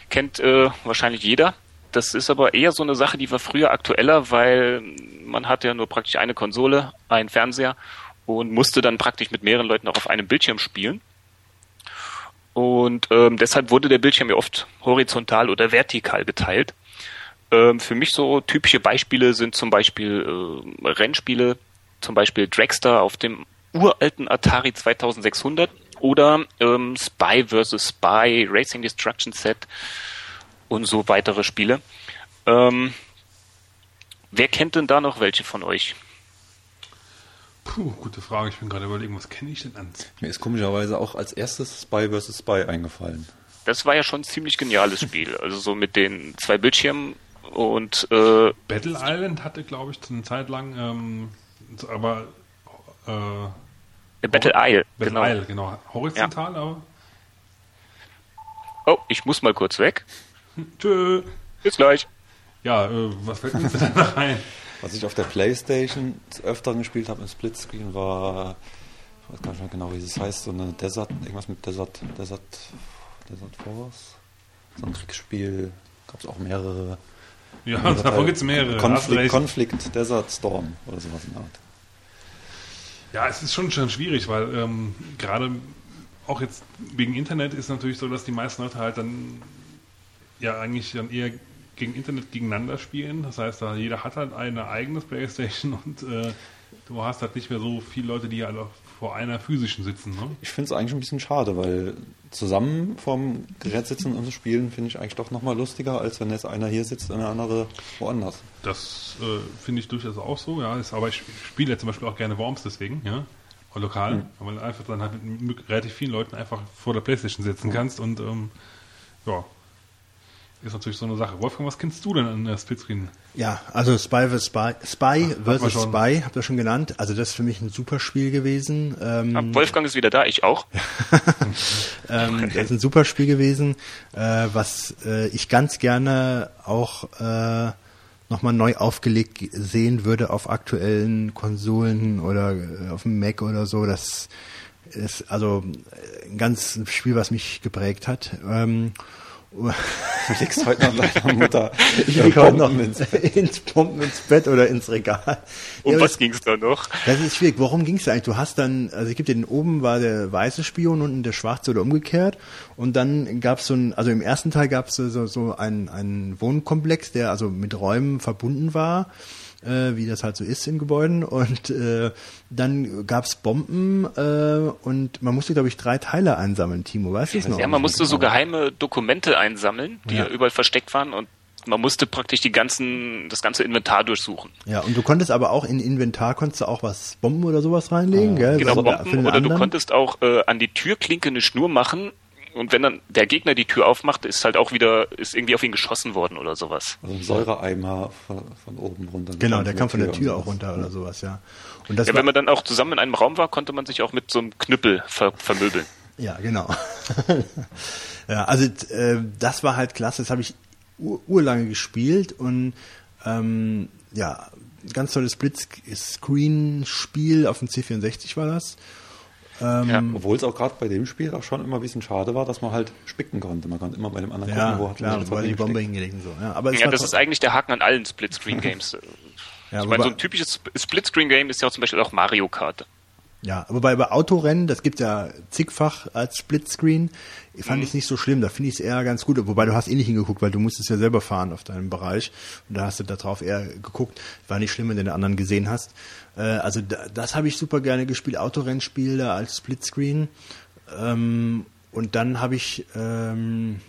kennt äh, wahrscheinlich jeder. Das ist aber eher so eine Sache, die war früher aktueller, weil man hatte ja nur praktisch eine Konsole, einen Fernseher und musste dann praktisch mit mehreren Leuten auch auf einem Bildschirm spielen. Und ähm, deshalb wurde der Bildschirm ja oft horizontal oder vertikal geteilt. Ähm, für mich so typische Beispiele sind zum Beispiel äh, Rennspiele, zum Beispiel Dragster auf dem uralten Atari 2600 oder ähm, Spy vs. Spy, Racing Destruction Set und so weitere Spiele. Ähm, wer kennt denn da noch welche von euch? puh, gute Frage. Ich bin gerade überlegen, was kenne ich denn an? Mir ist komischerweise auch als erstes Spy vs. Spy eingefallen. Das war ja schon ein ziemlich geniales Spiel. Also so mit den zwei Bildschirmen und äh, Battle Island hatte, glaube ich, eine Zeit lang, ähm, aber äh, Battle Isle. Battle Genau. Isle, genau. Horizontal, aber Oh, ich muss mal kurz weg. tschö. Bis gleich. Ja, äh, was fällt mir denn da ein? Was ich auf der Playstation des Öfteren gespielt habe im Splitscreen war, ich weiß gar nicht mehr genau, wie es heißt, so eine Desert, irgendwas mit Desert, Desert, Desert Force. So ein Kriegsspiel, gab es auch mehrere. Ja, davon gibt es mehrere. recht. Conflict Desert Storm oder sowas in der Art. Ja, es ist schon, schon schwierig, weil ähm, gerade auch jetzt wegen Internet ist natürlich so, dass die meisten Leute halt dann ja eigentlich dann eher gegen Internet gegeneinander spielen. Das heißt, da jeder hat halt eine eigene Playstation und äh, du hast halt nicht mehr so viele Leute, die halt auch vor einer physischen sitzen. Ne? Ich finde es eigentlich ein bisschen schade, weil zusammen vorm Gerät sitzen und zu spielen, finde ich eigentlich doch nochmal lustiger, als wenn jetzt einer hier sitzt und der andere woanders. Das äh, finde ich durchaus auch so, ja. Ist, aber ich spiele ja zum Beispiel auch gerne Worms deswegen, ja. Auch lokal, weil du einfach dann halt mit, relativ vielen Leuten einfach vor der Playstation sitzen kannst und ähm, ja. Ist natürlich so eine Sache. Wolfgang, was kennst du denn an der Splitscreen? Ja, also Spy vs. Spy, Spy schon. Spy, habt ihr schon genannt. Also das ist für mich ein super Spiel gewesen. Ähm, Wolfgang ist wieder da, ich auch. Ähm, das ist ein super Spiel gewesen, äh, was äh, ich ganz gerne auch äh, nochmal neu aufgelegt sehen würde auf aktuellen Konsolen oder äh, auf dem Mac oder so. Das ist also äh, ein ganz Spiel, was mich geprägt hat. Ähm, Du legst heute noch deiner Mutter ich äh, liege heute noch ins ins Pumpen ins Bett oder ins Regal. Um Ja, was das- ging's da noch? das ist schwierig. Worum ging es eigentlich? Du hast dann, also ich gebe dir den oben war der weiße Spion, unten der schwarze oder umgekehrt. Und dann gab es so ein, also im ersten Teil gab es so, so einen, einen Wohnkomplex, der also mit Räumen verbunden war, äh, wie das halt so ist in Gebäuden. Und äh, dann gab es Bomben äh, und man musste, glaube ich, drei Teile einsammeln, Timo. Weißt du es noch? Ja, man musste so geheime Dokumente einsammeln, die Ja. ja überall versteckt waren und man musste praktisch die ganzen, das ganze Inventar durchsuchen. Ja, und du konntest aber auch in Inventar konntest du auch was Bomben oder sowas reinlegen, gell? Genau, So, Bomben. Oder du anderen. konntest auch äh, an die Türklinke eine Schnur machen und wenn dann der Gegner die Tür aufmacht, ist halt auch wieder, ist irgendwie auf ihn geschossen worden oder sowas. Also ein Säureeimer von, von oben runter. Genau, der kam von der Tür auch runter oder sowas, ja. Und das Ja, wenn man dann auch zusammen in einem Raum war, konnte man sich auch mit so einem Knüppel ver vermöbeln. Ja, genau. ja, also äh, das war halt klasse. Das habe ich ur urlange gespielt und ähm, ja, ganz tolles Splitscreen-Spiel auf dem C64 war das. Ja. Obwohl es auch gerade bei dem Spiel auch schon immer ein bisschen schade war, dass man halt spicken konnte. Man konnte immer bei dem anderen Ja, gucken, wo hat klar, man die. Bombe hingelegt und so. Ja, aber Ja, das ist eigentlich der Haken an allen Splitscreen-Games. ja, ich meine, so ein typisches Splitscreen-Game ist ja auch zum Beispiel auch Mario Kart. Ja, aber bei, bei Autorennen, das gibt ja zigfach als Splitscreen, fand ich es nicht so schlimm. Da finde ich es eher ganz gut. Wobei du hast eh nicht hingeguckt, weil du musstest ja selber fahren auf deinem Bereich. Und da hast du da drauf eher geguckt. War nicht schlimm, wenn du den anderen gesehen hast. Äh, also da, das habe ich super gerne gespielt. Autorennspiel da als Splitscreen. Ähm, und dann habe ich, ähm,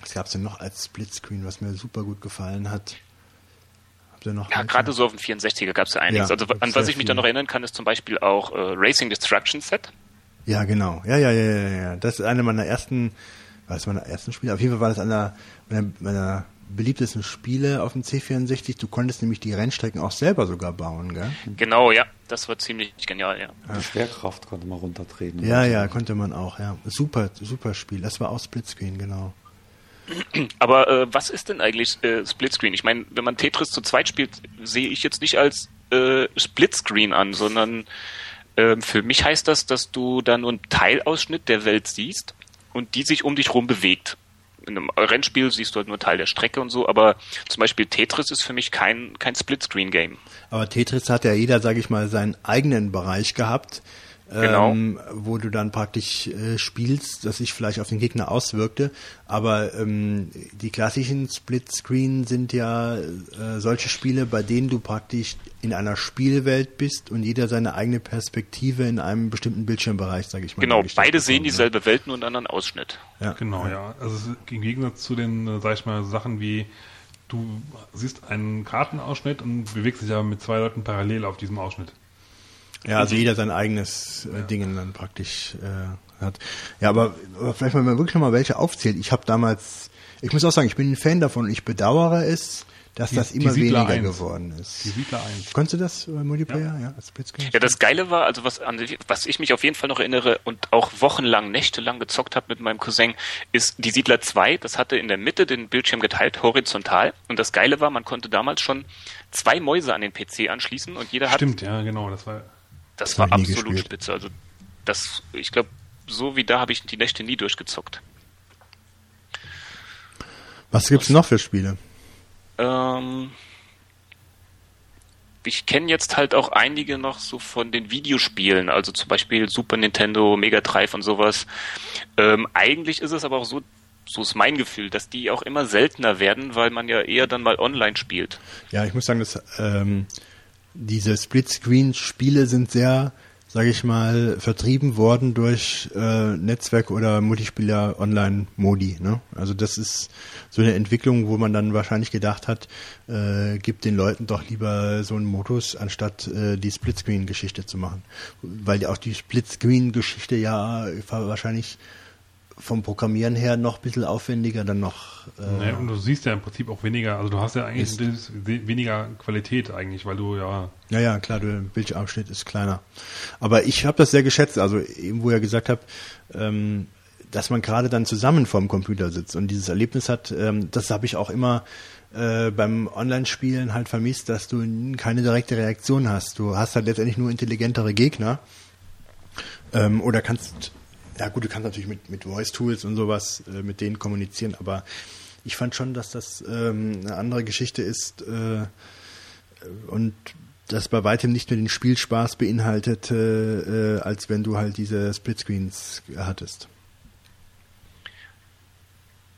was gab es denn noch als Splitscreen, was mir super gut gefallen hat? Ja, gerade so auf dem 64er gab es ja einiges. Ja, also an was ich mich da noch erinnern kann, ist zum Beispiel auch äh, Racing Destruction Set. Ja, genau. Ja, ja, ja, ja, ja. Das ist eine meiner ersten, war das meiner ersten Spiele? Auf jeden Fall war das einer meiner, meiner beliebtesten Spiele auf dem C64. Du konntest nämlich die Rennstrecken auch selber sogar bauen, gell? Genau, ja, das war ziemlich genial, ja. Die Schwerkraft konnte man runtertreten. Ja, ja, konnte man auch, ja. Super, super Spiel. Das war auch Splitscreen, genau. Aber äh, was ist denn eigentlich äh, Splitscreen? Ich meine, wenn man Tetris zu zweit spielt, sehe ich jetzt nicht als äh, Splitscreen an, sondern ähm, für mich heißt das, dass du da nur einen Teilausschnitt der Welt siehst und die sich um dich rum bewegt. In einem Rennspiel siehst du halt nur Teil der Strecke und so, aber zum Beispiel Tetris ist für mich kein, kein Splitscreen-Game. Aber Tetris hat ja jeder, sage ich mal, seinen eigenen Bereich gehabt, Genau. ähm, wo du dann praktisch äh, spielst, das sich vielleicht auf den Gegner auswirkte. Aber ähm, die klassischen Splitscreen sind ja äh, solche Spiele, bei denen du praktisch in einer Spielwelt bist und jeder seine eigene Perspektive in einem bestimmten Bildschirmbereich, sage ich mal. Genau, beide sehen ne? dieselbe Welt, nur einen anderen Ausschnitt. Ja. Genau, ja. Also im Gegensatz zu den, äh, sag ich mal, Sachen wie du siehst einen Kartenausschnitt und bewegst dich aber mit zwei Leuten parallel auf diesem Ausschnitt. Ja, also jeder sein eigenes äh, Ding dann praktisch äh, hat. Ja, aber, aber vielleicht mal wirklich nochmal welche aufzählt. Ich habe damals, ich muss auch sagen, ich bin ein Fan davon und ich bedauere es, dass Die- das immer weniger 1. geworden ist. Die Siedler 1. Konntest du das äh, Multiplayer? Ja, als Splitscreen? Ja, das Geile war, also was, an, was ich mich auf jeden Fall noch erinnere und auch wochenlang, nächtelang gezockt habe mit meinem Cousin, ist die Siedler 2. Das hatte in der Mitte den Bildschirm geteilt, horizontal. Und das Geile war, man konnte damals schon zwei Mäuse an den PC anschließen und jeder hat, Stimmt, ja, genau. Das war das war absolut spitze. Also das, ich glaube, so wie da habe ich die Nächte nie durchgezockt. Was gibt's noch für Spiele? Ähm, ich kenne jetzt halt auch einige noch so von den Videospielen, also zum Beispiel Super Nintendo, Mega Drive und sowas. Ähm, eigentlich ist es aber auch so, so ist mein Gefühl, dass die auch immer seltener werden, weil man ja eher dann mal online spielt. Ja, ich muss sagen, dass ähm, diese Splitscreen-Spiele sind sehr, sage ich mal, vertrieben worden durch äh, Netzwerk- oder Multispieler-Online-Modi. Ne? Also das ist so eine Entwicklung, wo man dann wahrscheinlich gedacht hat, äh, gibt den Leuten doch lieber so einen Modus, anstatt äh, die Splitscreen-Geschichte zu machen. Weil auch die Splitscreen-Geschichte ja wahrscheinlich vom Programmieren her noch ein bisschen aufwendiger dann noch äh, Naja, und du siehst ja im Prinzip auch weniger, also du hast ja eigentlich weniger Qualität eigentlich, weil du ja Ja, ja, klar, der Bildschirmabschnitt ist kleiner. Aber ich habe das sehr geschätzt, also eben wo ihr gesagt habt, ähm, dass man gerade dann zusammen vorm Computer sitzt und dieses Erlebnis hat, ähm, das habe ich auch immer äh, beim Online-Spielen halt vermisst, dass du keine direkte Reaktion hast. Du hast halt letztendlich nur intelligentere Gegner ähm, oder kannst, ja gut, du kannst natürlich mit, mit Voice-Tools und sowas äh, mit denen kommunizieren, aber ich fand schon, dass das ähm, eine andere Geschichte ist, äh, und das bei weitem nicht mehr den Spielspaß beinhaltet, äh, äh, als wenn du halt diese Splitscreens hattest.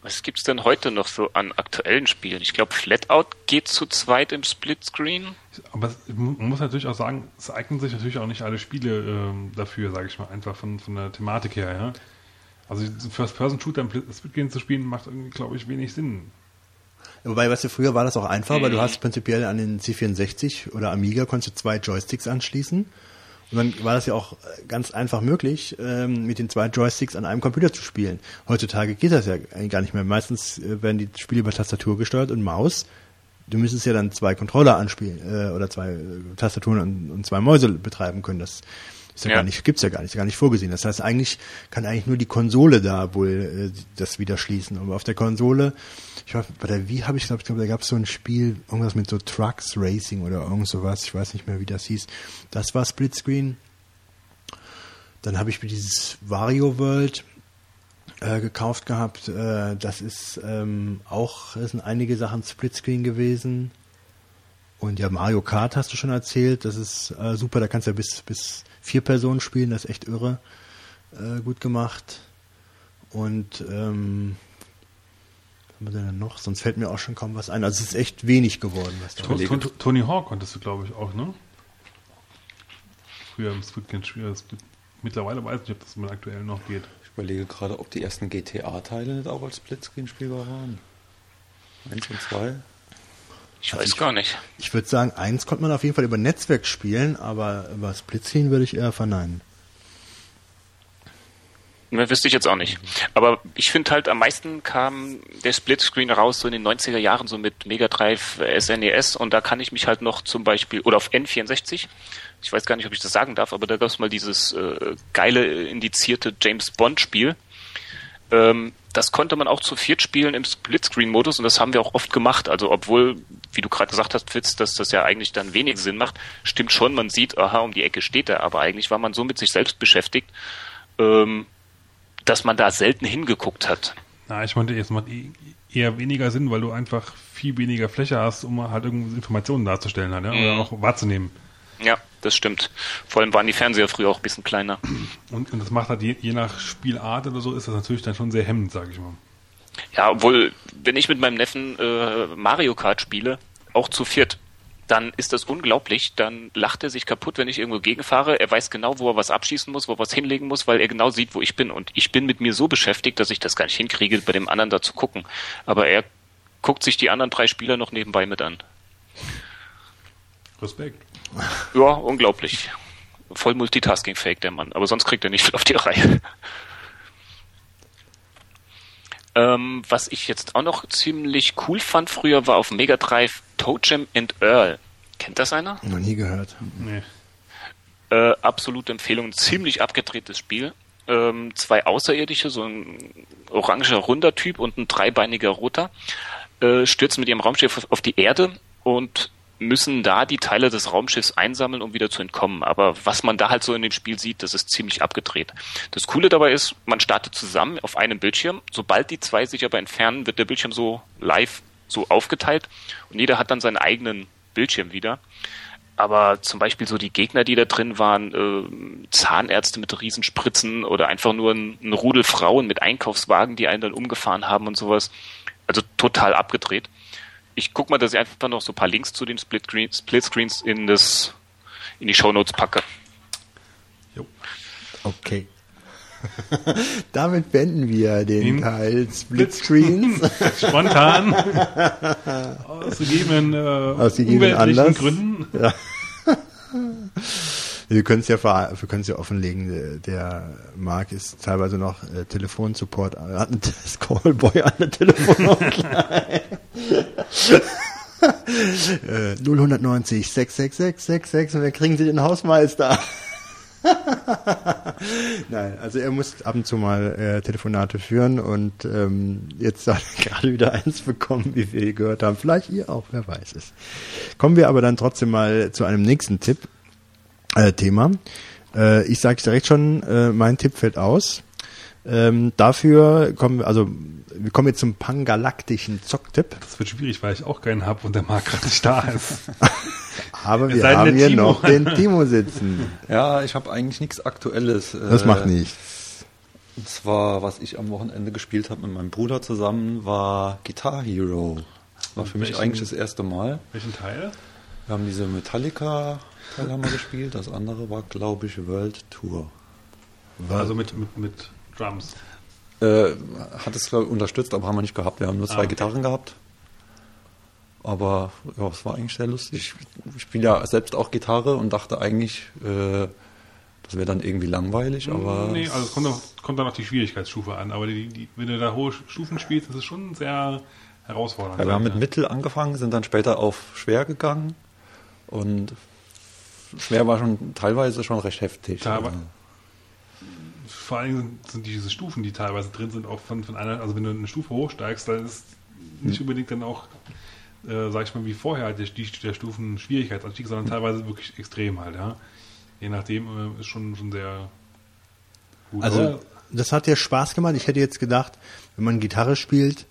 Was gibt's denn heute noch so an aktuellen Spielen? Ich glaube, Flatout geht zu zweit im Splitscreen. Aber man muss natürlich auch sagen, es eignen sich natürlich auch nicht alle Spiele ähm, dafür, sage ich mal, einfach von, von der Thematik her. Ja? Also First-Person-Shooter im Splitgame zu spielen, macht irgendwie, glaube ich, wenig Sinn. Wobei, weißt du, früher war das auch einfach, weil du hast prinzipiell an den C64 oder Amiga konntest du zwei Joysticks anschließen. Und dann war das ja auch äh, ganz einfach möglich, ähm, mit den zwei Joysticks an einem Computer zu spielen. Heutzutage geht das ja eigentlich gar nicht mehr. Meistens äh, werden die Spiele über Tastatur gesteuert und Maus. Du müsstest ja dann zwei Controller anspielen äh, oder zwei äh, Tastaturen und, und zwei Mäuse betreiben können. Das ist ja, Ja. gar nicht, gibt's ja gar nicht, gar nicht vorgesehen. Das heißt, eigentlich kann eigentlich nur die Konsole da wohl äh, das wieder schließen. Aber auf der Konsole, ich weiß, bei der Wii habe ich glaube, ich glaub, da gab es so ein Spiel, irgendwas mit so Trucks Racing oder irgend sowas, ich weiß nicht mehr, wie das hieß. Das war Splitscreen. Dann habe ich mir dieses Wario World äh, gekauft gehabt. Äh, das ist ähm, auch, das sind einige Sachen Splitscreen gewesen. Und ja, Mario Kart hast du schon erzählt, das ist äh, super, da kannst du ja bis, bis vier Personen spielen, das ist echt irre. Äh, gut gemacht. Und ähm, was haben wir denn noch? Sonst fällt mir auch schon kaum was ein. Also es ist echt wenig geworden, was da überlege. To- Tony Hawk konntest du, glaube ich, auch, ne? Früher im Splitgame Split. Mittlerweile weiß ich nicht, ob das mit aktuell noch geht. Ich überlege gerade, ob die ersten GTA-Teile nicht auch als Splitscreen spielbar waren. Eins und zwei. Ich weiß gar nicht. Ich würde sagen, eins konnte man auf jeden Fall über Netzwerk spielen, aber über Splitscreen würde ich eher verneinen. Mehr wüsste ich jetzt auch nicht. Aber ich finde halt, am meisten kam der Splitscreen raus so in den 90er Jahren, so mit Mega Drive, SNES und da kann ich mich halt noch zum Beispiel, oder auf N64, ich weiß gar nicht, ob ich das sagen darf, aber da gab es mal dieses äh, geile, indizierte James Bond Spiel. Ähm, das konnte man auch zu viert spielen im Splitscreen-Modus und das haben wir auch oft gemacht. Also obwohl, wie du gerade gesagt hast, Fitz, dass das ja eigentlich dann wenig Sinn macht, stimmt schon, man sieht, aha, um die Ecke steht er, aber eigentlich war man so mit sich selbst beschäftigt, ähm, dass man da selten hingeguckt hat. Na, ich meinte, jetzt macht eh- eher weniger Sinn, weil du einfach viel weniger Fläche hast, um halt irgendwie Informationen darzustellen halt, ja? oder Mhm. auch wahrzunehmen. Ja, das stimmt. Vor allem waren die Fernseher früher auch ein bisschen kleiner. Und, und das macht halt je, je nach Spielart oder so, ist das natürlich dann schon sehr hemmend, sage ich mal. Ja, obwohl, wenn ich mit meinem Neffen äh, Mario Kart spiele, auch zu viert, dann ist das unglaublich. Dann lacht er sich kaputt, wenn ich irgendwo gegenfahre. Er weiß genau, wo er was abschießen muss, wo er was hinlegen muss, weil er genau sieht, wo ich bin. Und ich bin mit mir so beschäftigt, dass ich das gar nicht hinkriege, bei dem anderen da zu gucken. Aber er guckt sich die anderen drei Spieler noch nebenbei mit an. Respekt. Ja, unglaublich. Voll multitaskingfähig, der Mann. Aber sonst kriegt er nicht viel auf die Reihe. Ähm, was ich jetzt auch noch ziemlich cool fand früher, war auf Mega Drive Toe Jam and Earl. Kennt das einer? Noch nie gehört. Nee. Äh, absolute Empfehlung. Ziemlich abgedrehtes Spiel. Ähm, zwei Außerirdische, so ein oranger runder Typ und ein dreibeiniger roter, äh, stürzen mit ihrem Raumschiff auf die Erde und müssen da die Teile des Raumschiffs einsammeln, um wieder zu entkommen. Aber was man da halt so in dem Spiel sieht, das ist ziemlich abgedreht. Das Coole dabei ist, man startet zusammen auf einem Bildschirm. Sobald die zwei sich aber entfernen, wird der Bildschirm so live so aufgeteilt und jeder hat dann seinen eigenen Bildschirm wieder. Aber zum Beispiel so die Gegner, die da drin waren, äh, Zahnärzte mit Riesenspritzen oder einfach nur ein, ein Rudel Frauen mit Einkaufswagen, die einen dann umgefahren haben und sowas. Also total abgedreht. Ich guck mal, dass ich einfach noch so ein paar Links zu den Split Splitscreens in das in die Shownotes packe. Jo. Okay. Damit beenden wir den Teil Splitscreens. Spontan. aus gegebenen, äh, Aus gegebenen Anlass. Gründen. Wir können es ja, wir können es ja offenlegen. Der Marc ist teilweise noch äh, Telefonsupport, er hat einen Callboy an der Telefonhotline. äh, 090 666 66, wer kriegen Sie den Hausmeister? Nein, also er muss ab und zu mal äh, Telefonate führen und ähm, jetzt hat er gerade wieder eins bekommen, wie wir gehört haben. Vielleicht ihr auch, wer weiß es. Kommen wir aber dann trotzdem mal zu einem nächsten Tipp, äh, Thema. Äh, ich sage direkt schon, äh, mein Tipp fällt aus. Ähm, dafür kommen wir, also wir kommen jetzt zum pangalaktischen Zocktipp, Das wird schwierig, weil ich auch keinen habe und der Marc gerade nicht da ist. aber Es wir sei denn, haben hier Timo. noch den Timo sitzen. Ja, ich habe eigentlich nichts Aktuelles. Das Äh, macht nichts. Und zwar, was ich am Wochenende gespielt habe mit meinem Bruder zusammen, war Guitar Hero. War für mich Welchen- eigentlich das erste Mal. Welchen Teil? Wir haben diese Metallica-Teil haben wir gespielt. Das andere war, glaube ich, World Tour. Also mit, mit, mit Drums. Äh, hat es, glaube ich, unterstützt, aber haben wir nicht gehabt. Wir haben nur zwei Ah, okay. Gitarren gehabt. Aber ja, es war eigentlich sehr lustig. Ich spiele ja selbst auch Gitarre und dachte eigentlich, äh, das wäre dann irgendwie langweilig, aber nee, also es kommt, auf, kommt dann auf die Schwierigkeitsstufe an. Aber die, die, wenn du da hohe Stufen spielst, ist es schon sehr herausfordernd. Ja, wir haben mit. Mittel angefangen, sind dann später auf schwer gegangen und schwer war schon teilweise schon recht heftig. Aber- Also, Vor allem sind, sind diese Stufen, die teilweise drin sind, auch von, von einer, also wenn du eine Stufe hochsteigst, dann ist nicht Hm. unbedingt dann auch, äh, sag ich mal, wie vorher der, die, der Stufen Schwierigkeitsanstieg, sondern teilweise wirklich extrem halt, ja. Je nachdem äh, ist schon, schon sehr gut. Also Aber das hat dir Spaß gemacht. Ich hätte jetzt gedacht, wenn man Gitarre spielt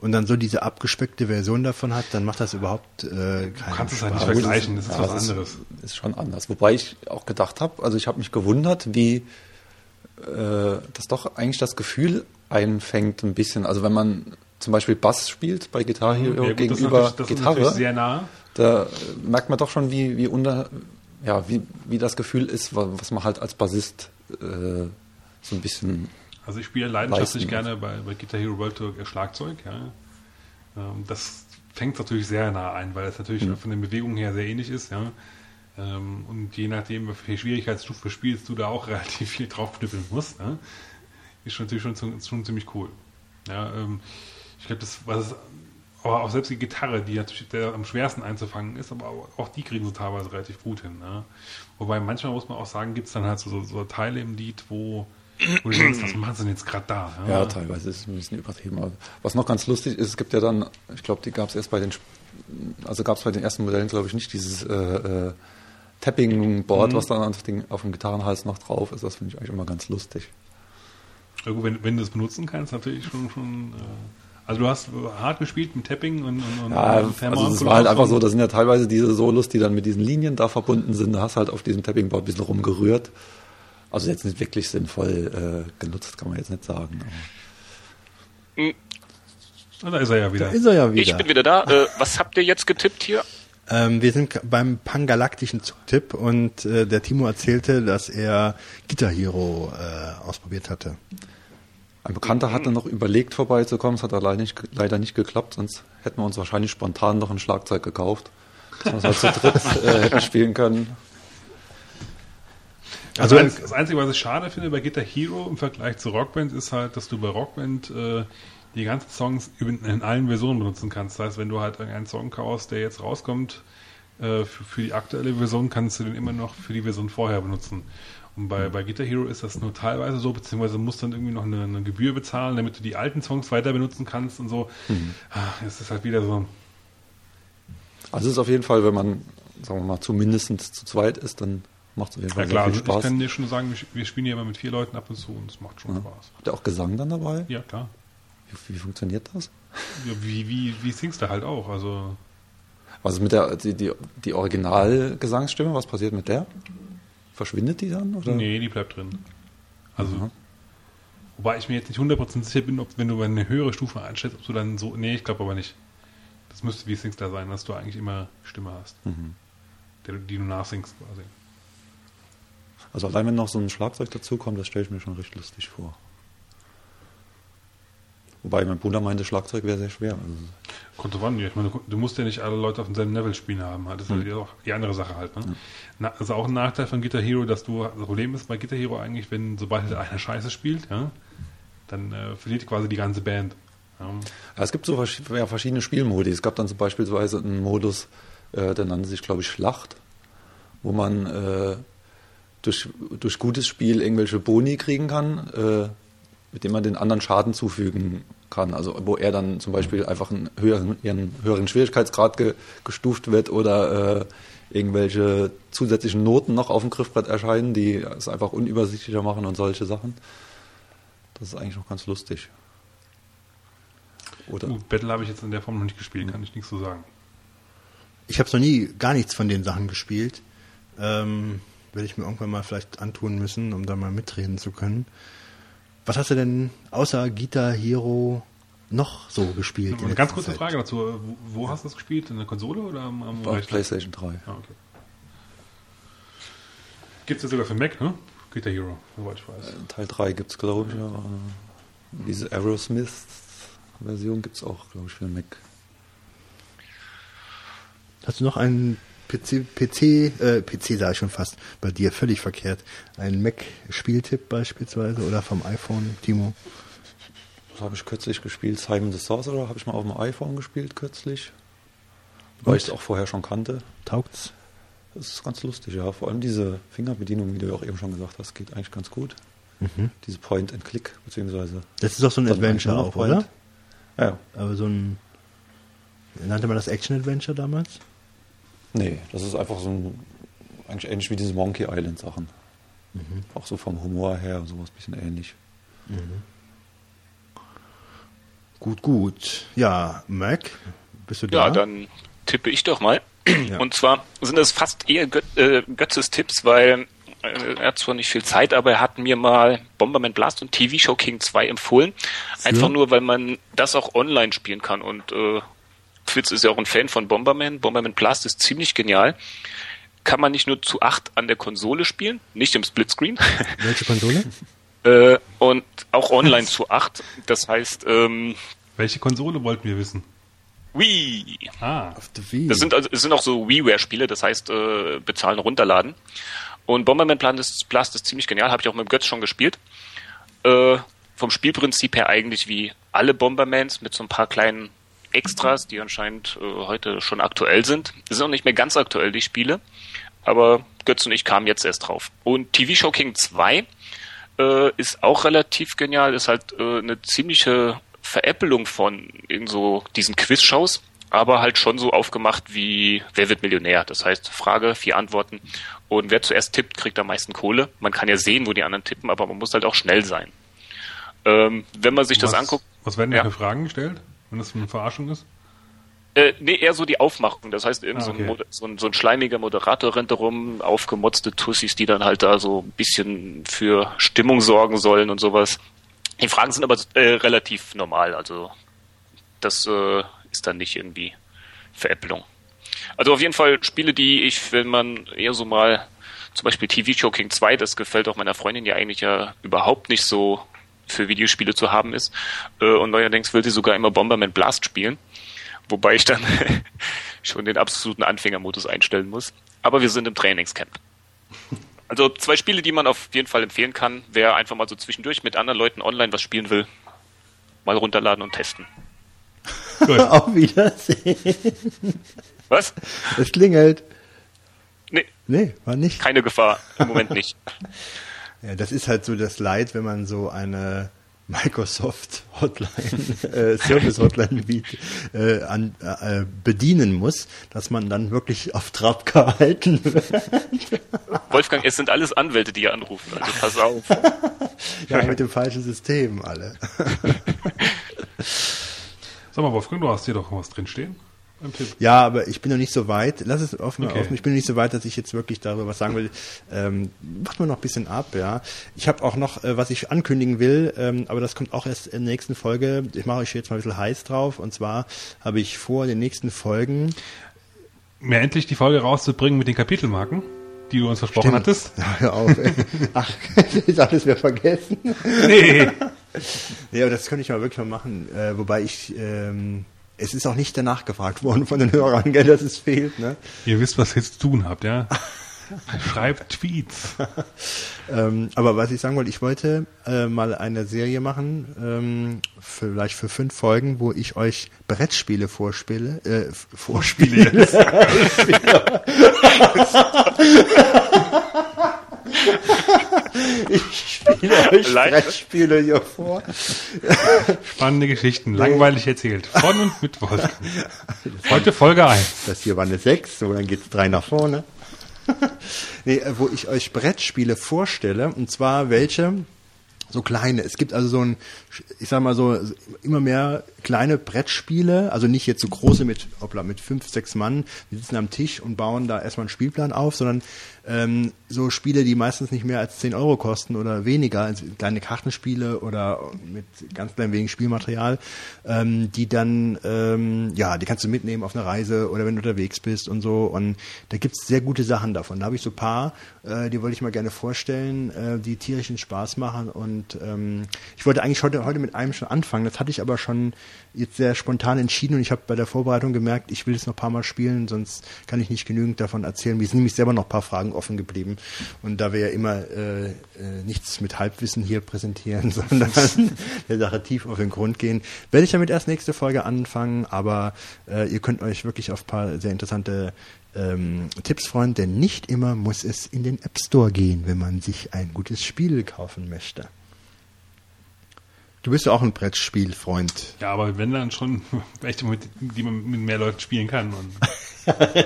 und dann so diese abgespeckte Version davon hat, dann macht das überhaupt äh, keinen du kannst es halt nicht vergleichen, das ist ja, was das anderes. Ist, ist schon anders. Wobei ich auch gedacht habe, also ich habe mich gewundert, wie äh, das doch eigentlich das Gefühl einfängt ein bisschen. Also wenn man zum Beispiel Bass spielt bei Guitar Hero Ja, gut, gegenüber natürlich- das ist natürlich Gitarre, sehr nah. da äh, merkt man doch schon, wie, wie unter, ja, wie, wie das Gefühl ist, wa- was man halt als Bassist äh, so ein bisschen Also ich spiele leidenschaftlich Leisten. gerne bei, bei Guitar Hero World Tour Schlagzeug. Ja. Ähm, das fängt natürlich sehr nah ein, weil es natürlich von den Bewegungen her sehr ähnlich ist. Ja. Ähm, und je nachdem, welche Schwierigkeitsstufe du spielst, du da auch relativ viel draufknüppeln musst. Ne? Ist schon, natürlich schon, schon ziemlich cool. Ja, ähm, ich glaube, das was aber auch selbst die Gitarre, die natürlich der am schwersten einzufangen ist, aber auch, die kriegen sie teilweise relativ gut hin. Ne? Wobei manchmal muss man auch sagen, gibt es dann halt so, so Teile im Lied, wo, wo du denkst, was machen sie denn jetzt gerade da? Ja, teilweise ist es ein bisschen übertrieben. Aber was noch ganz lustig ist, es gibt ja dann, ich glaube, die gab es erst bei den, also gab es bei den ersten Modellen, glaube ich, nicht dieses äh, äh, Tapping-Board, was dann auf, den, auf dem Gitarrenhals noch drauf ist. Das finde ich eigentlich immer ganz lustig. Ja, gut, wenn, wenn du es benutzen kannst, natürlich schon. schon äh, also, du hast hart gespielt mit Tapping und. und, und Ja, und also es war halt einfach so, das sind ja teilweise diese Solos, die dann mit diesen Linien da verbunden sind. Da hast halt auf diesem Tapping-Board ein bisschen rumgerührt. Also jetzt nicht wirklich sinnvoll äh, genutzt, kann man jetzt nicht sagen. Aber Ah, Da ist er ja wieder. Da ist er ja Ich wieder. bin wieder da. Äh, was habt ihr jetzt getippt hier? Ähm, wir sind beim pangalaktischen Zugtipp und äh, der Timo erzählte, dass er Guitar Hero äh, ausprobiert hatte. Ein Bekannter hatte noch überlegt, vorbeizukommen. Es hat aber leider nicht, leider nicht geklappt, sonst hätten wir uns wahrscheinlich spontan noch ein Schlagzeug gekauft. Dass wir es halt zu dritt äh, hätten spielen können. Also, Also- das, das Einzige, was ich schade finde bei Guitar Hero im Vergleich zu Rockband, ist halt, dass du bei Rockband äh, die ganzen Songs in, allen Versionen benutzen kannst. Das heißt, wenn du halt irgendeinen Song kaufst, der jetzt rauskommt, äh, für, für die aktuelle Version kannst du den immer noch für die Version vorher benutzen. Und bei, bei Guitar Hero ist das nur teilweise so, beziehungsweise musst du dann irgendwie noch eine, eine Gebühr bezahlen, damit du die alten Songs weiter benutzen kannst und so. Mhm. Ah, Es ist halt wieder so. Also es ist auf jeden Fall, wenn man, sagen wir mal, zumindest zu zweit ist, dann macht auf jeden Fall Ja klar, viel also ich Spaß. kann dir schon sagen, wir, spielen ja immer mit vier Leuten ab und zu und es macht schon Ja. Spaß. Habt ihr auch Gesang dann dabei? Ja, klar. Wie, wie funktioniert das? Ja, wie, wie, wie singst du halt auch? Also, Also mit der die, die, die Originalgesangsstimme, was passiert mit der? Verschwindet die dann? Oder? nee, die bleibt drin. Also, Aha. wobei ich mir jetzt nicht 100% sicher bin, ob wenn du eine höhere Stufe einstellst, ob du dann so. Nee, ich glaube aber nicht. Das müsste wie Singster sein, dass du eigentlich immer Stimme hast, Mhm. der, die du nachsingst quasi. Also allein wenn noch so ein Schlagzeug dazukommt, das stelle ich mir schon recht lustig vor. Wobei mein Bruder meinte, Schlagzeug wäre sehr schwer. Also, Kommt drauf an, ja. ich meine, du, musst ja nicht alle Leute auf demselben Level spielen haben. halt. Das ist Mhm. halt auch die andere Sache halt. Ne? Na, also auch ein Nachteil von Guitar Hero, dass du, das Problem ist bei Guitar Hero eigentlich, wenn sobald halt einer Scheiße spielt, ja, dann äh, verliert quasi die ganze Band. Ja. Ja, es gibt so vers- ja, verschiedene Spielmodi. Es gab dann so beispielsweise einen Modus, äh, der nannte sich, glaube ich, Schlacht, wo man äh, durch, durch gutes Spiel irgendwelche Boni kriegen kann, äh, mit dem man den anderen Schaden zufügen kann. Also wo er dann zum Beispiel einfach einen höheren, einen höheren Schwierigkeitsgrad ge, gestuft wird oder äh, irgendwelche zusätzlichen Noten noch auf dem Griffbrett erscheinen, die es einfach unübersichtlicher machen und solche Sachen. Das ist eigentlich noch ganz lustig. Oder? Uh, Battle habe ich jetzt in der Form noch nicht gespielt, kann ich nichts zu sagen. Ich habe noch nie gar nichts von den Sachen gespielt. Ähm, werde ich mir irgendwann mal vielleicht antun müssen, um da mal mitreden zu können. Was hast du denn außer Guitar Hero noch so gespielt? in Eine ganz kurze Zeit? Frage dazu. Wo, wo hast du das gespielt? In der Konsole oder am, am Auf Rechner? PlayStation 3. Ah, okay. Gibt es ja sogar für Mac, ne? Guitar Hero, soweit ich weiß. Teil 3 gibt es, glaube ich. Ja. Diese Aerosmith-Version gibt es auch, glaube ich, für Mac. Hast du noch einen PC, PC, äh, PC sage ich schon fast, bei dir völlig verkehrt. Einen Mac-Spieltipp beispielsweise oder vom iPhone, Timo? Das habe ich kürzlich gespielt. Simon the Sorcerer habe ich mal auf dem iPhone gespielt kürzlich. Weil ich es auch vorher schon kannte. Taugt's? Das ist ganz lustig, ja. Vor allem diese Fingerbedienung, wie du ja auch eben schon gesagt hast, geht eigentlich ganz gut. Diese Point-and-Click, beziehungsweise. Das ist doch so ein Adventure auch, oder? Ja, ja. Aber so ein, nannte man das Action-Adventure damals? Nee, das ist einfach so ein, eigentlich ähnlich wie diese Monkey Island Sachen. Auch so vom Humor her, sowas bisschen ähnlich. Gut, gut. Ja, Mac, bist du da? Ja, dann tippe ich doch mal. Und zwar sind es fast eher Gö äh, Götzes Tipps, weil äh, er hat zwar nicht viel Zeit, aber er hat mir mal Bomberman Blast und TV Show King 2 empfohlen. Einfach nur, weil man das auch online spielen kann. Und äh, Fitz ist ja auch ein Fan von Bomberman. Bomberman Blast ist ziemlich genial. Kann man nicht nur zu acht an der Konsole spielen, nicht im Splitscreen, Welche Konsole? äh, und auch online zu acht. Das heißt, ähm, Welche Konsole wollten wir wissen? Wii. Ah, Auf der Wii. Das sind also es sind auch so WiiWare-Spiele, das heißt äh, bezahlen, runterladen. Und Bomberman Plan ist, Blast ist ziemlich genial, habe ich auch mit Götz schon gespielt. Äh, vom Spielprinzip her eigentlich wie alle Bombermans mit so ein paar kleinen Extras, die anscheinend äh, heute schon aktuell sind. Die sind auch nicht mehr ganz aktuell, die Spiele. Aber Götz und ich kamen jetzt erst drauf. Und TV Show King 2 äh, ist auch relativ genial, ist halt äh, eine ziemliche Veräppelung von irgend so diesen Quiz-Shows, aber halt schon so aufgemacht wie Wer wird Millionär? Das heißt, Frage, vier Antworten und wer zuerst tippt, kriegt am meisten Kohle. Man kann ja sehen, wo die anderen tippen, aber man muss halt auch schnell sein. Ähm, wenn man sich das was, anguckt, Was werden da Ja. für Fragen gestellt, wenn das eine Verarschung ist? Äh, nee, eher so die Aufmachung. Das heißt, irgend Ah, so, ein, okay. So, ein, so ein schleimiger Moderator rennt rum, aufgemotzte Tussis, die dann halt da so ein bisschen für Stimmung sorgen sollen und sowas. Die Fragen sind aber äh, relativ normal, also das äh, ist dann nicht irgendwie Veräppelung. Also auf jeden Fall Spiele, die ich, wenn man eher so mal, zum Beispiel TV Show King 2, das gefällt auch meiner Freundin ja eigentlich ja überhaupt nicht so für Videospiele zu haben ist. Äh, und neuerdings will sie sogar immer Bomberman Blast spielen. Wobei ich dann schon den absoluten Anfängermodus einstellen muss. Aber wir sind im Trainingscamp. Also zwei Spiele, die man auf jeden Fall empfehlen kann, wer einfach mal so zwischendurch mit anderen Leuten online was spielen will. mal runterladen und testen. Gut. Auf Wiedersehen. Was? Es klingelt. Nee, Nee, war nicht. keine Gefahr. Im Moment nicht. Ja, das ist halt so das Leid, wenn man so eine Microsoft Hotline, äh, Service Hotline äh, an, äh, bedienen muss, dass man dann wirklich auf Trab gehalten wird. Wolfgang, es sind alles Anwälte, die hier anrufen. Also pass auf. Ja, mit dem falschen System alle. Sag mal, Wolfgang, du hast hier doch was drinstehen beim Tipp. Ja, aber ich bin noch nicht so weit. Lass es offen, Okay. offen. Ich bin noch nicht so weit, dass ich jetzt wirklich darüber was sagen will. Ähm, macht mir noch ein bisschen ab, ja. Ich habe auch noch, äh, was ich ankündigen will, ähm, aber das kommt auch erst in der nächsten Folge. Ich mache euch jetzt mal ein bisschen heiß drauf. Und zwar habe ich vor, in den nächsten Folgen Mir endlich die Folge rauszubringen mit den Kapitelmarken, die du uns versprochen hattest. Ja, hör auf. ey. Ach, ist alles wieder vergessen. Nee. Ja, aber das könnte ich mal wirklich mal machen. Äh, wobei ich, ähm, es ist auch nicht danach gefragt worden von den Hörern, gell, dass es fehlt, ne? Ihr wisst, was ihr jetzt zu tun habt, ja? Schreibt Tweets. Ähm, aber was ich sagen wollte, ich wollte äh, mal eine Serie machen, ähm, vielleicht für fünf Folgen, wo ich euch Brettspiele vorspiele, äh, vorspiele. ich spiele euch Live? Brettspiele hier vor. Spannende Geschichten, langweilig erzählt. Von und mit Wolfgang. Heute Folge 1. Das hier war eine 6, so dann geht's drei nach vorne. nee, wo ich euch Brettspiele vorstelle, und zwar welche so kleine. Es gibt also so ein, ich sag mal so, immer mehr kleine Brettspiele, also nicht jetzt so große mit, hoppla, mit fünf, sechs Mann, wir sitzen am Tisch und bauen da erstmal einen Spielplan auf, sondern ähm, so Spiele, die meistens nicht mehr als 10 Euro kosten oder weniger, also kleine Kartenspiele oder mit ganz klein wenig Spielmaterial, ähm, die dann, ähm, ja, die kannst du mitnehmen auf eine Reise oder wenn du unterwegs bist und so. Und da gibt's sehr gute Sachen davon. Da habe ich so paar, äh, die wollte ich mal gerne vorstellen, äh, die tierischen Spaß machen. Und ähm, ich wollte eigentlich heute, heute mit einem schon anfangen. Das hatte ich aber schon jetzt sehr spontan entschieden und ich habe bei der Vorbereitung gemerkt, ich will es noch ein paar Mal spielen, sonst kann ich nicht genügend davon erzählen. Mir sind nämlich selber noch ein paar Fragen offen geblieben. Und da wir ja immer äh, äh, nichts mit Halbwissen hier präsentieren, sondern der Sache tief auf den Grund gehen, werde ich damit erst nächste Folge anfangen. Aber äh, ihr könnt euch wirklich auf ein paar sehr interessante ähm, Tipps freuen, denn nicht immer muss es in den App Store gehen, wenn man sich ein gutes Spiel kaufen möchte. Du bist ja auch ein Brettspielfreund. Ja, aber wenn dann schon mit, die man mit mehr Leuten spielen kann.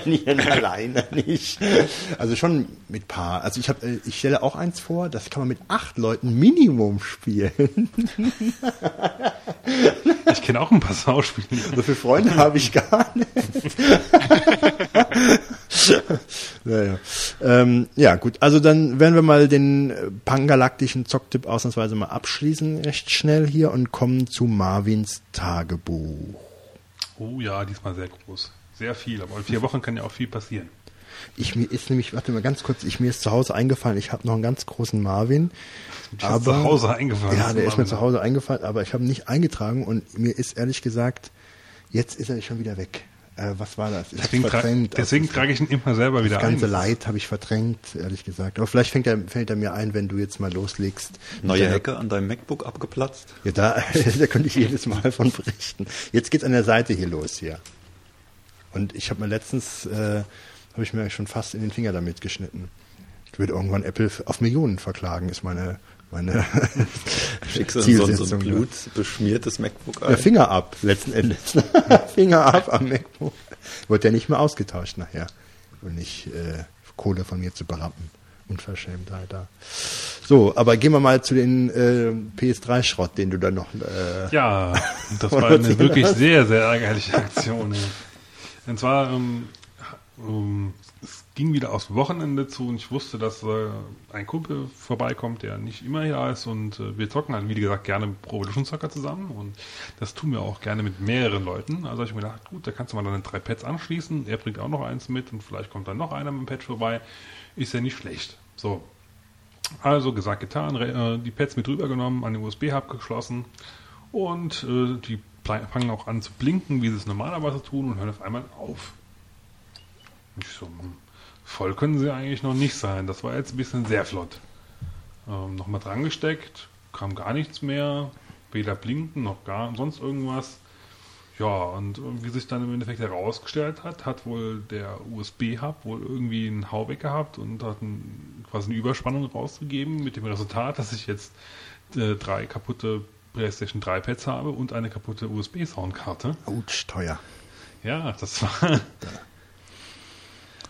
Nicht alleine nicht. Also schon mit paar. Also ich habe, äh, ich stelle auch eins vor, das kann man mit acht Leuten Minimum spielen. ich kenne auch ein paar Sauspiele. So viele Freunde habe ich gar nicht. naja. Ähm, ja, gut. Also dann werden wir mal den äh, pangalaktischen Zocktipp ausnahmsweise mal abschließen, recht schnell hier und kommen zu Marvins Tagebuch. Oh ja, diesmal sehr groß. Sehr viel. Aber in vier Wochen kann ja auch viel passieren. Ich mir ist nämlich, warte mal ganz kurz, ich mir ist zu Hause eingefallen, ich habe noch einen ganz großen Marvin. Ist dir zu Hause eingefallen? Ja, der ist mir zu Hause eingefallen, aber ich habe ihn nicht eingetragen und mir ist ehrlich gesagt, jetzt ist er schon wieder weg. Äh, was war das? Ich Deswegen, tra verdrängt. deswegen Also, trage ich ihn immer selber wieder das ganze ein. Leid habe ich verdrängt, ehrlich gesagt. Aber vielleicht fängt er, fällt er mir ein, wenn du jetzt mal loslegst. Neue Hecke an deinem MacBook abgeplatzt. Ja, da, da könnte ich jedes Mal von berichten. Jetzt geht's an der Seite hier los hier. Und ich habe mir letztens, äh, habe ich mir schon fast in den Finger damit geschnitten. Ich würde irgendwann Apple auf Millionen verklagen, ist meine, meine Schickst du so, ein- so Zielsetzung. ein ja. blutbeschmiertes MacBook Ja, ein. Finger ab, letzten Endes. Finger ab am MacBook. Wird ja nicht mehr ausgetauscht nachher. Und nicht äh, Kohle von mir zu berappen. Unverschämtheit da. So, aber gehen wir mal zu den äh, PS3-Schrott, den du da noch. Äh, Ja, das war eine wirklich hast. sehr, sehr ärgerliche Aktion. Und zwar, ähm, ähm, es ging wieder aufs Wochenende zu und ich wusste, dass äh, ein Kumpel vorbeikommt, der nicht immer hier ist und äh, wir zocken halt, wie gesagt, gerne Pro Evolution Soccer zusammen und das tun wir auch gerne mit mehreren Leuten. Also hab ich mir gedacht, gut, da kannst du mal deine drei Pads anschließen, er bringt auch noch eins mit und vielleicht kommt dann noch einer mit dem Pad vorbei. Ist ja nicht schlecht. So, also gesagt, getan, äh, die Pads mit rübergenommen, an den USB-Hub geschlossen und äh, die fangen auch an zu blinken, wie sie es normalerweise tun und hören auf einmal auf. Ich so, hm, voll können sie eigentlich noch nicht sein. Das war jetzt ein bisschen sehr flott. Ähm, Nochmal dran gesteckt, kam gar nichts mehr. weder blinken noch gar sonst irgendwas. Ja, und wie sich dann im Endeffekt herausgestellt hat, hat wohl der USB-Hub wohl irgendwie einen Hau weg gehabt und hat ein, quasi eine Überspannung rausgegeben mit dem Resultat, dass ich jetzt äh, drei kaputte PlayStation 3 Pads habe und eine kaputte USB-Soundkarte. Autsch, teuer. Ja, das war,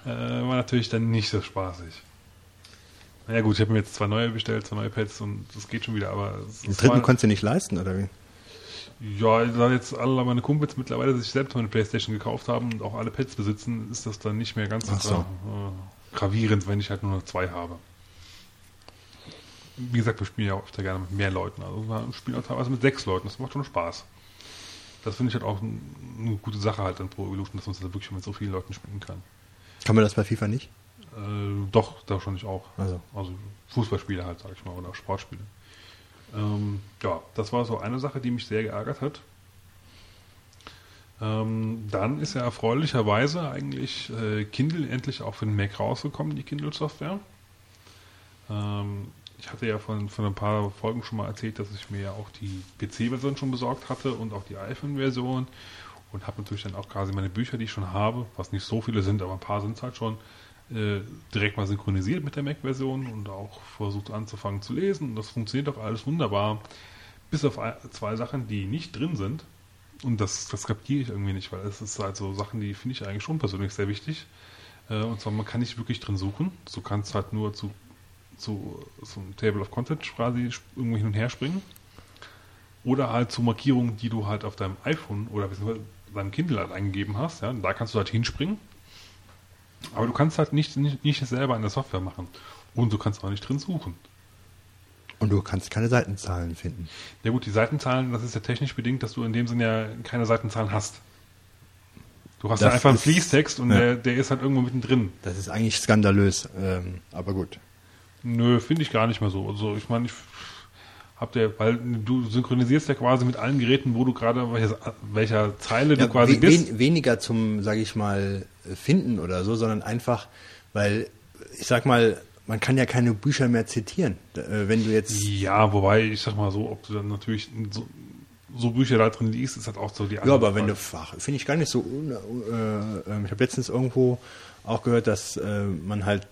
äh, war natürlich dann nicht so spaßig. Naja gut, ich habe mir jetzt zwei neue bestellt, zwei neue Pads und das geht schon wieder, aber Den dritten war- konntest du nicht leisten, oder wie? ja, da jetzt alle meine Kumpels mittlerweile sich selbst meine Playstation gekauft haben und auch alle Pads besitzen, ist das dann nicht mehr ganz so, so. äh, gravierend, wenn ich halt nur noch zwei habe. Wie gesagt, wir spielen ja auch öfter gerne mit mehr Leuten. Also wir spielen auch teilweise mit sechs Leuten, das macht schon Spaß. Das finde ich halt auch ein, eine gute Sache halt an Pro Evolution, dass man es da wirklich mit so vielen Leuten spielen kann. Kann man das bei FIFA nicht? Äh, doch, da schon ich auch. Also. Also Fußballspiele halt, sag ich mal, oder Sportspiele. Ähm, ja, das war so eine Sache, die mich sehr geärgert hat. Ähm, dann ist ja erfreulicherweise eigentlich äh, Kindle endlich auch für den Mac rausgekommen, die Kindle-Software. Ähm, ich hatte ja von, von ein paar Folgen schon mal erzählt, dass ich mir ja auch die PC-Version schon besorgt hatte und auch die iPhone-Version und habe natürlich dann auch quasi meine Bücher, die ich schon habe, was nicht so viele sind, aber ein paar sind es halt schon, äh, direkt mal synchronisiert mit der Mac-Version und auch versucht anzufangen zu lesen. Und das funktioniert auch alles wunderbar, bis auf zwei Sachen, die nicht drin sind. Und das, das kapiere ich irgendwie nicht, weil es ist halt so Sachen, die finde ich eigentlich schon persönlich sehr wichtig. Äh, und zwar, man kann nicht wirklich drin suchen. Du kannst halt nur zu, zu, zum Table of Contents quasi irgendwo hin und her springen. Oder halt zu Markierungen, die du halt auf deinem iPhone oder deinem Kindle halt eingegeben hast. Ja, da kannst du halt hinspringen. Aber du kannst halt nicht, nicht, nicht selber in der Software machen. Und du kannst auch nicht drin suchen. Und du kannst keine Seitenzahlen finden. Ja gut, die Seitenzahlen, das ist ja technisch bedingt, dass du in dem Sinne ja keine Seitenzahlen hast. Du hast ja Das einfach einen Fließtext und ja. der, der ist halt irgendwo mittendrin. Das ist eigentlich skandalös, ähm, aber gut. Nö, finde ich gar nicht mehr so. Also ich meine, ich hab der, weil du synchronisierst ja quasi mit allen Geräten, wo du gerade welcher, welcher Zeile du Ja, quasi we bist. wen weniger zum, sage ich mal, Finden oder so, sondern einfach, weil, ich sag mal, man kann ja keine Bücher mehr zitieren. Äh, Wenn du jetzt Ja, wobei, ich sag mal so, ob du dann natürlich so, so Bücher da drin liest, ist halt auch so die Ja, aber wenn du Fach, finde ich gar nicht so. Äh, äh, ich habe letztens irgendwo auch gehört, dass äh, man halt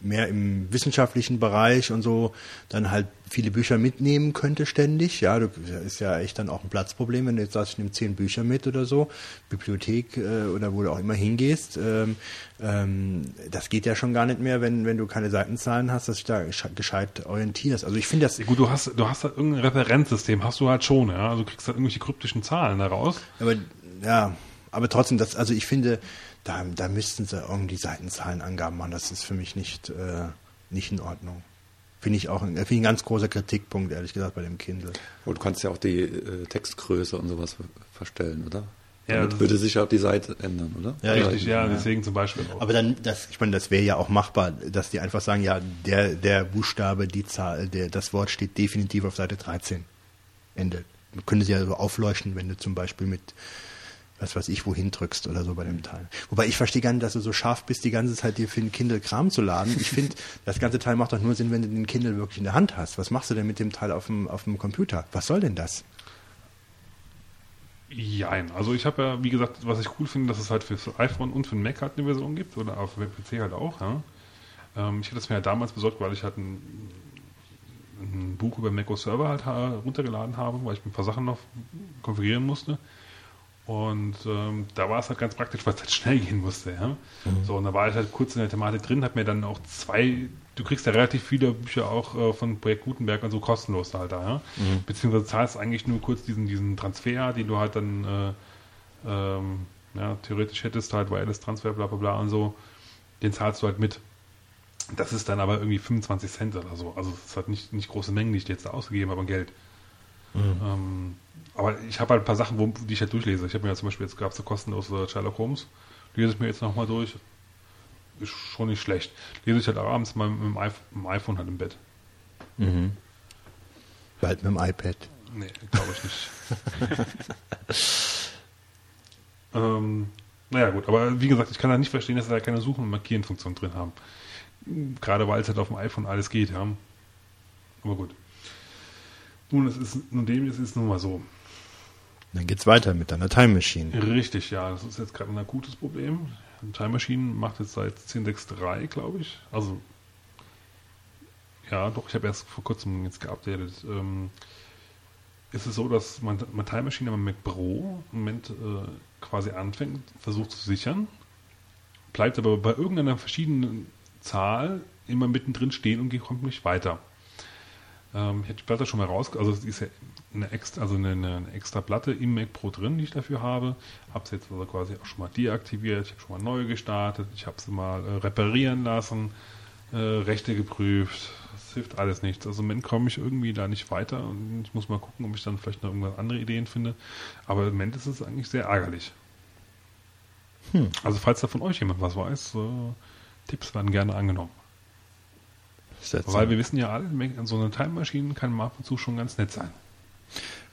mehr im wissenschaftlichen Bereich und so dann halt viele Bücher mitnehmen könnte ständig. Ja, du, das ist ja echt dann auch ein Platzproblem, wenn du jetzt sagst, ich nehme zehn Bücher mit oder so, Bibliothek äh, oder wo du auch immer hingehst. Ähm, ähm, das geht ja schon gar nicht mehr, wenn, wenn du keine Seitenzahlen hast, dass du da gesche- gescheit orientierst. Also ich finde das Ja, gut, du hast, du hast halt irgendein Referenzsystem, hast du halt schon, ja. Also du kriegst halt irgendwelche kryptischen Zahlen daraus. Aber ja, aber trotzdem, das, also ich finde, da, da müssten sie irgendwie Seitenzahlenangaben machen. Das ist für mich nicht, äh, nicht in Ordnung. Finde ich auch ein, finde ich ein ganz großer Kritikpunkt, ehrlich gesagt, bei dem Kindle. Und du kannst ja auch die äh, Textgröße und sowas ver- verstellen, oder? Ja, Damit das- würde sich auch die Seite ändern, oder? Ja, Richtig, ja, deswegen zum Beispiel auch. Aber dann, das, ich meine, das wäre ja auch machbar, dass die einfach sagen, ja, der, der Buchstabe, die Zahl, der, das Wort steht definitiv auf Seite 13. Ende. Man könnte sie ja so aufleuchten, wenn du zum Beispiel mit, was weiß ich, wohin drückst oder so bei dem Teil. Wobei ich verstehe gar nicht, dass du so scharf bist, die ganze Zeit dir für den Kindle Kram zu laden. Ich finde, das ganze Teil macht doch nur Sinn, wenn du den Kindle wirklich in der Hand hast. Was machst du denn mit dem Teil auf dem, auf dem Computer? Was soll denn das? Jein. Also ich habe ja, wie gesagt, was ich cool finde, dass es halt für das iPhone und für den Mac halt eine Version gibt oder auf dem PC halt auch. Ja. Ähm, ich hatte es mir ja damals besorgt, weil ich halt ein, ein Buch über Mac OS Server halt ha- runtergeladen habe, weil ich ein paar Sachen noch konfigurieren musste. Und ähm, da war es halt ganz praktisch, weil es halt schnell gehen musste. Ja. So, und da war ich halt kurz in der Thematik drin, habe mir dann auch zwei, du kriegst ja relativ viele Bücher auch äh, von Projekt Gutenberg und so kostenlos halt da. Ja. Beziehungsweise zahlst eigentlich nur kurz diesen, diesen Transfer, den du halt dann äh, ähm, ja, theoretisch hättest, halt Wireless Transfer, bla bla bla und so, den zahlst du halt mit. Das ist dann aber irgendwie 25 Cent oder so. Also es ist halt nicht, nicht große Mengen, die ich dir jetzt da ausgegeben habe an Geld. Ähm, aber ich habe halt ein paar Sachen, wo, die ich halt durchlese. Ich habe mir ja zum Beispiel jetzt gab es so kostenlose Sherlock Holmes. Lese ich mir jetzt nochmal durch. Ist schon nicht schlecht. Lese ich halt abends mal mit dem iPhone, mit dem iPhone halt im Bett. Bald mit dem iPad. Nee, glaube ich nicht. ähm, naja, gut, aber wie gesagt, ich kann da nicht verstehen, dass sie da keine Suchen- und Markieren-Funktion drin haben. Gerade weil es halt auf dem iPhone alles geht, ja. Aber gut. Nun, es ist, nun dem ist es nun mal so. Dann geht's weiter mit deiner Time Machine. Richtig, ja, das ist jetzt gerade ein akutes Problem. Time Machine macht jetzt seit 10.6.3, glaube ich. Also, ja, doch, ich habe erst vor kurzem jetzt geupdatet. Ähm, ist es so, dass man, man Time Machine am Mac Pro im Moment äh, quasi anfängt, versucht zu sichern, bleibt aber bei irgendeiner verschiedenen Zahl immer mittendrin stehen und kommt nicht weiter. Ähm, ich hatte die Platte schon mal raus, also es ist ja eine extra, also eine, eine extra Platte im Mac Pro drin, die ich dafür habe. Habe sie jetzt also quasi auch schon mal deaktiviert, ich habe schon mal neu gestartet, ich habe sie mal äh, reparieren lassen, äh, Rechte geprüft. Das hilft alles nichts. Also im Moment komme ich irgendwie da nicht weiter und ich muss mal gucken, ob ich dann vielleicht noch irgendwas andere Ideen finde. Aber im Moment ist es eigentlich sehr ärgerlich. Hm. Also falls da von euch jemand was weiß, äh, Tipps werden gerne angenommen. Weil wir wissen ja alle, so eine Time Machine kann mal ab und zu schon ganz nett sein.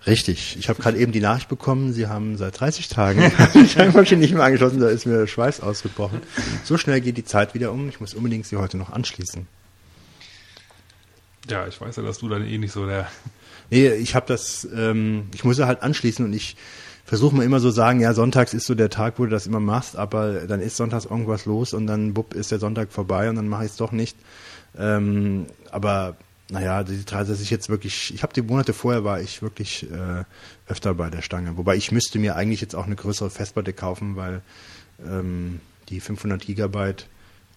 Richtig. Ich habe gerade eben die Nachricht bekommen, Sie haben seit 30 Tagen die Time Machine nicht mehr angeschlossen, da ist mir der Schweiß ausgebrochen. So schnell geht die Zeit wieder um. Ich muss unbedingt sie heute noch anschließen. Ja, ich weiß ja, dass du dann eh nicht so der. Nee, ich habe das, ähm, ich muss ja halt anschließen und ich versuche mir immer so sagen, ja, sonntags ist so der Tag, wo du das immer machst, aber dann ist sonntags irgendwas los und dann bupp ist der Sonntag vorbei und dann mache ich es doch nicht. Ähm, aber naja, die dass ich jetzt wirklich, ich habe die Monate vorher war ich wirklich äh, öfter bei der Stange. Wobei ich müsste mir eigentlich jetzt auch eine größere Festplatte kaufen, weil ähm, die 500 Gigabyte,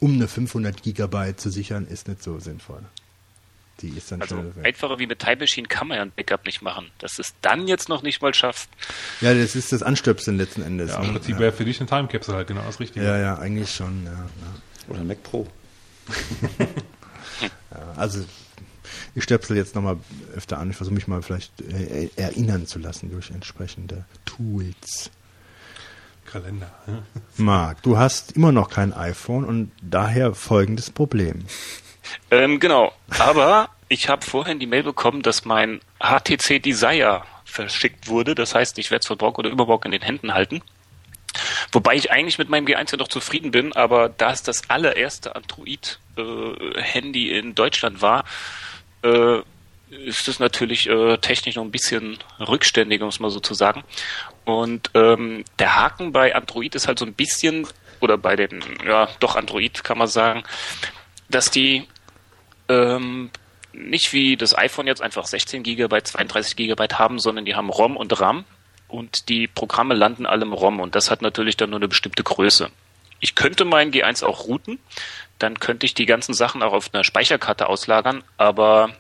um eine 500 Gigabyte zu sichern, ist nicht so sinnvoll. Die ist dann Also weg. einfacher wie mit Time Machine kann man ja ein Backup nicht machen. Dass es dann jetzt noch nicht mal schafft. Ja, das ist das Anstöpseln letzten Endes. Ja, ne? Im Prinzip ja. wäre für dich eine Time Capsule halt genau das Richtige. ja, ja, eigentlich schon, ja. ja. Oder ein Mac Pro. Ja, also ich stöpsel jetzt nochmal öfter an. Ich versuche mich mal vielleicht äh, erinnern zu lassen durch entsprechende Tools. Kalender. Ja. Marc, du hast immer noch kein iPhone und daher folgendes Problem. Ähm, genau. Aber ich habe vorhin die Mail bekommen, dass mein HTC Desire verschickt wurde. Das heißt, ich werde es von Brock oder Überbrock in den Händen halten. Wobei ich eigentlich mit meinem G1 ja noch zufrieden bin, aber da es das allererste Android-Handy in Deutschland war, äh, ist es natürlich äh, technisch noch ein bisschen rückständig, um es mal so zu sagen. Und ähm, der Haken bei Android ist halt so ein bisschen, oder bei den, ja, doch Android kann man sagen, dass die ähm, nicht wie das iPhone jetzt einfach 16 GB, 32 GB haben, sondern die haben ROM und RAM und die Programme landen alle im ROM und das hat natürlich dann nur eine bestimmte Größe. Ich könnte meinen G1 auch routen, dann könnte ich die ganzen Sachen auch auf einer Speicherkarte auslagern, aber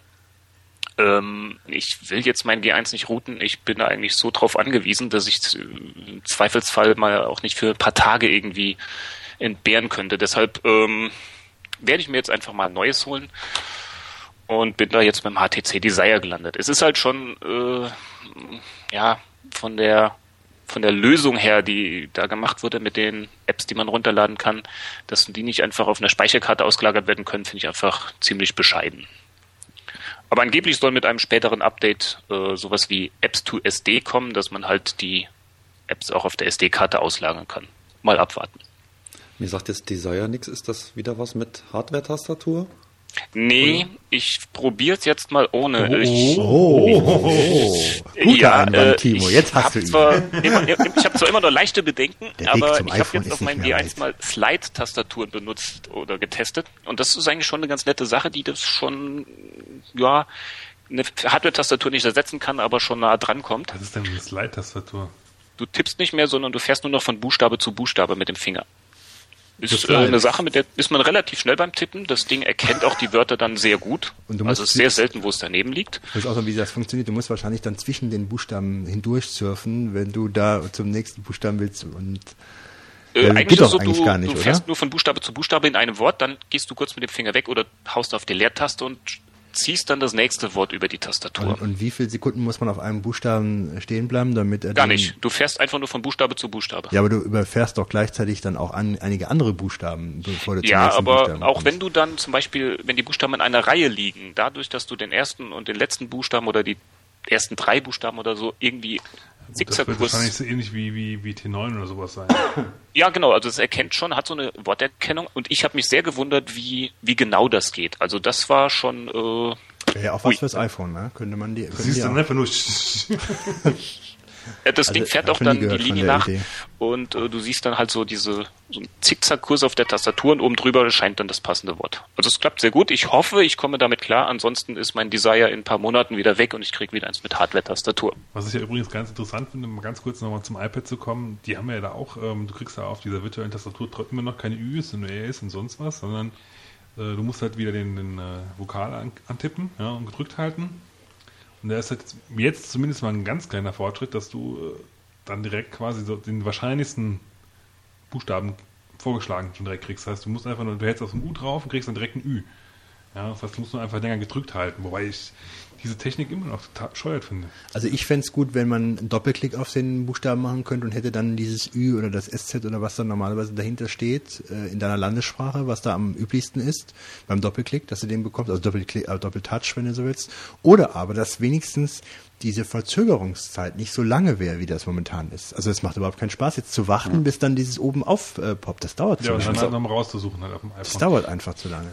ähm, ich will jetzt mein G1 nicht routen. Ich bin da eigentlich so drauf angewiesen, dass ich äh, im Zweifelsfall mal auch nicht für ein paar Tage irgendwie entbehren könnte. Deshalb ähm, werde ich mir jetzt einfach mal ein neues holen und bin da jetzt beim HTC Desire gelandet. Es ist halt schon äh, ja von der von der Lösung her, die da gemacht wurde mit den Apps, die man runterladen kann, dass die nicht einfach auf einer Speicherkarte ausgelagert werden können, finde ich einfach ziemlich bescheiden. Aber angeblich soll mit einem späteren Update äh, sowas wie Apps to SD kommen, dass man halt die Apps auch auf der SD-Karte auslagern kann. Mal abwarten. Mir sagt jetzt Desire nichts. Ist das wieder was mit Hardware-Tastatur? Nee, ich probiere es jetzt mal ohne. Ich, Oh, guter Einwand, äh, Timo. Jetzt hast du ihn. Zwar immer, ich habe zwar immer noch leichte Bedenken, aber ich habe jetzt auf meinem mehr G1 weit. mal Slide-Tastaturen benutzt oder getestet. Und das ist eigentlich schon eine ganz nette Sache, die das schon, ja, eine Hardware-Tastatur nicht ersetzen kann, aber schon nah dran kommt. Was ist denn eine Slide-Tastatur? Du tippst nicht mehr, sondern du fährst nur noch von Buchstabe zu Buchstabe mit dem Finger. Das Ist äh, eine Sache, mit der ist man relativ schnell beim Tippen. Das Ding erkennt auch die Wörter dann sehr gut. Und du also musst es ist sehr selten, wo es daneben liegt. Ich weiß auch noch, wie das funktioniert. Du musst wahrscheinlich dann zwischen den Buchstaben hindurch surfen, wenn du da zum nächsten Buchstaben willst. Und Äh, Ja, eigentlich geht doch so, eigentlich du, gar nicht, du fährst oder? nur von Buchstabe zu Buchstabe in einem Wort, dann gehst du kurz mit dem Finger weg oder haust auf die Leertaste und ziehst dann das nächste Wort über die Tastatur. Und, und wie viele Sekunden muss man auf einem Buchstaben stehen bleiben, damit er Gar nicht. Du fährst einfach nur von Buchstabe zu Buchstabe. Ja, aber du überfährst doch gleichzeitig dann auch an, einige andere Buchstaben, bevor du zum Ja, nächsten aber Buchstaben auch kommst. wenn du dann zum Beispiel, wenn die Buchstaben in einer Reihe liegen, dadurch, dass du den ersten und den letzten Buchstaben oder die ersten drei Buchstaben oder so irgendwie Das wird wahrscheinlich so ähnlich wie, wie, wie T9 oder sowas sein. Ja, genau, also es erkennt schon, hat so eine Worterkennung und ich habe mich sehr gewundert, wie, wie genau das geht. Also das war schon, äh, ja auch was Ui. fürs iPhone, ne? Könnte man die. Siehst du auch. einfach nur. Ja, das Also, Ding fährt auch dann die Linie nach Idee. und äh, du siehst dann halt so diese so einen Zickzackkurs auf der Tastatur und oben drüber erscheint dann das passende Wort. Also es klappt sehr gut. Ich hoffe, ich komme damit klar. Ansonsten ist mein Desire in ein paar Monaten wieder weg und ich kriege wieder eins mit Hardware-Tastatur. Was ich ja übrigens ganz interessant finde, mal ganz kurz nochmal zum iPad zu kommen, die haben ja da auch, ähm, du kriegst ja auf dieser virtuellen Tastatur immer noch keine Üs und Äs und sonst was, sondern äh, du musst halt wieder den, den äh, Vokal an, antippen ja, und gedrückt halten. Und da ist halt jetzt zumindest mal ein ganz kleiner Fortschritt, dass du äh, dann direkt quasi so den wahrscheinlichsten Buchstaben vorgeschlagen schon direkt kriegst. Das heißt, du musst einfach nur, du hältst auf dem U drauf und kriegst dann direkt ein Ü. Ja, das heißt, du musst nur einfach länger gedrückt halten, wobei ich diese Technik immer noch total bescheuert finde. Also ich fänd's gut, wenn man einen Doppelklick auf den Buchstaben machen könnte und hätte dann dieses Ü oder das SZ oder was da normalerweise dahinter steht, äh, in deiner Landessprache, was da am üblichsten ist, beim Doppelklick, dass du den bekommst, also Doppelklick, äh, Doppeltouch, wenn du so willst. Oder aber, dass wenigstens diese Verzögerungszeit nicht so lange wäre, wie das momentan ist. Also es macht überhaupt keinen Spaß, jetzt zu warten, bis dann dieses oben aufpoppt. Das dauert zu Ja, und lange. dann halt nochmal rauszusuchen halt auf dem Das iPhone. dauert einfach zu lange.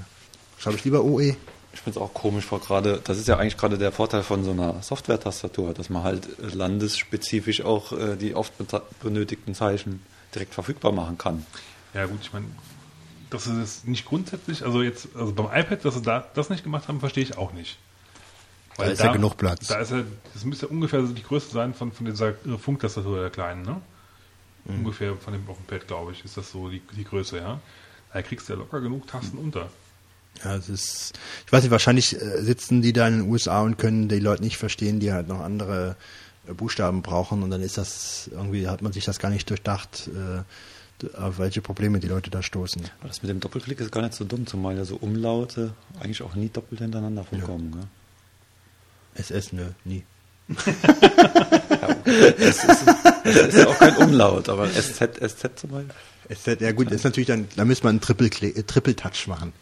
Schreibe ich lieber. OE. Ich finde es auch komisch, vor gerade, das ist ja eigentlich gerade der Vorteil von so einer Software-Tastatur, dass man halt äh, landesspezifisch auch äh, die oft benötigten Zeichen direkt verfügbar machen kann. Ja gut, ich meine, dass sie das nicht grundsätzlich, also jetzt, also beim iPad, dass sie da das nicht gemacht haben, verstehe ich auch nicht. Da ist ja genug Platz. Da ist ja, das müsste ja ungefähr so die Größe sein von, von dieser äh, Funktastatur der kleinen, ne? Mhm. Ungefähr von dem auf dem Pad, glaube ich, ist das so die, die Größe, ja. Da kriegst du ja locker genug Tasten unter. Ja, es ist, ich weiß nicht, wahrscheinlich äh, sitzen die da in den USA und können die Leute nicht verstehen, die halt noch andere äh, Buchstaben brauchen und dann ist das, irgendwie hat man sich das gar nicht durchdacht, äh, auf welche Probleme die Leute da stoßen. Aber das mit dem Doppelklick ist gar nicht so dumm, zumal ja so Umlaute eigentlich auch nie doppelt hintereinander vorkommen. Gell? SS, nö, nie. Es ist ja auch kein Umlaut, aber SZ, SZ zum Beispiel. SS, ja gut, ist natürlich dann, da müsste man einen Triple, Triple Touch machen.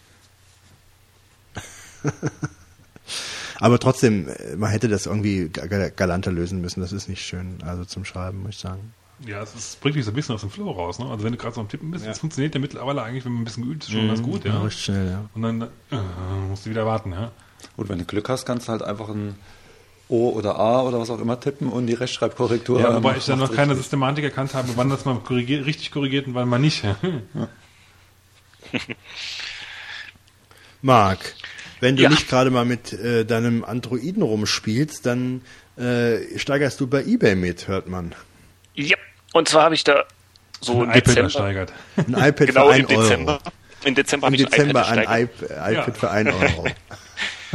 Aber trotzdem, äh, man hätte das irgendwie ga- ga- galanter lösen müssen. Das ist nicht schön, also zum Schreiben, muss ich sagen. Ja, es ist, bringt dich so ein bisschen aus dem Flow raus, ne? Also wenn du gerade so am Tippen bist, das funktioniert ja mittlerweile eigentlich, wenn man ein bisschen geübt ist, schon ganz gut, ja. Mhm. Ja, recht schnell, ja. Und dann äh, musst du wieder warten, ja. Gut, wenn du Glück hast, kannst du halt einfach ein O oder A oder was auch immer tippen und die Rechtschreibkorrektur. Ja, wobei ich dann noch keine richtig. Systematik erkannt habe, wann das mal korrigiert, richtig korrigiert und wann mal nicht. Marc, wenn du Ja. nicht gerade mal mit äh, deinem Androiden rumspielst, dann äh, steigerst du bei eBay mit, hört man. Ja, und zwar habe ich da so Ein iPad Dezember, ersteigert. Ein iPad genau für 1 im Dezember, Euro. im Dezember habe Im ich Dezember ein ein iPad iP ersteigert. iPad Ja. für 1 Euro.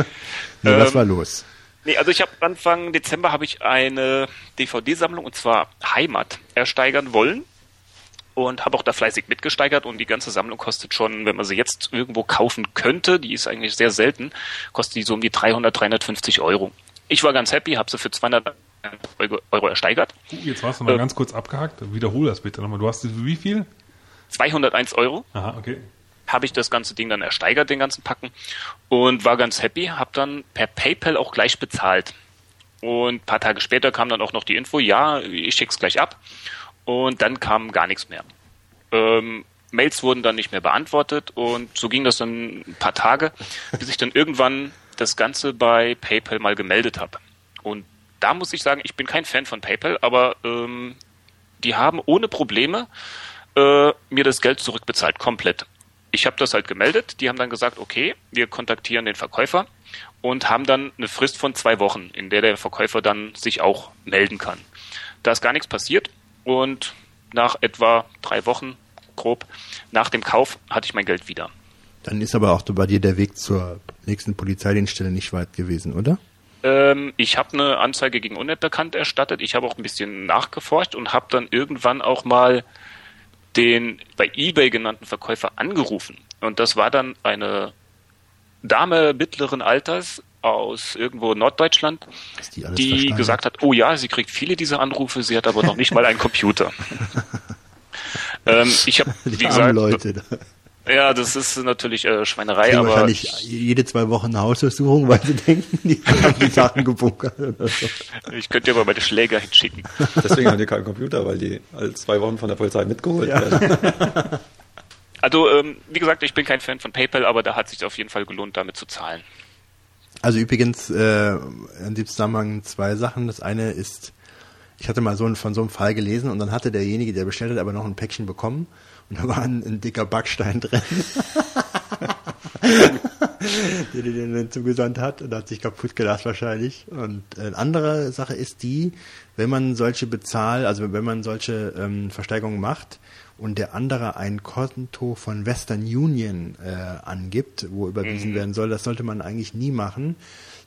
nee, was Ähm, war los? Nee, also ich habe Anfang Dezember habe ich eine DVD-Sammlung und zwar Heimat ersteigern wollen und habe auch da fleißig mitgesteigert und die ganze Sammlung kostet schon, wenn man sie jetzt irgendwo kaufen könnte, die ist eigentlich sehr selten, kostet die so um die 300, 350 Euro. Ich war ganz happy, habe sie für 200 Euro ersteigert. Uh, jetzt warst du mal Äh. ganz kurz abgehakt. Wiederhol das bitte nochmal. Du hast für wie viel? 201 Euro Aha, okay. habe ich das ganze Ding dann ersteigert, den ganzen Packen und war ganz happy, habe dann per PayPal auch gleich bezahlt. Und ein paar Tage später kam dann auch noch die Info, ja, ich schick's gleich ab. Und dann kam gar nichts mehr. Ähm, Mails wurden dann nicht mehr beantwortet und so ging das dann ein paar Tage, bis ich dann irgendwann das Ganze bei PayPal mal gemeldet habe. Und da muss ich sagen, ich bin kein Fan von PayPal, aber ähm, die haben ohne Probleme äh, mir das Geld zurückbezahlt, komplett. Ich habe das halt gemeldet, die haben dann gesagt, okay, wir kontaktieren den Verkäufer und haben dann eine Frist von zwei Wochen, in der der Verkäufer dann sich auch melden kann. Da ist gar nichts passiert und nach etwa drei Wochen, grob, nach dem Kauf hatte ich mein Geld wieder. Dann ist aber auch bei dir der Weg zur nächsten Polizeidienststelle nicht weit gewesen, oder? Ähm, ich habe eine Anzeige gegen Unbekannt erstattet. Ich habe auch ein bisschen nachgeforscht und habe dann irgendwann auch mal den bei eBay genannten Verkäufer angerufen. Und das war dann eine Dame mittleren Alters aus irgendwo Norddeutschland, die die gesagt hat, oh ja, sie kriegt viele dieser Anrufe, sie hat aber noch nicht mal einen Computer. ähm, ich habe, Die wie armen gesagt, Leute. ja, das ist natürlich äh, Schweinerei, Die aber wahrscheinlich ich, jede zwei Wochen eine Hausdurchsuchung, weil sie denken, die haben die Sachen gebunkert oder so. ich könnte dir aber meine Schläger hinschicken. Deswegen haben die keinen Computer, weil die alle zwei Wochen von der Polizei mitgeholt werden. Also, ähm, wie gesagt, ich bin kein Fan von PayPal, aber da hat sich auf jeden Fall gelohnt, damit zu zahlen. Also übrigens äh, in dem Zusammenhang zwei Sachen. Das eine ist, ich hatte mal so einen, von so einem Fall gelesen und dann hatte derjenige, der bestellt hat, aber noch ein Päckchen bekommen und da war ein, ein dicker Backstein drin. der den dann zugesandt hat und hat sich kaputt gelacht wahrscheinlich. Und eine andere Sache ist die, wenn man solche Bezahl, also wenn man solche ähm, Versteigerungen macht und der andere ein Konto von Western Union äh, angibt, wo überwiesen werden soll, das sollte man eigentlich nie machen.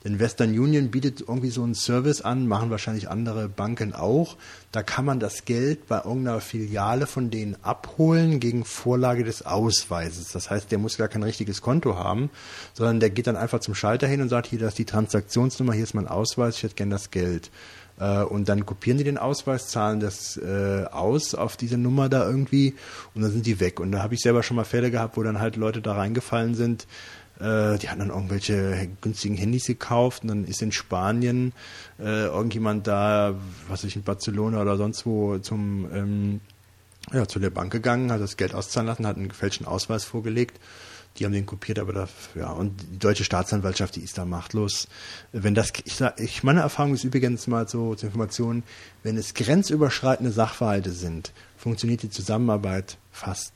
Denn Western Union bietet irgendwie so einen Service an, machen wahrscheinlich andere Banken auch. Da kann man das Geld bei irgendeiner Filiale von denen abholen gegen Vorlage des Ausweises. Das heißt, der muss gar kein richtiges Konto haben, sondern der geht dann einfach zum Schalter hin und sagt, hier, das ist die Transaktionsnummer, hier ist mein Ausweis, ich hätte gern das Geld. Äh, Und dann kopieren die den Ausweis, zahlen das äh, aus auf diese Nummer da irgendwie und dann sind die weg. Und da habe ich selber schon mal Fälle gehabt, wo dann halt Leute da reingefallen sind, äh, die hatten dann irgendwelche günstigen Handys gekauft und dann ist in Spanien äh, irgendjemand da, was weiß ich, in Barcelona oder sonst wo zum ähm, ja, zu der Bank gegangen, hat das Geld auszahlen lassen, hat einen gefälschten Ausweis vorgelegt. Die haben den kopiert, aber da, ja, und die deutsche Staatsanwaltschaft, die ist da machtlos. Wenn das, ich, ich meine Erfahrung ist übrigens mal so zur Information, wenn es grenzüberschreitende Sachverhalte sind, funktioniert die Zusammenarbeit fast,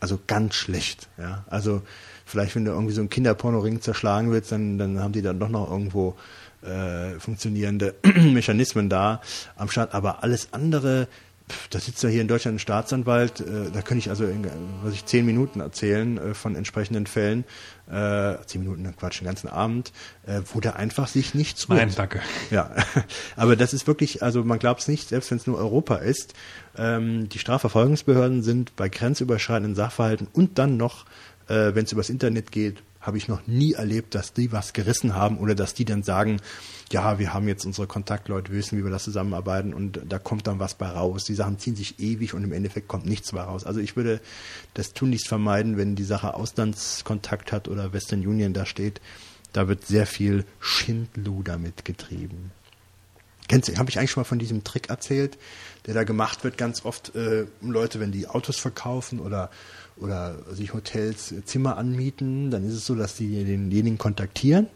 also ganz schlecht, ja. Also, vielleicht, wenn du irgendwie so einen Kinderpornoring zerschlagen willst, dann, dann haben die dann doch noch irgendwo, äh, funktionierende Mechanismen da am Start, aber alles andere, da sitzt ja hier in Deutschland ein Staatsanwalt, äh, da könnte ich also in, was ich zehn Minuten erzählen äh, von entsprechenden Fällen, äh, zehn Minuten, dann Quatsch, den ganzen Abend, äh, wo der einfach sich nichts. Nein, danke. Ja, aber das ist wirklich, also man glaubt es nicht, selbst wenn es nur Europa ist, ähm, die Strafverfolgungsbehörden sind bei grenzüberschreitenden Sachverhalten und dann noch, äh, wenn es übers Internet geht, habe ich noch nie erlebt, dass die was gerissen haben oder dass die dann sagen, ja, wir haben jetzt unsere Kontaktleute, wir wissen, wie wir das zusammenarbeiten und da kommt dann was bei raus. Die Sachen ziehen sich ewig und im Endeffekt kommt nichts bei raus. Also ich würde das tunlichst vermeiden, wenn die Sache Auslandskontakt hat oder Western Union da steht. Da wird sehr viel Schindluder mitgetrieben. Kennst du, habe ich eigentlich schon mal von diesem Trick erzählt, der da gemacht wird ganz oft, äh, um Leute, wenn die Autos verkaufen oder oder sich Hotels äh, Zimmer anmieten, dann ist es so, dass die denjenigen kontaktieren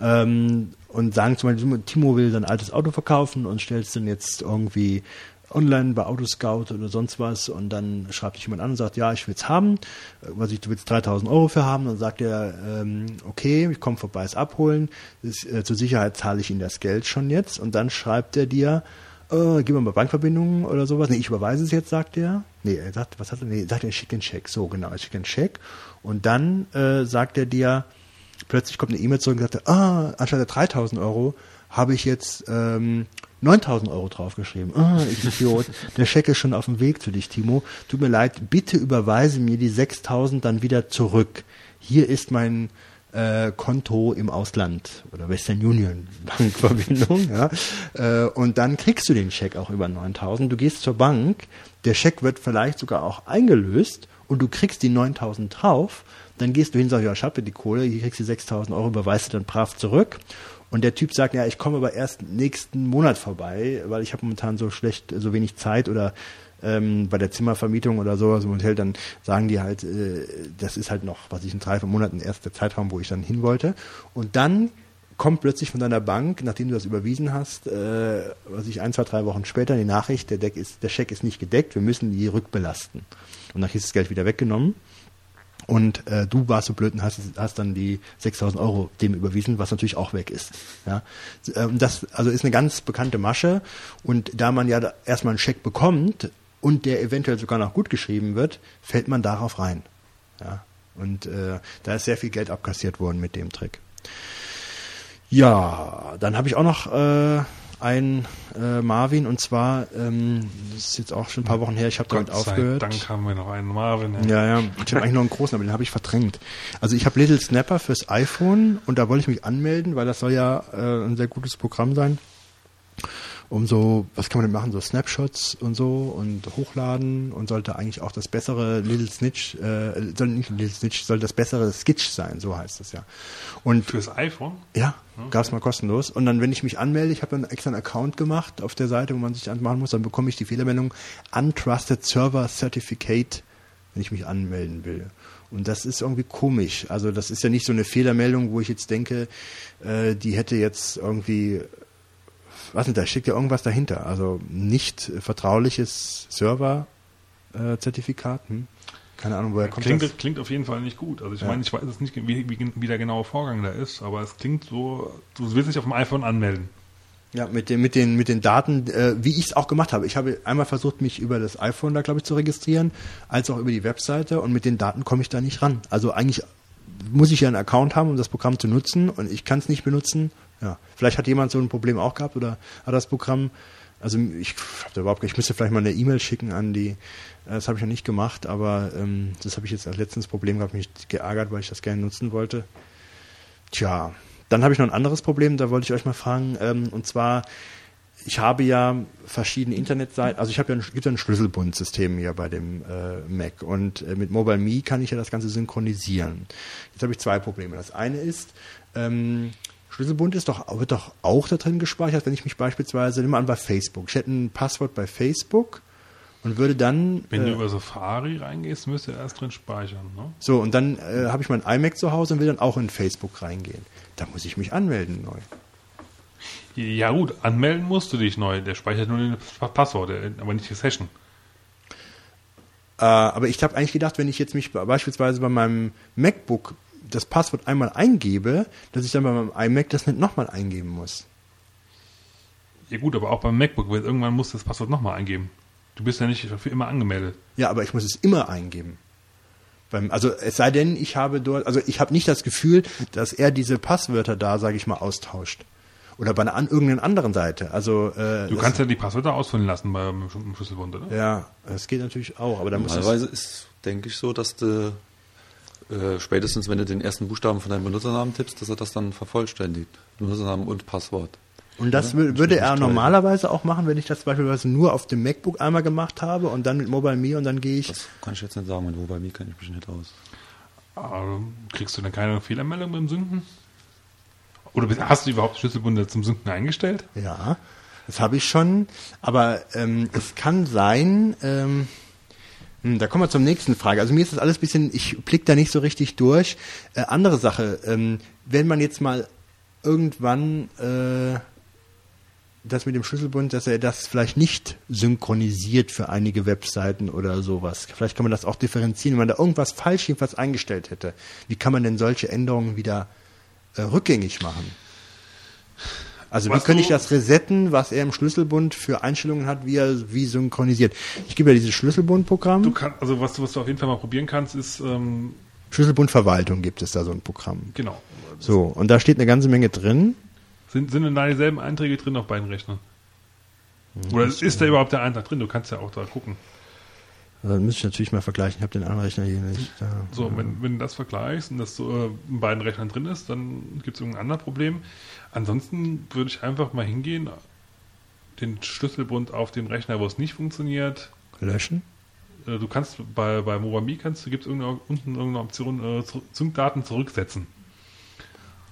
ähm, und sagen zum Beispiel, Timo will sein altes Auto verkaufen und stellt es dann jetzt irgendwie online bei Autoscout oder sonst was und dann schreibt sich jemand an und sagt, ja, ich will es haben, äh, was ich, du willst 3000 Euro für haben, dann sagt er, ähm, okay, ich komme vorbei, es abholen, das, äh, zur Sicherheit zahle ich Ihnen das Geld schon jetzt und dann schreibt er dir, äh, gib mir mal Bankverbindungen oder sowas. Nee, ich überweise es jetzt, sagt er. Nee, er sagt, was hat er? Nee, er sagt, er schickt den Scheck. So, genau, schickt den Scheck. Und dann äh, sagt er dir, plötzlich kommt eine E-Mail zurück und sagt, ah, anstatt der 3000 Euro habe ich jetzt ähm, 9000 Euro draufgeschrieben. Ah, ich Idiot. Der Scheck ist schon auf dem Weg zu dich, Timo. Tut mir leid, bitte überweise mir die 6000 dann wieder zurück. Hier ist mein äh, Konto im Ausland oder Western Union Bankverbindung, ja. Äh, und dann kriegst du den Scheck auch über 9000. Du gehst zur Bank, der Scheck wird vielleicht sogar auch eingelöst und du kriegst die 9000 drauf. Dann gehst du hin und sagst, ja, ich habe die Kohle, hier kriegst du 6000 Euro, überweist du dann brav zurück. Und der Typ sagt, ja, ich komme aber erst nächsten Monat vorbei, weil ich habe momentan so schlecht, so wenig Zeit oder ähm, bei der Zimmervermietung oder sowas im Hotel, dann sagen die halt, äh, das ist halt noch, was ich in drei, vier Monaten erst der Zeitraum, wo ich dann hin wollte. Und dann kommt plötzlich von deiner Bank, nachdem du das überwiesen hast, äh, was ich ein, zwei, drei Wochen später die Nachricht, der, Deck ist, der Scheck ist nicht gedeckt, wir müssen die rückbelasten. Und dann ist das Geld wieder weggenommen. Und äh, du warst so blöd und hast, hast dann die 6000 Euro dem überwiesen, was natürlich auch weg ist. Ja? Ähm, Das also ist eine ganz bekannte Masche. Und da man ja erstmal einen Scheck bekommt und der eventuell sogar noch gut geschrieben wird, fällt man darauf rein. Ja? Und äh, da ist sehr viel Geld abkassiert worden mit dem Trick. Ja, dann habe ich auch noch äh, einen äh, Marvin und zwar, ähm, das ist jetzt auch schon ein paar Wochen her, ich habe damit aufgehört. Dank haben wir noch einen Marvin. ey. Ja, ja. Ich habe eigentlich noch einen großen, aber den habe ich verdrängt. Also ich habe Little Snapper fürs iPhone und da wollte ich mich anmelden, weil das soll ja äh, ein sehr gutes Programm sein. Um so, was kann man denn machen? So Snapshots und so und hochladen und sollte eigentlich auch das bessere Little Snitch, äh, soll nicht Little Snitch, soll das bessere Skitch sein, so heißt es ja. Und Fürs iPhone? ja, gab's mal kostenlos. Und dann, wenn ich mich anmelde, ich habe dann extra einen Account gemacht auf der Seite, wo man sich anmachen muss, dann bekomme ich die Fehlermeldung Untrusted Server Certificate wenn ich mich anmelden will. Und das ist irgendwie komisch. Also das ist ja nicht so eine Fehlermeldung, wo ich jetzt denke, äh, die hätte jetzt irgendwie, was nicht, da steckt ja irgendwas dahinter. Also nicht vertrauliches Server-Zertifikat. Hm? Keine Ahnung, woher kommt Klingt, das? klingt auf jeden Fall nicht gut. Also ich Ja. meine, ich weiß jetzt nicht, wie, wie, wie der genaue Vorgang da ist, aber es klingt so, du willst dich auf dem iPhone anmelden. Ja, mit den, mit den, mit den Daten, äh, wie ich es auch gemacht habe. Ich habe einmal versucht, mich über das iPhone da, glaube ich, zu registrieren, als auch über die Webseite und mit den Daten komme ich da nicht ran. Also eigentlich muss ich ja einen Account haben, um das Programm zu nutzen und ich kann es nicht benutzen. Ja, vielleicht hat jemand so ein Problem auch gehabt oder hat das Programm. Also ich habe da überhaupt, ich müsste vielleicht mal eine E-Mail schicken an die. äh, Das habe ich noch nicht gemacht, aber ähm, das habe ich jetzt als letztens Problem gehabt, mich geärgert, weil ich das gerne nutzen wollte. Tja, dann habe ich noch ein anderes Problem, da wollte ich euch mal fragen, ähm, und zwar, ich habe ja verschiedene Internetseiten, also ich habe ja ein, gibt ja ein Schlüsselbundsystem hier bei dem äh, Mac und äh, mit Mobile Me kann ich ja das Ganze synchronisieren. Jetzt habe ich zwei Probleme. Das eine ist, ähm, Schlüsselbund ist doch, wird doch auch da drin gespeichert, wenn ich mich beispielsweise, nimm mal an bei Facebook, ich hätte ein Passwort bei Facebook und würde dann Wenn du äh, über Safari reingehst, müsste er erst drin speichern. Ne? so, und dann äh, habe ich mein iMac zu Hause und will dann auch in Facebook reingehen. Da muss ich mich anmelden neu. Ja gut, anmelden musst du dich neu. Der speichert nur das Passwort, aber nicht das Hashen. Äh, aber ich habe eigentlich gedacht, wenn ich jetzt mich be- beispielsweise bei meinem MacBook das Passwort einmal eingebe, dass ich dann bei meinem iMac das nicht nochmal eingeben muss. Ja gut, aber auch beim MacBook, weil irgendwann musst du das Passwort nochmal eingeben. Du bist ja nicht für immer angemeldet. Ja, aber ich muss es immer eingeben. Beim, also es sei denn, ich habe dort, also ich habe nicht das Gefühl, dass er diese Passwörter da, sage ich mal, austauscht. Oder bei einer an, irgendeiner anderen Seite. Also äh, Du kannst ja die Passwörter ausfüllen lassen beim Sch- Schlüsselbund, oder? ja, das geht natürlich auch, aber da muss es, Normalerweise ist, denke ich, so, dass du äh, spätestens, wenn du den ersten Buchstaben von deinem Benutzernamen tippst, dass er das dann vervollständigt. Benutzernamen und Passwort. Und das Ja, würde er normalerweise auch machen, wenn ich das beispielsweise nur auf dem MacBook einmal gemacht habe und dann mit Mobile Me und dann gehe ich. Das kann ich jetzt nicht sagen, bei mir kenne ich mich nicht aus. Aber kriegst du dann keine Fehlermeldung beim Synken? Oder hast du überhaupt Schlüsselbunde zum Synken eingestellt? Ja, das habe ich schon. Aber ähm, es kann sein, ähm, hm, da kommen wir zur nächsten Frage. Also mir ist das alles bisschen, ich blick da nicht so richtig durch. Äh, andere Sache, ähm, wenn man jetzt mal irgendwann äh, das mit dem Schlüsselbund, dass er das vielleicht nicht synchronisiert für einige Webseiten oder sowas. Vielleicht kann man das auch differenzieren, wenn man da irgendwas falsch jedenfalls eingestellt hätte. Wie kann man denn solche Änderungen wieder äh, rückgängig machen? Also wie Was könnte ich das resetten, was er im Schlüsselbund für Einstellungen hat, wie er wie synchronisiert? Ich gebe ja dieses Schlüsselbundprogramm. Du kannst, also was du, was du auf jeden Fall mal probieren kannst, ist, ähm, Schlüsselbundverwaltung gibt es da so ein Programm. genau. So, und da steht eine ganze Menge drin. Sind, sind denn da dieselben Einträge drin auf beiden Rechnern? Hm, Oder ist da überhaupt der Eintrag drin? Du kannst ja auch da gucken. Also, Dann müsste ich natürlich mal vergleichen. Ich habe den anderen Rechner hier nicht. Da. So, wenn, wenn du das vergleichst und das so äh, in beiden Rechnern drin ist, dann gibt es irgendein anderes Problem. Ansonsten würde ich einfach mal hingehen, den Schlüsselbund auf dem Rechner, wo es nicht funktioniert. Löschen. Äh, du kannst bei, bei MobileMe kannst du, gibt es unten irgendeine Option, äh, Sync-Daten zurücksetzen.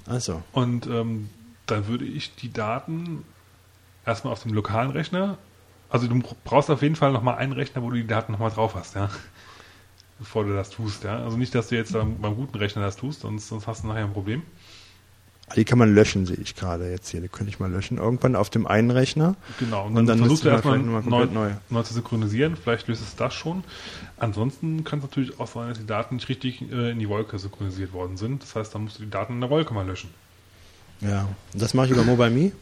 Also, Und ähm, dann würde ich die Daten erstmal auf dem lokalen Rechner, also du brauchst auf jeden Fall nochmal einen Rechner, wo du die Daten nochmal drauf hast, ja. Bevor du das tust, ja. Also nicht, dass du jetzt beim, beim guten Rechner das tust, sonst, sonst hast du nachher ein Problem. Die kann man löschen, sehe ich gerade jetzt hier. Die könnte ich mal löschen. Irgendwann auf dem einen Rechner. Genau, und Und dann, dann versuchst du erstmal neu, neu. neu. zu synchronisieren. Vielleicht löst es das schon. Ansonsten kann es natürlich auch sein, dass die Daten nicht richtig äh, in die Wolke synchronisiert worden sind. Das heißt, dann musst du die Daten in der Wolke mal löschen. Ja. Und das mache ich über Mobile Me.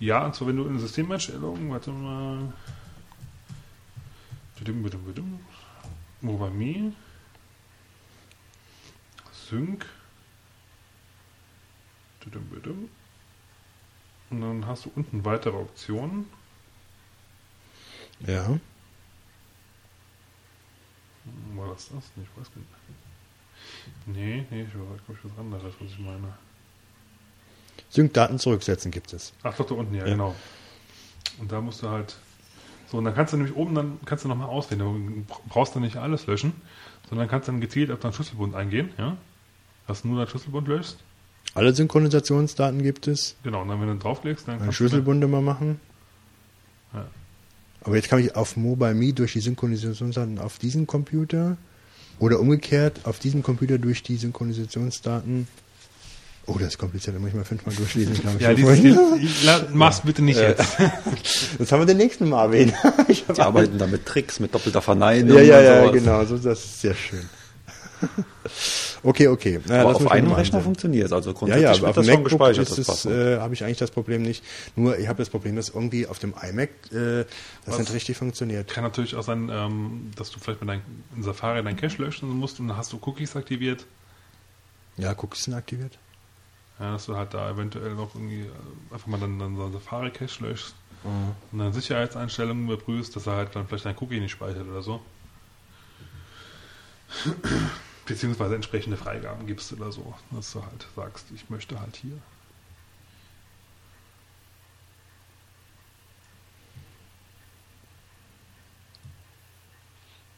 Ja, und zwar wenn du in Systemeinstellungen, warte mal. Bedum, bedum, bedum. Mobile Me. Sync. Und dann hast du unten weitere Optionen. Ja. War das das? Ich weiß gar nicht. Nee, nee, ich weiß glaube ich was anderes, was ich meine. Sync-Daten zurücksetzen gibt es. Ach doch, da unten, ja, Ja. genau. Und da musst du halt. So, und dann kannst du nämlich oben, dann kannst du nochmal auswählen. Du brauchst dann nicht alles löschen, sondern kannst dann gezielt auf deinen Schlüsselbund eingehen, ja. Dass du nur deinen Schlüsselbund löscht. Alle Synchronisationsdaten gibt es. Genau, und dann, wenn du draufklickst, dann kannst du. Schlüsselbunde mal machen. Ja. Aber jetzt kann ich auf Mobile Me durch die Synchronisationsdaten auf diesen Computer. Oder umgekehrt, auf diesem Computer durch die Synchronisationsdaten. Oh, das ist kompliziert, da muss ich mal fünfmal durchlesen, glaube ich. Ja, dieses, dieses, la- mach's bitte nicht jetzt. Jetzt haben wir den nächsten. Ich hab Die arbeiten da mit Tricks, mit doppelter Verneinung. Ja, ja, und ja, sowas. genau, so, das ist sehr schön. Okay, okay. Ja, Aber auf einem Rechner funktioniert es. Also Ja, grundsätzlich ja, aber wird auf das dem schon MacBook gespeichert. ist Das äh, habe ich eigentlich das Problem nicht. Nur ich habe das Problem, dass irgendwie auf dem iMac äh, das nicht richtig funktioniert. Kann natürlich auch sein, ähm, dass du vielleicht mit deinem in Safari deinen Cache löschen musst und dann hast du Cookies aktiviert. Ja, Cookies sind aktiviert. Ja, dass du halt da eventuell noch irgendwie äh, einfach mal dann, dann so Safari-Cache löschst Mhm. und dann Sicherheitseinstellungen überprüfst, dass er halt dann vielleicht dein Cookie nicht speichert oder so. Beziehungsweise entsprechende Freigaben gibst oder so, dass du halt sagst, ich möchte halt hier.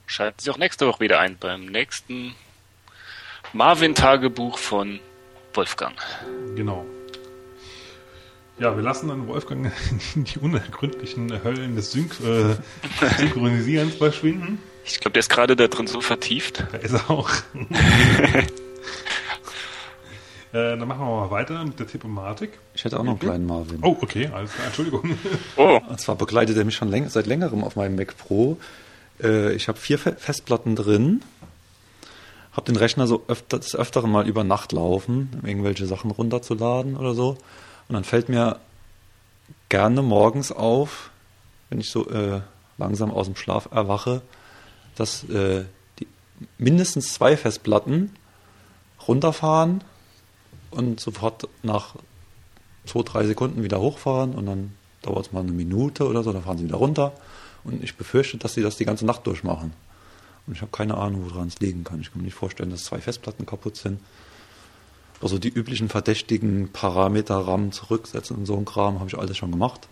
Schalten Sie auch nächste Woche wieder ein beim nächsten Marvin-Tagebuch von Wolfgang. Genau. Ja, wir lassen dann Wolfgang in die unergründlichen Höllen des Synch äh, Synchronisierens verschwinden. Ich glaube, der ist gerade da drin so vertieft. Da ist er auch. äh, dann machen wir mal weiter mit der Tippomatik. Ich hätte auch noch einen kleinen Marvin. Oh, okay, alles klar, Entschuldigung. Oh, Und zwar begleitet er mich schon läng seit längerem auf meinem Mac Pro. Äh, ich habe vier Fe Festplatten drin, habe den Rechner so öfter, des Öfteren mal über Nacht laufen, um irgendwelche Sachen runterzuladen oder so. Und dann fällt mir gerne morgens auf, wenn ich so äh, langsam aus dem Schlaf erwache, dass äh, die mindestens zwei Festplatten runterfahren und sofort nach zwei, drei Sekunden wieder hochfahren und dann dauert es mal eine Minute oder so, dann fahren sie wieder runter. Und ich befürchte, dass sie das die ganze Nacht durchmachen. Und ich habe keine Ahnung, woran es liegen kann. Ich kann mir nicht vorstellen, dass zwei Festplatten kaputt sind. Also die üblichen verdächtigen Parameter RAM zurücksetzen und so ein Kram habe ich alles schon gemacht.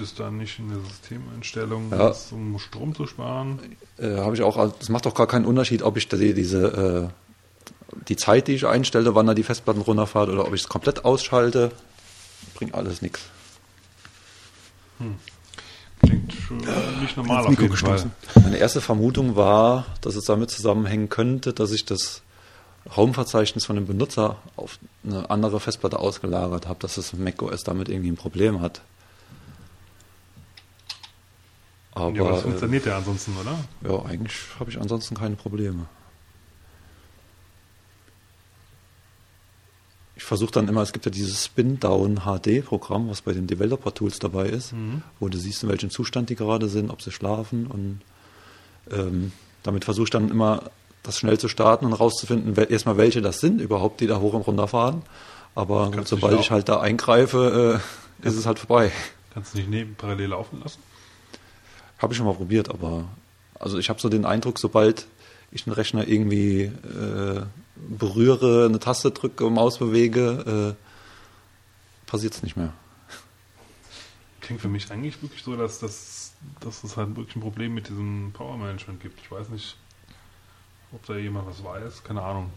Es da nicht eine Systemeinstellung, Ja. um Strom zu sparen? Äh, habe ich auch, also das macht doch gar keinen Unterschied, ob ich die, diese äh, die Zeit, die ich einstelle, wann er die Festplatten runterfährt oder ob ich es komplett auschalte, bringt alles nichts. Klingt schon nicht normal auf jeden Fall. Meine erste Vermutung war, dass es damit zusammenhängen könnte, dass ich das Home-Verzeichnis von dem Benutzer auf eine andere Festplatte ausgelagert habe, dass das macOS damit irgendwie ein Problem hat. Aber, ja, aber das äh, funktioniert ja ansonsten, oder? ja, eigentlich habe ich ansonsten keine Probleme. Ich versuche dann immer, es gibt ja dieses Spin-Down HD-Programm, was bei den Developer-Tools dabei ist, wo du siehst, in welchem Zustand die gerade sind, ob sie schlafen und ähm, damit versuche ich dann immer, das schnell zu starten und rauszufinden, wel erstmal welche das sind überhaupt, die da hoch und runter fahren. Aber sobald ich halt da eingreife, äh, ist es halt vorbei. Kannst du nicht neben parallel laufen lassen? Habe ich schon mal probiert, aber also ich habe so den Eindruck, sobald ich den Rechner irgendwie äh, berühre, eine Taste drücke, Maus bewege, äh, passiert es nicht mehr. Klingt für mich eigentlich wirklich so, dass, das, dass es halt wirklich ein Problem mit diesem Power Management gibt. Ich weiß nicht, ob da jemand was weiß, keine Ahnung.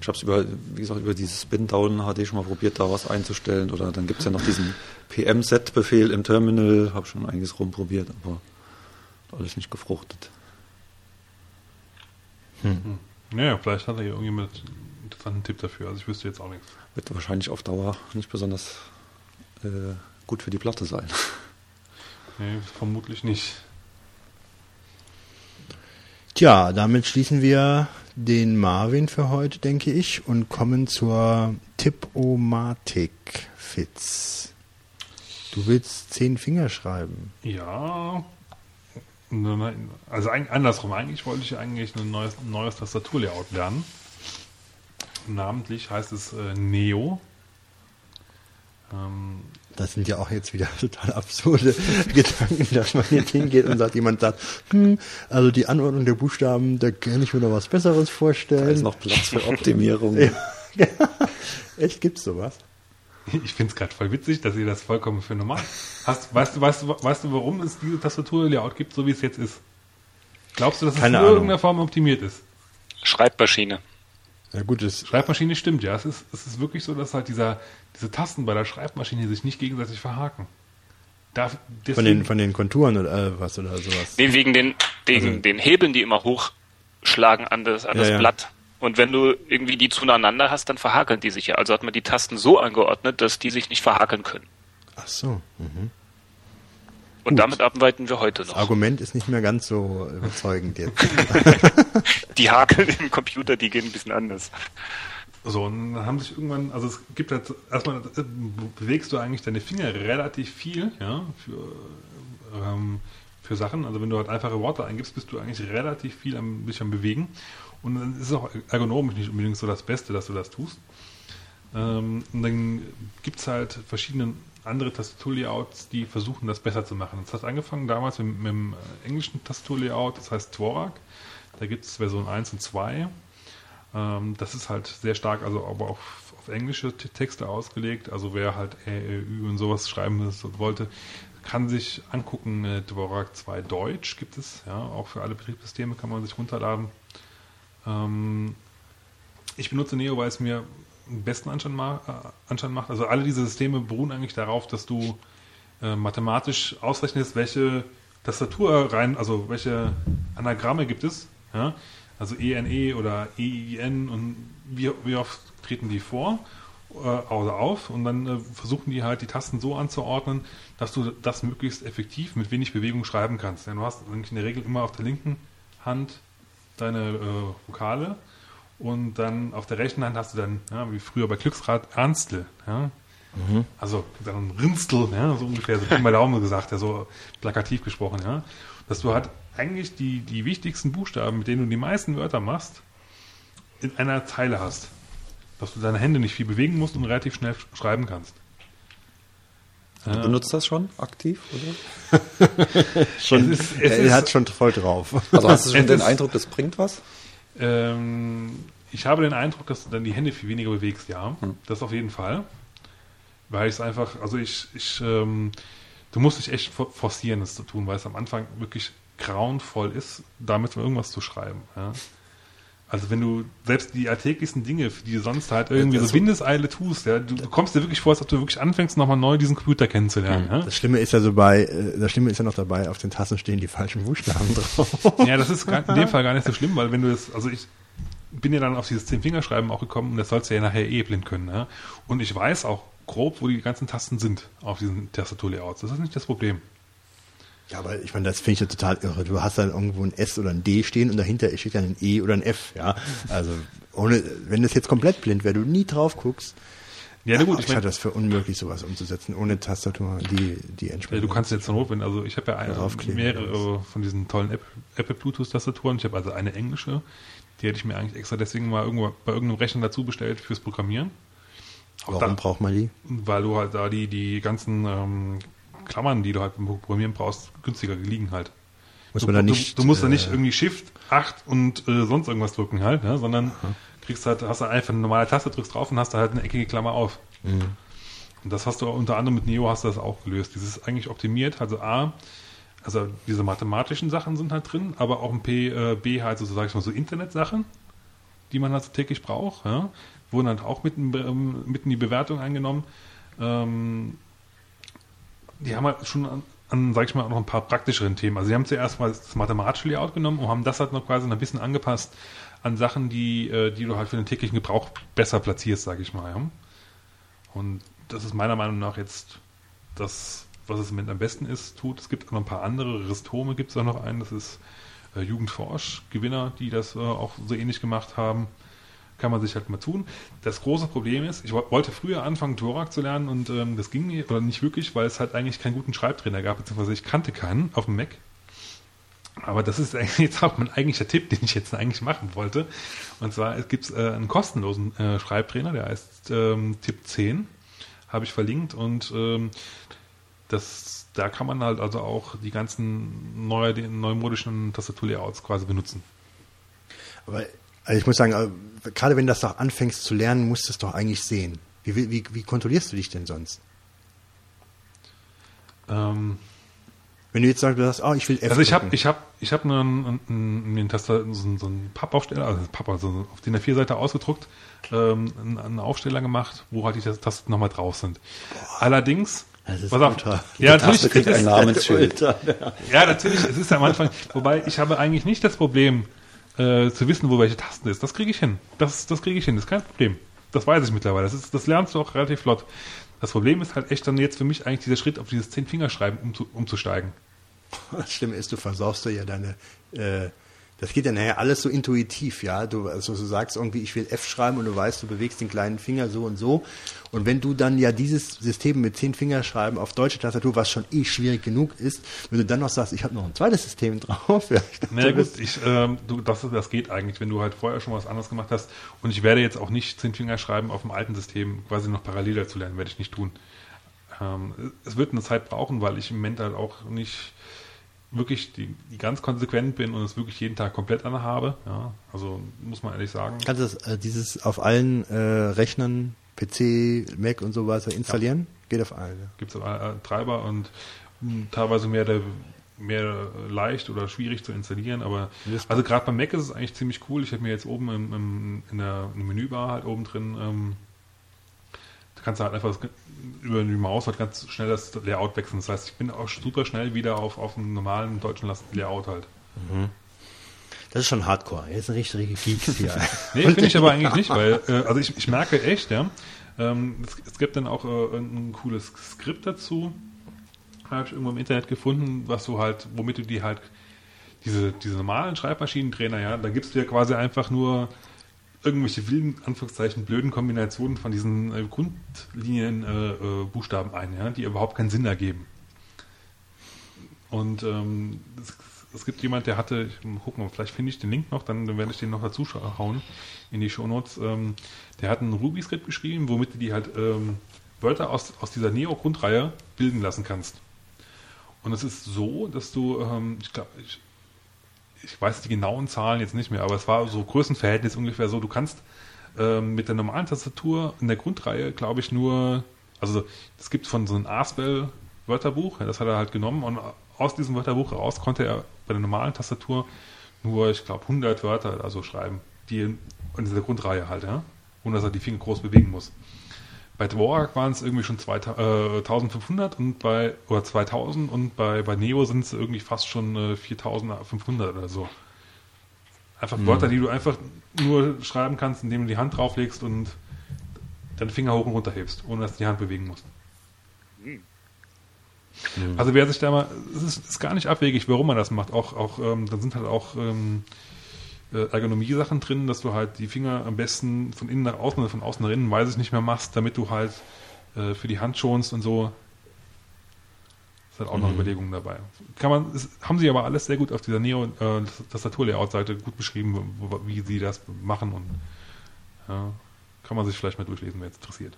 Ich habe es über, wie gesagt, über dieses Spin-Down HD schon mal probiert, da was einzustellen. Oder dann gibt es ja noch diesen PM-Set-Befehl im Terminal, habe schon einiges rumprobiert, aber hat alles nicht gefruchtet. Naja, vielleicht hat er hier irgendjemand einen interessanten Tipp dafür. Also ich wüsste jetzt auch nichts. Wird wahrscheinlich auf Dauer nicht besonders äh, gut für die Platte sein. Nee, vermutlich nicht. Tja, damit schließen wir den Marvin für heute, denke ich, und kommen zur Tippomatik, Fitz. Du willst zehn Finger schreiben. Ja. Nein, Also eigentlich andersrum. Eigentlich wollte ich eigentlich ein neues, neues Tastaturlayout lernen. Namentlich heißt es äh, Neo. Ähm, Das sind ja auch jetzt wieder total absurde Gedanken, dass man jetzt hingeht und sagt, jemand sagt, hm, also die Anordnung der Buchstaben, da kann ich mir noch was Besseres Da vorstellen. ist noch Platz für Optimierung. Ja. Echt, gibt's sowas? ich finde es gerade voll witzig, dass ihr das vollkommen für normal. Hast, weißt, du, weißt, du, weißt du, warum es diese Tastaturlayout gibt, so wie es jetzt ist? Glaubst du, dass es Keine in Ahnung. irgendeiner Form optimiert ist? Schreibmaschine. Ja gut, das, Schreibmaschine stimmt, ja. Es ist, es ist wirklich so, dass halt dieser, diese Tasten bei der Schreibmaschine sich nicht gegenseitig verhaken. Da, von den, von den Konturen oder äh, was oder sowas. Nee, wegen den, wegen Also- den Hebeln, die immer hoch schlagen an das, an Ja, das ja. Blatt. Und wenn du irgendwie die zueinander hast, dann verhakeln die sich ja. Also hat man die Tasten so angeordnet, dass die sich nicht verhakeln können. Ach so. Und Gut. damit arbeiten wir heute Das noch. Argument ist nicht mehr ganz so überzeugend jetzt. Die Hakeln im Computer, die gehen ein bisschen anders. So, und dann haben sich irgendwann, also es gibt halt, erstmal äh, bewegst du eigentlich deine Finger relativ viel, ja, für, ähm, für Sachen. Also wenn du halt einfache Worte eingibst, bist du eigentlich relativ viel am, dich am Bewegen. Und dann ist es auch ergonomisch nicht unbedingt so das Beste, dass du das tust. Ähm, und dann gibt es halt verschiedene andere Tastaturlayouts, die versuchen, das besser zu machen. Das hat angefangen damals mit, mit dem äh, englischen Tastaturlayout, das heißt Dvorak. Da gibt es Version 1 und 2. Ähm, das ist halt sehr stark, also aber auf, auf englische Texte ausgelegt. Also wer halt Ä, Ä, Ü und sowas schreiben wollte, kann sich angucken. Äh, Dvorak 2 Deutsch gibt es, ja, auch für alle Betriebssysteme kann man sich runterladen. Ähm, ich benutze Neo, weil es mir den besten Anschein, ma äh, Anschein macht. Also alle diese Systeme beruhen eigentlich darauf, dass du äh, mathematisch ausrechnest, welche Tastatur rein, also welche Anagramme gibt es. Ja? Also ENE oder EIN und wie, wie oft treten die vor äh, oder auf und dann äh, versuchen die halt die Tasten so anzuordnen, dass du das möglichst effektiv mit wenig Bewegung schreiben kannst. Denn du hast eigentlich in der Regel immer auf der linken Hand deine äh, Vokale und dann auf der rechten Hand hast du dann, ja, wie früher bei Glücksrad, Ernstel. Ja? Also dann Rinstel, ja, so ungefähr, so mal Daumen gesagt, ja, so plakativ gesprochen, ja. Dass du halt eigentlich die, die wichtigsten Buchstaben, mit denen du die meisten Wörter machst, in einer Zeile hast. Dass du deine Hände nicht viel bewegen musst und relativ schnell sch- schreiben kannst. Du benutzt das schon aktiv, oder? Schon, Es ist- es er ist- hat schon voll drauf. Also hast du schon den ist- Eindruck, das bringt was? Ähm, ich habe den Eindruck, dass du dann die Hände viel weniger bewegst, ja. Das auf jeden Fall. Weil ich es einfach, also ich, ich ähm, du musst dich echt for- forcieren, das zu tun, weil es am Anfang wirklich grauenvoll ist, damit irgendwas zu schreiben. Ja. Also wenn du selbst die alltäglichsten Dinge, für die du sonst halt irgendwie das- so Windeseile tust, ja, du, du kommst dir wirklich vor, als ob du wirklich anfängst, nochmal neu diesen Computer kennenzulernen. Ja. Das Schlimme ist ja so bei, äh, das Schlimme ist ja noch dabei, auf den Tassen stehen die falschen Buchstaben drauf. Ja, das ist in dem Fall gar nicht so schlimm, weil wenn du das, also ich bin ja dann auf dieses Zehn-Fingerschreiben auch gekommen und das sollst du ja nachher eh blind können. Ne? Und ich weiß auch grob, wo die ganzen Tasten sind auf diesen Tastaturlayouts. Das ist nicht das Problem. Ja, aber ich meine, das finde ich ja total irre. Du hast dann irgendwo ein S oder ein D stehen und dahinter steht dann ein E oder ein F, ja. Also, ohne, wenn das jetzt komplett blind wäre, du nie drauf guckst, Ja, na gut, ich ich halte das für unmöglich, sowas umzusetzen, ohne Tastatur, die, die ja, entsprechend. du kannst jetzt noch, wenn, also ich habe ja eine, Draufkleben mehrere von diesen tollen Apple, Apple Bluetooth-Tastaturen. Ich habe also eine englische, die hätte ich mir eigentlich extra deswegen mal irgendwo bei irgendeinem Rechner dazu bestellt fürs Programmieren. Auch Warum da- braucht man die? Weil du halt da die, die ganzen ähm, Klammern, die du halt beim Programmieren brauchst, günstiger liegen halt. Muss du, man da du- nicht, Du, musst da äh, nicht irgendwie Shift 8 und äh, sonst irgendwas drücken halt, ja, sondern kriegst halt, hast du einfach eine normale Taste, drückst drauf und hast da halt eine eckige Klammer auf. Mhm. Und das hast du unter anderem mit Neo hast du das auch gelöst. Dieses ist eigentlich optimiert, also A, also diese mathematischen Sachen sind halt drin, aber auch ein P, äh, B halt so, sag ich mal, so Internetsachen, die man halt so täglich braucht, ja, wurden halt auch mitten, ähm, mitten in die Bewertung eingenommen. Ähm, die haben halt schon an, an, sag ich mal, noch ein paar praktischeren Themen. Also sie haben zuerst mal das mathematische Layout genommen und haben das halt noch quasi ein bisschen angepasst an Sachen, die, äh, die du halt für den täglichen Gebrauch besser platzierst, sag ich mal. Und das ist meiner Meinung nach jetzt das, was es mit am besten ist, tut. Es gibt auch noch ein paar andere, Ristome gibt es auch noch einen, das ist äh, Jugendforsch-Gewinner, die das äh, auch so ähnlich gemacht haben. Kann man sich halt mal tun. Das große Problem ist, ich wo- wollte früher anfangen, Dvorak zu lernen und ähm, das ging nicht, oder nicht wirklich, weil es halt eigentlich keinen guten Schreibtrainer gab, beziehungsweise ich kannte keinen auf dem Mac. Aber das ist jetzt auch mein eigentlicher Tipp, den ich jetzt eigentlich machen wollte. Und zwar es gibt äh, einen kostenlosen äh, Schreibtrainer, der heißt ähm, Tipp 10, habe ich verlinkt und ähm, das, da kann man halt also auch die ganzen die neumodischen Tastaturlayouts quasi benutzen. Aber also ich muss sagen, äh, gerade wenn du das doch anfängst zu lernen, musst du es doch eigentlich sehen. Wie, wie, wie, kontrollierst du dich denn sonst? Ähm, Wenn du jetzt sagst, du sagst, oh, ich will F also ich habe ich hab, ich hab einen, einen, einen Taster, so, einen- so einen Pappaufsteller, also Papp, also auf den A4-Seite ausgedruckt, ähm, einen, einen Aufsteller gemacht, wo halt die Tasten nochmal drauf sind. Allerdings, Das ist pass ja, natürlich, Taste kriegt es ein ist- Namensschild. Ja, natürlich, es ist am Anfang, wobei ich habe eigentlich nicht das Problem, äh, zu wissen, wo welche Tasten ist. Das kriege ich hin. Das, das kriege ich hin, das ist kein Problem. Das weiß ich mittlerweile. Das, ist, das lernst du auch relativ flott. Das Problem ist halt echt dann jetzt für mich eigentlich dieser Schritt auf dieses Zehn-Fingerschreiben umzu, umzusteigen. Das Schlimme ist, du versaust ja deine, äh, das geht ja nachher alles so intuitiv, ja. Du, also du sagst irgendwie, ich will F schreiben und du weißt, du bewegst den kleinen Finger so und so. Und wenn du dann ja dieses System mit zehn Fingerschreiben auf deutsche Tastatur, was schon eh schwierig genug ist, wenn du dann noch sagst, ich habe noch ein zweites System drauf, ja. Ich dachte, Na das- gut, ich, ähm, du, das, das geht eigentlich, wenn du halt vorher schon was anderes gemacht hast. Und ich werde jetzt auch nicht zehn Finger schreiben auf dem alten System quasi noch parallel dazu lernen, werde ich nicht tun. Ähm, es wird eine Zeit brauchen, weil ich im Moment halt auch nicht wirklich die, die ganz konsequent bin und es wirklich jeden Tag komplett anhabe. Ja, also muss man ehrlich sagen. Kannst du das, äh, dieses auf allen äh, Rechnern, PC, Mac und so weiter installieren? Geht auf allen. Ja. gibt es äh, Treiber und mh, teilweise mehr, der, mehr leicht oder schwierig zu installieren, aber also gerade beim Mac ist es eigentlich ziemlich cool. Ich habe mir jetzt oben im, im, in, der, Menübar halt oben drin, ähm, da kannst du halt einfach das, über die Maus halt ganz schnell das Layout wechseln. Das heißt, ich bin auch super schnell wieder auf, auf einem normalen deutschen Layout halt. Das ist schon Hardcore. Jetzt sind richtige Geeks hier. Nee, finde ich aber eigentlich nicht, weil, äh, also ich, ich merke echt, ja, ähm, es, es gibt dann auch äh, ein cooles Skript dazu, habe ich irgendwo im Internet gefunden, was du halt, womit du die halt, diese, diese normalen Schreibmaschinentrainer, ja, da gibst du ja quasi einfach nur irgendwelche wilden, Anführungszeichen, blöden Kombinationen von diesen äh, Grundlinien äh, äh, ein, ja, die überhaupt keinen Sinn ergeben. Und ähm, es, es gibt jemand, der hatte, ich mal gucken, vielleicht finde ich den Link noch, dann, dann werde ich den noch dazu hauen in die Shownotes. Ähm, der hat ein Ruby-Skript geschrieben, womit du die halt ähm, Wörter aus, aus dieser Neo-Grundreihe bilden lassen kannst. Und es ist so, dass du, ähm, ich glaube, ich, ich weiß die genauen Zahlen jetzt nicht mehr, aber es war so Größenverhältnis ungefähr so, du kannst ähm, mit der normalen Tastatur in der Grundreihe, glaube ich, nur, also es gibt von so einem Aspel Wörterbuch, das hat er halt genommen und aus diesem Wörterbuch heraus konnte er bei der normalen Tastatur nur, ich glaube, 100 Wörter also schreiben, die in, in dieser Grundreihe halt, ja, ohne dass er die Finger groß bewegen muss. Bei Dvorak waren es irgendwie schon 2000, äh, 1500 und bei, oder 2000 und bei, bei Neo sind es irgendwie fast schon äh, 4500 oder so. Einfach Wörter, die du einfach nur schreiben kannst, indem du die Hand drauflegst und deinen Finger hoch und runter hebst, ohne dass du die Hand bewegen musst. Also wer sich da mal, es ist, ist gar nicht abwegig, warum man das macht. Auch, auch ähm, dann sind halt auch ähm, äh, Ergonomie-Sachen drin, dass du halt die Finger am besten von innen nach außen oder von außen nach innen, weiß ich nicht mehr machst, damit du halt äh, für die Hand schonst und so. Ist halt auch noch Überlegungen dabei. Kann man, es, haben sie aber alles sehr gut auf dieser Neo-Tastatur-Layout-Seite gut beschrieben, wo, wie sie das machen und ja, kann man sich vielleicht mal durchlesen, wer jetzt interessiert.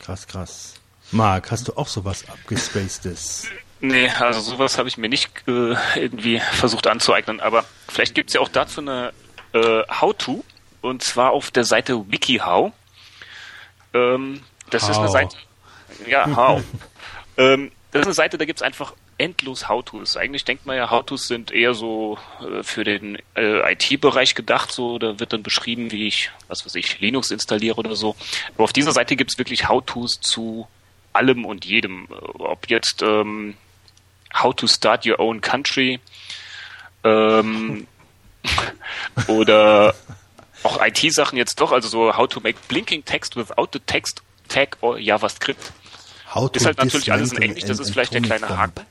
Krass, krass. Marc, hast du auch sowas abgespacedes? Nee, also sowas habe ich mir nicht äh, irgendwie versucht anzueignen, aber vielleicht gibt's ja auch dazu eine äh, How-To und zwar auf der Seite WikiHow. Ähm, das ist eine How. Seite. Ja, How. ähm, das ist eine Seite, da gibt's einfach endlos How-Tos. Eigentlich denkt man ja, How-Tos sind eher so äh, für den äh, IT-Bereich gedacht, so da wird dann beschrieben, wie ich, was weiß ich, Linux installiere oder so. Aber auf dieser Seite gibt's wirklich How-Tos zu allem und jedem. Ob jetzt ähm, How to Start Your Own Country ähm, oder auch IT-Sachen jetzt doch, also so How to Make Blinking Text without the Text Tag or JavaScript. How Ist halt natürlich alles in Englisch, das ist vielleicht der kleine. Haken.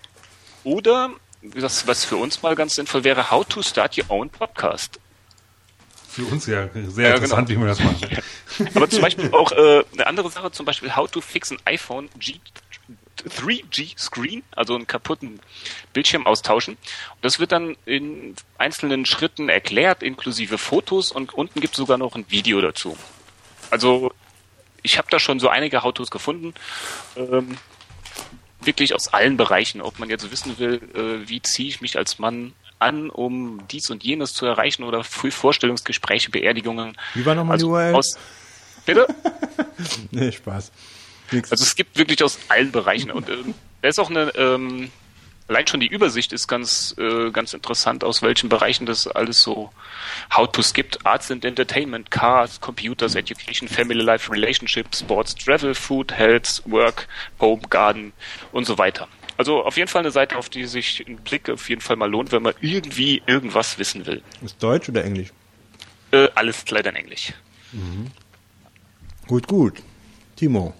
Oder, das, was für uns mal ganz sinnvoll wäre, How to Start Your Own Podcast. Für uns ja sehr Ja, interessant, genau. wie man das macht. Aber zum Beispiel auch äh, eine andere Sache, zum Beispiel How to fix an iPhone G 3G Screen, also einen kaputten Bildschirm austauschen. Und das wird dann in einzelnen Schritten erklärt, inklusive Fotos und unten gibt es sogar noch ein Video dazu. Also ich habe da schon so einige How-Tos gefunden. Ähm, wirklich aus allen Bereichen, ob man jetzt wissen will, äh, wie ziehe ich mich als Mann an, um dies und jenes zu erreichen oder Frühvorstellungsgespräche, Beerdigungen. Wie war nochmal die Also URL? aus, bitte? Nee, Spaß. Nix. Also es gibt wirklich aus allen Bereichen und ähm, da ist auch eine, ähm, allein schon die Übersicht ist ganz, äh, ganz interessant, aus welchen Bereichen das alles so How-Tos gibt. Arts and Entertainment, Cars, Computers, Education, Family Life, Relationships, Sports, Travel, Food, Health, Work, Home, Garden und so weiter. Also auf jeden Fall eine Seite, auf die sich ein Blick auf jeden Fall mal lohnt, wenn man irgendwie irgendwas wissen will. Ist Deutsch oder Englisch? Äh, alles leider in Englisch. Gut, gut. Timo,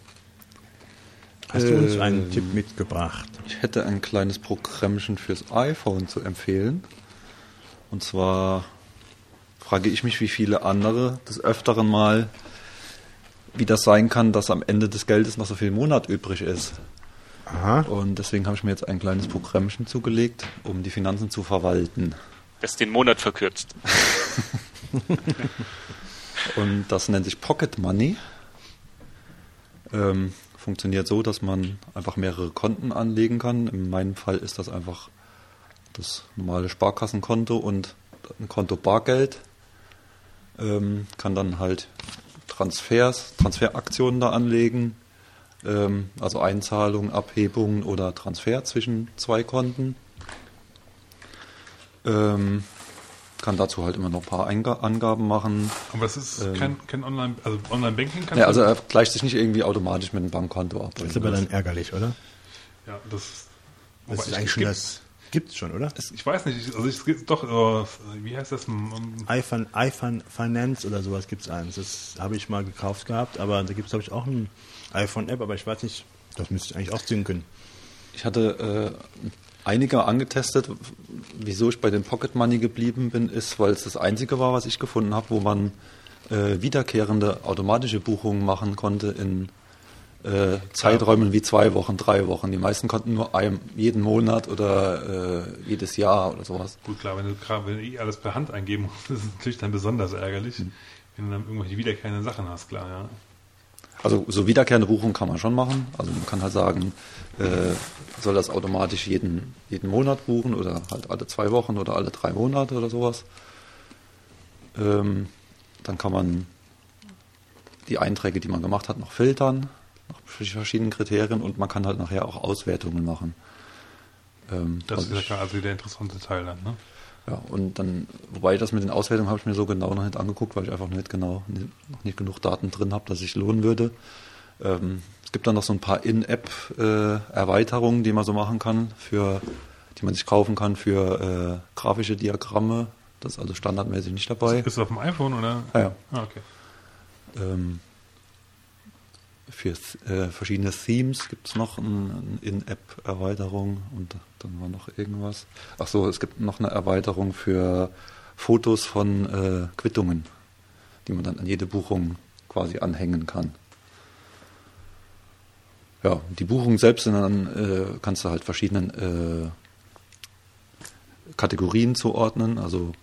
hast du uns Ähm. einen Tipp mitgebracht? Ich hätte ein kleines Programmchen fürs iPhone zu empfehlen. Und zwar frage ich mich, wie viele andere des Öfteren mal, wie das sein kann, dass am Ende des Geldes noch so viel Monat übrig ist. Aha. Und deswegen habe ich mir jetzt ein kleines Programmchen zugelegt, um die Finanzen zu verwalten. Das den Monat verkürzt. Und das nennt sich Pocket Money. Ähm, funktioniert so, dass man einfach mehrere Konten anlegen kann. In meinem Fall ist das einfach das normale Sparkassenkonto und ein Konto Bargeld. Ähm, kann dann halt Transfers, Transferaktionen da anlegen. Ähm, also Einzahlungen, Abhebungen oder Transfer zwischen zwei Konten. Ähm, kann dazu halt immer noch ein paar Einga Angaben machen. Aber es ist Ähm. kein, kein Online, also Online-Banking kann Ja, also er gleicht sich nicht irgendwie automatisch mit einem Bankkonto ab. Das ist aber dann ärgerlich, oder? ja, das, Das ist ich- eigentlich es schon gibt- das. Gibt's schon, oder? es- Ich weiß nicht, ich- also es gibt doch, äh, wie heißt das? IFin, iFin Finance oder sowas gibt's eins. Das habe ich mal gekauft gehabt, aber da gibt's glaube ich auch ein iPhone-App, aber ich weiß nicht, das müsste ich eigentlich auch ziehen können. Ich hatte äh, einige angetestet. Wieso ich bei den Pocket Money geblieben bin, ist, weil es das einzige war, was ich gefunden habe, wo man äh, wiederkehrende automatische Buchungen machen konnte in äh, Zeiträumen wie zwei Wochen, drei Wochen. Die meisten konnten nur ein, jeden Monat oder äh, jedes Jahr oder sowas. Gut, klar, wenn du gerade wenn du eh alles per Hand eingeben musst, ist es natürlich dann besonders ärgerlich, Hm. wenn du dann irgendwelche wiederkehrenden Sachen hast, klar, ja. Also so wiederkehrende Buchungen kann man schon machen. Also man kann halt sagen, äh, soll das automatisch jeden, jeden Monat buchen oder halt alle zwei Wochen oder alle drei Monate oder sowas. Ähm, dann kann man die Einträge, die man gemacht hat, noch filtern nach verschiedenen Kriterien und man kann halt nachher auch Auswertungen machen. Ähm, Das ist ja also der interessante Teil dann, ne? Ja, und dann, wobei das mit den Auswertungen habe ich mir so genau noch nicht angeguckt, weil ich einfach nicht genau, nicht, noch nicht genug Daten drin habe, dass sich lohnen würde. Ähm, es gibt dann noch so ein paar In-App-Erweiterungen, die man so machen kann, für, die man sich kaufen kann für äh, grafische Diagramme. Das ist also standardmäßig nicht dabei. Ist es auf dem iPhone oder? Ah, ja. Ah, okay. Ähm, für äh, verschiedene Themes gibt es noch ein, ein In-App-Erweiterung und dann war noch irgendwas. Ach so, es gibt noch eine Erweiterung für Fotos von äh, Quittungen, die man dann an jede Buchung quasi anhängen kann. Ja, die Buchungen selbst sind dann, äh, kannst du halt verschiedenen äh, Kategorien zuordnen, also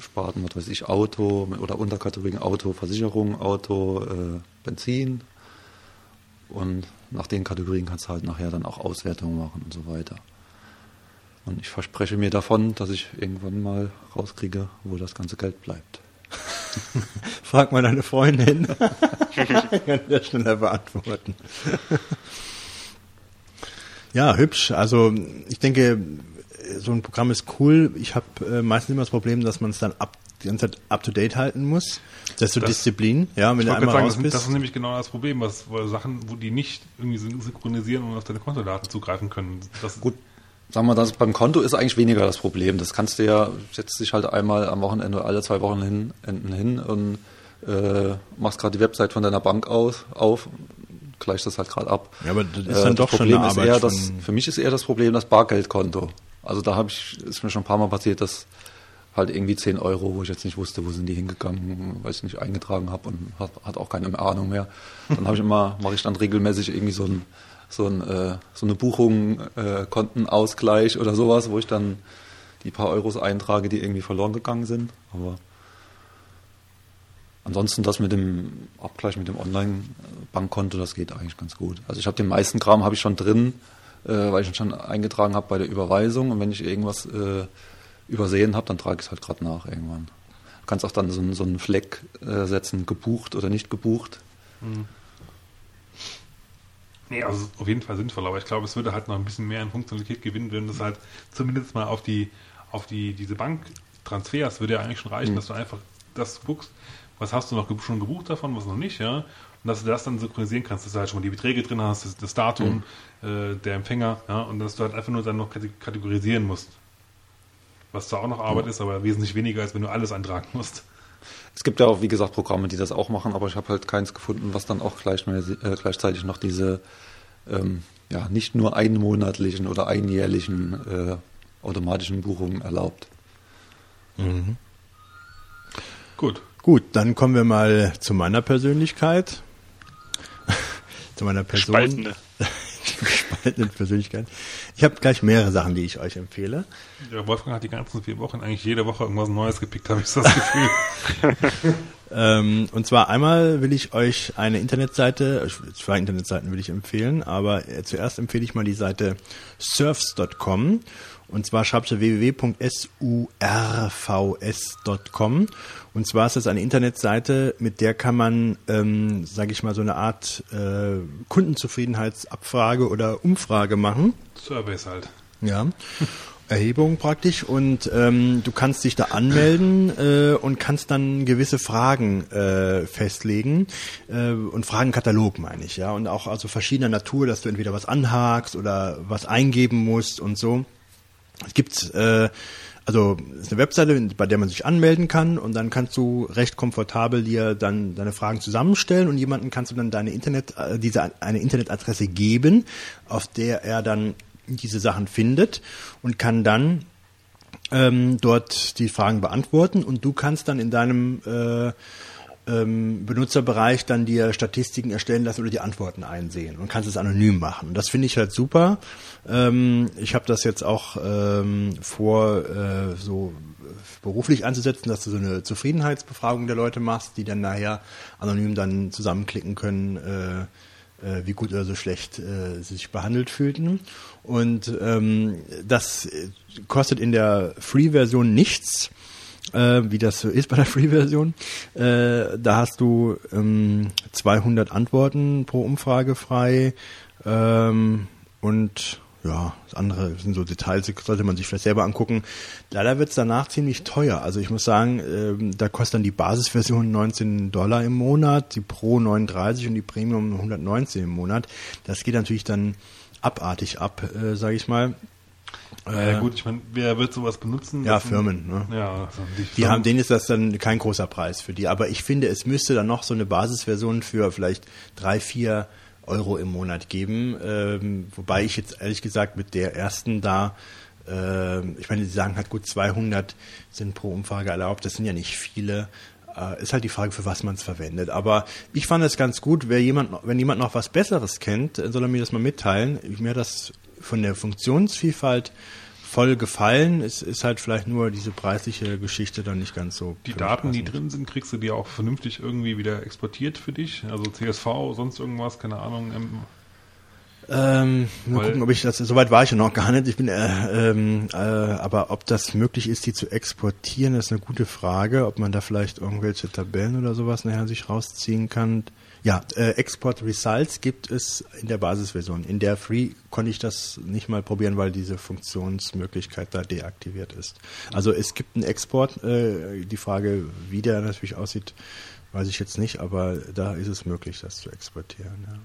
Sparten, was weiß ich, Auto oder Unterkategorien Auto, Versicherung, Auto, äh, Benzin. Und nach den Kategorien kannst du halt nachher dann auch Auswertungen machen und so weiter. Und ich verspreche mir davon, dass ich irgendwann mal rauskriege, wo das ganze Geld bleibt. Frag mal deine Freundin. Kann das schneller beantworten. ja, hübsch. Also ich denke, so ein Programm ist cool. Ich habe äh, meistens immer das Problem, dass man es dann up, die ganze Zeit up to date halten muss. Das ist so Das- Disziplin. Ja, wenn Ich du einmal gerade raus sagen, das, ist bist. nämlich genau das Problem, was Sachen, wo die nicht irgendwie syn- synchronisieren und auf deine Kontodaten zugreifen können. Das, Gut, sagen wir das beim Konto ist eigentlich weniger das Problem. Das kannst du ja, setzt dich halt einmal am Wochenende alle zwei Wochen hin, enden hin und äh, machst gerade die Website von deiner Bank aus, auf, gleichst das halt gerade ab. Ja, aber das ist Äh, dann doch schon Problem eine ist Arbeit eher das, Für mich ist eher das Problem das Bargeldkonto. Also da habe ich, ist mir schon ein paar Mal passiert, dass halt irgendwie 10 Euro, wo ich jetzt nicht wusste, wo sind die hingegangen, weil ich nicht eingetragen habe und hat, hat auch keine Ahnung mehr. Dann habe ich immer, mache ich dann regelmäßig irgendwie so ein so, ein, äh, so eine Buchung, äh, Kontenausgleich oder sowas, wo ich dann die paar Euros eintrage, die irgendwie verloren gegangen sind. Aber ansonsten das mit dem Abgleich mit dem Online-Bankkonto, das geht eigentlich ganz gut. Also ich habe den meisten Kram habe ich schon drin, äh, weil ich ihn schon eingetragen habe bei der Überweisung und wenn ich irgendwas äh, übersehen habe, dann trage ich es halt gerade nach irgendwann. Du kannst auch dann so, einen- so einen Fleck äh, setzen, gebucht oder nicht gebucht. Nee, also auf jeden Fall sinnvoll, aber ich glaube, es würde halt noch ein bisschen mehr an Funktionalität gewinnen, wenn das halt zumindest mal auf die, auf die, diese Banktransfers würde ja eigentlich schon reichen, dass du einfach das guckst, was hast du noch schon gebucht davon, was noch nicht, ja. Und dass du das dann synchronisieren kannst, dass du halt schon mal die Beträge drin hast, das, das Datum, äh, der Empfänger, ja, und dass du halt einfach nur dann noch kate- kategorisieren musst. Was zwar auch noch Arbeit ist, aber wesentlich weniger, als wenn du alles eintragen musst. Es gibt ja auch, wie gesagt, Programme, die das auch machen, aber ich habe halt keins gefunden, was dann auch gleich, äh, gleichzeitig noch diese ähm, ja, nicht nur einmonatlichen oder einjährlichen äh, automatischen Buchungen erlaubt. Gut. Gut, dann kommen wir mal zu meiner Persönlichkeit. zu meiner Person. Spaltende. Gespaltene Persönlichkeit. Ich habe gleich mehrere Sachen, die ich euch empfehle. Ja, Wolfgang hat die ganzen vier Wochen eigentlich jede Woche irgendwas Neues gepickt, habe ich so das Gefühl. Ähm, und zwar einmal will ich euch eine Internetseite, zwei Internetseiten will ich empfehlen, aber zuerst empfehle ich mal die Seite surfs.com. Und zwar schreibt ihr www.survs.com. Und zwar ist das eine Internetseite, mit der kann man, ähm, sage ich mal, so eine Art äh, Kundenzufriedenheitsabfrage oder Umfrage machen. Surveys halt. Ja. Erhebung praktisch und ähm, du kannst dich da anmelden äh, und kannst dann gewisse Fragen äh, festlegen äh, und Fragenkatalog meine ich ja und auch also verschiedener Natur, dass du entweder was anhakst oder was eingeben musst und so. Es gibt äh, also es ist eine Webseite, bei der man sich anmelden kann und dann kannst du recht komfortabel dir dann deine Fragen zusammenstellen und jemanden kannst du dann deine Internet äh, diese eine Internetadresse geben, auf der er dann diese Sachen findet und kann dann ähm, dort die Fragen beantworten und du kannst dann in deinem äh, ähm, Benutzerbereich dann dir Statistiken erstellen lassen oder die Antworten einsehen und kannst es anonym machen. Das finde ich halt super. Ähm, ich habe das jetzt auch ähm, vor, äh, so beruflich anzusetzen, dass du so eine Zufriedenheitsbefragung der Leute machst, die dann nachher anonym dann zusammenklicken können, äh, äh, wie gut oder so schlecht äh, sie sich behandelt fühlten. Und ähm, das äh, kostet in der Free-Version nichts äh, wie das so ist bei der Free-Version. Äh, da hast du ähm, 200 Antworten pro Umfrage frei ähm, und ja, das andere sind so Details, sollte man sich vielleicht selber angucken. Leider wird's danach ziemlich teuer. Also ich muss sagen, ähm, da kostet dann die Basisversion 19 Dollar im Monat, die Pro 39 und die Premium 119 im Monat. Das geht natürlich dann abartig ab, äh, sage ich mal. Ja, gut, ich meine, wer wird sowas benutzen? Ja, sind- Firmen. Ne? Ja, also die, Die Firmen- haben, denen ist das dann kein großer Preis für die. Aber ich finde, es müsste dann noch so eine Basisversion für vielleicht drei, vier Euro im Monat geben. Ähm, wobei ich jetzt ehrlich gesagt mit der ersten da, ähm, ich meine, sie sagen halt gut 200 sind pro Umfrage erlaubt. Das sind ja nicht viele. Äh, ist halt die Frage, für was man es verwendet. Aber ich fand es ganz gut, wer jemand, wenn jemand noch was Besseres kennt, äh, soll er mir das mal mitteilen. Mir das von der Funktionsvielfalt voll gefallen. Es ist halt vielleicht nur diese preisliche Geschichte dann nicht ganz so. Die Daten, die drin sind, kriegst du dir auch vernünftig irgendwie wieder exportiert für dich? Also CSV, sonst irgendwas, keine Ahnung. ähm, mal gucken, ob ich das, soweit war ich ja noch gar nicht. Ich bin, äh, ähm, äh, aber ob das möglich ist, die zu exportieren, ist eine gute Frage. Ob man da vielleicht irgendwelche Tabellen oder sowas nachher sich rausziehen kann. Ja, äh, Export Results gibt es in der Basisversion. In der Free konnte ich das nicht mal probieren, weil diese Funktionsmöglichkeit da deaktiviert ist. Also es gibt einen Export. Äh, die Frage, wie der natürlich aussieht, weiß ich jetzt nicht, aber da ist es möglich, das zu exportieren. Ja.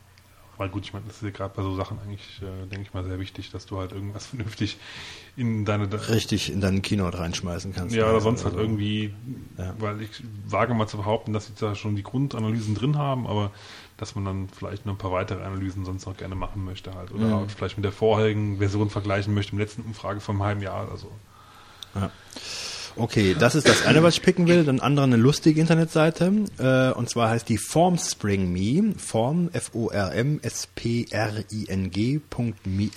Weil gut, ich meine, das ist ja gerade bei so Sachen eigentlich, äh, denke ich mal, sehr wichtig, dass du halt irgendwas vernünftig in deine richtig in deinen Keynote reinschmeißen kannst. Ja, oder sonst halt Also, irgendwie, Ja. weil ich wage mal zu behaupten, dass sie da schon die Grundanalysen drin haben, aber dass man dann vielleicht noch ein paar weitere Analysen sonst noch gerne machen möchte halt. Oder Mhm. auch vielleicht mit der vorherigen Version vergleichen möchte, der letzten Umfrage vom halben Jahr oder so. Okay, das ist das eine, was ich picken will. Dann andere eine lustige Internetseite. Äh, und zwar heißt die Formspring.me. Form, F-O-R-M-S-P-R-I-N-G Punkt me.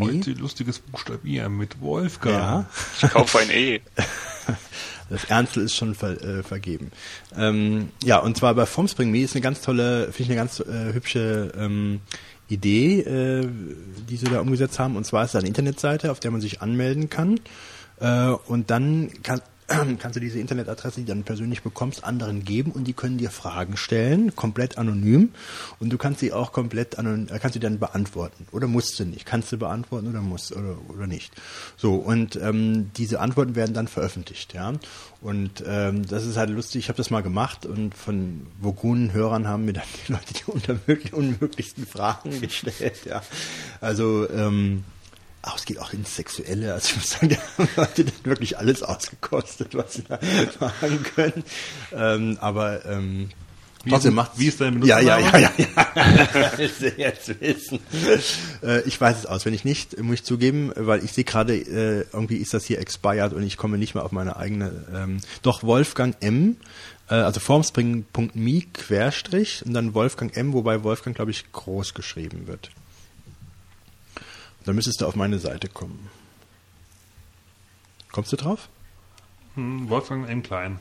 Heute lustiges Buchstabieren mit Wolfgang. Ja, Ich kaufe ein E. das Ernstl ist schon ver, äh, vergeben. Ähm, ja, und zwar bei Formspring.me ist eine ganz tolle, finde ich eine ganz äh, hübsche ähm, Idee, äh, die sie da umgesetzt haben. Und zwar ist da eine Internetseite, auf der man sich anmelden kann. Äh, und dann kann, kannst du diese Internetadresse, die du dann persönlich bekommst, anderen geben und die können dir Fragen stellen, komplett anonym und du kannst sie auch komplett anonym, äh, kannst sie dann beantworten oder musst du nicht, kannst du beantworten oder musst oder, oder nicht. So und ähm, diese Antworten werden dann veröffentlicht, ja. Und ähm, das ist halt lustig. Ich habe das mal gemacht und von Vogunen-Hörern haben mir dann die Leute die unmöglich, unmöglichsten Fragen gestellt, ja. Also ähm, auch es geht auch ins Sexuelle. Also ich muss sagen, da haben Leute dann wirklich alles ausgekostet, was sie da machen können. Ähm, aber ähm, Wie trotzdem macht wie ist dein ja, ja, ja, Benutzername? ja, ja. Willst du jetzt wissen? Äh, ich weiß es auswendig nicht, muss ich zugeben, weil ich sehe gerade, äh, irgendwie ist das hier expired und ich komme nicht mehr auf meine eigene. Ähm, doch Wolfgang M. Äh, also formspring.me Querstrich und dann Wolfgang M, wobei Wolfgang, glaube ich, groß geschrieben wird. Dann müsstest du auf meine Seite kommen. Kommst du drauf? Hm, Wolfgang M. Klein.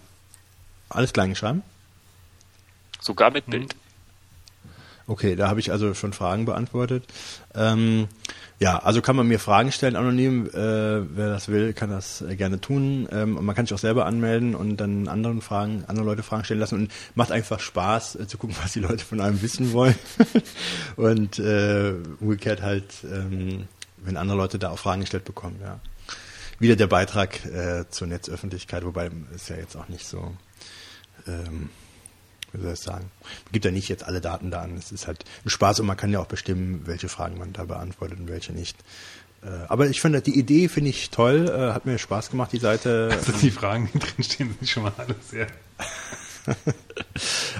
Alles klein geschrieben? Sogar mit Bild. Okay, da habe ich also schon Fragen beantwortet. Ähm, ja, also kann man mir Fragen stellen anonym. Äh, wer das will, kann das äh, gerne tun. Ähm, und man kann sich auch selber anmelden und dann anderen Fragen, andere Leute Fragen stellen lassen. Und macht einfach Spaß äh, zu gucken, was die Leute von einem wissen wollen. und äh, umgekehrt halt, ähm, wenn andere Leute da auch Fragen gestellt bekommen. Ja. Wieder der Beitrag äh, zur Netzöffentlichkeit, wobei ist ja jetzt auch nicht so. Ähm, wie soll ich sagen, man gibt ja nicht jetzt alle Daten da an. Es ist halt ein Spaß und man kann ja auch bestimmen, welche Fragen man da beantwortet und welche nicht. Äh, Aber ich finde, die Idee finde ich toll, äh, hat mir Spaß gemacht, die Seite. Also die Fragen, die drinstehen, sind schon mal alle sehr.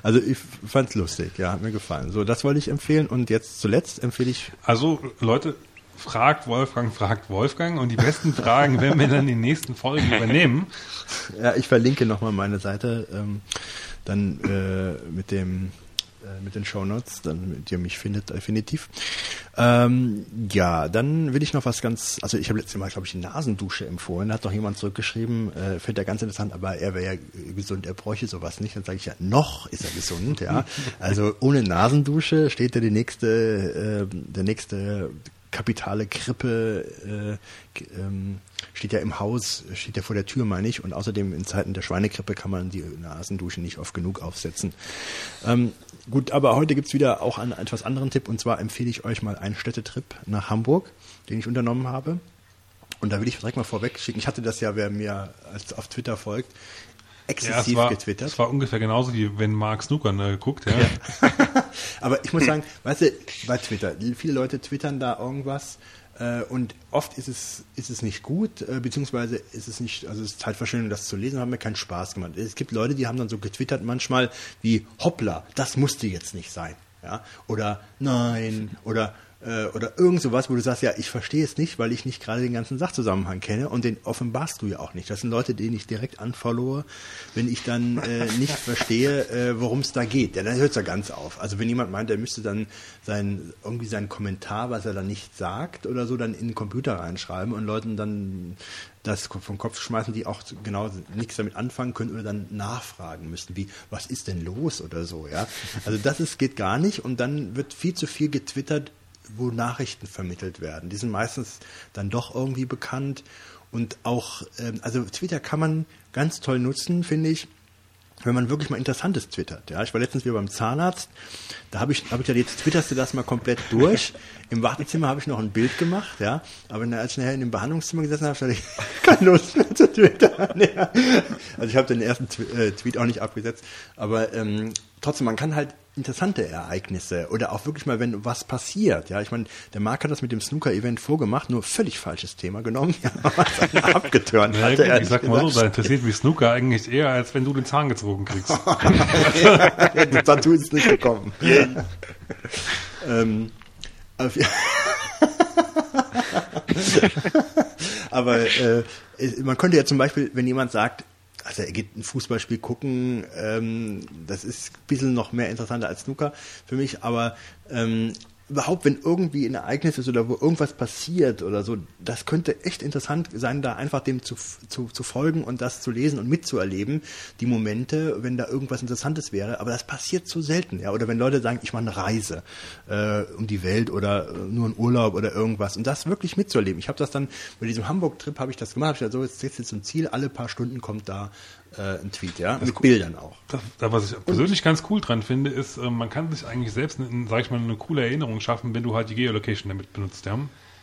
Also ich fand's lustig, ja, hat mir gefallen. So, das wollte ich empfehlen und jetzt zuletzt empfehle ich, Also, Leute, fragt Wolfgang, fragt Wolfgang und die besten Fragen werden wir dann in den nächsten Folgen übernehmen. ja, ich verlinke nochmal meine Seite, ähm, dann äh, mit dem äh, mit den Shownotes, dann ihr mich findet definitiv. Ähm, ja, dann will ich noch was ganz, also ich habe letztes Mal, glaube ich, die Nasendusche empfohlen, da hat doch jemand zurückgeschrieben, äh, findet er ganz interessant, aber er wäre ja gesund, er bräuchte sowas nicht. Dann sage ich ja, noch ist er gesund, ja. Also ohne Nasendusche steht er die nächste, äh, der nächste kapitale Krippe äh, ähm, steht ja im Haus, steht ja vor der Tür, meine ich. Und außerdem in Zeiten der Schweinegrippe kann man die Nasendusche nicht oft genug aufsetzen. Ähm, gut, aber heute gibt's wieder auch einen etwas anderen Tipp. Und zwar empfehle ich euch mal einen Städtetrip nach Hamburg, den ich unternommen habe. Und da will ich direkt mal vorweg schicken. Ich hatte das ja, wer mir als auf Twitter folgt, Ja, es exzessiv war, getwittert. es war ungefähr genauso wie wenn Mark Snooker ne, guckt. Ja. Aber ich muss sagen, weißt du, bei Twitter, viele Leute twittern da irgendwas äh, und oft ist es, ist es nicht gut, äh, beziehungsweise ist es nicht, also es ist Zeitverschwendung, das zu lesen, hat mir keinen Spaß gemacht. Es gibt Leute, die haben dann so getwittert manchmal wie, hoppla, das musste jetzt nicht sein. Ja? Oder nein, oder äh, oder irgend sowas, wo du sagst, ja, ich verstehe es nicht, weil ich nicht gerade den ganzen Sachzusammenhang kenne und den offenbarst du ja auch nicht. Das sind Leute, denen ich direkt anfollowe, wenn ich dann äh, nicht verstehe, äh, worum es da geht. Ja, dann hört es ja ganz auf. Also wenn jemand meint, er müsste dann sein, irgendwie seinen Kommentar, was er dann nicht sagt oder so, dann in den Computer reinschreiben und Leuten dann das vom Kopf schmeißen, die auch genau nichts damit anfangen können oder dann nachfragen müssen, wie, was ist denn los oder so, ja. Also das ist, geht gar nicht und dann wird viel zu viel getwittert, wo Nachrichten vermittelt werden. Die sind meistens dann doch irgendwie bekannt und auch, ähm, also Twitter kann man ganz toll nutzen, finde ich, wenn man wirklich mal Interessantes twittert. Ja, ich war letztens wieder beim Zahnarzt, da habe ich, habe ich ja jetzt twitterst du das mal komplett durch. Im Wartezimmer habe ich noch ein Bild gemacht, ja, aber als ich nachher in dem Behandlungszimmer gesessen habe, hatte ich keine Lust mehr zu twittern. Ja. Also ich habe den ersten äh, Tweet auch nicht abgesetzt, aber ähm, trotzdem, man kann halt interessante Ereignisse oder auch wirklich mal, wenn was passiert. Ja, ich meine, der Marc hat das mit dem Snooker-Event vorgemacht, nur völlig falsches Thema genommen, ja, was abgeturnt Na, hatte. gut, ich sag mal so, gesagt. da interessiert mich Snooker eigentlich eher, als wenn du den Zahn gezogen kriegst. Dazu ist es nicht gekommen. ähm, aber äh, man könnte ja zum Beispiel, wenn jemand sagt, also er geht ein Fußballspiel gucken, ähm, das ist ein bisschen noch mehr interessanter als Snooker für mich, aber ähm, überhaupt, wenn irgendwie ein Ereignis ist oder wo irgendwas passiert oder so, das könnte echt interessant sein, da einfach dem zu, zu, zu folgen und das zu lesen und mitzuerleben, die Momente, wenn da irgendwas Interessantes wäre. Aber das passiert so selten, ja. Oder wenn Leute sagen, ich mache eine Reise äh, um die Welt oder äh, nur einen Urlaub oder irgendwas und das wirklich mitzuerleben. Ich habe das dann bei diesem Hamburg-Trip habe ich das gemacht. Ich so jetzt jetzt zum Ziel. Alle paar Stunden kommt da äh, ein Tweet, ja, mit Bildern auch. Das, da, was ich persönlich ganz cool dran finde, ist, äh, man kann sich eigentlich selbst, eine, sag ich mal, eine coole Erinnerung schaffen, wenn du halt die Geolocation damit benutzt, ja.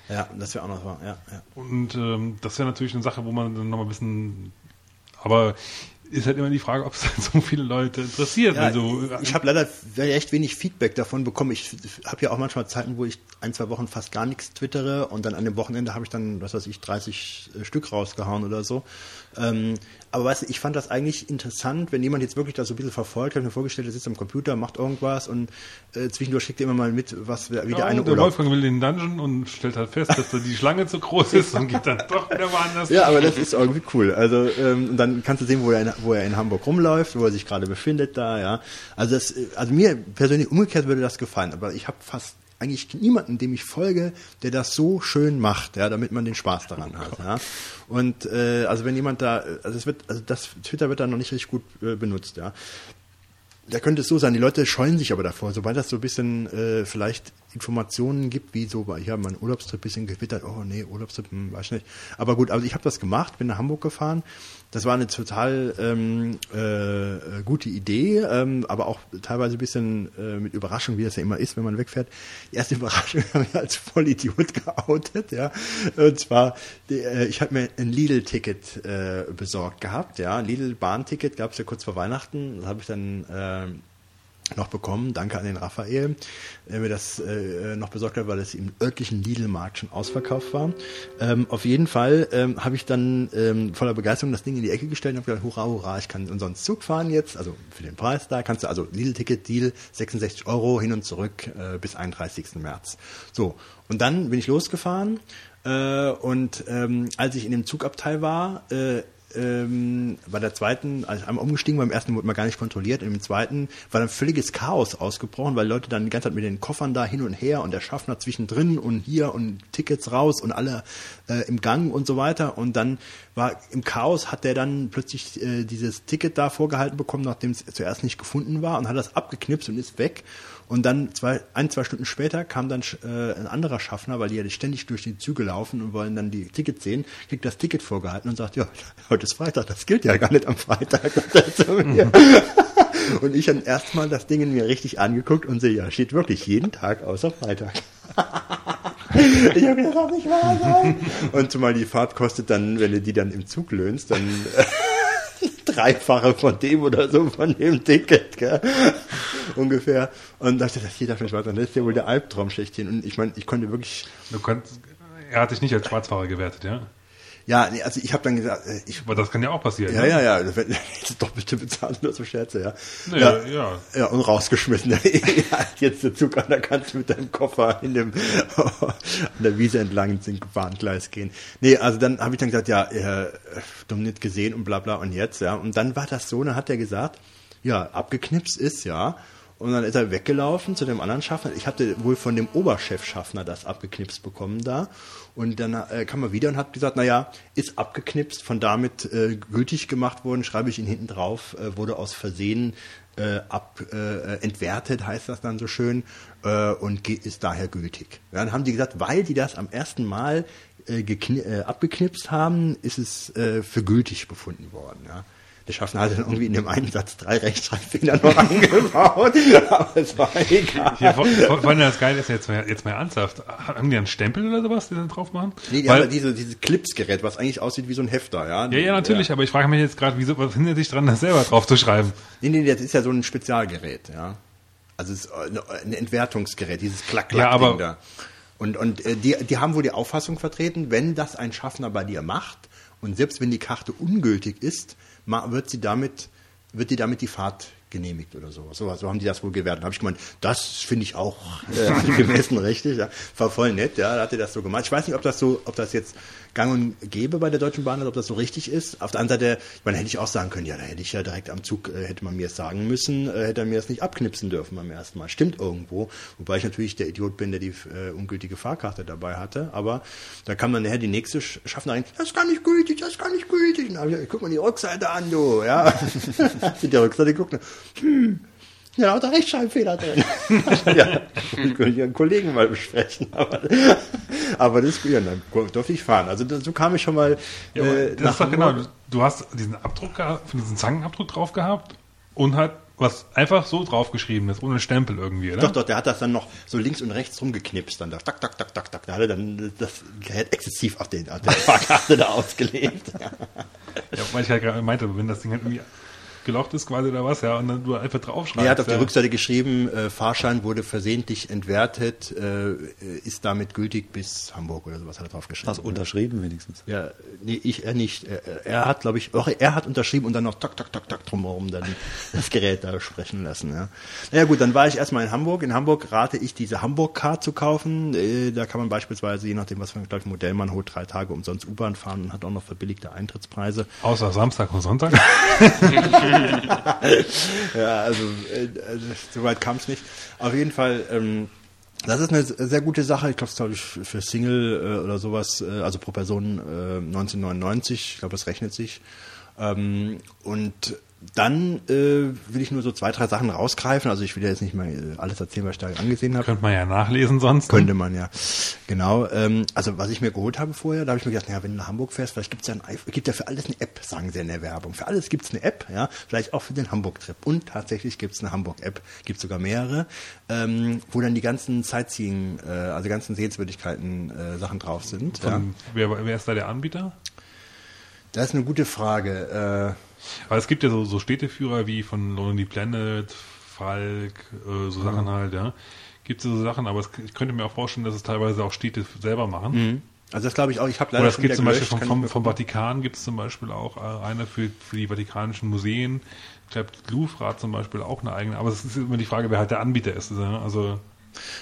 Ja, das wäre auch noch wahr, ja, ja. Und ähm, das wäre natürlich eine Sache, wo man dann nochmal ein bisschen, aber ist halt immer die Frage, ob es halt so viele Leute interessiert. Ja, also, ich habe leider echt wenig Feedback davon bekommen. Ich habe ja auch manchmal Zeiten, wo ich ein, zwei Wochen fast gar nichts twittere und dann an dem Wochenende habe ich dann, was weiß ich, 30 Stück rausgehauen oder so. Ähm, aber weißt du, ich fand das eigentlich interessant, wenn jemand jetzt wirklich das so ein bisschen verfolgt, habe mir vorgestellt, er sitzt am Computer, macht irgendwas und äh, zwischendurch schickt er immer mal mit, was wie ja, der eine der Urlaub. Wolfgang will den Dungeon und stellt halt fest, dass da die Schlange zu groß ist und geht dann doch wieder woanders. Ja, aber das ist irgendwie cool. Also ähm, und dann kannst du sehen, wo er, in, wo er in Hamburg rumläuft, wo er sich gerade befindet da, ja. Also das, also mir persönlich umgekehrt würde das gefallen, aber ich habe fast eigentlich niemanden, dem ich folge, der das so schön macht, ja, damit man den Spaß daran hat. Ja. Und äh, also wenn jemand da, also es wird, also das Twitter wird da noch nicht richtig gut äh, benutzt, ja. Da könnte es so sein, die Leute scheuen sich aber davor, sobald das so ein bisschen äh, vielleicht Informationen gibt, wie so, ich habe meinen Urlaubstrip ein bisschen gewittert, oh nee, Urlaubstrip, hm, weiß ich nicht. Aber gut, also ich habe das gemacht, bin nach Hamburg gefahren. Das war eine total ähm, äh, gute Idee, ähm, aber auch teilweise ein bisschen äh, mit Überraschung, wie das ja immer ist, wenn man wegfährt. Die erste Überraschung habe ich als Vollidiot geoutet, ja. Und zwar, die, äh, ich habe mir ein Lidl-Ticket äh, besorgt gehabt, ja. Lidl-Bahnticket gab es ja kurz vor Weihnachten. Das habe ich dann äh, noch bekommen. Danke an den Raphael, der mir das äh, noch besorgt hat, weil es im örtlichen Lidl-Markt schon ausverkauft war. Ähm, auf jeden Fall ähm, habe ich dann ähm, voller Begeisterung das Ding in die Ecke gestellt und habe gedacht, hurra, hurra, ich kann umsonst Zug fahren jetzt, also für den Preis da, kannst du, also Lidl-Ticket-Deal, 66 Euro hin und zurück äh, bis 31. März. So, und dann bin ich losgefahren äh, und ähm, als ich in dem Zugabteil war, äh, ähm, bei der zweiten, also einmal umgestiegen, beim ersten wurde man gar nicht kontrolliert, und im zweiten war dann völliges Chaos ausgebrochen, weil Leute dann die ganze Zeit mit den Koffern da hin und her und der Schaffner zwischendrin und hier und Tickets raus und alle äh, im Gang und so weiter. Und dann war im Chaos hat der dann plötzlich äh, dieses Ticket da vorgehalten bekommen, nachdem es zuerst nicht gefunden war und hat das abgeknipst und ist weg. Und dann zwei, ein, zwei Stunden später kam dann äh, ein anderer Schaffner, weil die ja ständig durch die Züge laufen und wollen dann die Tickets sehen, kriegt das Ticket vorgehalten und sagt, ja, heute ist Freitag, das gilt ja gar nicht am Freitag. und ich dann erstmal das Ding in mir richtig angeguckt und sehe, ja, steht wirklich jeden Tag außer Freitag. ich habe gedacht, das nicht wahr sein. Und zumal die Fahrt kostet dann, wenn du die dann im Zug löhnst, dann Dreifache von dem oder so von dem Ticket, gell? ungefähr. Und dachte, das geht auf den Schwarz. Das ist ja wohl der Albtraum schlechthin. Und ich meine, ich konnte wirklich. Du konntest, er hat dich nicht als Schwarzfahrer gewertet, ja? Ja, nee, also ich habe dann gesagt, äh, ich. Aber das kann ja auch passieren. Ja, ne? ja, ja. Das wird das Doppelte bezahlt oder so Scherze, ja. Nee, ja, ja. ja. und rausgeschmissen. ja, jetzt der Zug an, da kannst du mit deinem Koffer in dem an der Wiese entlang ins Bahngleis gehen. Nee, also dann habe ich dann gesagt, ja, äh, nicht gesehen und bla bla und jetzt, ja. Und dann war das so, dann hat er gesagt, ja, abgeknipst ist, ja. Und dann ist er weggelaufen zu dem anderen Schaffner. Ich hatte wohl von dem Oberchefschaffner das abgeknipst bekommen da. Und dann äh, kam er wieder und hat gesagt, naja, ist abgeknipst, von damit äh, gültig gemacht worden, schreibe ich ihn hinten drauf, äh, wurde aus Versehen äh, ab, äh, entwertet, heißt das dann so schön, äh, und ist daher gültig. Ja, dann haben die gesagt, weil die das am ersten Mal gekni- abgeknipst haben, ist es für gültig befunden worden. Ja. Der Schaffner hat dann irgendwie in dem einen Satz drei Rechtschreibfehler noch eingebaut, aber es war egal. Hier, vor, vor, vor allem das Geile ist jetzt mal, jetzt mal ernsthaft. Haben die einen Stempel oder sowas, die dann drauf machen? Nee, die Weil- haben ja diese, dieses Clips-Gerät, was eigentlich aussieht wie so ein Hefter, ja. ja, ja, natürlich, aber ich frage mich jetzt gerade, wieso, was hindert dich dran, das selber drauf zu schreiben? Nee, nee, das ist ja so ein Spezialgerät, ja. Also es ist ein ein Entwertungsgerät, dieses klack klack Ja, aber- da. Und, und äh, die, die haben wohl die Auffassung vertreten, wenn das ein Schaffner bei dir macht und selbst wenn die Karte ungültig ist, wird sie damit, wird die damit die Fahrt genehmigt oder so. So, so haben die das wohl gewertet. Da habe ich gemeint, das finde ich auch äh, angemessen richtig. Ja. War voll nett, ja, da hat er das so gemacht. Ich weiß nicht, ob das so, ob das jetzt gang und gäbe bei der Deutschen Bahn, ob das so richtig ist. Auf der anderen Seite, ich meine, hätte ich auch sagen können, ja, da hätte ich ja direkt am Zug, äh, hätte man mir es sagen müssen, äh, hätte er mir es nicht abknipsen dürfen beim ersten Mal. Stimmt irgendwo. Wobei ich natürlich der Idiot bin, der die äh, ungültige Fahrkarte dabei hatte. Aber da kam dann nachher die nächste Sch- Schaffnerin, das gar nicht gültig, das gar nicht gültig. Und dann hab ich, guck mal die Rückseite an, du. Ja. die Rückseite guckt, hm, ja, da Rechtschreibfehler drin. ja, ich könnte einen Kollegen mal besprechen. Aber, aber das, ja, dann durfte ich fahren. Also das, so kam ich schon mal Ja, äh, das ist doch genau, du, hast diesen Abdruck gehabt, von diesen Zangenabdruck drauf gehabt und halt was einfach so draufgeschrieben ist, ohne Stempel irgendwie, oder? Doch, doch, der hat das dann noch so links und rechts rumgeknipst. Dann da, tak, tak, tak, tak, tak. Da hat er dann das Gerät exzessiv auf, den, auf der Fahrkarte da ausgelegt. Ja. Ja, weil ich halt gerade meinte, wenn das Ding halt irgendwie gelocht ist quasi oder was, ja, und dann du einfach draufschreibst. Er hat auf ja. der Rückseite geschrieben, äh, Fahrschein wurde versehentlich entwertet, äh, ist damit gültig bis Hamburg oder sowas hat er drauf geschrieben. Hast unterschrieben wenigstens. Ja, nee, ich, er nicht. Er, er hat, glaube ich, auch er hat unterschrieben und dann noch tak, tak, tak, tak drumherum dann das Gerät da sprechen lassen. Ja. Naja gut, dann war ich erstmal in Hamburg. In Hamburg rate ich, diese Hamburg-Card zu kaufen. Äh, da kann man beispielsweise, je nachdem, was für ein glaub ich, Modell man holt, drei Tage umsonst U-Bahn fahren und hat auch noch verbilligte Eintrittspreise. Außer Samstag und Sonntag. Ja, also äh, also, soweit kam es nicht. Auf jeden Fall, ähm, das ist eine sehr gute Sache. Ich glaube, es glaube ich für Single äh, oder sowas, äh, also pro Person äh, 1999. Ich glaube, das rechnet sich. Ähm, und dann äh, will ich nur so zwei, drei Sachen rausgreifen. Also ich will ja jetzt nicht mal äh, alles erzählen, was ich da angesehen habe. Könnte man ja nachlesen sonst. Könnte man ja. Genau. Ähm, also was ich mir geholt habe vorher, da habe ich mir gedacht, naja, wenn du nach Hamburg fährst, vielleicht gibt's ja ein, gibt ja für alles eine App, sagen sie in der Werbung. Für alles gibt's eine App, ja, vielleicht auch für den Hamburg-Trip. Und tatsächlich gibt's eine Hamburg-App, gibt sogar mehrere, ähm, wo dann die ganzen Sightseeing, äh, also die ganzen Sehenswürdigkeiten äh, Sachen drauf sind. Ja. Von, wer, wer ist da der Anbieter? Das ist eine gute Frage. Äh, Aber es gibt ja so, so Städteführer wie von Lonely Planet, Falk, äh, so Sachen halt, ja. Gibt es so Sachen, aber es, ich könnte mir auch vorstellen, dass es teilweise auch Städte selber machen. also das glaube ich auch. Ich habe leider Oder es gibt zum Beispiel vom, vom, vom Vatikan gibt es zum Beispiel auch äh, eine für, für die vatikanischen Museen. Ich glaube, Louvre hat zum Beispiel auch eine eigene, aber es ist immer die Frage, wer halt der Anbieter ist. Also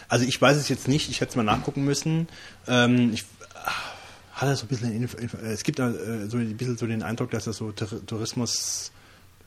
Also ich weiß es jetzt nicht, ich hätte es mal nachgucken müssen. Ähm, ich ah, hatte so ein bisschen, Info, es gibt äh, so ein bisschen so den Eindruck, dass das so Tur- Tourismus,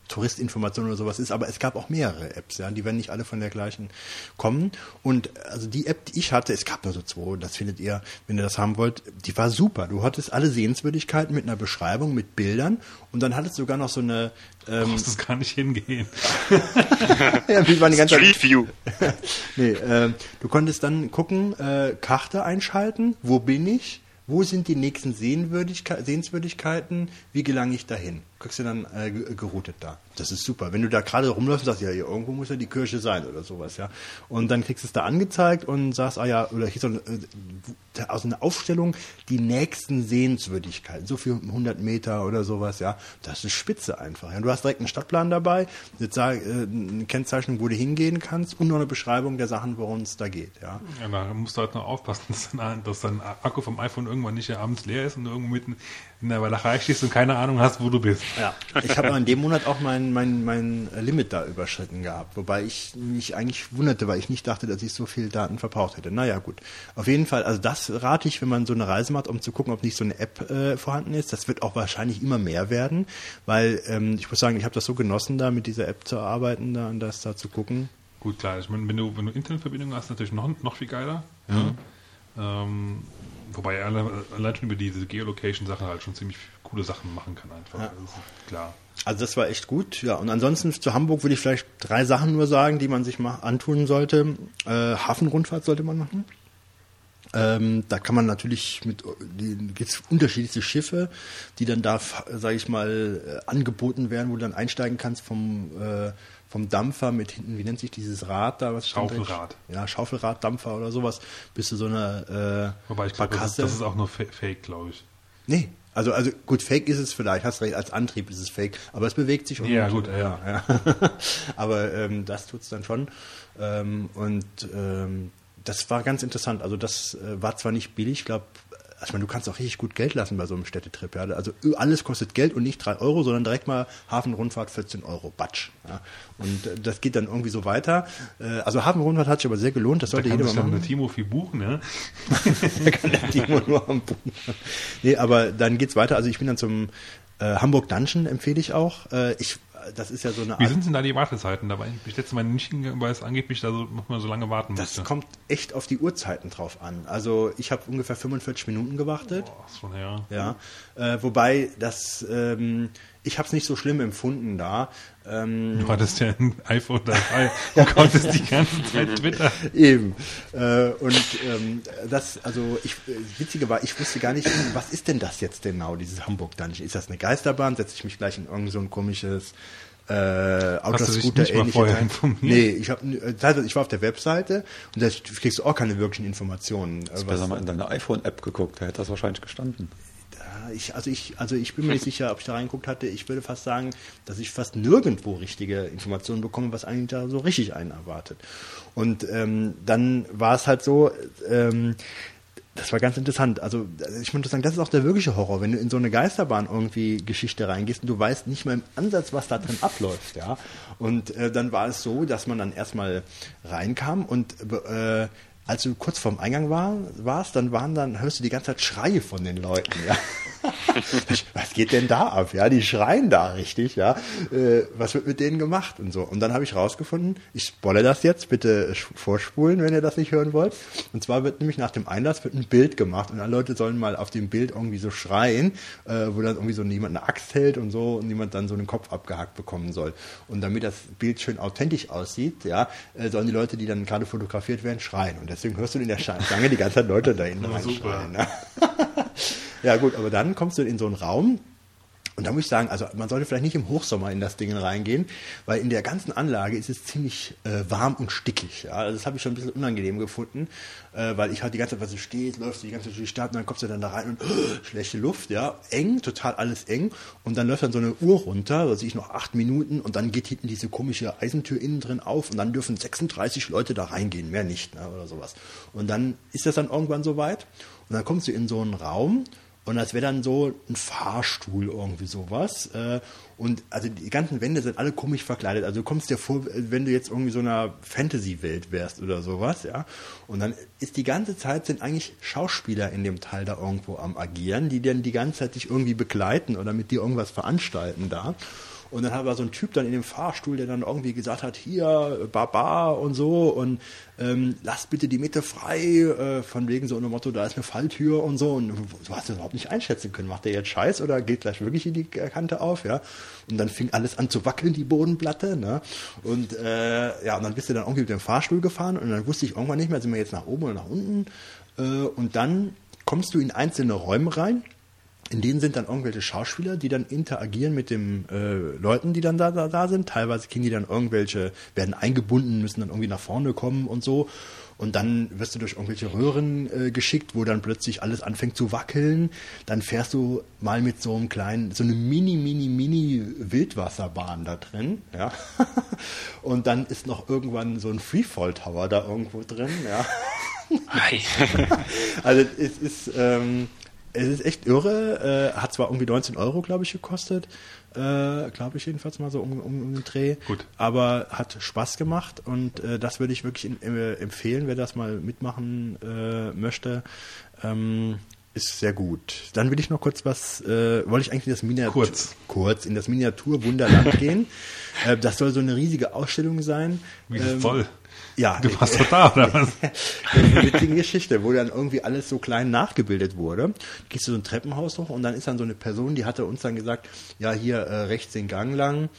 Touristinformation oder sowas ist, aber es gab auch mehrere Apps, ja, die werden nicht alle von der gleichen kommen. Und also die App, die ich hatte, es gab nur so zwei, das findet ihr, wenn ihr das haben wollt, die war super. Du hattest alle Sehenswürdigkeiten mit einer Beschreibung, mit Bildern und dann hattest du sogar noch so eine ähm, brauchst es gar nicht hingehen. ja, wie waren die ganze Zeit- Street View. nee, äh, du konntest dann gucken, äh, Karte einschalten, wo bin ich, wo sind die nächsten Sehenswürdigke Sehenswürdigkeiten, wie gelange ich dahin? Kriegst du dann äh, ge- geroutet da. Das ist super. Wenn du da gerade rumläufst und sagst, ja, hier irgendwo muss ja die Kirche sein oder sowas, ja. Und dann kriegst du es da angezeigt und sagst, ah ja, oder hier so eine, äh, also eine Aufstellung, die nächsten Sehenswürdigkeiten, so viel 100 Meter oder sowas, ja. Das ist spitze einfach. Ja. Du hast direkt einen Stadtplan dabei, jetzt sag, äh, eine Kennzeichnung, wo du hingehen kannst und noch eine Beschreibung der Sachen, worum es da geht, ja. Ja, da musst du halt noch aufpassen, dass dein, dass dein Akku vom iPhone irgendwann nicht abends leer ist und irgendwo mitten in der Walachei stehst und keine Ahnung hast, wo du bist. Ja. Ich habe in dem Monat auch mein, mein, mein Limit da überschritten gehabt, wobei ich mich eigentlich wunderte, weil ich nicht dachte, dass ich so viel Daten verbraucht hätte. Naja, gut. Auf jeden Fall, also das rate ich, wenn man so eine Reise macht, um zu gucken, ob nicht so eine App äh, vorhanden ist. Das wird auch wahrscheinlich immer mehr werden, weil ähm, ich muss sagen, ich habe das so genossen, da mit dieser App zu arbeiten, da und das da zu gucken. Gut, klar. Ich meine, wenn du, wenn du Internetverbindung hast, natürlich noch, noch viel geiler. Ja. Ähm, wobei allein, allein schon über diese Geolocation-Sache halt schon ziemlich coole Sachen machen kann einfach. Das ist klar. Also das war echt gut, ja. Und ansonsten zu Hamburg würde ich vielleicht drei Sachen nur sagen, die man sich mal antun sollte. Äh, Hafenrundfahrt sollte man machen. Ähm, da kann man natürlich mit, gibt's unterschiedlichste Schiffe, die dann da, sage ich mal, äh, angeboten werden, wo du dann einsteigen kannst vom äh, vom Dampfer mit hinten, wie nennt sich dieses Rad da? Was? Schaufelrad. Ja, Schaufelraddampfer oder sowas, bis zu so einer äh, Wobei ich glaube, das, das ist auch nur Fa- Fake, glaube ich. Nee, also, also gut, Fake ist es vielleicht, hast recht, als Antrieb ist es Fake, aber es bewegt sich. und- Ja, gut, ja. ja. aber ähm, das tut's dann schon. Ähm, und ähm, das war ganz interessant. Also das äh, war zwar nicht billig, ich glaube ich meine, du kannst auch richtig gut Geld lassen bei so einem Städtetrip. Ja? Also alles kostet Geld und nicht drei Euro, sondern direkt mal Hafenrundfahrt 14 Euro, Batsch. Ja? Und äh, das geht dann irgendwie so weiter. Äh, also Hafenrundfahrt hat sich aber sehr gelohnt, das Da sollte kann jeder mal machen. Timo viel buchen, ne? Da kann der Timo nur am Boden. Nee, aber dann geht's weiter. Also ich bin dann zum äh, Hamburg Dungeon, empfehle ich auch. Äh, ich, das ist ja so eine Wie Art. sind denn da die Wartezeiten? Da war ich letztes Mal nicht hingegangen, weil es angeblich da so, muss man so lange warten Das musste. kommt echt auf die Uhrzeiten drauf an. Also ich habe ungefähr 45 Minuten gewartet. Boah, schon her. Ja, äh, wobei das, ähm, ich habe es nicht so schlimm empfunden da. Ähm, Du hattest ja ein iPhone dabei und konntest die ganze Zeit Twitter. Eben. Äh, und ähm, das, also ich, äh, witzige war, ich wusste gar nicht, was ist denn das jetzt genau, dieses Hamburg Dungeon? Ist das eine Geisterbahn? Setze ich mich gleich in irgend so ein komisches äh, Hast du dich Autoscooter nicht mal ähnliche vorher Teil? informiert? Nee, ich habe also ich war auf der Webseite und da kriegst du auch keine wirklichen Informationen. Hast besser mal in deine iPhone-App geguckt, da hätte das wahrscheinlich gestanden. Ich, also ich, also ich bin mir nicht sicher, ob ich da reingeguckt hatte. Ich würde fast sagen, dass ich fast nirgendwo richtige Informationen bekomme, was eigentlich da so richtig einen erwartet. Und ähm, dann war es halt so, ähm, das war ganz interessant. Also ich muss sagen, das ist auch der wirkliche Horror, wenn du in so eine Geisterbahn irgendwie Geschichte reingehst und du weißt nicht mal im Ansatz, was da drin abläuft, ja. Und äh, dann war es so, dass man dann erstmal reinkam und äh, als du kurz vorm Eingang war, warst, dann waren dann, hörst du die ganze Zeit Schreie von den Leuten, ja. was geht denn da ab? Ja, die schreien da richtig, ja. Äh, was wird mit denen gemacht und so. Und dann habe ich rausgefunden, ich spoilere das jetzt, bitte vorspulen, wenn ihr das nicht hören wollt. Und zwar wird nämlich nach dem Einlass wird ein Bild gemacht und alle Leute sollen mal auf dem Bild irgendwie so schreien, äh, wo dann irgendwie so jemand eine Axt hält und so und jemand dann so einen Kopf abgehackt bekommen soll. Und damit das Bild schön authentisch aussieht, ja, äh, sollen die Leute, die dann gerade fotografiert werden, schreien. Und deswegen hörst du in der Schlange die ganze Zeit Leute da hinten reinschreien. Ne? Ja gut, aber dann kommst du in so einen Raum und da muss ich sagen, also man sollte vielleicht nicht im Hochsommer in das Ding reingehen, weil in der ganzen Anlage ist es ziemlich äh, warm und stickig. Ja? Also das habe ich schon ein bisschen unangenehm gefunden, äh, weil ich halt die ganze Zeit, was du stehst, läufst die ganze Zeit durch die Stadt und dann kommst du dann da rein und schlechte Luft, ja, eng, total alles eng und dann läuft dann so eine Uhr runter, da sehe ich noch acht Minuten und dann geht hinten diese komische Eisentür innen drin auf und dann dürfen 36 Leute da reingehen, mehr nicht ne, oder sowas. Und dann ist das dann irgendwann soweit und dann kommst du in so einen Raum und das wäre dann so ein Fahrstuhl, irgendwie sowas. Äh, Und also die ganzen Wände sind alle komisch verkleidet. Also du kommst dir vor, wenn du jetzt irgendwie so einer Fantasy-Welt wärst oder sowas, ja. Und dann ist die ganze Zeit sind eigentlich Schauspieler in dem Teil da irgendwo am agieren, die dann die ganze Zeit dich irgendwie begleiten oder mit dir irgendwas veranstalten da. Und dann war so ein Typ dann in dem Fahrstuhl, der dann irgendwie gesagt hat, hier, Baba und so und ähm, lasst bitte die Mitte frei, äh, von wegen so einem Motto, da ist eine Falltür und so. Und du hast das überhaupt nicht einschätzen können, macht der jetzt Scheiß oder geht gleich wirklich in die Kante auf, ja. Und dann fing alles an zu wackeln, die Bodenplatte, ne? Und äh, ja, und dann bist du dann irgendwie mit dem Fahrstuhl gefahren und dann wusste ich irgendwann nicht mehr, sind wir jetzt nach oben oder nach unten. Äh, und dann kommst du in einzelne Räume rein in denen sind dann irgendwelche Schauspieler, die dann interagieren mit den äh, Leuten, die dann da, da, da sind. Teilweise kriegen die dann irgendwelche, werden eingebunden, müssen dann irgendwie nach vorne kommen und so. Und dann wirst du durch irgendwelche Röhren äh, geschickt, wo dann plötzlich alles anfängt zu wackeln. Dann fährst du mal mit so einem kleinen, so eine mini, mini, mini Wildwasserbahn da drin, ja. Und dann ist noch irgendwann so ein Freefall Tower da irgendwo drin, ja. Also es ist, ähm, es ist echt irre. Äh, hat zwar irgendwie 19 Euro, glaube ich, gekostet. Äh, glaube ich jedenfalls mal so um, um, um den Dreh. Gut. Aber hat Spaß gemacht und äh, das würde ich wirklich in, äh, empfehlen, wer das mal mitmachen äh, möchte. Ähm, ist sehr gut. Dann will ich noch kurz was, äh, wollte ich eigentlich in das Miniatur Kurz. kurz in das Miniatur-Wunderland gehen. Äh, das soll so eine riesige Ausstellung sein. Wie Ähm, voll. Ja, Du warst doch da, oder was? eine witzige Geschichte, wo dann irgendwie alles so klein nachgebildet wurde. Gehst du so ein Treppenhaus hoch und dann ist dann so eine Person, die hatte uns dann gesagt, ja, hier äh, rechts den Gang lang.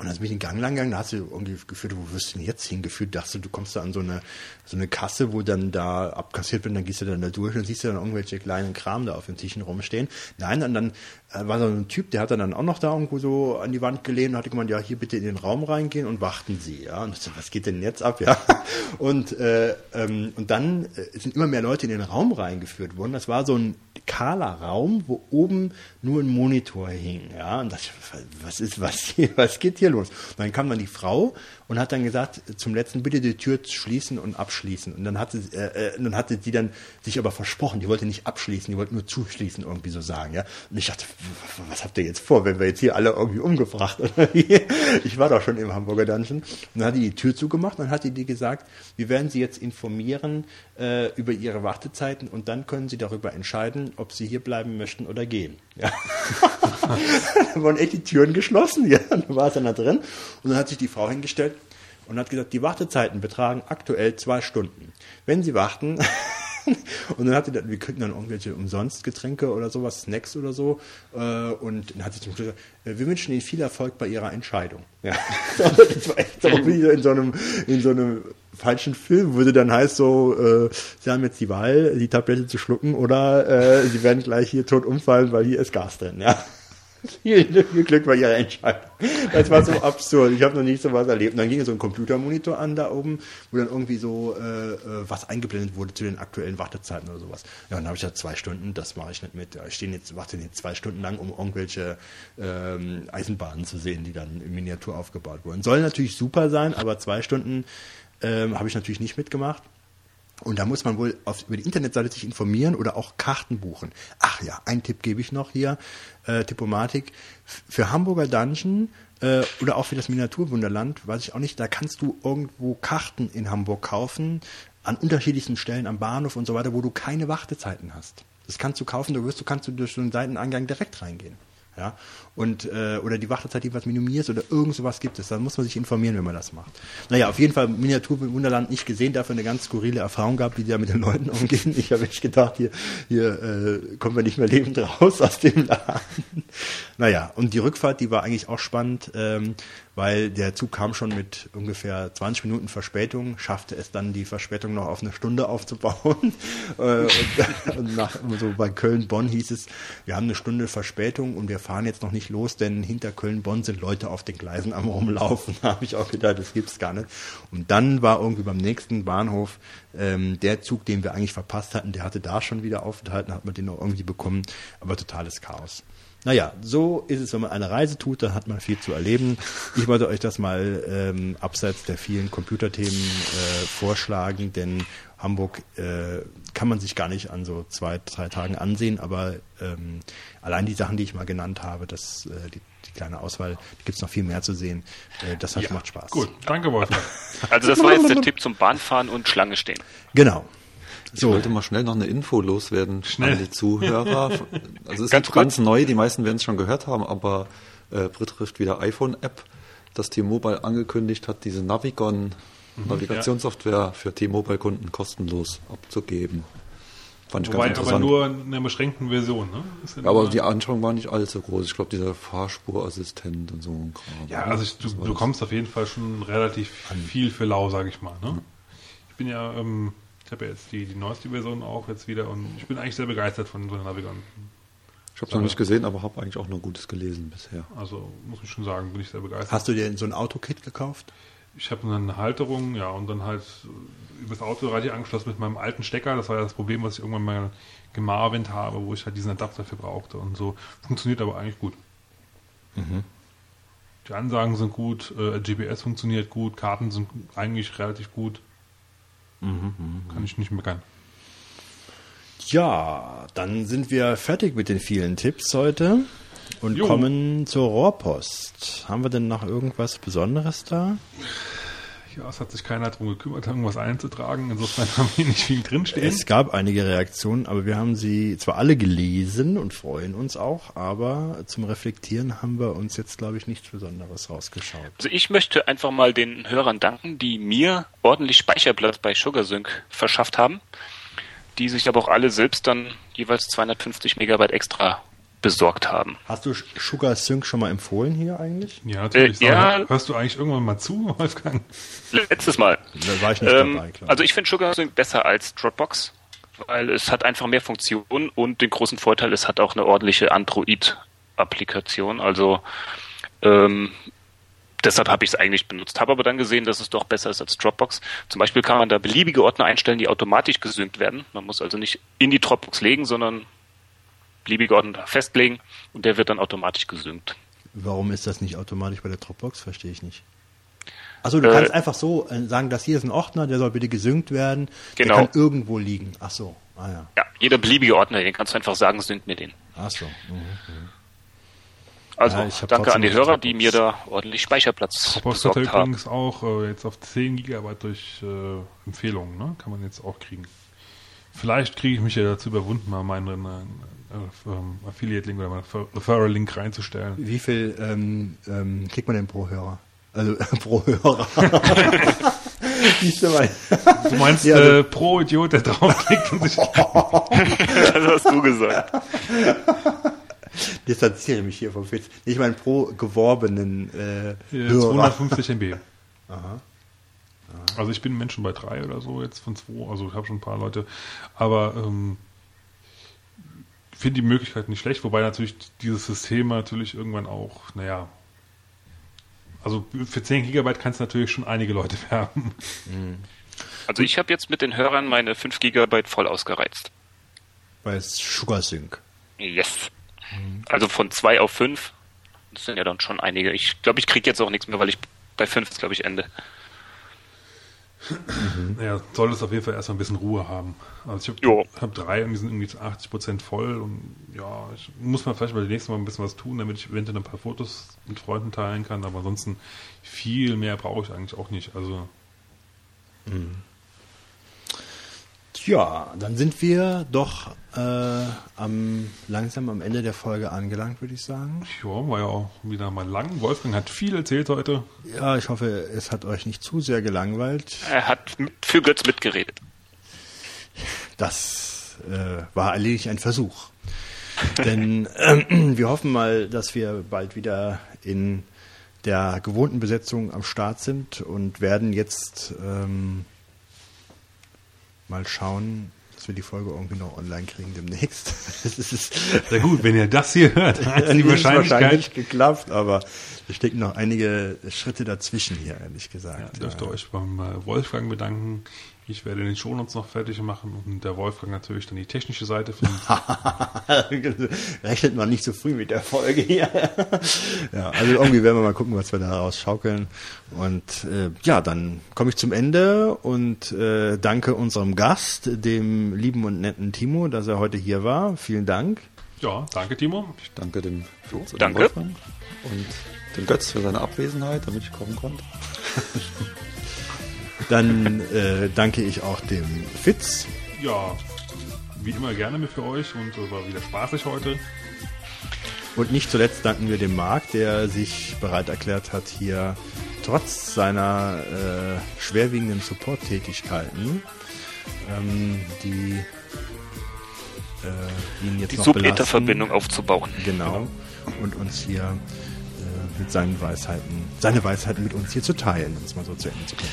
Und dann bin ich den Gang lang gegangen, da hast du irgendwie gefühlt, wo wirst du denn jetzt hingeführt? Dachte du, kommst da an so eine, so eine Kasse, wo dann da abkassiert wird, und dann gehst du dann da durch und siehst du dann irgendwelche kleinen Kram da auf den Tischen rumstehen. Nein, und dann war so ein Typ, der hat dann auch noch da irgendwo so an die Wand gelehnt und hatte gemeint, ja, hier bitte in den Raum reingehen und warten Sie, ja. Und ich so, was geht denn jetzt ab, ja? Und, äh, ähm, und dann äh, sind immer mehr Leute in den Raum reingeführt worden. Das war so ein kahler Raum, wo oben nur ein Monitor hing, ja. Und das, was ist, was hier, was geht hier los? Und dann kam dann die Frau und hat dann gesagt, zum letzten bitte die Tür schließen und abschließen. Und dann hatte, äh, äh, dann hatte die dann sich aber versprochen, die wollte nicht abschließen, die wollte nur zuschließen, irgendwie so sagen. Ja? Und ich dachte, was habt ihr jetzt vor, wenn wir jetzt hier alle irgendwie umgebracht oder wie? Ich war doch schon im Hamburger Dungeon. Und dann hat die die Tür zugemacht und dann hat die die gesagt, wir werden sie jetzt informieren äh, über ihre Wartezeiten und dann können sie darüber entscheiden, ob sie hier bleiben möchten oder gehen. Ja. dann wurden echt die Türen geschlossen, ja. Dann war es dann da drin. Und dann hat sich die Frau hingestellt und hat gesagt, die Wartezeiten betragen aktuell zwei Stunden. Wenn Sie warten, und dann hat sie dann, wir kriegen dann irgendwelche umsonst Getränke oder sowas, Snacks oder so. Äh, und dann hat sie zum Schluss gesagt, äh, wir wünschen Ihnen viel Erfolg bei Ihrer Entscheidung. Ja. das war echt so in so einem, in so einem falschen Film, würde dann heißt so, äh, Sie haben jetzt die Wahl, die Tablette zu schlucken oder äh, Sie werden gleich hier tot umfallen, weil hier ist Gas drin. Ja. Viel, Glück bei Ihrer Entscheidung. Das war so absurd. Ich habe noch nicht so was erlebt. Dann ging so ein Computermonitor an da oben, wo dann irgendwie so äh, äh, was eingeblendet wurde zu den aktuellen Wartezeiten oder sowas. Ja, und dann habe ich gesagt, zwei Stunden, das mache ich nicht mit. Ja, Ich stehe jetzt, warte jetzt zwei Stunden lang, um irgendwelche ähm, Eisenbahnen zu sehen, die dann in Miniatur aufgebaut wurden. Soll natürlich super sein, aber zwei Stunden ähm, habe ich natürlich nicht mitgemacht. Und da muss man wohl auf, über die Internetseite sich informieren oder auch Karten buchen. Ach ja, einen Tipp gebe ich noch hier, äh, Tippomatik. Für Hamburger Dungeon äh, oder auch für das Miniaturwunderland, weiß ich auch nicht, da kannst du irgendwo Karten in Hamburg kaufen, an unterschiedlichsten Stellen am Bahnhof und so weiter, wo du keine Wartezeiten hast. Das kannst du kaufen, da wirst du, kannst du durch so einen Seiteneingang direkt reingehen. Ja, und äh, oder die Wartezeit, die was minimierst oder irgend sowas gibt es. Da muss man sich informieren, wenn man das macht. Naja, auf jeden Fall Miniatur im Wunderland nicht gesehen, dafür eine ganz skurrile Erfahrung gehabt, wie die da mit den Leuten umgehen. Ich habe echt gedacht, hier, hier äh, kommen wir nicht mehr lebend raus aus dem Laden. Naja, und die Rückfahrt, die war eigentlich auch spannend, ähm, weil der Zug kam schon mit ungefähr 20 Minuten Verspätung, schaffte es dann, die Verspätung noch auf eine Stunde aufzubauen. Äh, und, und nach, so bei Köln-Bonn hieß es, wir haben eine Stunde Verspätung und wir fahren jetzt noch nicht los, denn hinter Köln-Bonn sind Leute auf den Gleisen am rumlaufen. Da habe ich auch gedacht, das gibt's gar nicht. Und dann war irgendwie beim nächsten Bahnhof ähm, der Zug, den wir eigentlich verpasst hatten, der hatte da schon wieder aufenthalten, hat man den noch irgendwie bekommen, aber totales Chaos. Naja, so ist es, wenn man eine Reise tut, dann hat man viel zu erleben. Ich wollte euch das mal ähm, abseits der vielen Computerthemen äh, vorschlagen, denn Hamburg äh, kann man sich gar nicht an so zwei, drei Tagen ansehen, aber ähm, allein die Sachen, die ich mal genannt habe, das, äh, die, die kleine Auswahl, da gibt's noch viel mehr zu sehen. Äh, das hat, macht Spaß. Gut, danke Wolfgang. Also das war jetzt der Tipp zum Bahnfahren und Schlange stehen. Genau. Ich So, wollte mal schnell noch eine Info loswerden Schnell. an die Zuhörer. Also es Ganz ist ganz neu, die meisten werden es schon gehört haben, aber äh, betrifft wieder iPhone-App, dass T-Mobile angekündigt hat, diese Navigon Navigationssoftware für T-Mobile-Kunden kostenlos abzugeben. Fand ich Wobei ganz aber interessant. nur in einer beschränkten Version. Ne? Ja aber nur- die Anschauung war nicht allzu groß. Ich glaube, dieser Fahrspurassistent und so ein Kram. Ja, also ich, du bekommst auf jeden Fall schon relativ viel für lau, sage ich mal. Ne? Ich bin ja, ähm, ich habe ja jetzt die, die neueste Version auch jetzt wieder und ich bin eigentlich sehr begeistert von so einer Navigon. Ich habe es noch nicht gesehen, aber habe eigentlich auch nur Gutes gelesen bisher. Also muss ich schon sagen, bin ich sehr begeistert. hast du dir so ein Autokit gekauft? Ich habe eine Halterung, ja, und dann halt äh, übers Autoradio angeschlossen mit meinem alten Stecker. Das war ja das Problem, was ich irgendwann mal gemarvent habe, wo ich halt diesen Adapter für brauchte und so. Funktioniert aber eigentlich gut. Die Ansagen sind gut, äh, GPS funktioniert gut, Karten sind eigentlich relativ gut. Kann ich nicht meckern. Ja, dann sind wir fertig mit den vielen Tipps heute und Jo. kommen zur Rohrpost. Haben wir denn noch irgendwas Besonderes da? Ja, es hat sich keiner darum gekümmert, irgendwas einzutragen. Insofern haben wir nicht viel drinstehen. Es gab einige Reaktionen, aber wir haben sie zwar alle gelesen und freuen uns auch, aber zum Reflektieren haben wir uns jetzt, glaube ich, nichts Besonderes rausgeschaut. Also ich möchte einfach mal den Hörern danken, die mir ordentlich Speicherplatz bei SugarSync verschafft haben, die sich aber auch alle selbst dann jeweils 250 Megabyte extra besorgt haben. Hast du Sugar Sync schon mal empfohlen hier eigentlich? Ja, natürlich. Äh, ja. Hörst du eigentlich irgendwann mal zu, Wolfgang? Letztes Mal. Da war ich nicht Ähm, dabei, klar. also ich finde SugarSync besser als Dropbox, weil es hat einfach mehr Funktionen und den großen Vorteil, es hat auch eine ordentliche Android-Applikation. Also ähm, deshalb habe ich es eigentlich benutzt. Habe aber dann gesehen, dass es doch besser ist als Dropbox. Zum Beispiel kann man da beliebige Ordner einstellen, die automatisch gesynkt werden. Man muss also nicht in die Dropbox legen, sondern beliebige Ordner festlegen und der wird dann automatisch gesynkt. Warum ist das nicht automatisch bei der Dropbox? Verstehe ich nicht. Achso, du Äh, kannst einfach so äh, sagen, dass hier ist ein Ordner, der soll bitte gesynkt werden. Genau. Der kann irgendwo liegen. Ach so, ah ja. Ja, jeder beliebige Ordner, den kannst du einfach sagen, sync mir den. Ach so. Mhm. Also Ja, danke an die Hörer, Dropbox. die mir da ordentlich Speicherplatz Dropbox hat besorgt haben. übrigens auch äh, jetzt auf 10 Gigabyte durch äh, Empfehlungen, ne? Kann man jetzt auch kriegen. Vielleicht kriege ich mich ja dazu überwunden, mal meinen äh, äh, Affiliate-Link oder Refer- Referral-Link reinzustellen. Wie viel ähm, ähm, kriegt man denn pro Hörer? Also pro Hörer. Du mal. Meinst Ja, also- äh, pro Idiot, der draufklickt und sich Das hast du gesagt. Distanziere mich hier vom Witz. Ich meine pro geworbenen äh, äh, Hörer. 250 MB. Also ich bin Menschen bei drei oder so jetzt von zwei, also ich habe schon ein paar Leute, aber ähm, finde die Möglichkeit nicht schlecht, wobei natürlich dieses System natürlich irgendwann auch, naja, also für 10 Gigabyte kannst du natürlich schon einige Leute werben. Also ich habe jetzt mit den Hörern meine 5 Gigabyte voll ausgereizt. Bei SugarSync. Yes. Also von 2 auf 5. Das sind ja dann schon einige. Ich glaube, ich kriege jetzt auch nichts mehr, weil ich bei 5 ist, glaube ich, Ende. Ja, soll es auf jeden Fall erstmal ein bisschen Ruhe haben. Also ich habe hab drei und die sind irgendwie zu 80 Prozent voll und ja, ich muss mal vielleicht mal das nächste Mal ein bisschen was tun, damit ich eventuell ein paar Fotos mit Freunden teilen kann, aber ansonsten viel mehr brauche ich eigentlich auch nicht. Also Ja, dann sind wir doch äh, am, langsam am Ende der Folge angelangt, würde ich sagen. ja, war ja auch wieder mal lang. Wolfgang hat viel erzählt heute. Ja, ich hoffe, es hat euch nicht zu sehr gelangweilt. Er hat mit, für Götz mitgeredet. Das äh, war allerdings ein Versuch. Denn ähm, wir hoffen mal, dass wir bald wieder in der gewohnten Besetzung am Start sind und werden jetzt ähm, mal schauen, dass wir die Folge irgendwie noch online kriegen demnächst. Das ist Sehr gut, wenn ihr das hier hört, ist die Wahrscheinlichkeit. wahrscheinlich geklappt, aber es stecken noch einige Schritte dazwischen hier, ehrlich Ja, gesagt. dürft ihr euch beim Wolfgang bedanken. Ich werde den Shownotes noch fertig machen und der Wolfgang natürlich dann die technische Seite von Rechnet man nicht so früh mit der Folge hier. ja, also irgendwie werden wir mal gucken, was wir da rausschaukeln. Und äh, ja, dann komme ich zum Ende und äh, danke unserem Gast, dem lieben und netten Timo, dass er heute hier war. Vielen Dank. Ja, danke Timo. Ich danke dem Fritz und dem danke. Wolfgang und dem Götz für seine Abwesenheit, damit ich kommen konnte. Dann äh, danke ich auch dem Fitz. Ja, wie immer gerne mit für euch und es war wieder spaßig heute. Und nicht zuletzt danken wir dem Marc, der sich bereit erklärt hat, hier trotz seiner äh, schwerwiegenden Support-Tätigkeiten, ähm, die äh, ihn jetzt Die noch Sub-Ether-Verbindung aufzubauen. genau, und uns hier äh, mit seinen Weisheiten, seine Weisheiten mit uns hier zu teilen, um es mal so zu Ende zu bringen.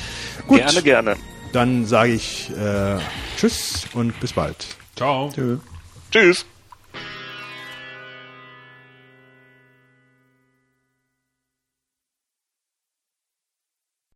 Gut, Gerne, gerne. dann sage ich äh, Tschüss und bis bald. Ciao. Tschö. Tschüss.